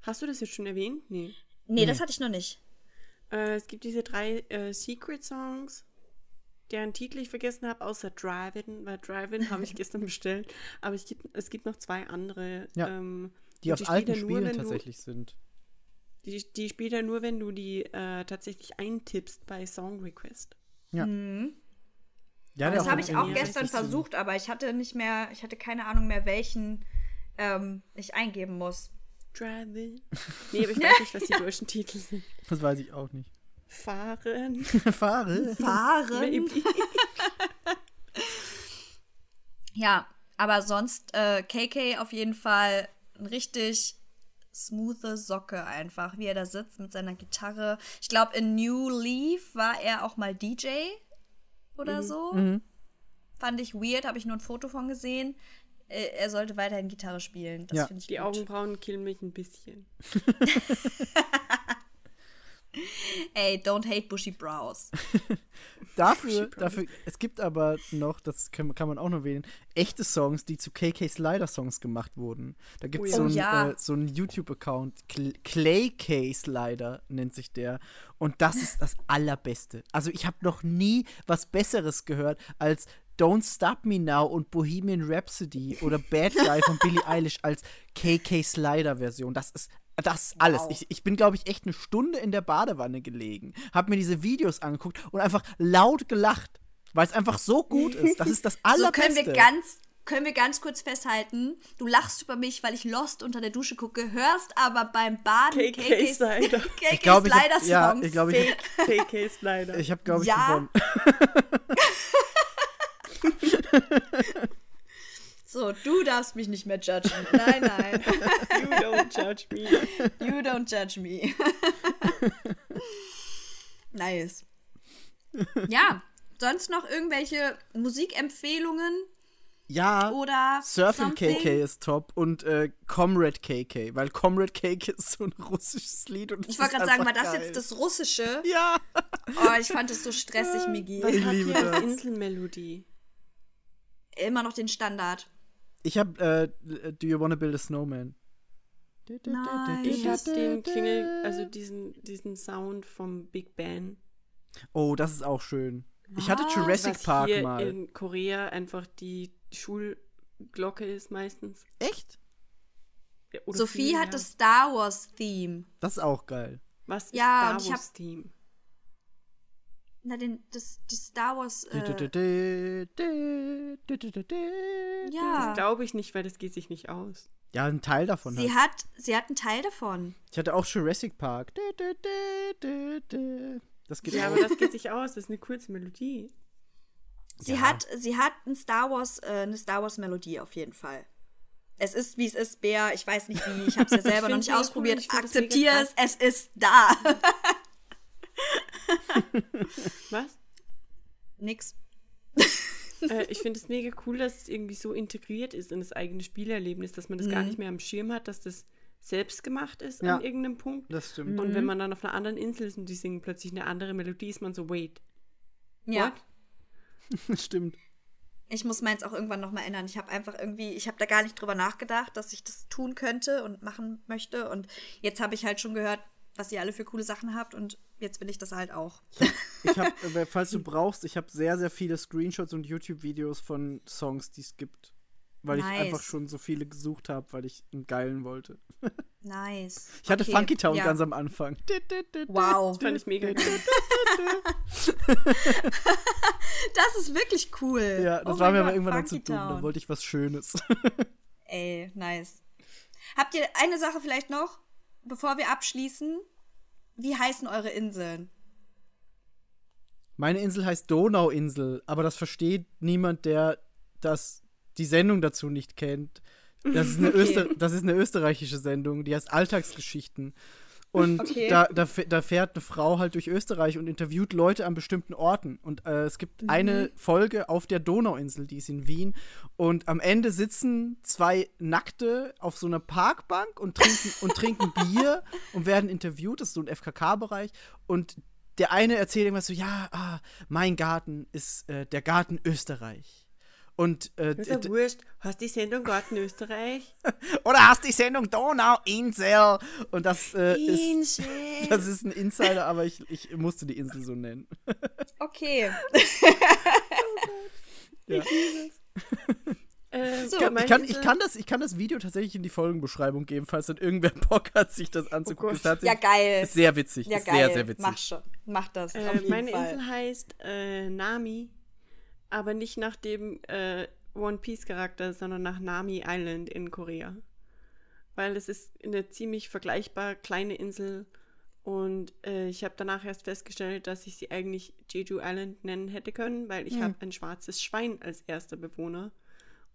Hast du das jetzt schon erwähnt? Nee. Nee, das hatte ich noch nicht. Äh, es gibt diese drei äh, Secret-Songs, deren Titel ich vergessen habe, außer Drive-In, weil Drive-In habe ich gestern bestellt. Aber es gibt, es gibt noch zwei andere. Ja, ähm, Die auf alten nur, Spielen wenn tatsächlich sind. Du, die, die spielt er nur, wenn du die äh, tatsächlich eintippst bei Song Request. Ja. Mhm. Ja, Das habe ich auch gestern versucht, aber ich hatte nicht mehr, ich hatte keine Ahnung mehr, welchen ähm, ich eingeben muss. Drive-In. Nee, aber ich weiß nicht, was die deutschen Titel sind. Das weiß ich auch nicht. Fahren. Fahre. Fahren. Maybe. Ja, aber sonst äh, KK auf jeden Fall ein richtig smoothe Socke einfach, wie er da sitzt mit seiner Gitarre. Ich glaube, in New Leaf war er auch mal DJ oder so. Mhm. Fand ich weird, habe ich nur ein Foto von gesehen. Äh, Er sollte weiterhin Gitarre spielen. Das Ja. finde ich Die gut. Augenbrauen killen mich ein bisschen. Ey, don't hate bushy brows. Dafür, Bushy dafür, es gibt aber noch, das kann, kann man auch noch wählen, echte Songs, die zu KK Slider Songs gemacht wurden. Da gibt es Oh so ja. einen Oh ja. äh, so YouTube-Account, Cl- Clay K Slider nennt sich der. Und das ist das Allerbeste. Also ich habe noch nie was Besseres gehört als Don't Stop Me Now und Bohemian Rhapsody oder Bad Guy von Billie Eilish als KK Slider Version. Das ist das ist alles. Wow. Ich, ich bin, glaube ich, echt eine Stunde in der Badewanne gelegen, habe mir diese Videos angeguckt und einfach laut gelacht, weil es einfach so gut ist. Das ist das So Allerbeste. können wir ganz können wir ganz kurz festhalten. Du lachst über mich, weil ich Lost unter der Dusche gucke, hörst aber beim Baden KK KK Slider. KK Ich glaube, ich hab- Slider ja, Songs. ich glaube, ich ich habe, glaube ich, Ja. gewonnen. So, du darfst mich nicht mehr judgen. Nein, nein. You don't judge me. You don't judge me. Nice. ja, sonst noch irgendwelche Musikempfehlungen Ja, oder Surfing something? KK ist top und äh, Comrade KK, weil Comrade KK ist so ein russisches Lied und Ich wollte gerade sagen, war das geil. jetzt das Russische? Ja. Oh, ich fand es so stressig, Migi. Was Ich liebe das. Inselmelodie? Immer noch den Standard. Ich hab äh, Do You Wanna Build a Snowman? Nein. Ich hab den Klingel, also diesen, diesen Sound vom Big Ben. Oh, das ist auch schön. Ich hatte? Jurassic was Park hier mal. in Korea einfach die Schulglocke ist meistens. Echt? Oder Sophie viel, hat ja. das Star Wars Theme. Das ist auch geil. Was ist Ja, Star Wars Team? Na, den, das, die Star Wars. Äh, Das ja. glaube ich nicht, weil das geht sich nicht aus. Ja, ein Teil davon. Sie hat, sie hat einen Teil davon. Ich hatte auch Jurassic Park. Das geht Ja, aber das geht sich aus. Das ist eine kurze Melodie. Sie Ja. hat, sie hat ein Star Wars, äh, eine Star Wars Melodie auf jeden Fall. Es ist, wie es ist, Bär. Ich weiß nicht wie. Ich habe es ja selber noch nicht cool, ausprobiert. mega Akzeptiere es. Es ist da. Was? Nix. äh, ich finde es mega cool, dass es irgendwie so integriert ist in das eigene Spielerlebnis, dass man das gar nicht mehr am Schirm hat, dass das selbst gemacht ist Ja. an irgendeinem Punkt. Das stimmt. Und wenn man dann auf einer anderen Insel ist und die singen plötzlich eine andere Melodie, ist man so, wait, Ja. what? Stimmt. Ich muss meins auch irgendwann nochmal ändern. Ich habe einfach irgendwie, ich habe da gar nicht drüber nachgedacht, dass ich das tun könnte und machen möchte. Und jetzt habe ich halt schon gehört, was ihr alle für coole Sachen habt. Und jetzt will ich das halt auch. Ich habe, falls du brauchst, ich habe sehr, sehr viele Screenshots und YouTube-Videos von Songs, die es gibt. Weil ich Nice. einfach schon so viele gesucht habe, weil ich einen geilen wollte. Nice. Ich hatte Okay, Funky Town ja. ganz am Anfang. Wow. Fand ich mega cool. Das ist wirklich cool. Ja, das Oh war mir aber irgendwann dann zu Funky dumm. Da wollte ich was Schönes. Ey, nice. Habt ihr eine Sache vielleicht noch, bevor wir abschließen? Wie heißen eure Inseln? Meine Insel heißt Donauinsel, aber das versteht niemand, der das, die Sendung dazu nicht kennt. Das ist eine, Okay. Das ist eine österreichische Sendung, die heißt Alltagsgeschichten. Und Okay. da, da, da fährt eine Frau halt durch Österreich und interviewt Leute an bestimmten Orten. Und äh, es gibt eine Folge auf der Donauinsel, die ist in Wien. Und am Ende sitzen zwei Nackte auf so einer Parkbank und trinken, und trinken Bier und werden interviewt. Das ist so ein FKK-Bereich. Und der eine erzählt irgendwas so: Ja, ah, mein Garten ist äh, der Garten Österreich. Und äh, Das ist ja wurscht. Hast die Sendung Garten Österreich? oder hast die Sendung Donauinsel? Und das äh, ist. Insel. Das ist ein Insider, aber ich, ich musste die Insel so nennen. Okay. Ja. Äh, So, Ich kann, meine ich, kann, ich, kann das, ich kann das Video tatsächlich in die Folgenbeschreibung geben, falls dann irgendwer Bock hat, sich das anzugucken. Gott. ist tatsächlich Ja, geil. Ist sehr witzig. Ja, ist geil. sehr, sehr witzig. Mach schon. Mach das. auf Äh, jeden meine Fall. Insel heißt äh, Nami, aber nicht nach dem äh, One Piece Charakter, sondern nach Nami Island in Korea. Weil es ist eine ziemlich vergleichbar kleine Insel. Und äh, ich habe danach erst festgestellt, dass ich sie eigentlich Jeju Island nennen hätte können, weil ich habe ein schwarzes Schwein als erster Bewohner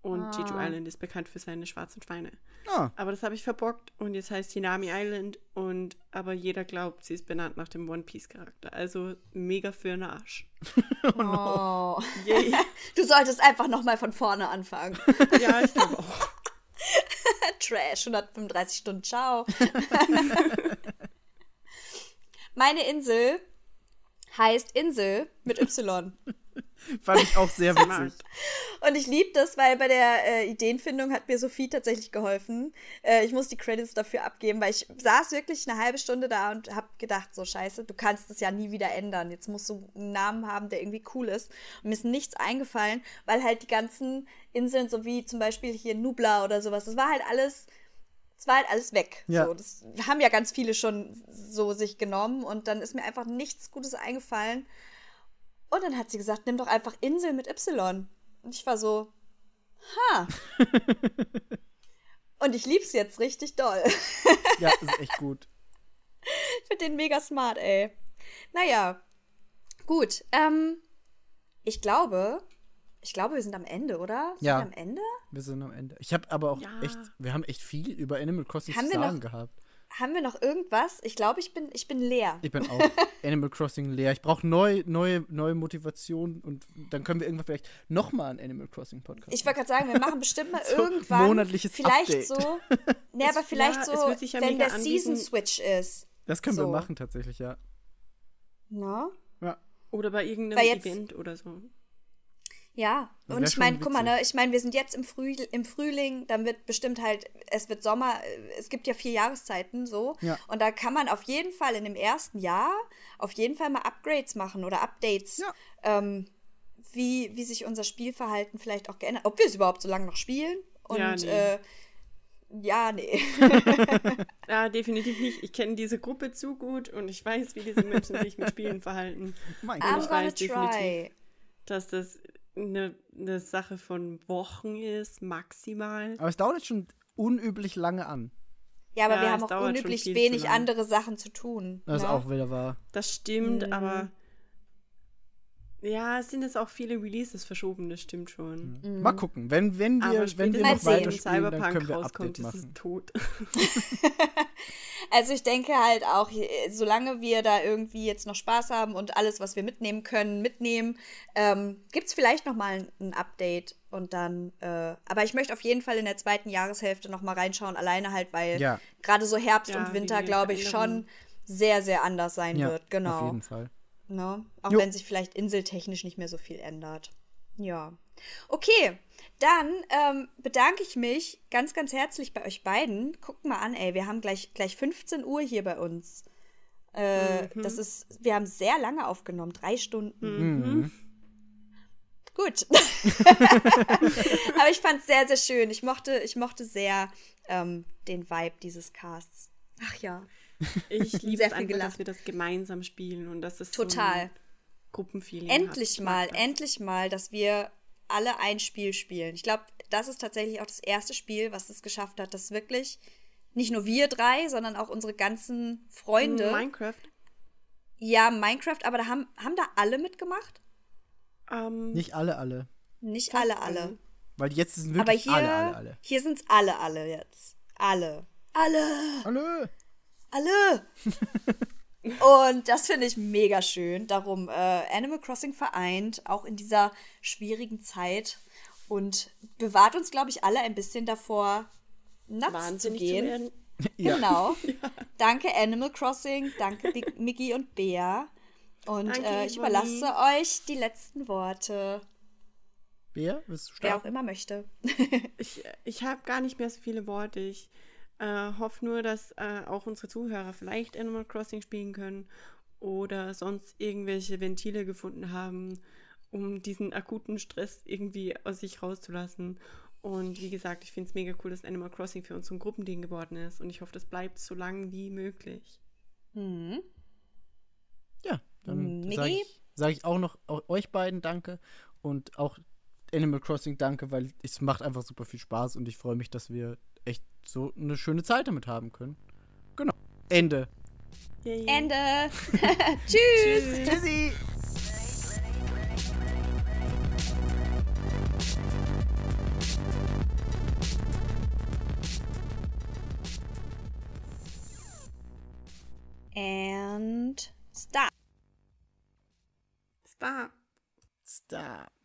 und Jeju Island ist bekannt für seine schwarzen Schweine. Ah, Aber das habe ich verbockt und jetzt heißt sie Nami Island und aber jeder glaubt, sie ist benannt nach dem One Piece Charakter. Also mega für den Arsch. Oh. Yay. Du solltest einfach nochmal von vorne anfangen. ja, ich glaube auch. Trash, 135 Stunden, ciao. Meine Insel heißt Insel mit Y. fand ich auch sehr witzig. Und ich liebe das, weil bei der äh, Ideenfindung hat mir Sophie tatsächlich geholfen. Äh, ich muss die Credits dafür abgeben, weil ich saß wirklich eine halbe Stunde da und habe gedacht, so scheiße, du kannst es ja nie wieder ändern. Jetzt musst du einen Namen haben, der irgendwie cool ist. Und mir ist nichts eingefallen, weil halt die ganzen Inseln, so wie zum Beispiel hier Nubla oder sowas, das war halt alles, es war halt alles weg. Ja. So, das haben ja ganz viele schon so sich genommen und dann ist mir einfach nichts Gutes eingefallen. Und dann hat sie gesagt, nimm doch einfach Insel mit Y. Und ich war so, ha. Und ich lieb's jetzt richtig doll. Ja, ist echt gut. Ich finde den mega smart, ey. Naja, gut. Ähm, ich glaube, ich glaube, wir sind am Ende, oder? Sind Ja. wir am Ende? Wir sind am Ende. Ich habe aber auch Ja. echt, wir haben echt viel über Animal Crossing Haben zu sagen noch- gehabt. Haben wir noch irgendwas? Ich glaube, ich bin, ich bin leer. Ich bin auch Animal Crossing leer. Ich brauche neu, neue, neue Motivation und dann können wir irgendwann vielleicht nochmal einen Animal Crossing Podcast Ich wollte gerade sagen, wir machen bestimmt mal So irgendwann. monatliches vielleicht Update. so. Ne, aber vielleicht ja, so, ja wenn der Season anbieten. Switch ist. Das können wir so. machen tatsächlich, ja. Ne? Ja. Oder bei irgendeinem jetzt- Event oder so. Ja, Das und ich meine, guck mal, ne, ich meine, wir sind jetzt im, Früh, im Frühling, dann wird bestimmt halt, es wird Sommer, äh, es gibt ja vier Jahreszeiten so. Ja. Und da kann man auf jeden Fall in dem ersten Jahr auf jeden Fall mal Upgrades machen oder Updates, Ja. ähm, wie, wie sich unser Spielverhalten vielleicht auch geändert, ob wir es überhaupt so lange noch spielen. Und Ja, nee. äh, ja, nee. Ja, definitiv nicht. Ich kenne diese Gruppe zu gut und ich weiß, wie diese Menschen sich mit Spielen verhalten. Mein I'm ich Gott. gonna weiß try. definitiv. Dass das eine, eine Sache von Wochen ist, maximal. Aber es dauert jetzt schon unüblich lange an. Ja, aber Ja, wir haben auch unüblich wenig andere Sachen zu tun. Das ist ne? auch wieder wahr. Das stimmt, Mhm. aber ja, es sind jetzt auch viele Releases verschoben, das stimmt schon. Mhm. Mal gucken. Wenn, wenn wir, Aber wenn wir noch weiter wenn spielen, dann Cyberpunk können wir rauskommt, Update ist es machen. tot. Also ich denke halt auch, solange wir da irgendwie jetzt noch Spaß haben und alles, was wir mitnehmen können, mitnehmen, ähm, gibt es vielleicht noch mal ein, ein Update und dann, äh, aber ich möchte auf jeden Fall in der zweiten Jahreshälfte noch mal reinschauen, alleine halt, weil Ja. gerade so Herbst Ja, und Winter, glaube ich, schon sehr, sehr anders sein Ja, wird, auf genau. jeden Fall. Ne? Auch Jo. wenn sich vielleicht inseltechnisch nicht mehr so viel ändert. Ja. Okay, dann ähm, bedanke ich mich ganz, ganz herzlich bei euch beiden. Guckt mal an, ey, wir haben gleich, gleich 15 Uhr hier bei uns. Äh, Das ist, wir haben sehr lange aufgenommen, drei Stunden. Mhm. Gut. Aber ich fand es sehr, sehr schön. Ich mochte, ich mochte sehr ähm, den Vibe dieses Casts. Ach ja. Ich liebe es einfach, dass wir das gemeinsam spielen und dass es so Total. ein Gruppenfeeling Endlich hat. Mal, das. endlich mal, dass wir alle ein Spiel spielen. Ich glaube, das ist tatsächlich auch das erste Spiel, was es geschafft hat, dass wirklich nicht nur wir drei, sondern auch unsere ganzen Freunde. Minecraft. ja, Minecraft, aber da haben, haben da alle mitgemacht? Ähm, Nicht alle, alle. Nicht alle, alle. Weil jetzt sind Aber wirklich hier, alle, alle, alle. hier sind es alle, alle jetzt. Alle. Alle. Alle! Alle. Und das finde ich mega schön. Darum äh, Animal Crossing vereint, auch in dieser schwierigen Zeit und bewahrt uns, glaube ich, alle ein bisschen davor, nuts wahnsinnig zu zu, gehen. werden. Ja. Genau. Danke Animal Crossing, danke Big Mickey und Bea. Und Danke, äh, ich überlasse euch die letzten Worte, Wer? Willst du wer auch immer möchte. Ich, ich habe gar nicht mehr so viele Worte. Ich äh, hoffe nur, dass äh, auch unsere Zuhörer vielleicht Animal Crossing spielen können oder sonst irgendwelche Ventile gefunden haben, um diesen akuten Stress irgendwie aus sich rauszulassen. Und wie gesagt, ich finde es mega cool, dass Animal Crossing für uns so ein Gruppending geworden ist. Und ich hoffe, das bleibt so lang wie möglich. Hm. Ja, dann Miggi? sage ich, sag ich auch noch au- euch beiden Danke und auch Animal Crossing Danke, weil es macht einfach super viel Spaß und ich freue mich, dass wir echt so eine schöne Zeit damit haben können. Genau. Ende. Yay. Ende. Tschüss. Tschüssi. And stop. Stop. Stop.